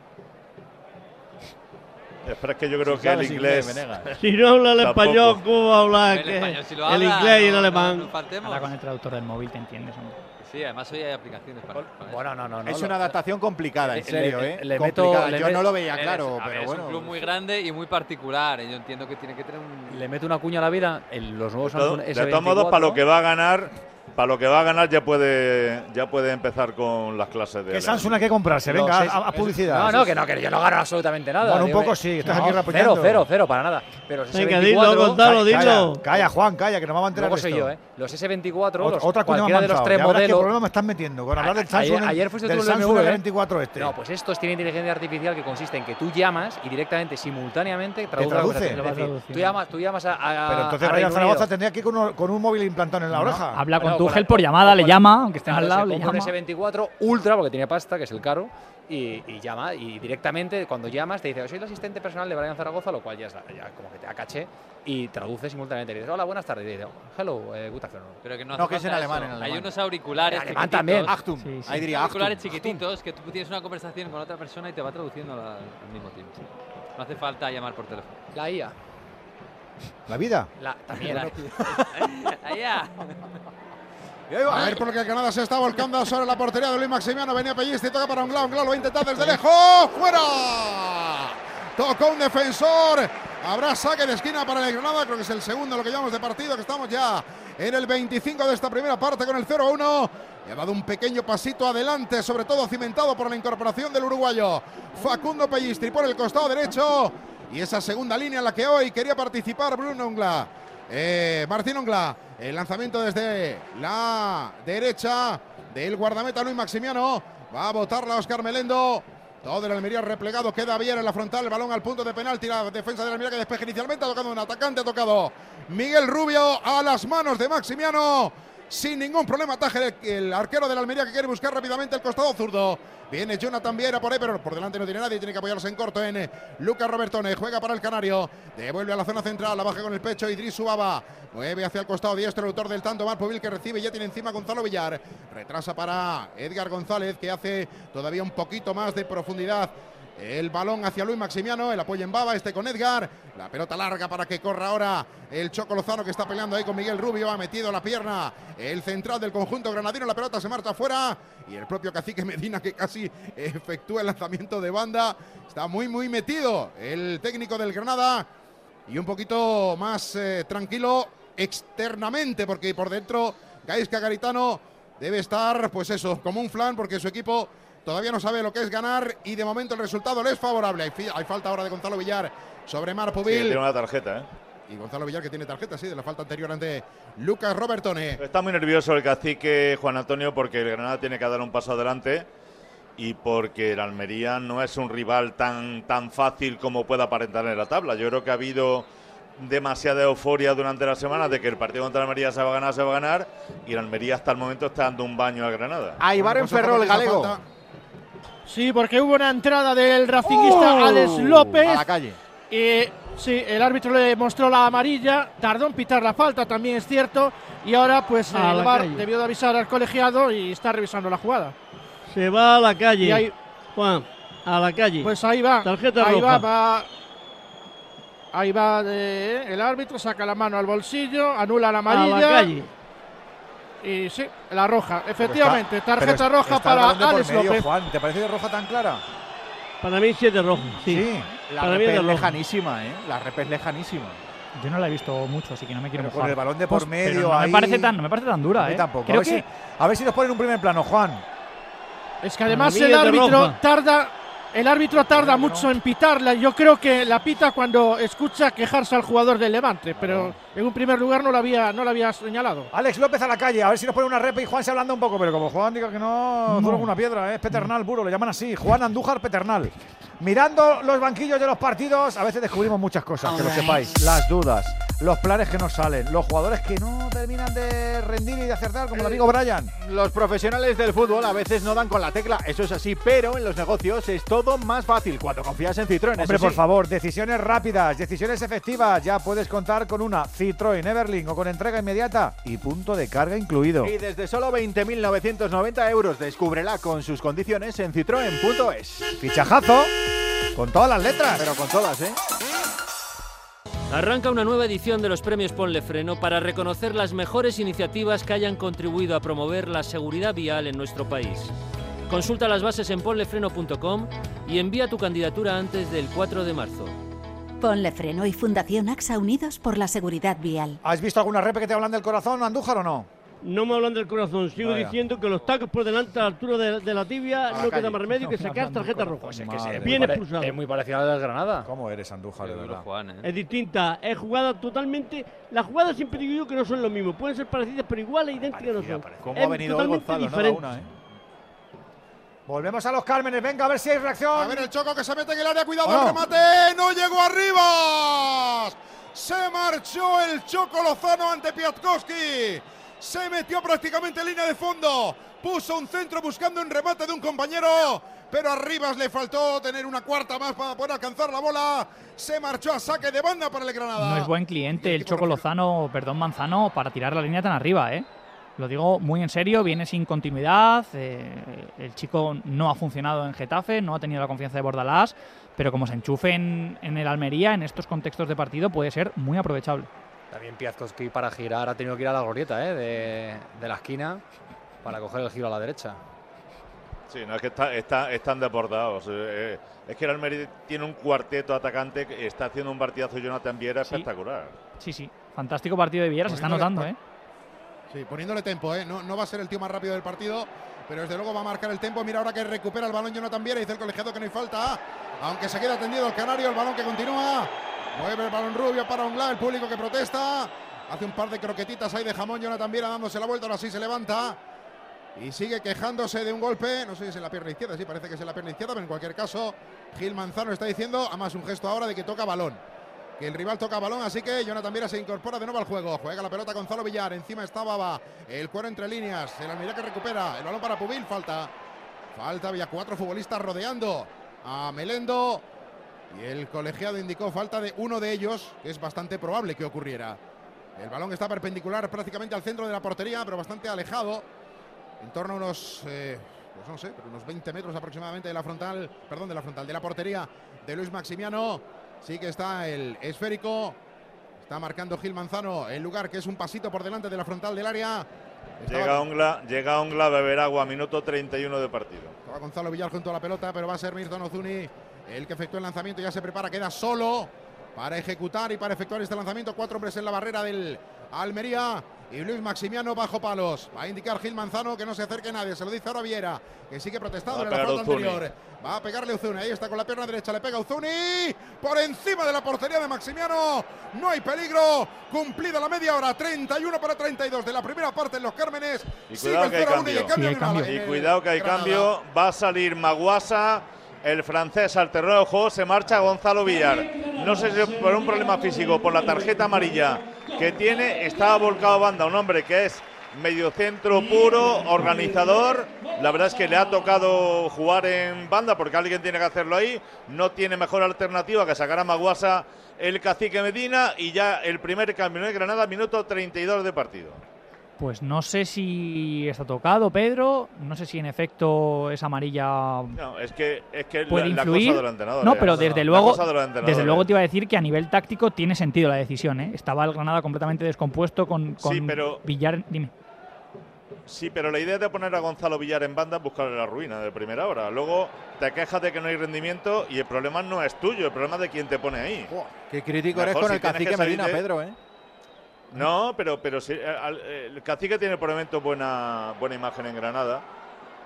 Pero es que yo creo Si que el inglés. Si no habla el español, ¿cómo va a hablar? El que español, si lo el habla, inglés y el no- no- alemán. no. Ahora con el traductor del móvil te entiendes, hombre. Sí, además hoy hay aplicaciones para, para eso. Bueno, no, no, no. es lo- una adaptación complicada, en serio, le- ¿eh? le meto- le Yo met- no lo veía es- claro, a ver, pero es bueno. un club muy grande y muy particular. y Yo entiendo que tiene que tener un. Le meto una cuña a la vida en los nuevos Samsung de S24. todos modos, para lo que va a ganar, para lo que va a ganar ya puede, ya puede empezar con las clases de. ¿Qué alemán. Samsung hay que comprarse? Venga, seis- a, a publicidad. No, no, que no, que yo no gano absolutamente nada. Bueno, un Digo, poco que- sí, estás no, aquí Cero, cero, cero, para nada. Pero los Venga, S24. dilo, Calla, dilo. Calla, Juan, calla, que nos va a mantener Luego soy yo, ¿eh? Los S24, Ot- los, Otra cualquiera de los tres verás qué modelos. problema me estás metiendo con hablar del Samsung, ayer, ayer fuiste del tú el Samsung BMW, ¿eh? S24 este. No, pues estos tienen inteligencia artificial que consiste en que tú llamas y directamente, simultáneamente, traduce tú llamas, tú llamas a, a- Pero entonces Reino Zaragoza tendría que ir con, un móvil implantado en la oreja. Habla con Bueno, Tuchel la- por llamada, o le llama, aunque esté al lado, le llama. un S24 Ultra, porque tiene pasta, que es el caro, y, y llama, y directamente cuando llamas te dice, soy el asistente personal de Brian Zaragoza, lo cual ya, es- ya como que te acache, y traduce simultáneamente. Y dices, hola, buenas tardes, y dice, hello, eh, good afternoon. Pero que no, No, que es en alemán, en Hay alemán. unos auriculares. En alemán también. Achtung. Sí, sí. Ahí diría auriculares Achtung. chiquititos que tú tienes una conversación con otra persona y te va traduciendo al, al mismo tiempo. No hace falta llamar por teléfono. La IA. ¿La vida? La, también. la- Allá. A ver por el Canadá se está volcando sobre la portería de Luis Maximiano. Venía Pellisti, toca para Ongla. Ongla lo va a intentar desde lejos. ¡Fuera! Tocó un defensor. Habrá saque de esquina para el Granada. Creo que es el segundo lo que llamamos de partido. Que estamos ya en el 25 de esta primera parte con el 0-1. Y ha dado un pequeño pasito adelante, sobre todo cimentado por la incorporación del uruguayo Facundo Pellistri por el costado derecho. Y esa segunda línea en la que hoy quería participar Bruno Ongla. eh, Martín Ongla. El lanzamiento desde la derecha del guardameta Luis Maximiano. Va a botarla Oscar Melendo. Todo el Almería replegado, queda bien en la frontal, el balón al punto de penalti, la defensa del Almería que despeja inicialmente, ha tocado un atacante, ha tocado Miguel Rubio a las manos de Maximiano, sin ningún problema ataje el, arquero del Almería que quiere buscar rápidamente el costado zurdo. Viene Jonathan Viera por ahí, pero por delante no tiene nadie. Tiene que apoyarse en corto en eh, Lucas Robertone. Juega para el Canario. Devuelve a la zona central. La baja con el pecho. Idris Subaba. Mueve hacia el costado diestro. El autor del tanto. Marpovil que recibe. Ya tiene encima Gonzalo Villar. Retrasa para Edgar González que hace todavía un poquito más de profundidad. El balón hacia Luis Maximiano, el apoyo en Baba, este con Edgar. La pelota larga para que corra ahora el Choco Lozano que está peleando ahí con Miguel Rubio. Ha metido la pierna el central del conjunto granadino. La pelota se marcha afuera. Y el propio cacique Medina que casi efectúa el lanzamiento de banda. Está muy, muy metido el técnico del Granada. Y un poquito más eh, tranquilo externamente porque por dentro Gaisca Garitano debe estar, pues eso, como un flan porque su equipo todavía no sabe lo que es ganar y de momento el resultado le es favorable. Hay, falta ahora de Gonzalo Villar sobre Sí, Marpovil. tiene una tarjeta, ¿eh? y Gonzalo Villar que tiene tarjeta, sí, de la falta anterior ante Lucas Robertone. Está muy nervioso el cacique Juan Antonio porque el Granada tiene que dar un paso adelante y porque el Almería no es un rival tan, tan fácil como puede aparentar en la tabla. Yo creo que ha habido demasiada euforia durante la semana de que el partido contra el Almería se va a ganar, se va a ganar y el Almería hasta el momento está dando un baño al Granada. Aibar en Ferrol, galego. Sí, porque hubo una entrada del racinguista Alex López. A la calle. Y sí, el árbitro le mostró la amarilla, tardó en pitar la falta, también es cierto. Y ahora, pues A el VAR debió de avisar al colegiado y está revisando la jugada. Se va a la calle. Y ahí- Juan, a la calle. Pues ahí va. Tarjeta ahí roja. va, va. Ahí va de- el árbitro, saca la mano al bolsillo, anula la a amarilla. la calle. Y sí, la roja. Efectivamente, Pero tarjeta roja para Alex medio, López. Juan, ¿te parece de roja tan clara? Para mí sí es de rojo. Sí. Sí. La Para mí es es de rojo. lejanísima, ¿eh? La repe es lejanísima. Yo no la he visto mucho, así que no me quiero Pero con mojar. el balón de por Pues, medio no ahí- me parece tan, no me parece tan dura, A mí ¿eh? tampoco. A ver, que si, a ver si nos ponen un primer plano, Juan. Es que además el árbitro tarda, el árbitro tarda mucho en pitarla. Yo creo que la pita cuando escucha quejarse al jugador del Levante, pero en un primer lugar no la había, no la había señalado. Alex López a la calle, a ver si nos pone una repe y Juan se hablando un poco, pero como Juan diga que no, duro como una piedra, ¿eh? es Peternal puro, le llaman así, Juan Andújar Peternal. Mirando los banquillos de los partidos, a veces descubrimos muchas cosas, que lo sepáis. Las dudas, los planes que no salen, los jugadores que no terminan de rendir y de acertar, como el amigo Brian. Los profesionales del fútbol a veces no dan con la tecla, eso es así, pero en los negocios es todo más fácil cuando confías en Citroën. Hombre, por sí. favor, decisiones rápidas, decisiones efectivas, ya puedes contar con una Citroën Everling o con entrega inmediata y punto de carga incluido. Y desde solo 20.990 euros, descúbrela con sus condiciones en citroen.es. Fichajazo con todas las letras. Pero con todas, ¿eh? Arranca una nueva edición de los premios Ponle Freno para reconocer las mejores iniciativas que hayan contribuido a promover la seguridad vial en nuestro país. Consulta las bases en ponlefreno.com y envía tu candidatura antes del 4 de marzo. Ponle Freno y Fundación AXA Unidos por la Seguridad Vial. ¿Has visto alguna repe que te hablan del corazón, Andújar o no? No me hablan del corazón, sigo Vaya. diciendo que los tacos por delante a la altura de, de la tibia no queda más remedio que sacar tarjeta roja. Bien expulsado. Es muy parecida a la del Granada. ¿Cómo eres, Andújar, de verdad? Es distinta, es jugada totalmente. Las jugadas siempre digo yo que no son lo mismo, pueden ser parecidas, pero iguales, idénticas no son. ¿Cómo Es ha venido hoy Gonzalo? No da una, ¿eh? Volvemos a los Cármenes, venga, a ver si hay reacción. A ver el Choco que se mete en el área, cuidado Oh, no. el remate, no llegó arriba. Se marchó el Choco Lozano ante Piatkowski. Se metió prácticamente en línea de fondo. Puso un centro buscando un remate de un compañero. Pero a Rivas le faltó tener una cuarta más para poder alcanzar la bola. Se marchó a saque de banda para el Granada. No es buen cliente el Choco Lozano, perdón, Manzano, para tirar la línea tan arriba, ¿eh? Lo digo muy en serio, viene sin continuidad. eh, el chico no ha funcionado en Getafe, no ha tenido la confianza de Bordalás, pero como se enchufe en, en el Almería, en estos contextos de partido, puede ser muy aprovechable. También Piazkowski para girar ha tenido que ir a la glorieta ¿eh? de, de la esquina para coger el giro a la derecha. Sí, no es que está, está- están desbordados. eh, es que el Almería tiene un cuarteto atacante que está haciendo un partidazo Jonathan Viera espectacular. Sí, sí, fantástico partido de Vieira, se está notando, ¿eh? Sí, poniéndole tempo, ¿eh? No, no va a ser el tío más rápido del partido, pero desde luego va a marcar el tempo. Mira ahora que recupera el balón Jonathan Viera, dice el colegiado que no hay falta. Aunque se queda tendido el canario, el balón que continúa. Mueve el balón rubio para Ongla, el público que protesta. Hace un par de croquetitas ahí de jamón. Jonathan Viera dándose la vuelta. Ahora sí se levanta. Y sigue quejándose de un golpe. No sé si es en la pierna izquierda. Sí, parece que es en la pierna izquierda. Pero en cualquier caso, Gil Manzano está diciendo, además un gesto ahora de que toca balón. Que el rival toca balón, así que Jonathan Viera se incorpora de nuevo al juego. Juega la pelota Gonzalo Villar. Encima está Baba. El cuero entre líneas. El Almería que recupera. El balón para Pubil. Falta. Falta. Había cuatro futbolistas rodeando a Melendo. Y el colegiado indicó falta de uno de ellos, que es bastante probable que ocurriera. El balón está perpendicular prácticamente al centro de la portería, pero bastante alejado. En torno a unos, eh, pues no sé, pero unos 20 metros aproximadamente de la frontal, perdón, de la frontal, de la portería de Luis Maximiano. Sí que está el esférico. Está marcando Gil Manzano el lugar que es un pasito por delante de la frontal del área. Estaba- Llega Ongla, llega Ongla a beber agua, minuto 31 de partido. Estaba Gonzalo Villar junto a la pelota, pero va a ser Mirton Ozuni el que efectúa el lanzamiento. Ya se prepara, queda solo para ejecutar y para efectuar este lanzamiento. Cuatro hombres en la barrera del Almería. Y Luis Maximiano bajo palos. Va a indicar Gil Manzano que no se acerque nadie. Se lo dice ahora Viera, que sigue protestando en la falta anterior. Va a pegarle Ozuni. Ahí está con la pierna derecha. Le pega Ozuni. Por encima de la portería de Maximiano. No hay peligro. Cumplida la media hora. 31 para 32 de la primera parte en los Cármenes. Y Sigue cuidado el que hay 0 a 1 y cambio. el cambio en el- Y cuidado que hay Granada. cambio. Va a salir Maguasa, el francés al terreno de juego. Se marcha Gonzalo Villar. No sé si por un problema físico, por la tarjeta amarilla que tiene. Está volcado a banda un hombre que es medio centro puro, organizador. La verdad es que le ha tocado jugar en banda porque alguien tiene que hacerlo ahí. No tiene mejor alternativa que sacar a Maguasa el cacique Medina. Y ya el primer cambio el Granada, minuto 32 de partido. Pues no sé si está tocado, Pedro. No sé si en efecto es amarilla. No, es que, es que puede la, la influir. cosa de los entrenadores. no, pero desde luego, de entrenadores. desde luego te iba a decir que a nivel táctico tiene sentido la decisión. ¿eh? Estaba el Granada completamente descompuesto con, con Sí, pero- Villar. Dime. Sí, pero la idea de poner a Gonzalo Villar en banda es buscarle la ruina de primera hora. Luego te quejas de que no hay rendimiento y el problema no es tuyo, el problema es de quién te pone ahí. Qué crítico eres con si el cacique Medina, de- Pedro, ¿eh? No, pero, pero sí, eh, al- eh, el cacique tiene por momento buena, buena imagen en Granada.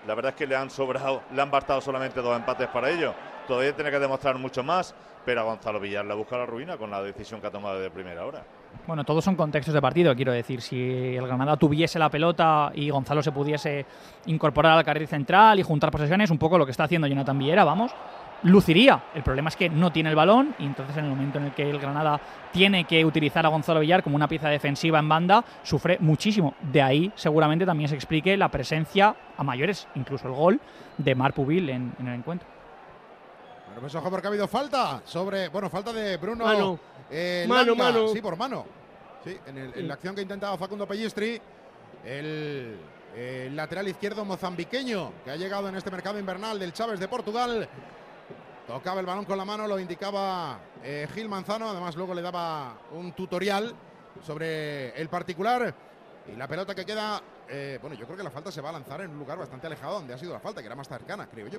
La verdad es que le han sobrado, le han bastado solamente dos empates para ello. Todavía tiene que demostrar mucho más, pero a Gonzalo Villar le busca la ruina con la decisión que ha tomado de primera hora. Bueno, todos son contextos de partido, quiero decir. Si el Granada tuviese la pelota y Gonzalo se pudiese incorporar al carril central y juntar posesiones, un poco lo que está haciendo Jonathan Villera, vamos, luciría. El problema es que no tiene el balón y entonces en el momento en el que el Granada tiene que utilizar a Gonzalo Villar como una pieza defensiva en banda, sufre muchísimo. De ahí seguramente también se explique la presencia a mayores, incluso el gol de Marc Pubil en, en el encuentro. Bueno, pues ojo porque ha habido falta sobre, bueno, falta de Bruno. Mano. eh, Mano, mano. Sí, por mano. Sí, en, el- en la acción que intentaba Facundo Pellistri, el, el lateral izquierdo mozambiqueño que ha llegado en este mercado invernal del Chávez de Portugal. Tocaba el balón con la mano, lo indicaba eh, Gil Manzano. Además, luego le daba un tutorial sobre el particular. Y la pelota que queda, eh, bueno, yo creo que la falta se va a lanzar en un lugar bastante alejado donde ha sido la falta, que era más cercana, creo yo.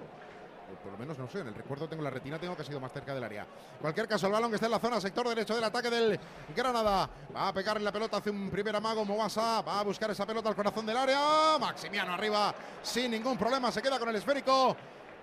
Por lo menos no sé, en el recuerdo tengo la retina, tengo que ha sido más cerca del área. En cualquier caso, el balón que está en la zona, sector derecho del ataque del Granada. Va a pegarle la pelota, hace un primer amago Moasa, va a buscar esa pelota al corazón del área. Maximiano arriba, sin ningún problema, se queda con el esférico.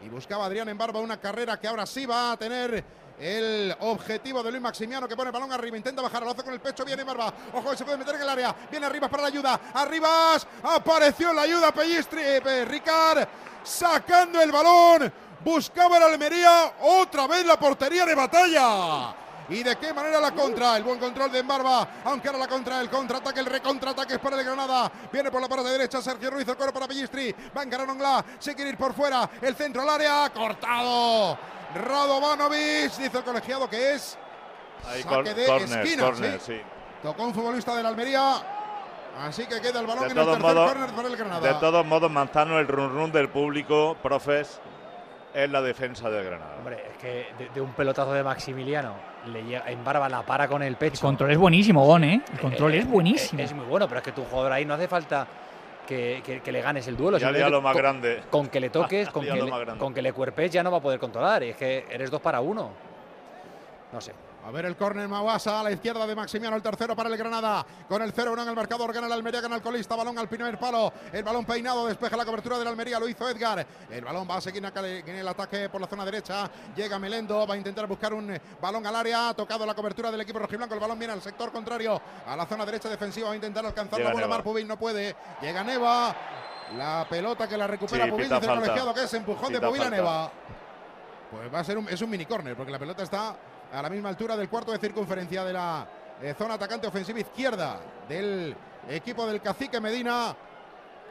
Y buscaba Adrián en barba una carrera que ahora sí va a tener el objetivo de Luis Maximiano que pone el balón arriba, intenta bajar, lo hace con el pecho, viene Barba, ojo, se puede meter en el área, viene arriba para la ayuda, arribas, apareció la ayuda Pellistri, eh, Ricard, sacando el balón, buscaba el Almería, otra vez la portería de batalla. ¿Y de qué manera la contra? El buen control de Embarba, aunque ahora la contra, el contraataque, el recontraataque es para el Granada. Viene por la parte derecha Sergio Ruiz, el coro para Pellistri. Va a encarar Ongla, se quiere ir por fuera. El centro al área, cortado. Radovanovic, dice el colegiado que es Ahí, saque de esquina. sí. sí. Tocó un futbolista del Almería. Así que queda el balón De en el tercer modos, córner para el Granada. de todos modos, Manzano, el run run del público, profes, es la defensa del Granada. Hombre, es que de, de un pelotazo de Maximiliano le llega en barba, la para con el pecho. El control es buenísimo, Gon, ¿eh? El control Eh, es buenísimo. Es, muy bueno, pero es que tu jugador ahí no hace falta que, que- que le ganes el duelo. Ya lía lo más con- grande. Con que le toques, con que le, con que le cuerpes ya no va a poder controlar. Y es que eres dos para uno. No sé. A ver el córner Mawasa a la izquierda de Maximiano, el tercero para el Granada. Con el 0-1 en el marcador, gana el Almería, gana el colista, balón al primer palo. El balón peinado, despeja la cobertura del Almería, lo hizo Edgar. El balón va a seguir en el ataque por la zona derecha. Llega Melendo, va a intentar buscar un eh, balón al área. Ha tocado la cobertura del equipo rojiblanco. El balón viene al sector contrario, a la zona derecha defensiva. Va a intentar alcanzar la bola. No puede. Llega Neva. La pelota que la recupera Sí, Pubil, dice el colegiado que es empujón de Pubil a. Neva. Pues va a ser un, es un mini córner, porque la pelota está a la misma altura del cuarto de circunferencia de la eh, zona atacante ofensiva izquierda del equipo del cacique Medina,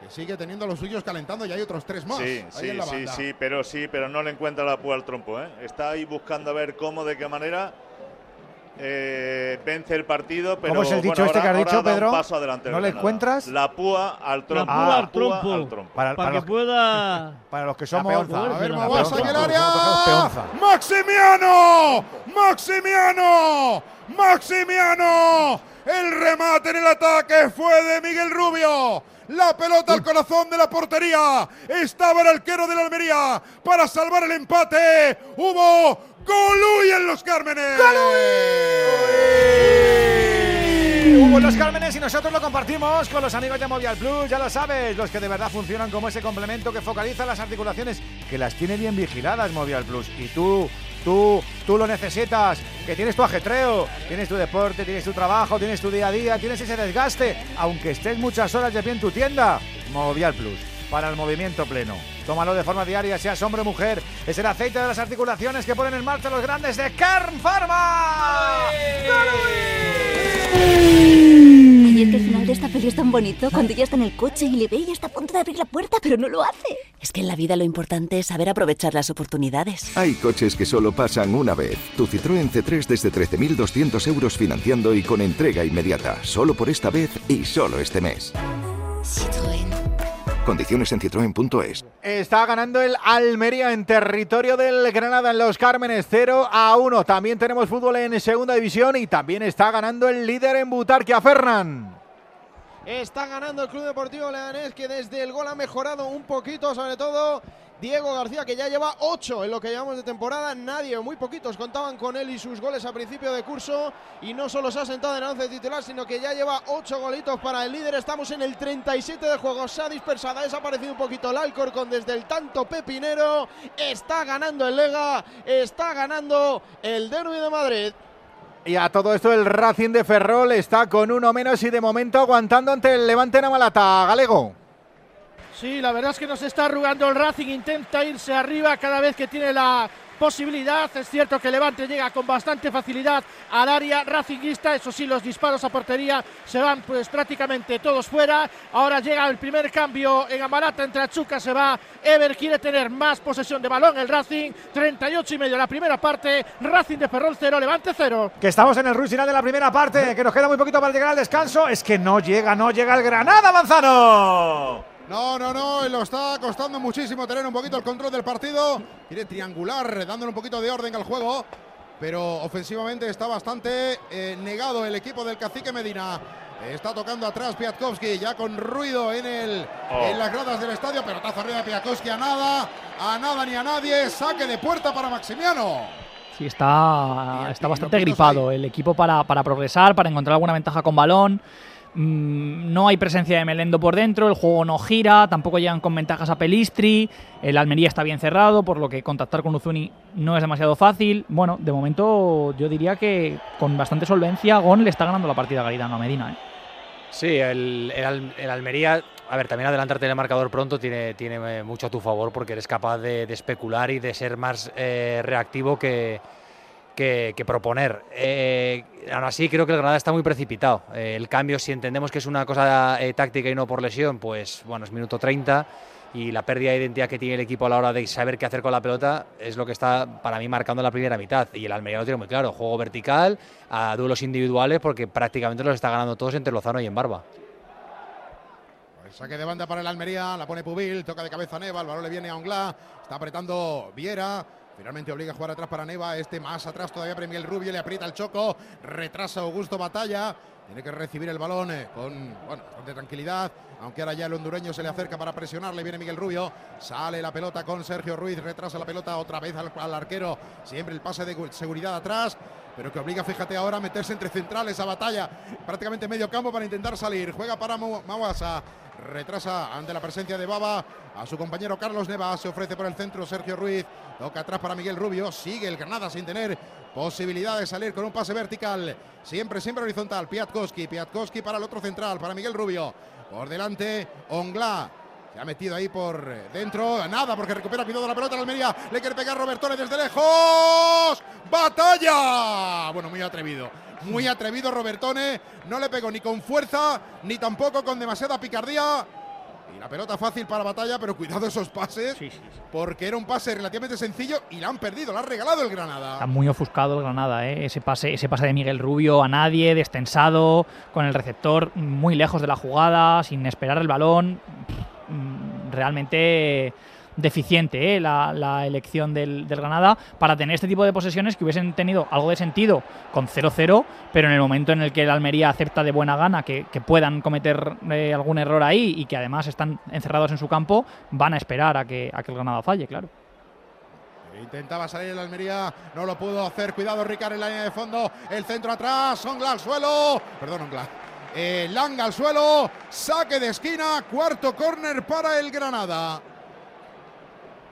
que sigue teniendo los suyos calentando y hay otros tres más. Sí, sí, en la sí, sí, pero sí, pero no le encuentra la púa al trompo. ¿eh? Está ahí buscando a ver cómo, de qué manera eh, vence el partido. Pero ¿Cómo es el dicho bueno, este que has dicho, Pedro? paso adelante el ¿No le encuentras? La púa al trompo. púa al la púa trompo. al trompo. Para, para Para los que pueda. Para los que somos. peonza. A ver, La Mawasa peonza. en el área. Nosotros somos peonza. ¡Maximiano! ¡Maximiano! ¡Maximiano! El remate en el ataque fue de Miguel Rubio. La pelota al corazón de la portería. Estaba el arquero de la Almería para salvar el empate. Hubo Goluy en los Cármenes. Hubo los Cármenes y nosotros lo compartimos con los amigos de Movial Plus, ya lo sabes, los que de verdad funcionan como ese complemento que focaliza las articulaciones, que las tiene bien vigiladas Movial Plus. Y tú, tú, tú lo necesitas, que tienes tu ajetreo, tienes tu deporte, tienes tu trabajo, tienes tu día a día, tienes ese desgaste, aunque estés muchas horas de pie en tu tienda. Movial Plus, para el movimiento pleno. Tómalo de forma diaria, seas hombre o mujer. Es el aceite de las articulaciones que ponen en marcha los grandes de Carn Pharma. Ay, es que el final de esta peli es tan bonito cuando ella está en el coche y le ve y está a punto de abrir la puerta, pero no lo hace. Es que en la vida lo importante es saber aprovechar las oportunidades. Hay coches que solo pasan una vez. Tu Citroën C3 desde 13.200 euros financiando y con entrega inmediata. Solo por esta vez y solo este mes. Condiciones en citroen.es. Está ganando el Almería en territorio del Granada en los Cármenes 0 a 1. También tenemos fútbol en segunda división y también está ganando el líder en Butarque a Fernan. Está ganando el Club Deportivo Leganés que desde el gol ha mejorado un poquito, sobre todo Diego García que ya lleva 8 en lo que llevamos de temporada. Nadie muy poquitos contaban con él y sus goles a principio de curso y no solo se ha sentado en el 11 titular, sino que ya lleva 8 golitos para el líder. Estamos en el 37 de juego. Se ha dispersado, ha desaparecido un poquito el Alcorcón desde el tanto pepinero. Está ganando el Lega, está ganando el Derby de Madrid. Y a todo esto el Racing de Ferrol está con uno menos y de momento aguantando ante el Levante Namalata. Galego. Sí, la verdad es que nos está arrugando el Racing, intenta irse arriba cada vez que tiene la posibilidad. Es cierto que Levante llega con bastante facilidad al área racinguista, eso sí, los disparos a portería se van pues prácticamente todos fuera. Ahora llega el primer cambio en Amarata entre Achuca, se va. Ever quiere tener más posesión de balón el Racing, 38 y medio la primera parte, Racing de Ferrol 0, Levante 0. Que estamos en el rush final de la primera parte, que nos queda muy poquito para llegar al descanso. Es que no llega, no llega el Granada, Manzano. No, no, no, y lo está costando muchísimo tener un poquito el control del partido. Quiere triangular, dándole un poquito de orden al juego. Pero ofensivamente está bastante eh, negado el equipo del cacique Medina. Está tocando atrás Piatkowski, ya con ruido en, el, Oh. en las gradas del estadio. Pelotazo arriba de Piatkowski a nada, a nada ni a nadie. Saque de puerta para Maximiano. Sí, está, está bastante gripado el equipo para, para progresar, para encontrar alguna ventaja con balón. Mm, no hay presencia de Melendo por dentro, el juego no gira, tampoco llegan con ventajas a Pelistri, el Almería está bien cerrado, por lo que contactar con Uzuni no es demasiado fácil. Bueno, de momento yo diría que con bastante solvencia Gon le está ganando la partida a Garitano a Medina. ¿eh? Sí, el, el Al- el Almería, a ver, también adelantarte en el marcador pronto tiene, tiene eh, mucho a tu favor porque eres capaz de, de especular y de ser más eh, reactivo que, que, que proponer. Eh, aún así, creo que el Granada está muy precipitado. Eh, el cambio, si entendemos que es una cosa eh, táctica y no por lesión, pues bueno, es minuto 30 y la pérdida de identidad que tiene el equipo a la hora de saber qué hacer con la pelota es lo que está para mí marcando la primera mitad. Y el Almería lo tiene muy claro, juego vertical, a duelos individuales, porque prácticamente los está ganando todos entre Lozano y en Barba. Saque de banda para el Almería, la pone Pubil, toca de cabeza Neva, el balón le viene a Onglá, está apretando Viera. Finalmente obliga a jugar atrás para Neva, este más atrás todavía para Miguel Rubio, le aprieta el choco, retrasa Augusto Batalla, tiene que recibir el balón eh, con bueno, bastante tranquilidad, aunque ahora ya el hondureño se le acerca para presionarle, viene Miguel Rubio, sale la pelota con Sergio Ruiz, retrasa la pelota otra vez al, al arquero, siempre el pase de gu- seguridad atrás, pero que obliga, fíjate ahora, a meterse entre centrales a batalla, prácticamente medio campo para intentar salir. Juega para Mawasa, retrasa ante la presencia de Baba a su compañero Carlos Neva, se ofrece por el centro Sergio Ruiz, toca atrás para Miguel Rubio, sigue el Granada sin tener posibilidad de salir con un pase vertical, siempre, siempre horizontal, Piatkowski, Piatkowski para el otro central, para Miguel Rubio, por delante Ongla, se ha metido ahí por eh, dentro. Nada, porque recupera cuidado la pelota en Almería. Le quiere pegar Robertone desde lejos. ¡Batalla! Bueno, muy atrevido. Muy atrevido Robertone. No le pegó ni con fuerza, ni tampoco con demasiada picardía. Y la pelota fácil para Batalla, pero cuidado esos pases. Porque era un pase relativamente sencillo y la han perdido. La ha regalado el Granada. Está muy ofuscado el Granada, ¿eh? ese, pase, ese pase de Miguel Rubio a nadie, destensado, con el receptor muy lejos de la jugada, sin esperar el balón. Mm, Realmente deficiente ¿eh? la, elección del, Granada para tener este tipo de posesiones que hubiesen tenido algo de sentido con 0-0, pero en el momento en el que el Almería acepta de buena gana que, puedan cometer eh, algún error ahí y que además están encerrados en su campo, van a esperar a que, a que el Granada falle, claro. Intentaba salir el Almería, no lo pudo hacer. Cuidado, Ricard en la línea de fondo. El centro atrás, Ongla al suelo. Perdón, Ongla. Eh, Langa al suelo, saque de esquina, cuarto córner para el Granada.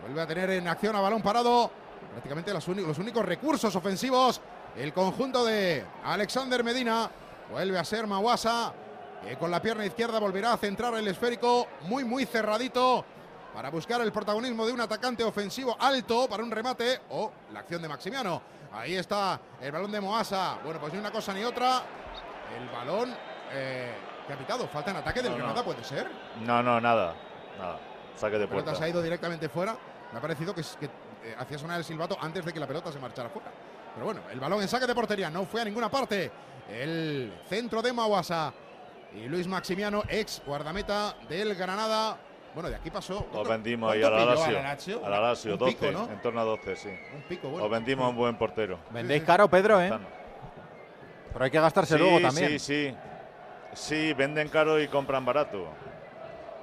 Vuelve a tener en acción a balón parado prácticamente los, únicos, recursos ofensivos. El conjunto de Alexander Medina vuelve a ser Mawasa, que con la pierna izquierda volverá a centrar el esférico muy, muy cerradito para buscar el protagonismo de un atacante ofensivo alto para un remate o la acción de Maximiano. Ahí está el balón de Moasa. Bueno, pues ni una cosa ni otra. El balón eh, que ha pitado. Falta en ataque del No, no. Granada, puede ser. No, no, nada. Nada. Saque de La pelota puerta. se ha ido directamente fuera. Me ha parecido que, que, eh, hacía sonar el silbato antes de que la pelota se marchara fuera. Pero bueno, el balón en saque de portería no fue a ninguna parte. El centro de Mawasa y Luis Maximiano, ex guardameta del Granada. Bueno, de aquí pasó. Lo vendimos ahí ¿Cuánto al Alasio. al Alassio? Al Alasio, Un 12, pico, ¿no? en torno a 12, sí. Un pico, bueno. Lo vendimos a un buen portero. Vendéis caro, Pedro, ¿eh? Pero hay que gastarse Sí, luego también. Sí, sí. Sí, venden caro y compran barato.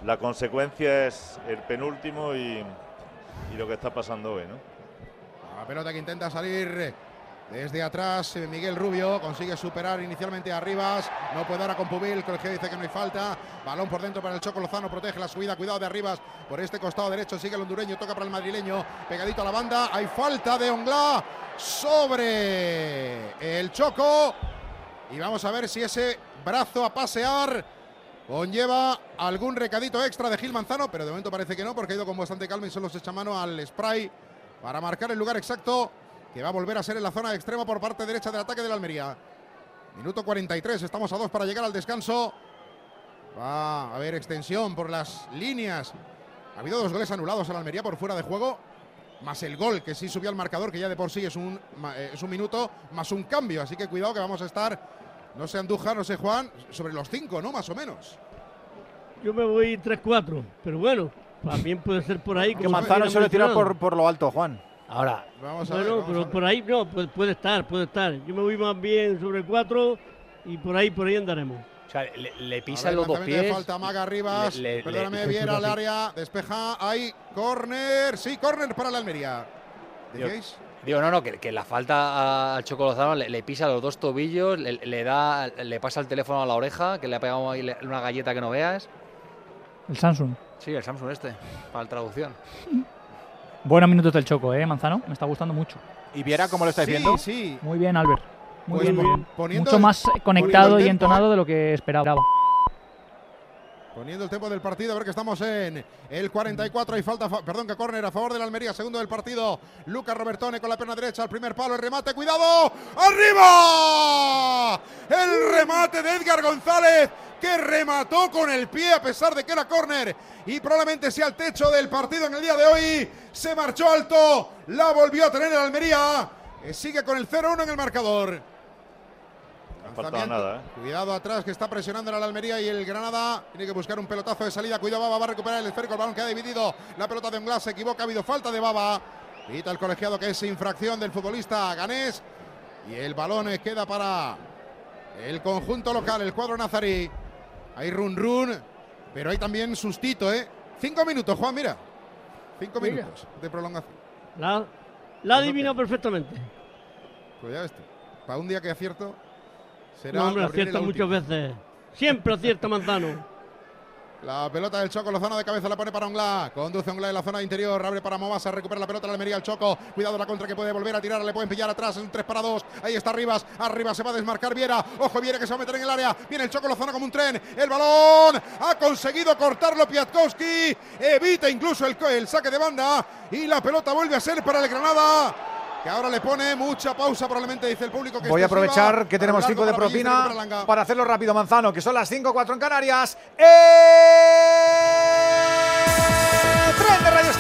La consecuencia es el penúltimo y, lo que está pasando hoy, ¿no? La pelota que intenta salir desde atrás, eh, Miguel Rubio consigue superar inicialmente a Rivas, no puede ahora con Pubil, colegio dice que no hay falta, balón por dentro para el Choco Lozano, protege la subida, cuidado de Arribas, por este costado derecho. Sigue el hondureño, toca para el madrileño, pegadito a la banda, hay falta de Onglá sobre el Choco y vamos a ver si ese brazo a pasear conlleva algún recadito extra de Gil Manzano, pero de momento parece que no, porque ha ido con bastante calma y solo se echa mano al spray para marcar el lugar exacto que va a volver a ser en la zona de extremo por parte derecha del ataque del Almería. Minuto 43, estamos a dos para llegar al descanso. Va a haber extensión por las líneas. Ha habido dos goles anulados al Almería por fuera de juego, más el gol que sí subió al marcador, que ya de por sí es un, eh, es un minuto, más un cambio. Así que cuidado que vamos a estar, no sé Andújar, no sé Juan, sobre los cinco, ¿no? Más o menos. Yo me voy 3-4, pero bueno, también puede ser por ahí. Que como Manzano suele tirar por, por lo alto, Juan. Ahora, Vamos a Bueno, ver, pero por ahí no, puede, puede estar, puede estar. Yo me voy más bien sobre 4 y por ahí, por ahí andaremos. o sea, le, le A pisan ver, los dos pies. falta Maga Rivas. le- le- Perdóname, le- Viera al área. Despeja. Hay córner. Sí, córner para la Almería. ¿Decíais? Digo, no, no, que, que la falta al Choco Lozano le, le pisa los dos tobillos, le, le da, le pasa el teléfono a la oreja, que le ha pegado ahí una galleta que no veas. El Samsung. Sí, el Samsung este, para la traducción. Buenos minutos del Choco, ¿eh, Manzano? Me está gustando mucho. ¿Y Viera cómo lo estáis Sí, viendo? sí. Muy bien, Albert. Muy Pues bien, muy bien. Mucho más conectado y entonado de lo que esperaba. Poniendo el tiempo del partido, a ver que estamos en el 44 y falta, fa- perdón, que córner a favor del Almería, segundo del partido. Lucas Robertone con la pierna derecha, al primer palo, el remate, cuidado, arriba. El remate de Edgar González, que remató con el pie a pesar de que era córner y probablemente sea el techo del partido en el día de hoy. Se marchó alto, la volvió a tener el Almería. Sigue con el 0-1 en el marcador. No Lanzamiento. nada, ¿eh? Cuidado atrás que está presionando al Almería y el Granada tiene que buscar un pelotazo de salida. Cuidado, Baba va a recuperar el esférico. El balón que ha dividido la pelota de Onglas. Se equivoca, ha habido falta de Baba. Quita el colegiado que es infracción del futbolista ganés. Y el balón queda para el conjunto local, el cuadro nazarí. Hay run run, pero hay también sustito, ¿eh? Cinco minutos, Juan, mira. Cinco Mira. minutos de prolongación. La, la ha adivinado perfectamente. Cuidado este. para un día que acierto, será No, hombre, acierta muchas veces. Siempre acierta Manzano. La pelota del Choco Lozano de cabeza la pone para Ongla. Conduce Ongla en la zona interior. Abre para Movasa. Recupera la pelota. La Almería el Choco. Cuidado la contra que puede volver a tirar. Le pueden pillar atrás. Es un 3 para 2. Ahí está Rivas. Arriba se va a desmarcar Viera. Ojo Viera que se va a meter en el área. Viene el Choco Lozano como un tren. El balón. Ha conseguido cortarlo Piatkowski. Evita incluso el, el saque de banda. Y la pelota vuelve a ser para el Granada. Que ahora le pone mucha pausa, probablemente dice el público que Voy a sirva aprovechar que tenemos largo 5 de propina para hacerlo rápido, Manzano, que son las 5, 4 en Canarias. ¡Eh! ¡Tren de Radio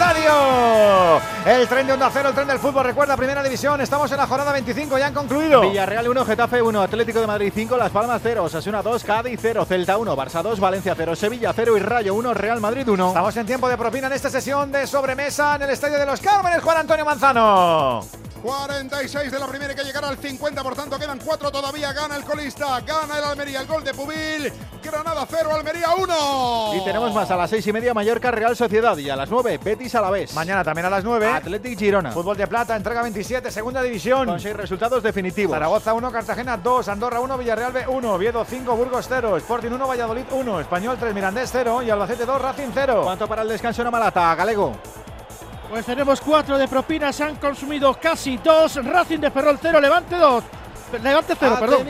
El tren de Onda Cero, el tren del fútbol. Recuerda, primera división. Estamos en la jornada 25, ya han concluido. Villarreal 1, Getafe 1, Atlético de Madrid 5, Las Palmas 0, Osasuna 2, Cádiz 0, Celta 1, Barça 2, Valencia 0, Sevilla 0 y Rayo 1, Real Madrid 1. Estamos en tiempo de propina en esta sesión de sobremesa en el Estadio de los Cármenes. Juan Antonio Manzano. 46 de la primera hay que llegar al 50, por tanto quedan 4 todavía. Gana el colista, gana el Almería, el gol de Pubil. Granada 0, Almería 1. Y tenemos más a las 6 y media Mallorca Real Sociedad y a las 9 Betis Mañana también a las 9. Athletic Girona. Fútbol de Plata, entrega 27, segunda división. Con 6 resultados definitivos. Zaragoza 1, Cartagena 2, Andorra 1, Villarreal B 1, Oviedo 5, Burgos 0, Sporting 1, Valladolid 1, Español 3, Mirandés 0 y Albacete 2, Racing 0. ¿Cuánto para el descanso en Malata, Galego? Pues tenemos cuatro de propina, se han consumido casi dos. Racing de Ferrol 0, Levante 2. Levante 0, Ha perdón.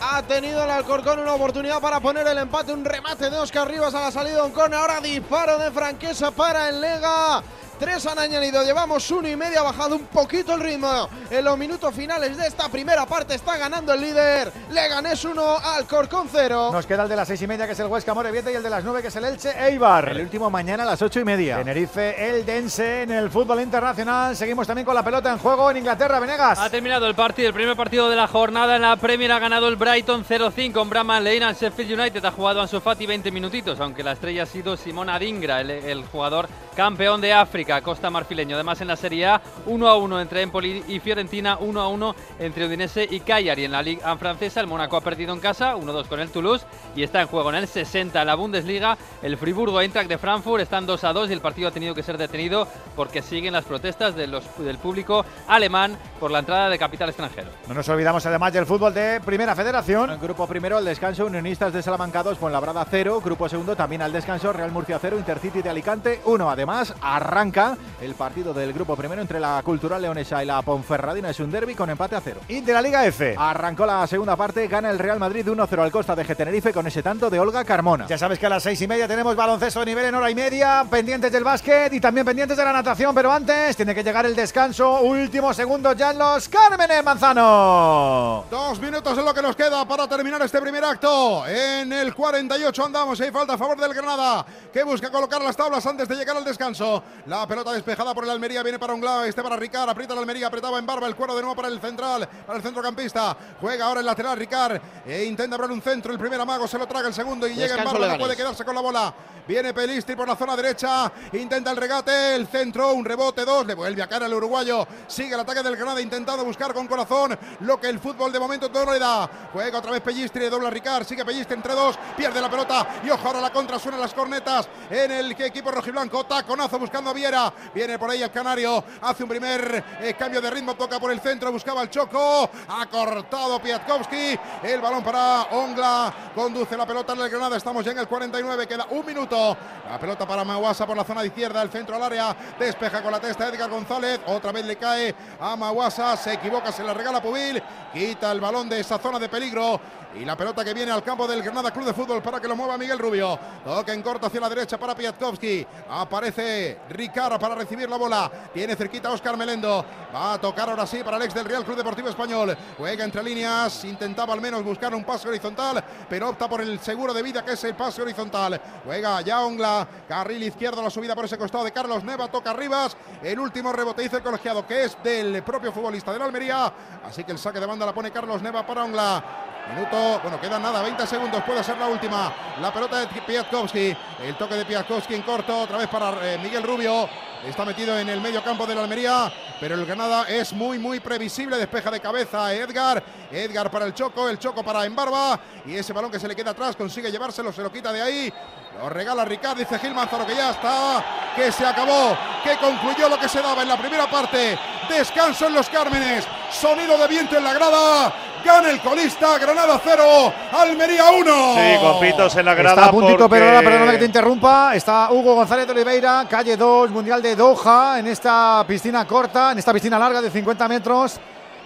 Ha tenido el Alcorcón una oportunidad para poner el empate, un remate de Oscar Rivas a la salida de un córner, ahora disparo de Franquesa para el Lega. Tres han añadido, llevamos uno y medio, ha bajado un poquito el ritmo. En los minutos finales de esta primera parte está ganando el líder. Leganés 1, Alcorcón 0. Nos queda el de las 6 y media que es el Huesca Morevieta y el de las 9 que es el Elche Eibar. El último mañana a las 8 y media. Tenerife, el Dense en el fútbol internacional. Seguimos también con la pelota en juego en Inglaterra, Venegas. Ha terminado el partido, el primer partido de la jornada en la Premier ha ganado el Brighton 0-5 con Brahman Lane al Sheffield United. Ha jugado Ansu Fati 20 minutitos, aunque la estrella ha sido Simón Adingra, el, el jugador campeón de África, Costa Marfileño. Además en la Serie A 1-1 entre Empoli y Fiorentina, 1-1 entre Udinese y Cagliari. En la Liga francesa el Mónaco ha perdido en casa, 1-2 con el Toulouse y está en juego en el 60 en la Bundesliga. El Friburgo Eintracht de Frankfurt están 2-2 y el partido ha tenido que ser detenido porque siguen las protestas de los, del público alemán por la entrada de capital extranjero. No nos olvidamos además del fútbol de Primera Federación. En grupo primero al descanso Unionistas de Salamanca 2, Fuenlabrada 0. Grupo segundo también al descanso Real Murcia 0, Intercity de Alicante 1. Además arranca el partido del grupo primero entre la Cultural Leonesa y la Ponferradina. Es un derby con empate a 0. Y de la Liga F. Arrancó la segunda parte, gana el Real Madrid 1-0 al Costa de Tenerife con ese tanto de Olga Carmona. Ya sabes que a las seis y media tenemos baloncesto de nivel en hora y media, pendientes del básquet y también pendientes de la natación, pero antes tiene que llegar el descanso. Últimos segundos ya en los Cármenes Manzano. Dos minutos es lo que nos queda para terminar este primer acto. En el 48 andamos hay falta a favor del Granada, que busca colocar las tablas antes de llegar al descanso. La pelota despejada por el Almería viene para Ungla, este para Ricard, aprieta el Almería, apretaba en barba el cuero de nuevo para el central, para el centrocampista. Juega ahora el lateral Ricard e intenta abrir un centro. El primer amago se lo traga el segundo y llega en barba, no puede quedarse con la bola. Viene Pelistri por la zona derecha, intenta el regate, el centro, un rebote, dos, le vuelve a caer al uruguayo. Sigue el ataque del Granada intentando buscar con corazón lo que el fútbol de momento no le da. Juega otra vez Pellistri, dobla Ricard, sigue Pellistri entre dos, pierde la pelota y ojo ahora la contra, suenan las cornetas en el equipo rojiblanco. Taconazo buscando a Viera, viene por ahí el Canario, hace un primer eh, cambio de ritmo, toca por el centro, buscaba el Choco, ha cortado Piatkowski, el balón para Ongla, conduce la pelota en el Granada, estamos ya en el 49, queda un minuto. La pelota para Maguasa por la zona de izquierda, el centro al área, despeja con la testa Edgar González, otra vez le cae a Maguasa, se equivoca, se la regala Pubil, quita el balón de esa zona de peligro y la pelota que viene al campo del Granada Club de Fútbol para que lo mueva Miguel Rubio. Toca en corto hacia la derecha para Piatkowski. Aparece Ricardo para recibir la bola. Tiene cerquita Oscar Melendo. Va a tocar ahora sí para el ex del Real Club Deportivo Español. Juega entre líneas. Intentaba al menos buscar un pase horizontal, pero opta por el seguro de vida que es el pase horizontal. Juega ya Ongla. Carril izquierdo, la subida por ese costado de Carlos Neva. Toca Rivas. El último rebote dice el colegiado que es del propio futbolista de la Almería. Así que el saque de banda la pone Carlos Neva para Ongla. Minuto, bueno, quedan nada, 20 segundos, puede ser la última. La pelota de Piatkowski, el toque de Piatkowski en corto, otra vez para eh, Miguel Rubio. Está metido en el medio campo de la Almería, pero el Granada es muy, muy previsible. Despeja de cabeza Edgar. Edgar para el Choco, el Choco para Embarba. Y ese balón que se le queda atrás consigue llevárselo, se lo quita de ahí. Lo regala Ricard, dice Gil Manzano que ya está, que se acabó, que concluyó lo que se daba en la primera parte. Descanso en los Cármenes. sonido de viento en la grada. Gana el colista, Granada 0, Almería 1. Sí, con pitos en la grada. Está a puntito, porque- perdona, perdona que te interrumpa. Está Hugo González de Oliveira, calle 2, Mundial de Doha, en esta piscina corta, en esta piscina larga de 50 metros.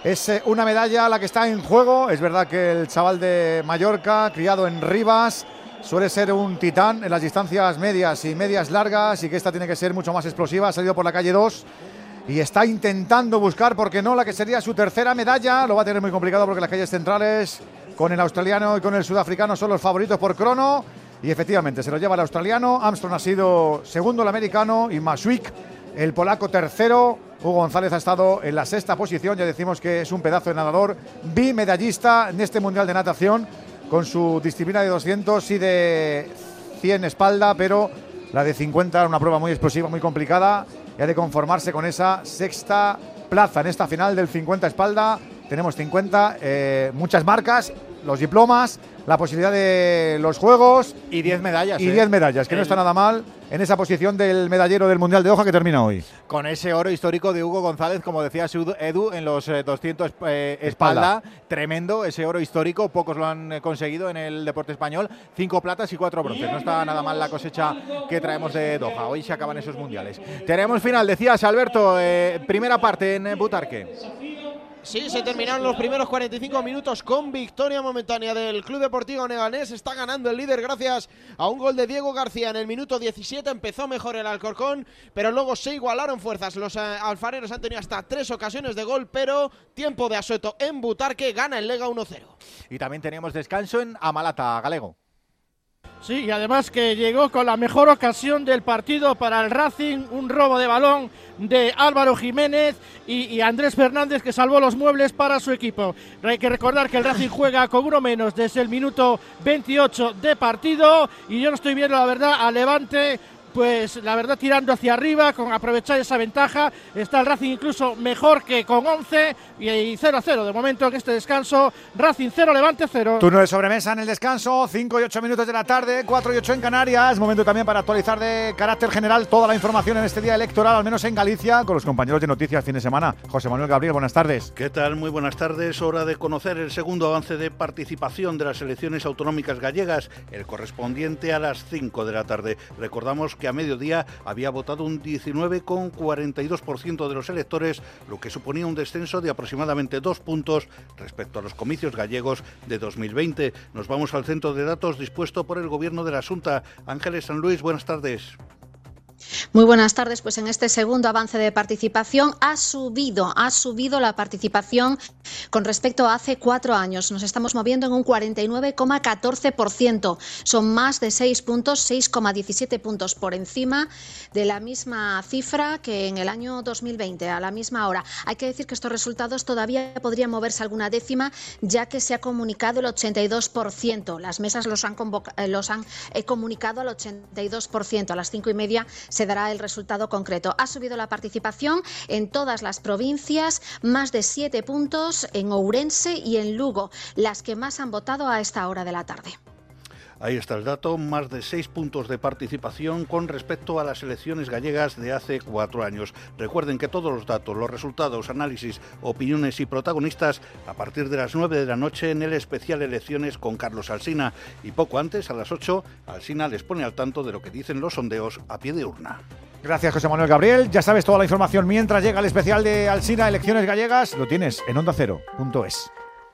Es eh, una medalla la que está en juego. Es verdad que el chaval de Mallorca, criado en Rivas, suele ser un titán en las distancias medias y medias largas y que esta tiene que ser mucho más explosiva. Ha salido por la calle 2 y está intentando buscar, porque no, la que sería su tercera medalla. Lo va a tener muy complicado porque las calles centrales con el australiano y con el sudafricano son los favoritos por crono. Y efectivamente, se lo lleva el australiano. Armstrong ha sido segundo el americano y Maswick el polaco tercero. Hugo González ha estado en la sexta posición. Ya decimos que es un pedazo de nadador bimedallista en este Mundial de Natación con su disciplina de 200 y de 100 espalda, pero la de 50 era una prueba muy explosiva, muy complicada. Y ha de conformarse con esa sexta plaza en esta final del 50 espalda. Tenemos 50, eh, muchas marcas, los diplomas, la posibilidad de los juegos. Y 10 medallas. Y ¿eh? 10 medallas, que no está nada mal en esa posición del medallero del Mundial de Hoja que termina hoy. Con ese oro histórico de Hugo González, como decía Edu, en los eh, 200 eh, espalda. Tremendo ese oro histórico. Pocos lo han eh, conseguido en el deporte español. Cinco platas y cuatro bronces. No está nada mal la cosecha que traemos de Doha. Hoy se acaban esos mundiales. Tenemos final, decías Alberto, eh, primera parte en eh, Butarque. Sí, se terminaron los primeros 45 minutos con victoria momentánea del Club Deportivo Neganés. Está ganando el líder gracias a un gol de Diego García en el minuto 17. Empezó mejor el Alcorcón, pero luego se igualaron fuerzas. Los eh, alfareros han tenido hasta tres ocasiones de gol, pero tiempo de asueto en Butarque. Gana el Lega 1-0. Y también tenemos descanso en Amalata, Galego. Sí, y además que llegó con la mejor ocasión del partido para el Racing, un robo de balón de Álvaro Jiménez y, y Andrés Fernández que salvó los muebles para su equipo. Hay que recordar que el Racing juega con uno menos desde el minuto 28 de partido y yo no estoy viendo la verdad a Levante. Pues la verdad tirando hacia arriba, con aprovechar esa ventaja, está el Racing incluso mejor que con 11 y 0 a 0 de momento en este descanso. Racing 0, Levante 0. Turno de sobremesa en el descanso, 5 y 8 minutos de la tarde, 4 y 8 en Canarias. Momento también para actualizar de carácter general toda la información en este día electoral, al menos en Galicia, con los compañeros de noticias fin de semana. José Manuel Gabriel, buenas tardes. ¿Qué tal? Muy buenas tardes. Hora de conocer el segundo avance de participación de las elecciones autonómicas gallegas, el correspondiente a las 5 de la tarde. Recordamos que a mediodía había votado un 19,42% de los electores, lo que suponía un descenso de aproximadamente dos puntos respecto a los comicios gallegos de 2020. Nos vamos al centro de datos dispuesto por el Gobierno de la Asunta. Ángeles San Luis, buenas tardes. Muy buenas tardes. Pues en este segundo avance de participación ha subido, ha subido la participación con respecto a hace cuatro años. Nos estamos moviendo en un 49,14%. Son más de 6 puntos, 6,17 puntos por encima de la misma cifra que en el año 2020, a la misma hora. Hay que decir que estos resultados todavía podrían moverse alguna décima, ya que se ha comunicado el 82%. Las mesas los han, eh, eh, comunicado al 82%. A las cinco y media se dará el resultado concreto. Ha subido la participación en todas las provincias, más de siete puntos en Ourense y en Lugo, las que más han votado a esta hora de la tarde. Ahí está el dato, más de seis puntos de participación con respecto a las elecciones gallegas de hace cuatro años. Recuerden que todos los datos, los resultados, análisis, opiniones y protagonistas a partir de las 9 de la noche en el especial Elecciones con Carlos Alsina. Y poco antes, a las 8, Alsina les pone al tanto de lo que dicen los sondeos a pie de urna. Gracias, José Manuel Gabriel. Ya sabes toda la información mientras llega el especial de Alsina Elecciones Gallegas. Lo tienes en onda cero.es.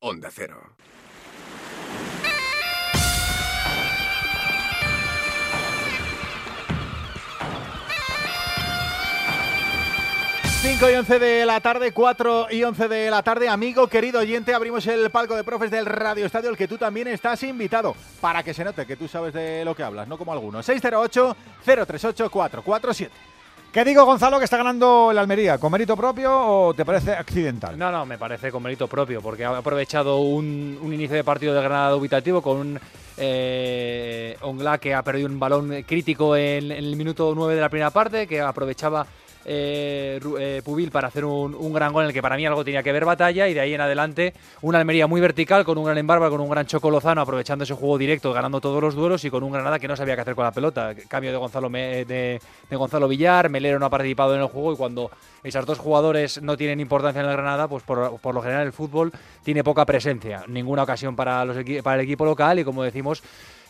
Onda Cero. Cinco y 11 de la tarde, 4 y 11 de la tarde. Amigo, querido oyente, abrimos el palco de profes del Radio Estadio, el que tú también estás invitado, para que se note que tú sabes de lo que hablas, no como algunos. 608-038-447. ¿Qué digo, Gonzalo, que está ganando el Almería? ¿Con mérito propio o te parece accidental? No, no, me parece con mérito propio, porque ha aprovechado un, un inicio de partido de Granada dubitativo con un eh, que ha perdido un balón crítico en, en el minuto 9 de la primera parte, que aprovechaba eh, eh, Pubil para hacer un, gran gol en el que para mí algo tenía que ver batalla y de ahí en adelante una Almería muy vertical con un gran Embarba, con un gran Choco Lozano aprovechando ese juego directo, ganando todos los duelos y con un Granada que no sabía qué hacer con la pelota. Cambio de Gonzalo, Me- de, Gonzalo Villar, Melero no ha participado en el juego y cuando esos dos jugadores no tienen importancia en el Granada, pues por, lo general el fútbol tiene poca presencia, ninguna ocasión para, los para el equipo local y como decimos,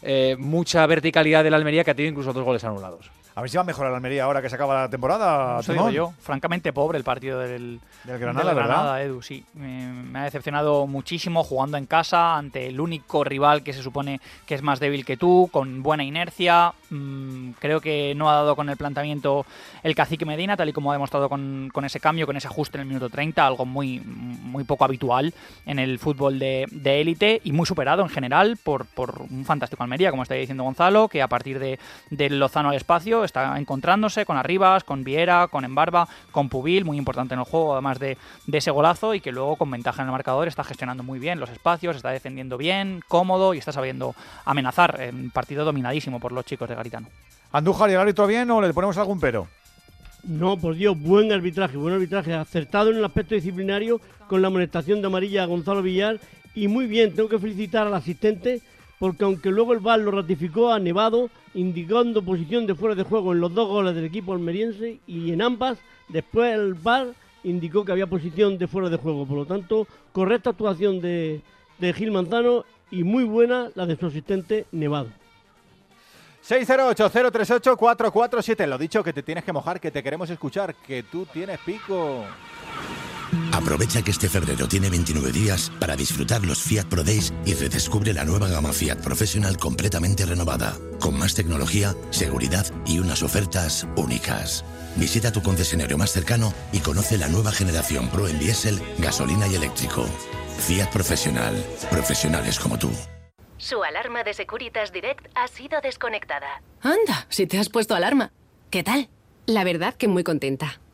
eh, mucha verticalidad de la Almería que ha tenido incluso dos goles anulados. A ver si va a mejorar la Almería ahora que se acaba la temporada. Eso digo Timón. yo. Francamente pobre el partido del, Del Granada, ¿verdad? Edu, sí. Me, me ha decepcionado muchísimo jugando en casa ante el único rival que se supone que es más débil que tú, con buena inercia. Mm, creo que no ha dado con el planteamiento el cacique Medina, tal y como ha demostrado con, con ese cambio, con ese ajuste en el minuto 30, algo muy, muy poco habitual en el fútbol de de élite y muy superado en general por, por un fantástico Almería, como está diciendo Gonzalo, que a partir de, del Lozano al espacio está encontrándose con Arribas, con Viera, con Embarba, con Pubil, muy importante en el juego, además de, de ese golazo, y que luego con ventaja en el marcador está gestionando muy bien los espacios, está defendiendo bien, cómodo y está sabiendo amenazar. En partido dominadísimo por los chicos de Garitano. ¿Andújar y el árbitro bien o le ponemos algún pero? No, por Dios, buen arbitraje, buen arbitraje, acertado en el aspecto disciplinario con la amonestación de amarilla a Gonzalo Villar y muy bien, tengo que felicitar al asistente porque aunque luego el VAR lo ratificó a Nevado, indicando posición de fuera de juego en los dos goles del equipo almeriense y en ambas, después el VAR indicó que había posición de fuera de juego. Por lo tanto, correcta actuación de, Gil Manzano y muy buena la de su asistente Nevado. 608-038-447. Lo dicho, que te tienes que mojar, que te queremos escuchar, que tú tienes pico. Aprovecha que este febrero tiene 29 días para disfrutar los Fiat Pro Days y redescubre la nueva gama Fiat Professional completamente renovada, con más tecnología, seguridad y unas ofertas únicas. Visita tu concesionario más cercano y conoce la nueva generación Pro en diésel, gasolina y eléctrico. Fiat Professional, profesionales como tú. Su alarma de Securitas Direct ha sido desconectada. Anda, si te has puesto alarma. ¿Qué tal? La verdad que muy contenta.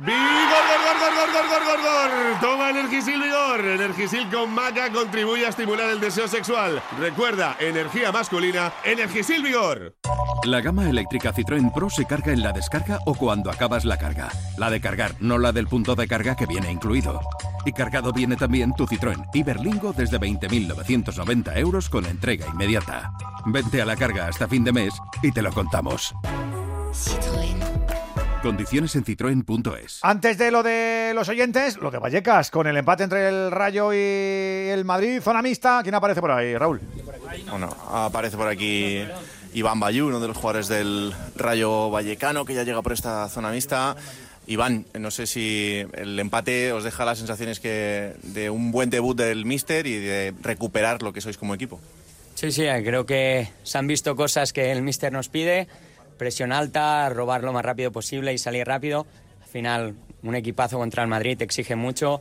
¡Vigor, gor, gor, gor, gor, gor, gor, gor! Toma Energisil Vigor. Energisil con maca contribuye a estimular el deseo sexual. Recuerda, energía masculina, Energisil Vigor. La gama eléctrica Citroën Pro se carga en la descarga o cuando acabas la carga. La de cargar, no la del punto de carga que viene incluido. Y cargado viene también tu Citroën Iberlingo desde 20.990 euros con entrega inmediata. Vente a la carga hasta fin de mes y te lo contamos. Condiciones en citroen.es. Antes de lo de los oyentes, lo de Vallecas, con el empate entre el Rayo y el Madrid, zona mixta, ¿quién aparece por ahí, Raúl? Bueno, aparece por aquí Iván Bayú, uno de los jugadores del Rayo Vallecano, que ya llega por esta zona mixta. Iván, no sé si el empate os deja las sensaciones que de un buen debut del míster y de recuperar lo que sois como equipo. Sí, sí, eh, creo que se han visto cosas que el míster nos pide, presión alta, robar lo más rápido posible y salir rápido. Al final, un equipazo contra el Madrid te exige mucho.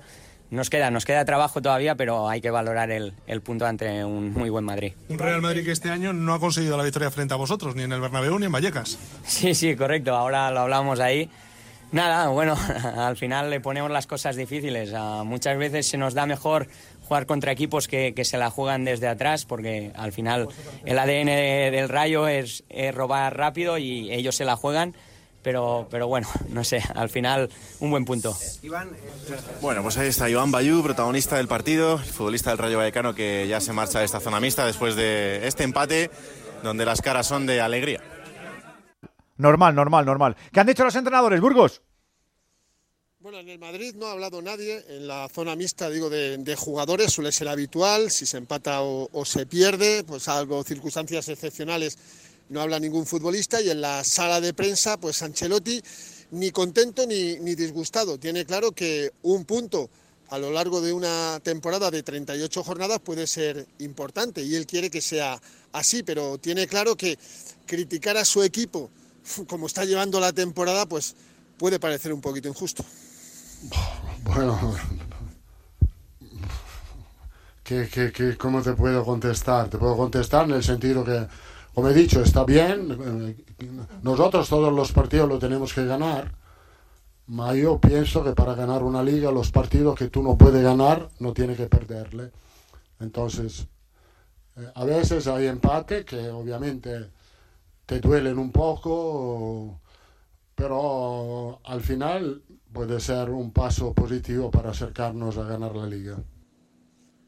Nos queda, nos queda trabajo todavía, pero hay que valorar el, el punto ante un muy buen Madrid. Un Real Madrid que este año no ha conseguido la victoria frente a vosotros, ni en el Bernabéu ni en Vallecas. Sí, sí, correcto. Ahora lo hablamos ahí. Nada, bueno, al final le ponemos las cosas difíciles. Ah, muchas veces se nos da mejor jugar contra equipos que, que, se la juegan desde atrás, porque al final el ADN del Rayo es, es robar rápido y ellos se la juegan. Pero, pero, bueno, no sé, al final un buen punto. Bueno, pues ahí está Iván Bayú, protagonista del partido, el futbolista del Rayo Vallecano que ya se marcha de esta zona mixta después de este empate donde las caras son de alegría. Normal, normal, normal. ¿Qué han dicho los entrenadores, Burgos? Bueno, en el Madrid no ha hablado nadie, en la zona mixta, digo, de, jugadores suele ser habitual, si se empata o, o, se pierde, pues algo circunstancias excepcionales no habla ningún futbolista y en la sala de prensa, pues Ancelotti ni contento ni, ni disgustado, tiene claro que un punto a lo largo de una temporada de 38 jornadas puede ser importante y él quiere que sea así, pero tiene claro que criticar a su equipo como está llevando la temporada, pues puede parecer un poquito injusto. Bueno, ¿qué, qué, qué, cómo te puedo contestar? Te puedo contestar en el sentido que, como he dicho, está bien. Nosotros todos los partidos lo tenemos que ganar. Yo pienso que para ganar una liga, los partidos que tú no puedes ganar, no tienes que perderle. Entonces, eh, a veces hay empate que obviamente te duelen un poco, pero al final puede ser un paso positivo para acercarnos a ganar la liga.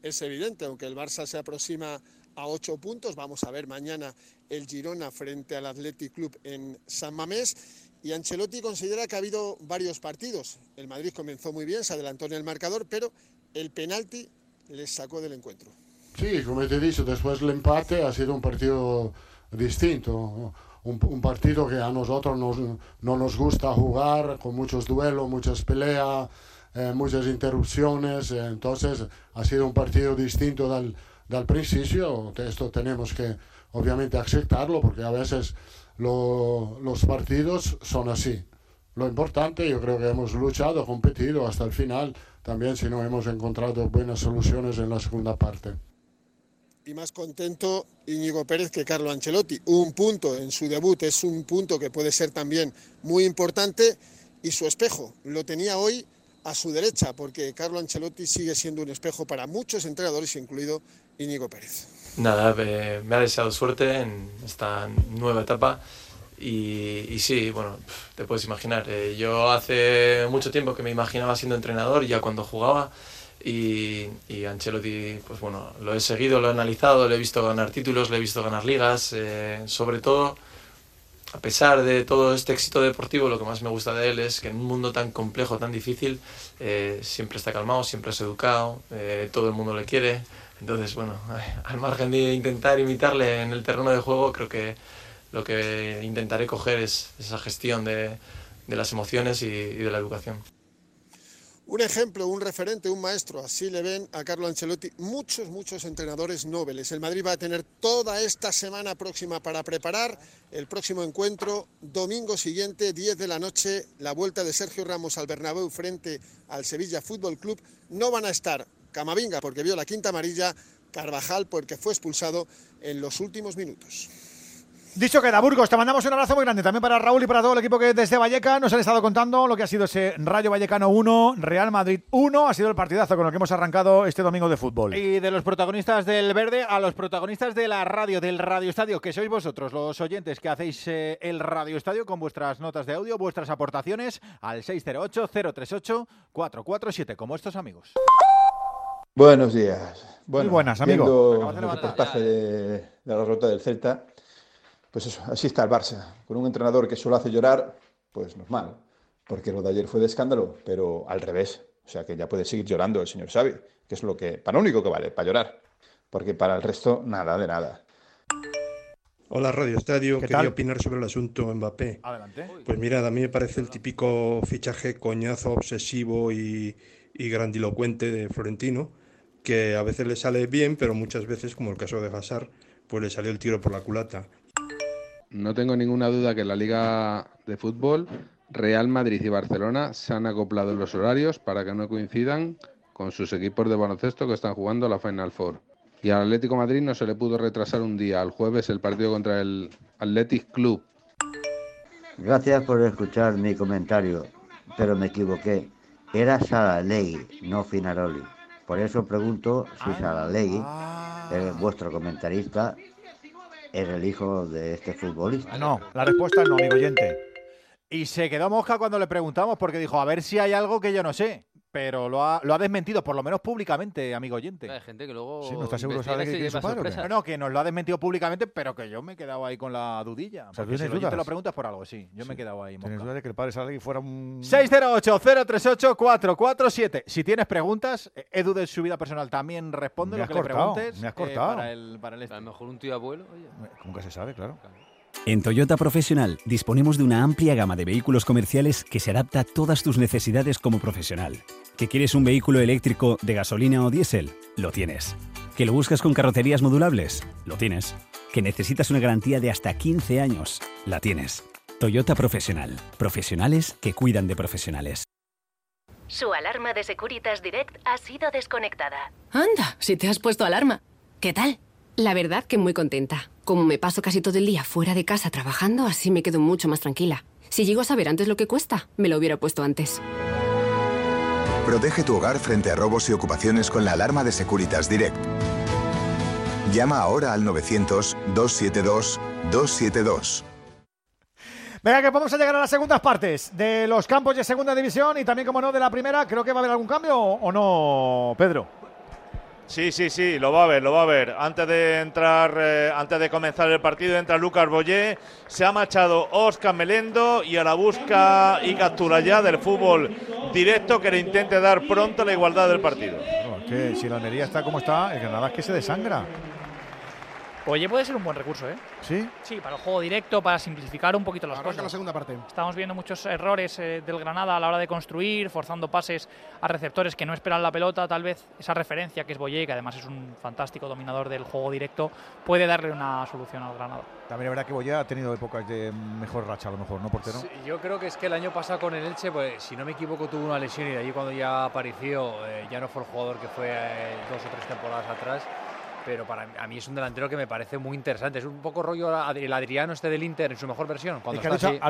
Es evidente, aunque el Barça se aproxima a ocho puntos, vamos a ver mañana el Girona frente al Athletic Club en San Mamés. Y Ancelotti considera que ha habido varios partidos. El Madrid comenzó muy bien, se adelantó en el marcador, pero el penalti les sacó del encuentro. Sí, como te he dicho, después del empate ha sido un partido distinto. Un, un partido que a nosotros nos, no nos gusta jugar, con muchos duelos, muchas peleas, eh, muchas interrupciones. Eh, entonces ha sido un partido distinto del, del principio. Esto tenemos que obviamente aceptarlo porque a veces lo, los partidos son así. Lo importante, yo creo que hemos luchado, competido hasta el final, también si no hemos encontrado buenas soluciones en la segunda parte y más contento Íñigo Pérez que Carlo Ancelotti. Un punto en su debut es un punto que puede ser también muy importante y su espejo lo tenía hoy a su derecha porque Carlo Ancelotti sigue siendo un espejo para muchos entrenadores, incluido Íñigo Pérez. Nada, eh, me ha deseado suerte en esta nueva etapa y, y sí, bueno, te puedes imaginar, eh, yo hace mucho tiempo que me imaginaba siendo entrenador ya cuando jugaba y, y, Ancelotti, pues bueno, lo he seguido, lo he analizado, le he visto ganar títulos, le he visto ganar ligas, eh, sobre todo, a pesar de todo este éxito deportivo, lo que más me gusta de él es que en un mundo tan complejo, tan difícil, eh, siempre está calmado, siempre es educado, eh, todo el mundo le quiere, entonces, bueno, al margen de intentar imitarle en el terreno de juego, creo que lo que intentaré coger es esa gestión de, de las emociones y, y de la educación. Un ejemplo, un referente, un maestro, así le ven a Carlo Ancelotti muchos, muchos entrenadores nobles. El Madrid va a tener toda esta semana próxima para preparar el próximo encuentro, domingo siguiente, 10 de la noche, la vuelta de Sergio Ramos al Bernabéu frente al Sevilla Fútbol Club. No van a estar Camavinga porque vio la quinta amarilla, Carvajal porque fue expulsado en los últimos minutos. Dicho queda, Burgos, te mandamos un abrazo muy grande también para Raúl y para todo el equipo que desde Valleca nos han estado contando lo que ha sido ese Rayo Vallecano 1, Real Madrid 1, ha sido el partidazo con el que hemos arrancado este domingo de fútbol. Y de los protagonistas del verde a los protagonistas de la radio, del Radio Estadio, que sois vosotros, los oyentes que hacéis eh, el Radio Estadio con vuestras notas de audio, vuestras aportaciones al 608-038-447, como estos amigos. Buenos días. Bueno, muy buenas, amigo. El reportaje de, de la derrota del Celta pues eso, así está el Barça, con un entrenador que solo hace llorar, pues normal, porque lo de ayer fue de escándalo, pero al revés, o sea que ya puede seguir llorando el señor Xavi, que es lo que, para lo único que vale, para llorar, porque para el resto nada de nada. Hola Radio Estadio, quería tal? opinar sobre el asunto Mbappé. Adelante. Pues mirad, a mí me parece el típico fichaje coñazo, obsesivo y, y grandilocuente de Florentino, que a veces le sale bien, pero muchas veces, como el caso de Hazard, pues le salió el tiro por la culata. No tengo ninguna duda que en la Liga de Fútbol, Real Madrid y Barcelona se han acoplado en los horarios para que no coincidan con sus equipos de baloncesto que están jugando la Final Four. Y al Atlético Madrid no se le pudo retrasar un día, al jueves, el partido contra el Athletic Club. Gracias por escuchar mi comentario. pero me equivoqué. Era Saralegui, no Finaroli. Por eso pregunto si Saralegui, eh, vuestro comentarista, es el hijo de este futbolista. No, la respuesta es no, amigo oyente. Y se quedó mosca cuando le preguntamos porque dijo, a ver si hay algo que yo no sé. Pero lo ha, lo ha desmentido, por lo menos públicamente, amigo oyente. Hay gente que luego. Sí, ¿no está seguro sabe y que quiere su padre. No, no, que nos lo ha desmentido públicamente, pero que yo me he quedado ahí con la dudilla. O sea, Porque si ¿tienes el oyente dudas? lo preguntas por algo, sí. Yo me he quedado ahí. ¿Tienes duda de que el padre Salegui fuera un... 608-038-447. Si tienes preguntas, eh, Edu de su vida personal también responde Me lo has que cortado, le preguntes. me has eh, cortado. para el, para el este. A lo mejor un tío abuelo. Oye. Nunca se sabe, claro. En Toyota Profesional disponemos de una amplia gama de vehículos comerciales que se adapta a todas tus necesidades como profesional. ¿Que quieres un vehículo eléctrico de gasolina o diésel? Lo tienes. ¿Que lo buscas con carrocerías modulables? Lo tienes. ¿Que necesitas una garantía de hasta 15 años? La tienes. Toyota Profesional. Profesionales que cuidan de profesionales. Su alarma de Securitas Direct ha sido desconectada. Anda, si te has puesto alarma. ¿Qué tal? La verdad que muy contenta. Como me paso casi todo el día fuera de casa trabajando, así me quedo mucho más tranquila. Si llego a saber antes lo que cuesta, me lo hubiera puesto antes. Protege tu hogar frente a robos y ocupaciones con la alarma de Securitas Direct. Llama ahora al 900-272-272. Venga, que vamos a llegar a las segundas partes de los campos de segunda división y también, como no, de la primera. Creo que va a haber algún cambio o no, Pedro. Sí, sí, sí, lo va a ver, lo va a ver. Antes de entrar, eh, antes de comenzar el partido, entra Lucas Boyé, se ha marchado Oscar Melendo y a la busca y captura ya del fútbol directo que le intente dar pronto la igualdad del partido. Es que si la Almería está como está, el Granada es que se desangra. Oye, puede ser un buen recurso, ¿eh? ¿Sí? Sí, para el juego directo, para simplificar un poquito las Arranca cosas. la segunda parte. Estamos viendo muchos errores eh, del Granada a la hora de construir, forzando pases a receptores que no esperan la pelota. Tal vez esa referencia que es Boye, que además es un fantástico dominador del juego directo, puede darle una solución al Granada. También es verdad que Boya ha tenido épocas de mejor racha, a lo mejor, ¿no, portero? Sí, yo creo que es que el año pasado con el Elche, pues si no me equivoco, tuvo una lesión y de allí cuando ya apareció, eh, ya no fue el jugador que fue eh, dos o tres temporadas atrás. Pero para mí- a mí es un delantero que me parece muy interesante. Es un poco rollo el Adriano este del Inter en su mejor versión. Cuando Es que está.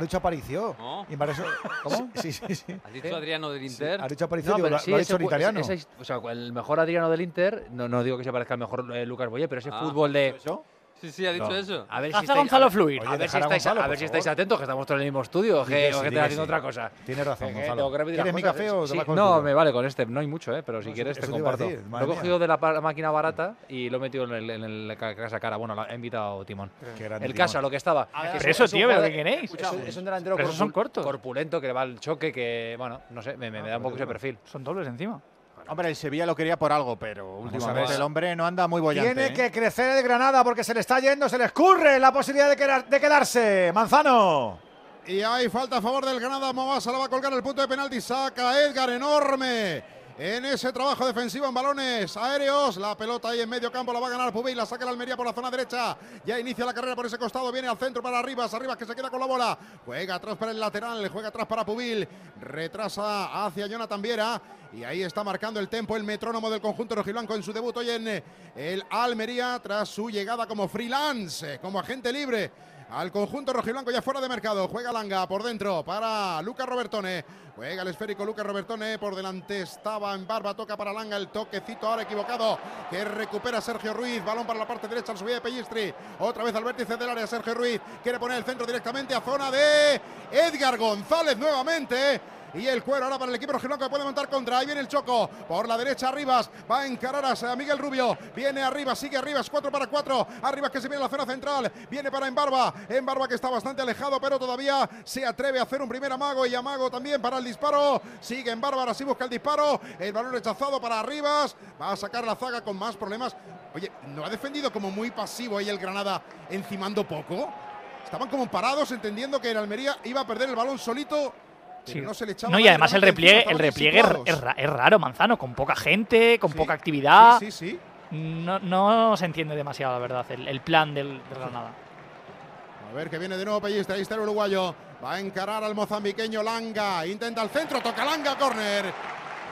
¿No? Y para eso- ¿Cómo? Sí, sí, sí. ¿Has dicho Adriano del Inter? dicho aparicio, No, digo, pero lo, sí, lo ha dicho en fu- italiano. ese- o sea, el mejor Adriano del Inter, no, no digo que se parezca al mejor eh, Lucas Boye, pero ese Ah, fútbol de. Sí, sí, ha dicho No. eso. A ver si estáis, Gonzalo a fluir. A ver, si estáis, Gonzalo, a ver por si estáis favor. atentos, que estamos todos en el mismo estudio, o que, que o sí, que estáis haciendo sí. otra cosa. Tienes razón, Eh, que Gonzalo. que ¿Quieres mi café o te Sí, No, me vale con este. No hay mucho, ¿eh? pero si quieres te comparto. decir, Lo he cogido de la máquina barata y lo he metido en el, en el ca- casa cara. Bueno, la he invitado Timón. Qué grande El Timón. caso, a lo que estaba. Ver, es pero eso, tío, ¿pero qué queréis? Es un, es un delantero Pero esos son corpul- cortos. corpulento que le va al choque, que, bueno, no sé, me, me da un poco ese perfil. Son dobles encima. Hombre, el Sevilla lo quería por algo, pero últimamente el hombre no anda muy bollante. Tiene ¿eh? que crecer el Granada porque se le está yendo, se le escurre la posibilidad de, quedar- de quedarse. Manzano. Y hay falta a favor del Granada. Movasa la va a colgar el punto de penalti. Saca Edgar enorme. En ese trabajo defensivo en balones aéreos, la pelota ahí en medio campo la va a ganar Pubí, la saca el Almería por la zona derecha. Ya inicia la carrera por ese costado, viene al centro para Arribas, Arribas que se queda con la bola. Juega atrás para el lateral, juega atrás para Pubil, retrasa hacia Jonathan Viera. Y ahí está marcando el tempo el metrónomo del conjunto rojiblanco en su debut hoy en eh, el Almería tras su llegada como freelance, como agente libre al conjunto rojiblanco ya fuera de mercado. Juega Langa por dentro para Lucas Robertone. Juega el esférico Lucas Robertone. Por delante estaba en barba. Toca para Langa el toquecito ahora equivocado. Que recupera Sergio Ruiz. Balón para la parte derecha al subida de Pellistri. Otra vez al vértice del área Sergio Ruiz. Quiere poner el centro directamente a zona de Edgar González nuevamente. Y el cuero ahora para el equipo rojiblanco que puede montar contra. Ahí viene el Choco. Por la derecha Arribas. Va a encarar a Miguel Rubio. Viene arriba, sigue arriba. Es 4 para 4. Arribas que se viene a la zona central. Viene para Embarba. Embarba que está bastante alejado, pero todavía se atreve a hacer un primer amago. Y amago también para el disparo. Sigue Embarba. Ahora sí busca el disparo. El balón rechazado para Arribas. Va a sacar la zaga con más problemas. Oye, ¿no ha defendido como muy pasivo ahí el Granada encimando poco? Estaban como parados entendiendo que el Almería iba a perder el balón solito. Sí. no se le echaba No, y además el repliegue, el repliegue es, raro, Manzano, con poca gente, con poca actividad. Sí, sí, sí. No, no se entiende demasiado, la verdad, el, el plan del, del Granada. A ver que viene de nuevo Pellista, ahí está el uruguayo. Va a encarar al mozambiqueño Langa. Intenta el centro, toca Langa, córner.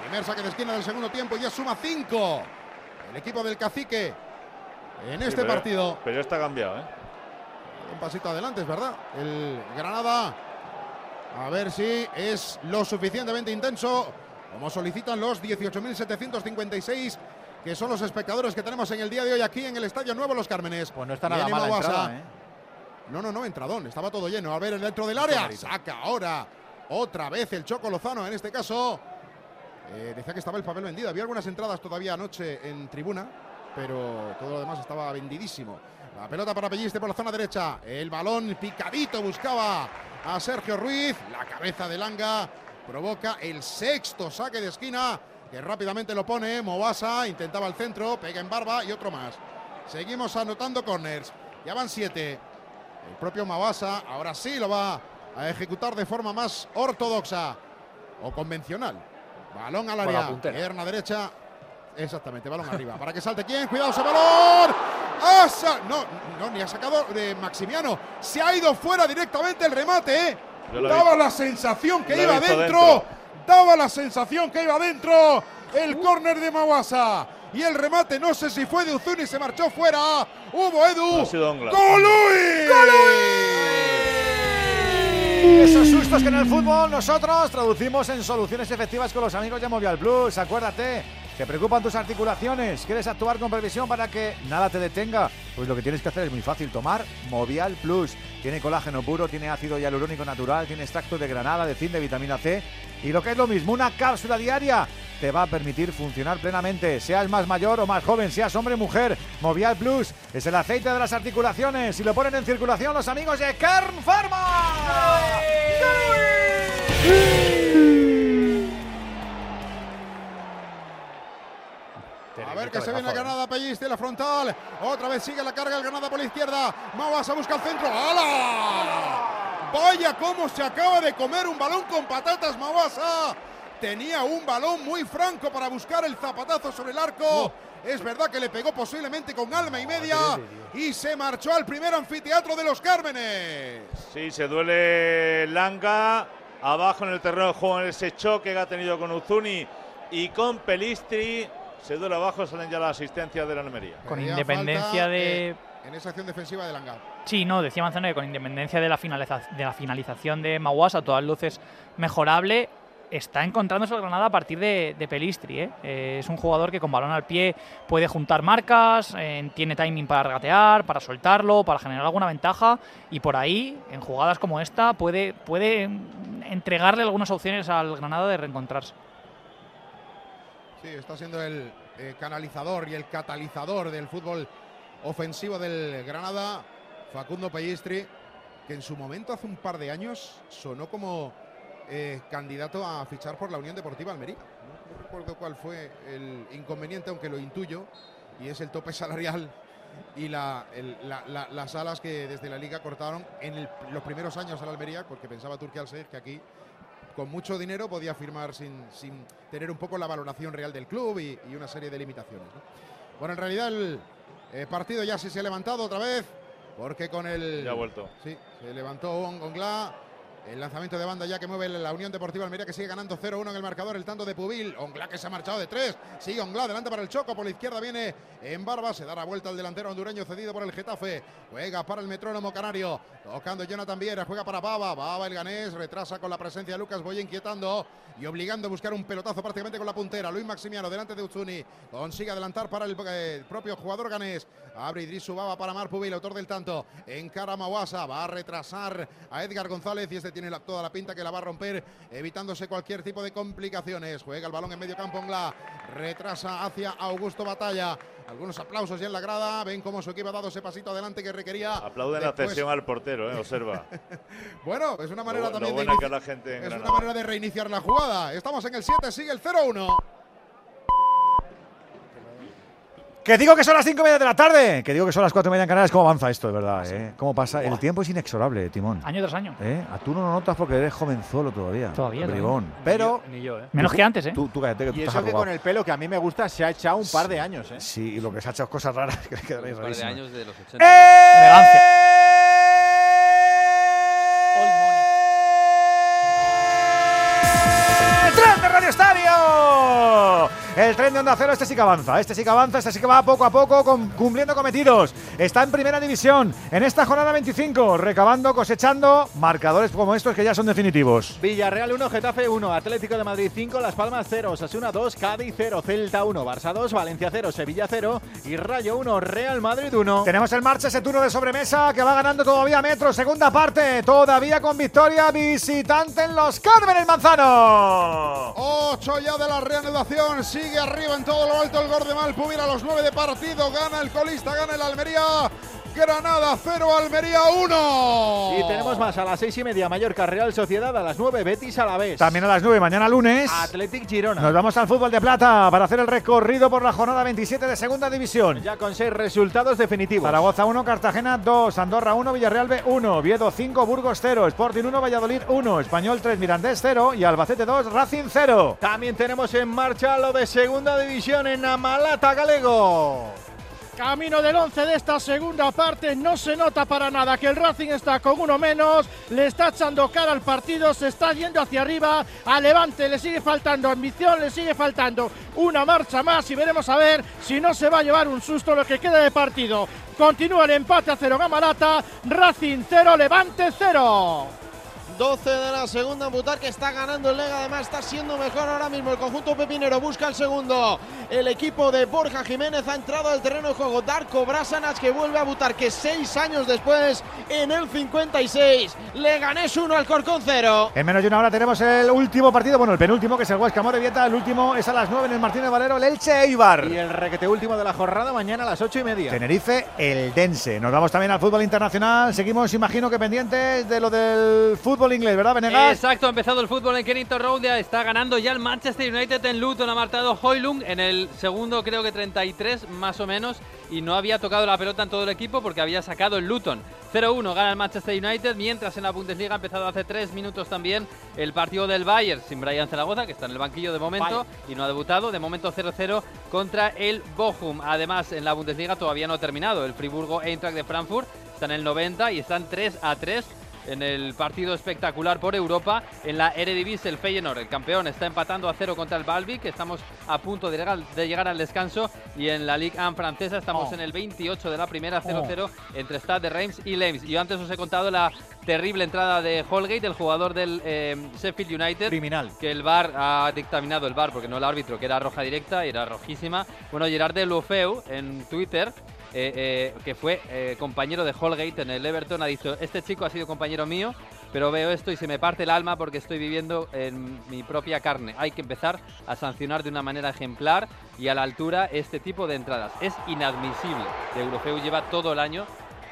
Primer saque de esquina del segundo tiempo y ya suma cinco. El equipo del cacique en Sí, este pero- partido. Pero ya está cambiado, ¿eh? Un pasito adelante, es verdad. El Granada A ver si es lo suficientemente intenso como solicitan los 18.756 que son los espectadores que tenemos en el día de hoy aquí en el Estadio Nuevo Los Cármenes. Pues no está nada entrada, ¿eh? No, no, no, entradón, estaba todo lleno. A ver, dentro del área, saca ahora otra vez el Choco Lozano, en este caso. eh, decía que estaba el papel vendido. Había algunas entradas todavía anoche en tribuna, pero todo lo demás estaba vendidísimo. La pelota para Pelliste por la zona derecha. El balón picadito buscaba a Sergio Ruiz. La cabeza de Langa provoca el sexto saque de esquina que rápidamente lo pone. Movasa intentaba el centro, pega en barba y otro más. Seguimos anotando corners. Ya van siete. El propio Mawasa ahora sí lo va a ejecutar de forma más ortodoxa o convencional. Balón al área, pierna derecha. Exactamente, balón arriba. Para que salte quién, cuidado ese balón. ¡Ah, sa- no, no, ni ha sacado de Maximiano. Se ha ido fuera directamente el remate. ¿eh? Daba la sensación que Lo iba dentro. dentro. Daba la sensación que iba dentro. El córner de Mawasa. Y el remate, no sé si fue de Uzuni, se marchó fuera. Hubo Edu. Sido Ongla. ¡Golui! Esos sustos que en el fútbol nosotros traducimos en soluciones efectivas con los amigos de Movial Plus. Acuérdate, te preocupan tus articulaciones, quieres actuar con previsión para que nada te detenga. Pues lo que tienes que hacer es muy fácil, tomar Movial Plus. Tiene colágeno puro, tiene ácido hialurónico natural, tiene extracto de granada, de zinc, de vitamina C. Y lo que es lo mismo, una cápsula diaria te va a permitir funcionar plenamente. Seas más mayor o más joven, seas hombre o mujer. Movial Plus es el aceite de las articulaciones y lo ponen en circulación los amigos de Kern Pharma. A ver que se viene Granada, Pelliste, la frontal. Otra vez sigue la carga el Granada por la izquierda. Mavasa busca el centro. ¡Hala! Vaya cómo se acaba de comer un balón con patatas Mavasa. Tenía un balón muy franco para buscar el zapatazo sobre el arco. Es verdad que le pegó posiblemente con alma y media y se marchó al primer anfiteatro de los Cármenes. Sí, se duele Langa. Abajo en el terreno de juego en ese choque que ha tenido con Uzuni y con Pelistri. Se duele abajo, salen ya la asistencia de la Almería. Con independencia falta, de- eh, en esa acción defensiva de Langa. Sí, no, decía Manzano que con independencia de la, finaliza- de la finalización de Maguasa, a todas luces mejorable, está encontrándose el Granada a partir de, de Pelistri. ¿eh? Eh, es un jugador que con balón al pie puede juntar marcas, eh, tiene timing para regatear, para soltarlo, para generar alguna ventaja y por ahí, en jugadas como esta, puede, puede entregarle algunas opciones al Granada de reencontrarse. Sí, está siendo el eh, canalizador y el catalizador del fútbol ofensivo del Granada, Facundo Pellistri, que en su momento, hace un par de años, sonó como eh, candidato a fichar por la Unión Deportiva Almería. No, recuerdo cuál fue el inconveniente, aunque lo intuyo, y es el tope salarial y la- el- la- la- las alas que desde la liga cortaron en los primeros años a la Almería, porque pensaba Turquía al que aquí con mucho dinero podía firmar sin, sin tener un poco la valoración real del club y, y una serie de limitaciones. ¿no? Bueno, en realidad el eh, partido ya sí se ha levantado otra vez, porque con el... Ya ha vuelto. Sí, se levantó On- Onglá. El lanzamiento de banda ya que mueve la Unión Deportiva Almería que sigue ganando 0-1 en el marcador. El tanto de Pubil. Onglá que se ha marchado de tres. Sigue Onglá delante para el Choco. Por la izquierda viene en barba. Se da la vuelta al delantero hondureño cedido por el Getafe. Juega para el metrónomo canario. Tocando Jonathan Viera. Juega para Baba. Baba el ganés. Retrasa con la presencia de Lucas Boya inquietando y obligando a buscar un pelotazo prácticamente con la puntera. Luis Maximiano delante de Utsuni. Consigue adelantar para el eh, propio jugador ganés. Abre Idrisu Baba para Mar Pubil, autor del tanto. Encara Mawasa. Va a retrasar a Edgar González y este tiene la- toda la pinta que la va a romper, evitándose cualquier tipo de complicaciones. Juega el balón en medio campo Ongla. Retrasa hacia Augusto Batalla. Algunos aplausos ya en la grada. Ven cómo su equipo ha dado ese pasito adelante que requería. Aplauden la cesión al portero, eh, observa. Bueno, es una manera Lo- lo también de buena inici- que la gente en es una manera de reiniciar la jugada. Estamos en el 7, sigue el 0-1. Que digo que son las 5 y media de la tarde. Que digo que son las 4 y media en Canarias. ¿Cómo avanza esto, de verdad? eh? ¿Cómo pasa? El tiempo es inexorable, Timón. Año tras año. ¿Eh? A tú no lo notas porque eres jovenzuelo todavía. Todavía, Bribón. todavía. Pero. Ni yo, ¿eh? Menos que antes, ¿eh? Tú, tú cállate, que tú Y estás eso que con el pelo que a mí me gusta se ha echado un par de años, ¿eh? Sí, y lo que se ha hecho cosas raras que Un par de años de los 80. Elegancia. ¡Tren de Radio Estadio! El tren de Onda Cero, este sí que avanza, este sí que avanza, este sí que va poco a poco con- cumpliendo cometidos. Está en primera división en esta jornada 25, recabando, cosechando marcadores como estos que ya son definitivos. Villarreal 1, Getafe 1, Atlético de Madrid 5, Las Palmas 0, Osasuna 2, Cádiz 0, Celta 1, Barça 2, Valencia 0, Sevilla 0 y Rayo 1, Real Madrid 1. Tenemos el marcha, ese turno de sobremesa que va ganando todavía Metro, segunda parte, todavía con victoria visitante en los Cármenes Manzano. 8 ya de la reanudación, sigue arriba en todo lo alto el Gordemal Pubir a los 9 de partido, gana el colista, gana el Almería, Granada 0, Almería 1. Y tenemos más a las 6 y media, Mallorca Real Sociedad, a las 9 Betis a la vez. También a las 9, mañana lunes. Athletic Girona. Nos vamos al fútbol de plata para hacer el recorrido por la jornada 27 de segunda división. Ya con seis resultados definitivos. Zaragoza 1, Cartagena 2, Andorra 1, Villarreal B 1, Viedo 5, Burgos 0, Sporting 1, Valladolid 1, Español 3, Mirandés 0 y Albacete 2, Racing 0. También tenemos en marcha lo de segunda división en Amalata Galego. Camino del 11 de esta segunda parte, no se nota para nada que el Racing está con uno menos, le está echando cara al partido, se está yendo hacia arriba, a Levante le sigue faltando ambición, le sigue faltando una marcha más y veremos a ver si no se va a llevar un susto lo que queda de partido. Continúa el empate a cero Gamarata, Racing 0, Levante 0. 12 de la segunda, Butar que está ganando el Lega, además está siendo mejor ahora mismo el conjunto pepinero, busca el segundo. El equipo de Borja Jiménez ha entrado al terreno de juego, Darko Brasanac que vuelve a Butar, que seis años después, en el 56, le ganés uno al Corcón 0. En menos de una hora tenemos el último partido, bueno, el penúltimo, que es el Huesca Morevieta. El último es a las 9 en el Martínez Valero, el Elche Eibar. Y el requete último de la jornada mañana a las 8 y media. Tenerife, el Dense. Nos vamos también al fútbol internacional. Seguimos, imagino que pendientes de lo del fútbol inglés, ¿verdad, Venegas? Exacto, ha empezado el fútbol en Kennington Road, está ganando ya el Manchester United en Luton, ha marcado Hoylung en el segundo creo que 33 más o menos y no había tocado la pelota en todo el equipo porque había sacado el Luton. 0-1 gana el Manchester United, mientras en la Bundesliga ha empezado hace tres minutos también el partido del Bayern sin Brian Zaragoza, que está en el banquillo de momento y no ha debutado. De momento 0-0 contra el Bochum. Además, en la Bundesliga todavía no ha terminado. El Friburgo Eintracht de Frankfurt está en el 90 y están 3 a 3 en el partido espectacular por Europa. En la Eredivisie, el Feyenoord, el campeón, está empatando a cero contra el Balbi, que estamos a punto de llegar, de llegar al descanso. Y en la Ligue 1 francesa estamos Oh. en el 28 de la primera, 0-0 entre Stade de Reims y Lens. Y yo antes os he contado la terrible entrada de Holgate, el jugador del eh, Sheffield United. Criminal. Que el VAR ha dictaminado el VAR, porque no el árbitro, que era roja directa, y era rojísima. Bueno, Gerard de Lufeu en Twitter eh, eh, que fue eh, compañero de Holgate en el Everton, ha dicho, este chico ha sido compañero mío, pero veo esto y se me parte el alma porque estoy viviendo en mi propia carne. Hay que empezar a sancionar de una manera ejemplar y a la altura este tipo de entradas. Es inadmisible. De Eurofeu lleva todo el año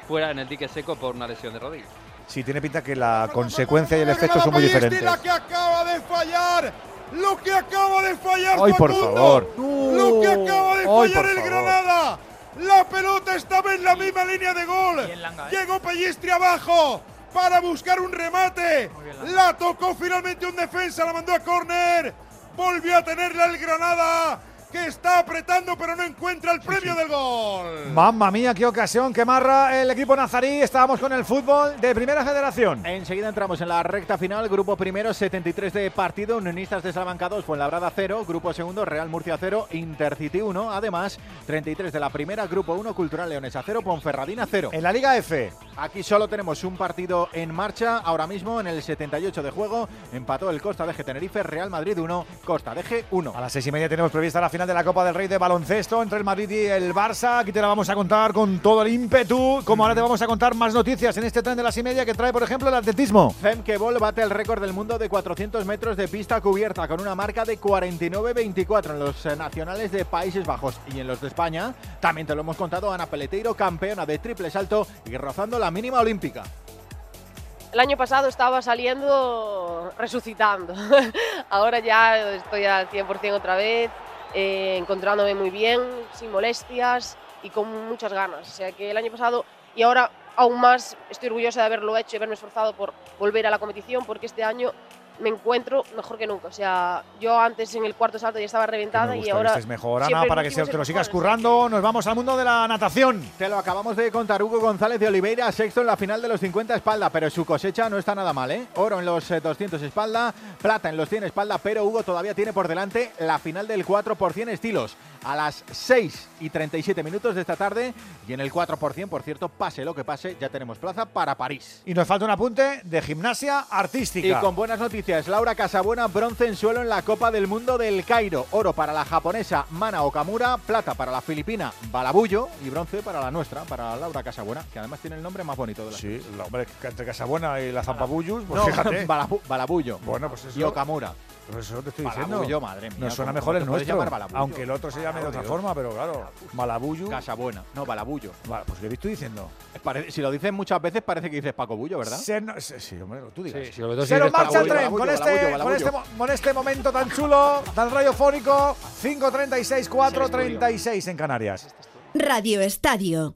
fuera en el dique seco por una lesión de rodilla. Sí, tiene pinta que la consecuencia y el efecto son muy diferentes. La que acaba de fallar. Lo que acaba de fallar. Ay, por favor. Lo que acaba de Ay, fallar por el favor. Granada. La pelota estaba en la misma línea de gol. Llegó Pellistri abajo para buscar un remate. La tocó finalmente un defensa, la mandó a córner. Volvió a tenerla el Granada, que está apretando pero no encuentra el premio del gol. Mamma mía, qué ocasión, qué marra el equipo nazarí. Estábamos con el fútbol de Primera Federación. Enseguida entramos en la recta final, grupo primero 73 de partido, Unionistas de Salamanca 2, Fuenlabrada 0, grupo segundo Real Murcia 0, Intercity 1, además 33 de la primera, grupo 1 Cultural Leonesa 0, Ponferradina 0. En la Liga F. Aquí solo tenemos un partido en marcha, ahora mismo en el 78 de juego, empató el Costa de G Tenerife, Real Madrid 1, Costa de G 1. A las seis y media tenemos prevista la final de la Copa del Rey de baloncesto entre el Madrid y el Barça. Aquí te la vamos a contar con todo el ímpetu. Como ahora te vamos a contar más noticias en este tren de las y media que trae, por ejemplo, el atletismo. Femke Bol bate el récord del mundo de 400 metros de pista cubierta con una marca de 49.24 en los eh, nacionales de Países Bajos y en los de España. También te lo hemos contado Ana Peleteiro, campeona de triple salto y rozando la mínima olímpica. El año pasado estaba saliendo resucitando. Ahora ya estoy al 100% otra vez, eh, encontrándome muy bien, sin molestias y con muchas ganas. O sea que el año pasado y ahora aún más estoy orgullosa de haberlo hecho y haberme esforzado por volver a la competición porque este año me encuentro mejor que nunca. O sea, yo antes en el cuarto salto ya estaba reventada y ahora. estés mejor, Ana, para que se- te lo es sigas currando. Nos vamos al mundo de la natación. Te lo acabamos de contar, Hugo González de Oliveira, sexto en la final de los 50 espalda, pero su cosecha no está nada mal, ¿eh? Oro en los eh, 200 espalda, plata en los 100 espalda, pero Hugo todavía tiene por delante la final del 4 por 100 estilos a las 6 y 37 minutos de esta tarde y en el 4 por 100, por cierto, pase lo que pase, ya tenemos plaza para París. Y nos falta un apunte de gimnasia artística. Y con buenas noticias, Laura Casabuena, bronce en suelo en la Copa del Mundo del Cairo. Oro para la japonesa Mana Okamura, plata para la filipina Balabullo y bronce para la nuestra, para Laura Casabuena, que además tiene el nombre más bonito de la Sí, la- hombre, entre Casabuena y la Zampabullos, pues No, fíjate. Balabu- Balabullo. Bueno, pues eso. Y Okamura. Pues eso te estoy Balabullo, diciendo. madre mía, Nos suena ¿cómo- mejor el nuestro. Aunque el otro se llame de otra forma, pero claro. Malabullo. Casabuena. No, Balabullo. Vale, pues ¿qué estoy diciendo? Si lo dices muchas veces parece que dices Paco Bullo, ¿verdad? Se no- se- sí, hombre, tú digas. Sí, Se nos dices marcha el Balabullo, tren con Balabullo, este, Balabullo, con, este, Balabullo. mo- con este momento tan chulo, tan radiofónico. 5.36, 4.36 en Canarias. Radio Estadio.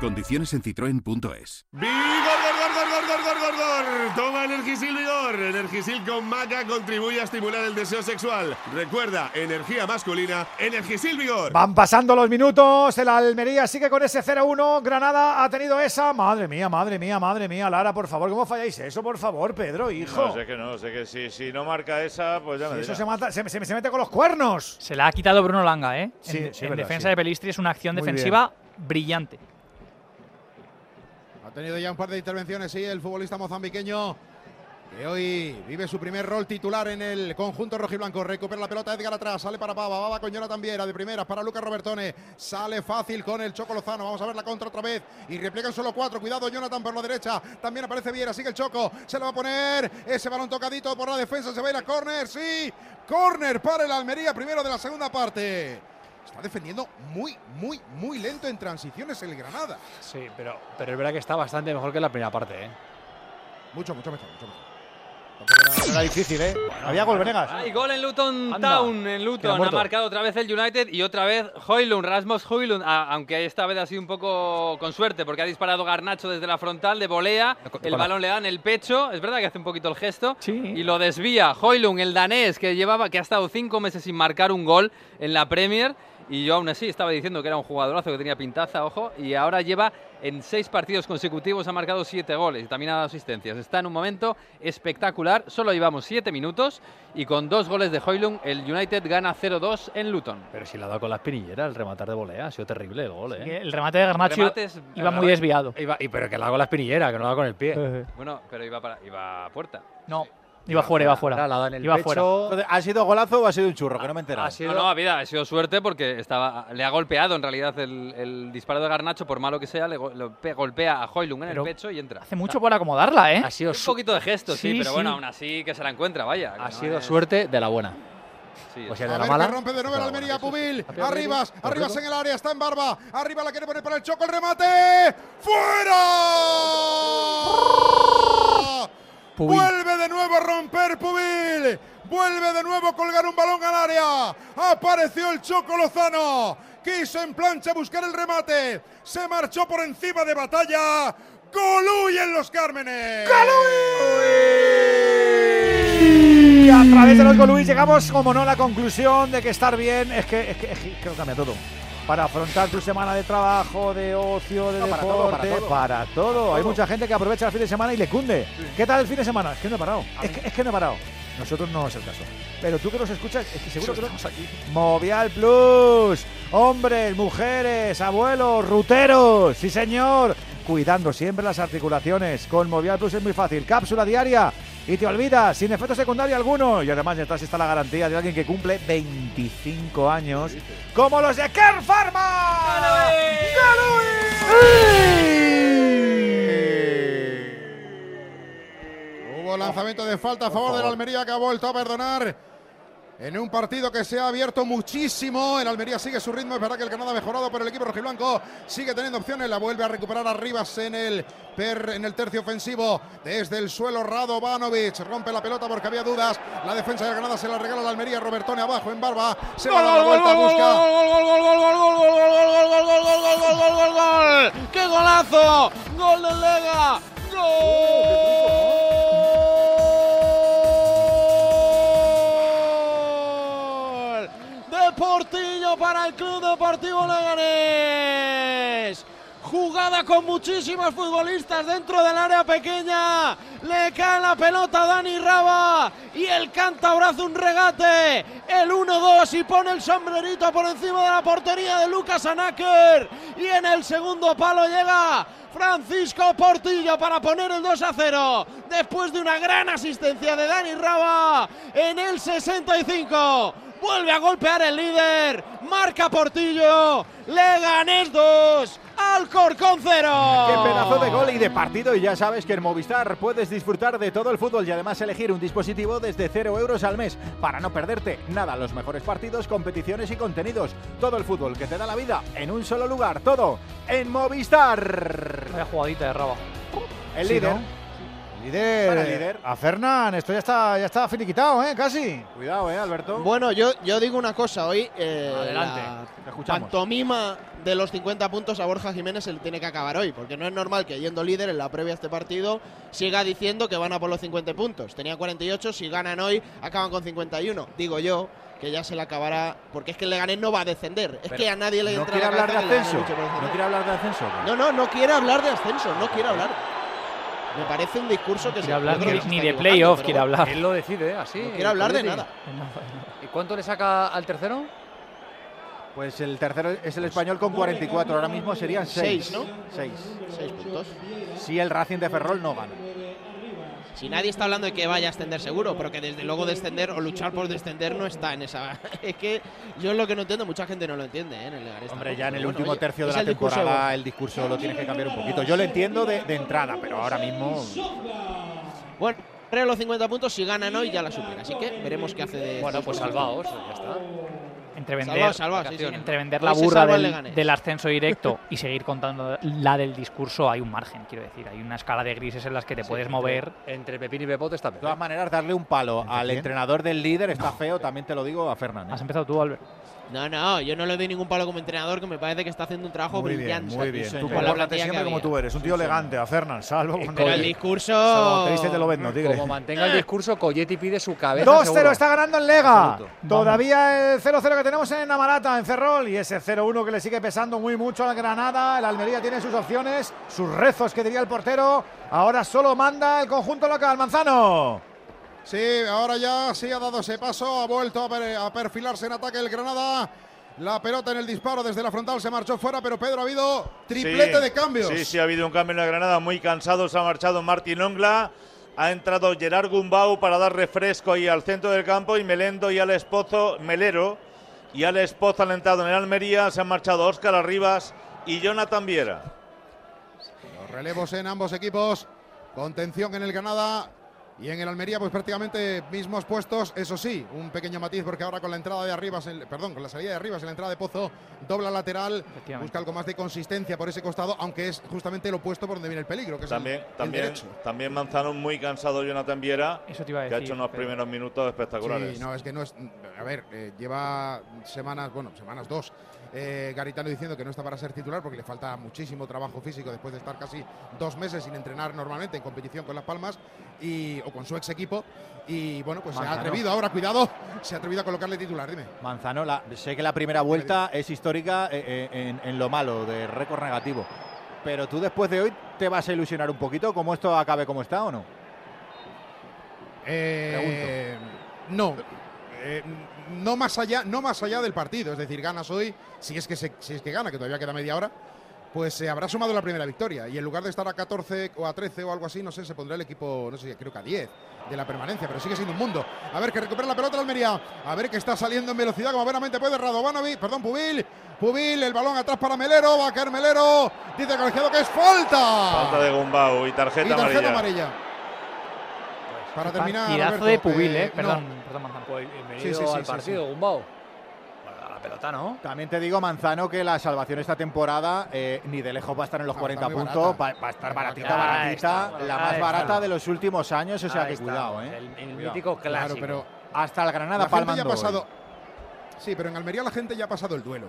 Condiciones en citroen.es. ¡Vigor, gor, gor, gor, gor, gor, gor, gor! Toma Energisil Vigor. Energisil con maca contribuye a estimular el deseo sexual. Recuerda, energía masculina, Energisil Vigor. Van pasando los minutos, el Almería sigue con ese 0-1, Granada ha tenido esa, madre mía, madre mía, madre mía, Lara, por favor, ¿cómo falláis eso, por favor, Pedro, hijo? No, sé que no, sé que si, si no marca esa, pues ya me Si eso se, mata- se, se- se mete con los cuernos. Se la ha quitado Bruno Langa, ¿eh? Sí, en sí, en verdad, defensa sí. de Pelistri es una acción Muy defensiva brillante. Tenido ya un par de intervenciones, sí, el futbolista mozambiqueño. Que hoy vive su primer rol titular en el conjunto rojiblanco. Recupera la pelota Edgar atrás, sale para Pava, Baba con Jonathan Viera de primeras para Lucas Robertone. Sale fácil con el Choco Lozano. Vamos a ver la contra otra vez. Y repliegan solo cuatro. Cuidado, Jonathan por la derecha. También aparece Viera, sigue el Choco. Se lo va a poner. Ese balón tocadito por la defensa. Se va a ir a córner. Sí, córner para el Almería, primero de la segunda parte. Está defendiendo muy, muy, muy lento en transiciones el Granada. Sí, pero, pero es verdad que está bastante mejor que la primera parte, ¿eh? Mucho, mucho mejor, mucho mejor. Era difícil, ¿eh? Había gol, Venegas. Hay gol en Luton Anda. Town, en Luton. Ha marcado otra vez el United y otra vez Hoylund, Rasmus Hoylund, a- aunque esta vez ha sido un poco con suerte porque ha disparado Garnacho desde la frontal de volea, el balón le da en el pecho, es verdad que hace un poquito el gesto y lo desvía. Hoylund, el danés que llevaba que ha estado cinco meses sin marcar un gol en la Premier y yo aún así estaba diciendo que era un jugadorazo que tenía pintaza, ojo, y ahora lleva en seis partidos consecutivos ha marcado siete goles y también ha dado asistencias. Está en un momento espectacular. Solo llevamos siete minutos y con dos goles de Hoylund el United gana 0-2 en Luton. Pero si la ha dado con la espinillera, el rematar de volea, ha sido terrible el gol, ¿eh? El remate de Garnacho remate es- iba muy desviado. Iba- y, pero que la hago con la espinillera, que no la hago con el pie. Bueno, pero iba, para, iba a puerta. No, iba fuera, iba fuera. La ha en el Iba pecho. fuera. ¿Ha sido golazo o ha sido un churro? Que no me he enterado. No, no, vida, ha sido suerte porque estaba, le ha golpeado en realidad el, el disparo de Garnacho, por malo que sea, le, lo pe- golpea a Hoylund en Pero el pecho y entra. Hace mucho por acomodarla, ¿eh? Ha sido, Un poquito de gesto, sí, Sí, pero sí. bueno, aún así que se la encuentra, vaya. ha no sido es- suerte de la buena. Sí, O sea, A la ver mala. que rompe de nuevo el Almería, Pubil. Arribas, Arribas en el área, está en barba. Arriba la quiere poner para el choco, el remate. ¡Fuera! Pubil. Vuelve de nuevo a romper Pubil. Vuelve de nuevo a colgar un balón al área. Apareció el Choco Lozano. Quiso en plancha buscar el remate. Se marchó por encima de batalla. Goluy en los Cármenes. Y a través de los Goluis llegamos, como no, a la conclusión de que estar bien es que, es que, es que- es que lo cambia todo. Para afrontar tu semana de trabajo, de ocio, de No, para deporte, todo, para todo. para todo. Hay todo. mucha gente que aprovecha el fin de semana y le cunde. ¿Qué tal el fin de semana? Es que no he parado. Es que, es que no he parado. Nosotros no es el caso. Pero tú que nos escuchas, es que seguro que no. Movial Plus. Hombres, mujeres, abuelos, ruteros. Sí, señor. Cuidando siempre las articulaciones. Con Movial Plus es muy fácil. Cápsula diaria. Y te olvidas, sin efecto secundario alguno. Y además detrás está la garantía de alguien que cumple 25 años. Como los de Care Pharma. Hubo lanzamiento de falta a favor del Almería que ha vuelto a perdonar en un partido que se ha abierto muchísimo. El Almería sigue su ritmo, es verdad que el Granada ha mejorado, pero el equipo rojiblanco sigue teniendo opciones. La vuelve a recuperar Arribas en el, per, en el tercio ofensivo. Desde el suelo Radovanovic rompe la pelota porque había dudas. La defensa del Granada se la regala al Almería. Robertone abajo en barba. Se va a dar la vuelta, busca. ¡Qué golazo! ¡Gol de Lega! ¡Gol! Deportivo Leganés. Jugada con muchísimos futbolistas dentro del área pequeña. Le cae la pelota a Dani Raba. Y el cántabro hace un regate. El 1-2 y pone el sombrerito por encima de la portería de Lucas Anaker. Y en el segundo palo llega Francisco Portillo para poner el 2 0. Después de una gran asistencia de Dani Raba en el 65. Vuelve a golpear el líder. Marca Portillo. Leganés 2. Alcorcón 0. Qué pedazo de gol y de partido. Y ya sabes que en Movistar puedes disfrutar de todo el fútbol y además elegir un dispositivo desde 0 euros al mes para no perderte nada. Los mejores partidos, competiciones y contenidos. Todo el fútbol que te da la vida en un solo lugar. Todo en Movistar. Vaya jugadita de Raba. El Sí, líder. ¿no? Líder, Para el líder. A Fernán, esto ya está, ya está finiquitado, ¿eh? Casi. Cuidado, ¿eh, Alberto? Bueno, yo, yo digo una cosa hoy. eh, Adelante, la escuchamos. pantomima de los 50 puntos a Borja Jiménez se le tiene que acabar hoy, porque no es normal que yendo líder en la previa a este partido siga diciendo que van a por los 50 puntos. Tenía 48, si ganan hoy acaban con 51. Digo yo que ya se le acabará, porque es que el Leganés no va a descender. Es Pero, que a nadie le ¿No entra quiere la hablar de ascenso? ¿No quiere hablar de ascenso? No, no, no quiere hablar de ascenso, no quiere hablar. Me parece un discurso que quiere se hablar que ni de playoff quiere bueno. hablar. Él lo decide, ¿eh? así. No quiere hablar de nada. ¿Y cuánto le saca al tercero? Pues el tercero es el español con 44. Ahora mismo serían 6. Seis, ¿no? 6. Seis puntos. Si el Racing de Ferrol no gana. Si nadie está hablando de que vaya a ascender seguro, pero que desde luego descender o luchar por descender no está en esa. es que yo es lo que no entiendo, mucha gente no lo entiende ¿eh? en el Leganés Hombre, tampoco, ya en el bueno, último oye, tercio de la el discurso de temporada el discurso lo tienes que cambiar un poquito. Yo lo entiendo de, de entrada, pero ahora mismo. Bueno, creo los 50 puntos, si ganan hoy ya la supera. Así que veremos qué hace de. Bueno, pues salvaos, ya está. Entre vender, sí, sí. entre vender la se burra del, ascenso directo y seguir contando la del discurso, hay un margen, quiero decir. Hay una escala de grises en las que te puedes mover. Entre Pepín y Pepote está De todas maneras, darle un palo al entrenador del líder está feo, también te lo digo a Fernández. Has empezado tú, Albert. No, no, yo no le doy ningún palo como entrenador, que me parece que está haciendo un trabajo Muy bien, brillante. muy bien. Con Tú compórtate siempre como tú eres. Un tío elegante, a Fernán, salvo cuando Pero el discurso. Salvo te viste, te lo vendo, tigre. Como mantenga el discurso, Coyetti pide su cabeza. 2-0 seguro. está ganando el Lega. Absoluto. Todavía el 0-0 que tenemos en Amarata, en Ferrol. Y ese 0-1 que le sigue pesando muy mucho al Granada. El Almería tiene sus opciones, sus rezos, que diría el portero. Ahora solo manda el conjunto local. Manzano. Sí, ahora ya sí ha dado ese paso, ha vuelto a, per- a perfilarse en ataque el Granada. La pelota en el disparo desde la frontal se marchó fuera, pero Pedro ha habido triplete Sí, de cambios. Sí, sí, ha habido un cambio en la Granada. Muy cansado se ha marchado Martín Ongla. Ha entrado Gerard Gumbau para dar refresco ahí al centro del campo y Melendo y Alex Pozo, Melero y Alex Pozo han entrado en el Almería. Se han marchado Óscar Arribas y Jonathan Viera. Los relevos en ambos equipos. Contención en el Granada y en el Almería, pues prácticamente mismos puestos. Eso sí, un pequeño matiz porque ahora con la entrada de arriba, perdón, con la salida de arriba en la entrada de Pozo, dobla lateral, busca algo más de consistencia por ese costado, aunque es justamente lo opuesto por donde viene el peligro, que es el- También, el también, derecho. también Manzano muy cansado Jonathan Viera, Eso te iba a que ha hecho unos pero- primeros minutos espectaculares. Sí, no, es que no es. A ver, eh, lleva semanas, bueno, semanas dos. Eh, Garitano diciendo que no está para ser titular porque le falta muchísimo trabajo físico después de estar casi dos meses sin entrenar normalmente en competición con Las Palmas y, o con su ex equipo. Y bueno, pues se ha atrevido ahora, cuidado, se ha atrevido a colocarle titular, dime. Manzano, la- sé que la primera vuelta es histórica eh, eh, en, en lo malo, de récord negativo. Pero tú después de hoy te vas a ilusionar un poquito, como esto acabe como está o no? Eh, no. Eh, no más allá, no más allá del partido, es decir, ganas hoy, si es que se- si es que gana, que todavía queda media hora, pues se habrá sumado la primera victoria y en lugar de estar a 14 o a 13 o algo así, no sé, se pondrá el equipo, no sé, creo que a 10 de la permanencia, pero sigue siendo un mundo. A ver que recupera la pelota la Almería, a ver que está saliendo en velocidad como buenamente puede Radovanovic, perdón, Pubil, Pubil, el balón atrás para Melero, va a caer Melero, dice colegiado que es falta. Falta de Gumbau y tarjeta, y tarjeta amarilla. amarilla. Para terminar, Partidazo Alberto, de Pubil, eh, eh. Perdón, no. perdón, Manzano. Pues bienvenido Sí, sí, sí, al partido, sí. Gumbau. A la pelota, ¿no? También te digo, Manzano, que la salvación esta temporada eh, ni de lejos va a estar en los No, 40 está muy puntos, va, va a estar baratita, baratita, está, la más está. barata de los últimos años, o sea que está, cuidado, ¿eh? El, el Cuidado. mítico Claro, clásico. pero Hasta el Granada la gente ya ha hoy. pasado. Sí, pero en Almería la gente ya ha pasado el duelo.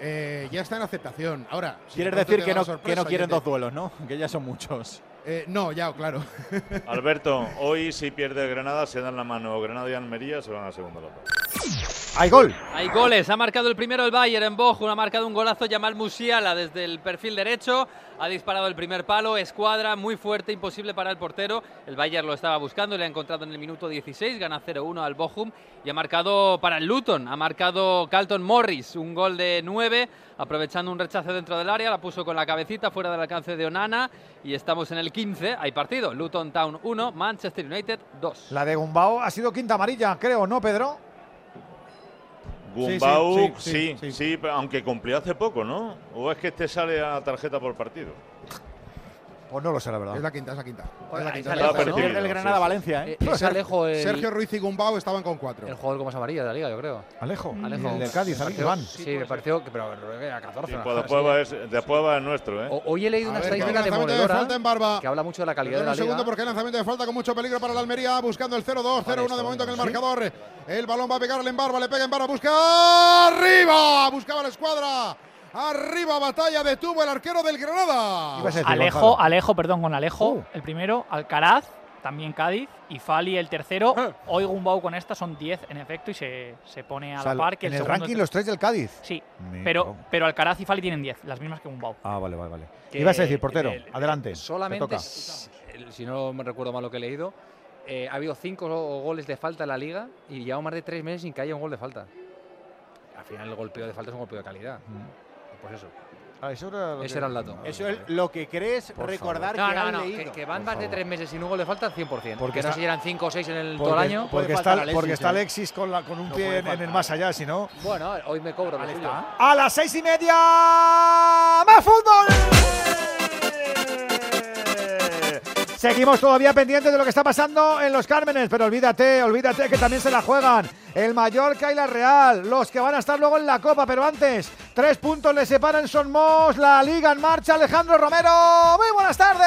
Eh, ya está en aceptación. Ahora, si Quieres decir que no, que quieren te- dos duelos, ¿no? Que ya son muchos. Eh, no, ya, claro. Alberto, hoy si pierde Granada se dan la mano Granada y Almería, se van a la segunda ronda. ¡Hay gol! Hay goles. Ha marcado el primero el Bayern en Bochum. Ha marcado un golazo Yamal Musiala desde el perfil derecho. Ha disparado el primer palo. Escuadra muy fuerte, imposible para el portero. El Bayern lo estaba buscando le ha encontrado en el minuto 16. Gana 0-1 al Bochum. Y ha marcado para el Luton. Ha marcado Carlton Morris. Un gol de 9. Aprovechando un rechazo dentro del área. La puso con la cabecita fuera del alcance de Onana. Y estamos en el 15. Hay partido. Luton Town 1. Manchester United 2. La de Gumbao ha sido quinta amarilla, creo, ¿no, Pedro? Gumbau, sí, sí, sí, sí, aunque cumplió hace poco, ¿no? ¿O es que este sale a tarjeta por partido? Pues no lo sé, la verdad. Es la quinta, es la quinta. Es el Granada-Valencia, ¿eh? Eh, es Alejo el, Sergio Ruiz y Gumbau estaban con cuatro. el jugador con más amarilla de la liga, yo creo. Alejo. Alejo. El del Cádiz, Iván. Sí, me pareció que pero que a 14. Sí, pues después, así. va es, después va el nuestro, ¿eh? O- Hoy he leído una estadística lanzamiento de demoledora falta en Barba. que habla mucho de la calidad de la un liga. segundo porque hay lanzamiento de falta con mucho peligro para la Almería, buscando el 0-2, 0-1 de momento en el ¿Sí? marcador. El balón va a pegarle en Barba, le pega en Barba, busca arriba, buscaba la escuadra. Arriba, batalla, detuvo el arquero del Granada. Decir, Alejo, Gonzalo. Alejo, perdón, con Alejo, Uh. el primero, Alcaraz, también Cádiz, y Fali el tercero. Ah. Hoy Gumbau con esta son 10 en efecto y se, se pone a O sea, la par que en el, ranking los tres del Cádiz. Sí, pero, pero Alcaraz y Fali tienen 10, las mismas que Gumbau. Ah, vale, vale, vale. Que Ibas a decir, portero, el- adelante. te Solamente, toca. si no me recuerdo mal lo que he leído, eh, ha habido cinco go- goles de falta en la liga y llevamos más de tres meses sin que haya un gol de falta. Al final el golpeo de falta es un golpeo de calidad. Pues eso. Ah, eso era lo Ese que- era el dato. Eso es lo que crees Por recordar que no, has no, leído. que, que van Por más de tres meses sin un gol de falta, 100%. Porque Porque no sé si eran cinco o seis en el, todo Porque, el año. porque está, Alexis, porque está. Alexis con, la, con un No pie en, en el más allá, si no. Bueno, hoy me cobro está. A las seis y media, más fútbol. Seguimos todavía pendientes de lo que está pasando en los Cármenes, pero olvídate, olvídate que también se la juegan el Mallorca y la Real, los que van a estar luego en la Copa, pero antes, tres puntos le separan Somos, la Liga en marcha, Alejandro Romero, muy buenas tardes.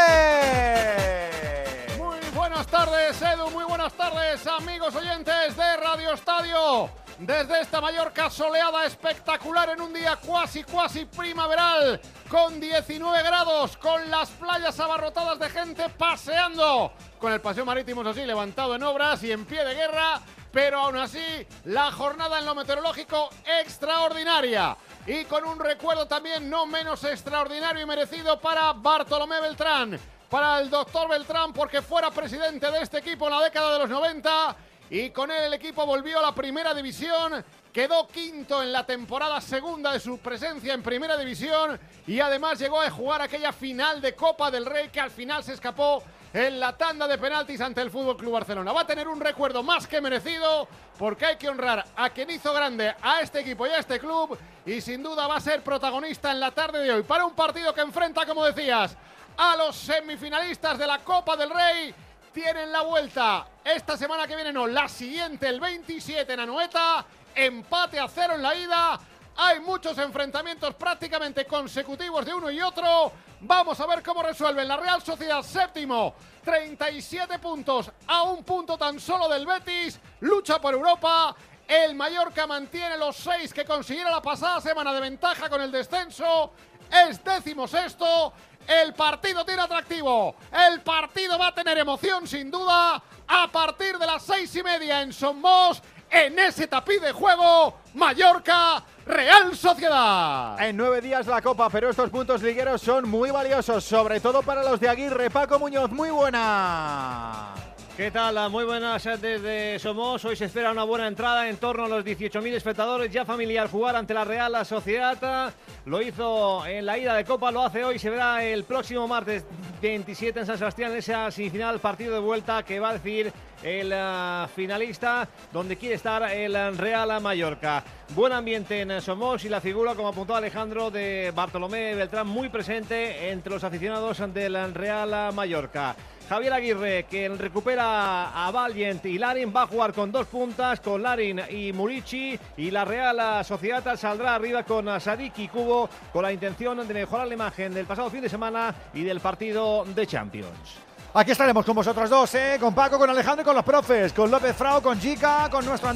Muy buenas tardes, Edu. Muy buenas tardes, amigos oyentes de Radio Estadio. Desde esta Mallorca soleada espectacular en un día cuasi, cuasi primaveral, con 19 grados, con las playas abarrotadas de gente paseando, con el paseo marítimo, eso sí, levantado en obras y en pie de guerra, pero aún así, la jornada en lo meteorológico extraordinaria. Y con un recuerdo también no menos extraordinario y merecido para Bartolomé Beltrán para el doctor Beltrán porque fuera presidente de este equipo en la década de los 90 y con él el equipo volvió a la primera división, quedó quinto en la temporada segunda de su presencia en primera división y además llegó a jugar aquella final de Copa del Rey que al final se escapó en la tanda de penaltis ante el Fútbol Club Barcelona. Va a tener un recuerdo más que merecido porque hay que honrar a quien hizo grande a este equipo y a este club y sin duda va a ser protagonista en la tarde de hoy para un partido que enfrenta, como decías, a los semifinalistas de la Copa del Rey. Tienen la vuelta esta semana que viene, no, la siguiente, el 27 en Anoeta. Empate a cero en la ida. Hay muchos enfrentamientos prácticamente consecutivos de uno y otro. Vamos a ver cómo resuelven la Real Sociedad séptimo. 37 puntos a un punto tan solo del Betis. Lucha por Europa. El Mallorca mantiene los seis que consiguieron la pasada semana de ventaja con el descenso. Es décimo sexto. El partido tiene atractivo. El partido va a tener emoción sin duda. A partir de las seis y media en Somos. En ese tapiz de juego. Mallorca. Real Sociedad. En nueve días la Copa, pero estos puntos ligueros son muy valiosos, sobre todo para los de Aguirre. Paco Muñoz, muy buena. ¿Qué tal? Muy buenas desde Somos. Hoy se espera una buena entrada en torno a los 18.000 espectadores. Ya familiar jugar ante la Real Sociedad. Lo hizo en la ida de Copa, lo hace hoy. Se verá el próximo martes 27 en San Sebastián, esa semifinal, partido de vuelta que va a decir el uh, finalista, donde quiere estar el Real Mallorca. Buen ambiente en Somos y la figura, como apuntó Alejandro, de Bartolomé Beltrán, muy presente entre los aficionados del Real Mallorca. Javier Aguirre, que recupera a Valiant y Larin, va a jugar con dos puntas, con Larin y Murici, y la Real Sociedad saldrá arriba con Sadik y Cubo, con la intención de mejorar la imagen del pasado fin de semana y del partido de Champions. Aquí estaremos con vosotros dos, ¿eh? con Paco, con Alejandro y con los profes, con López Frao, con Chica, con nuestro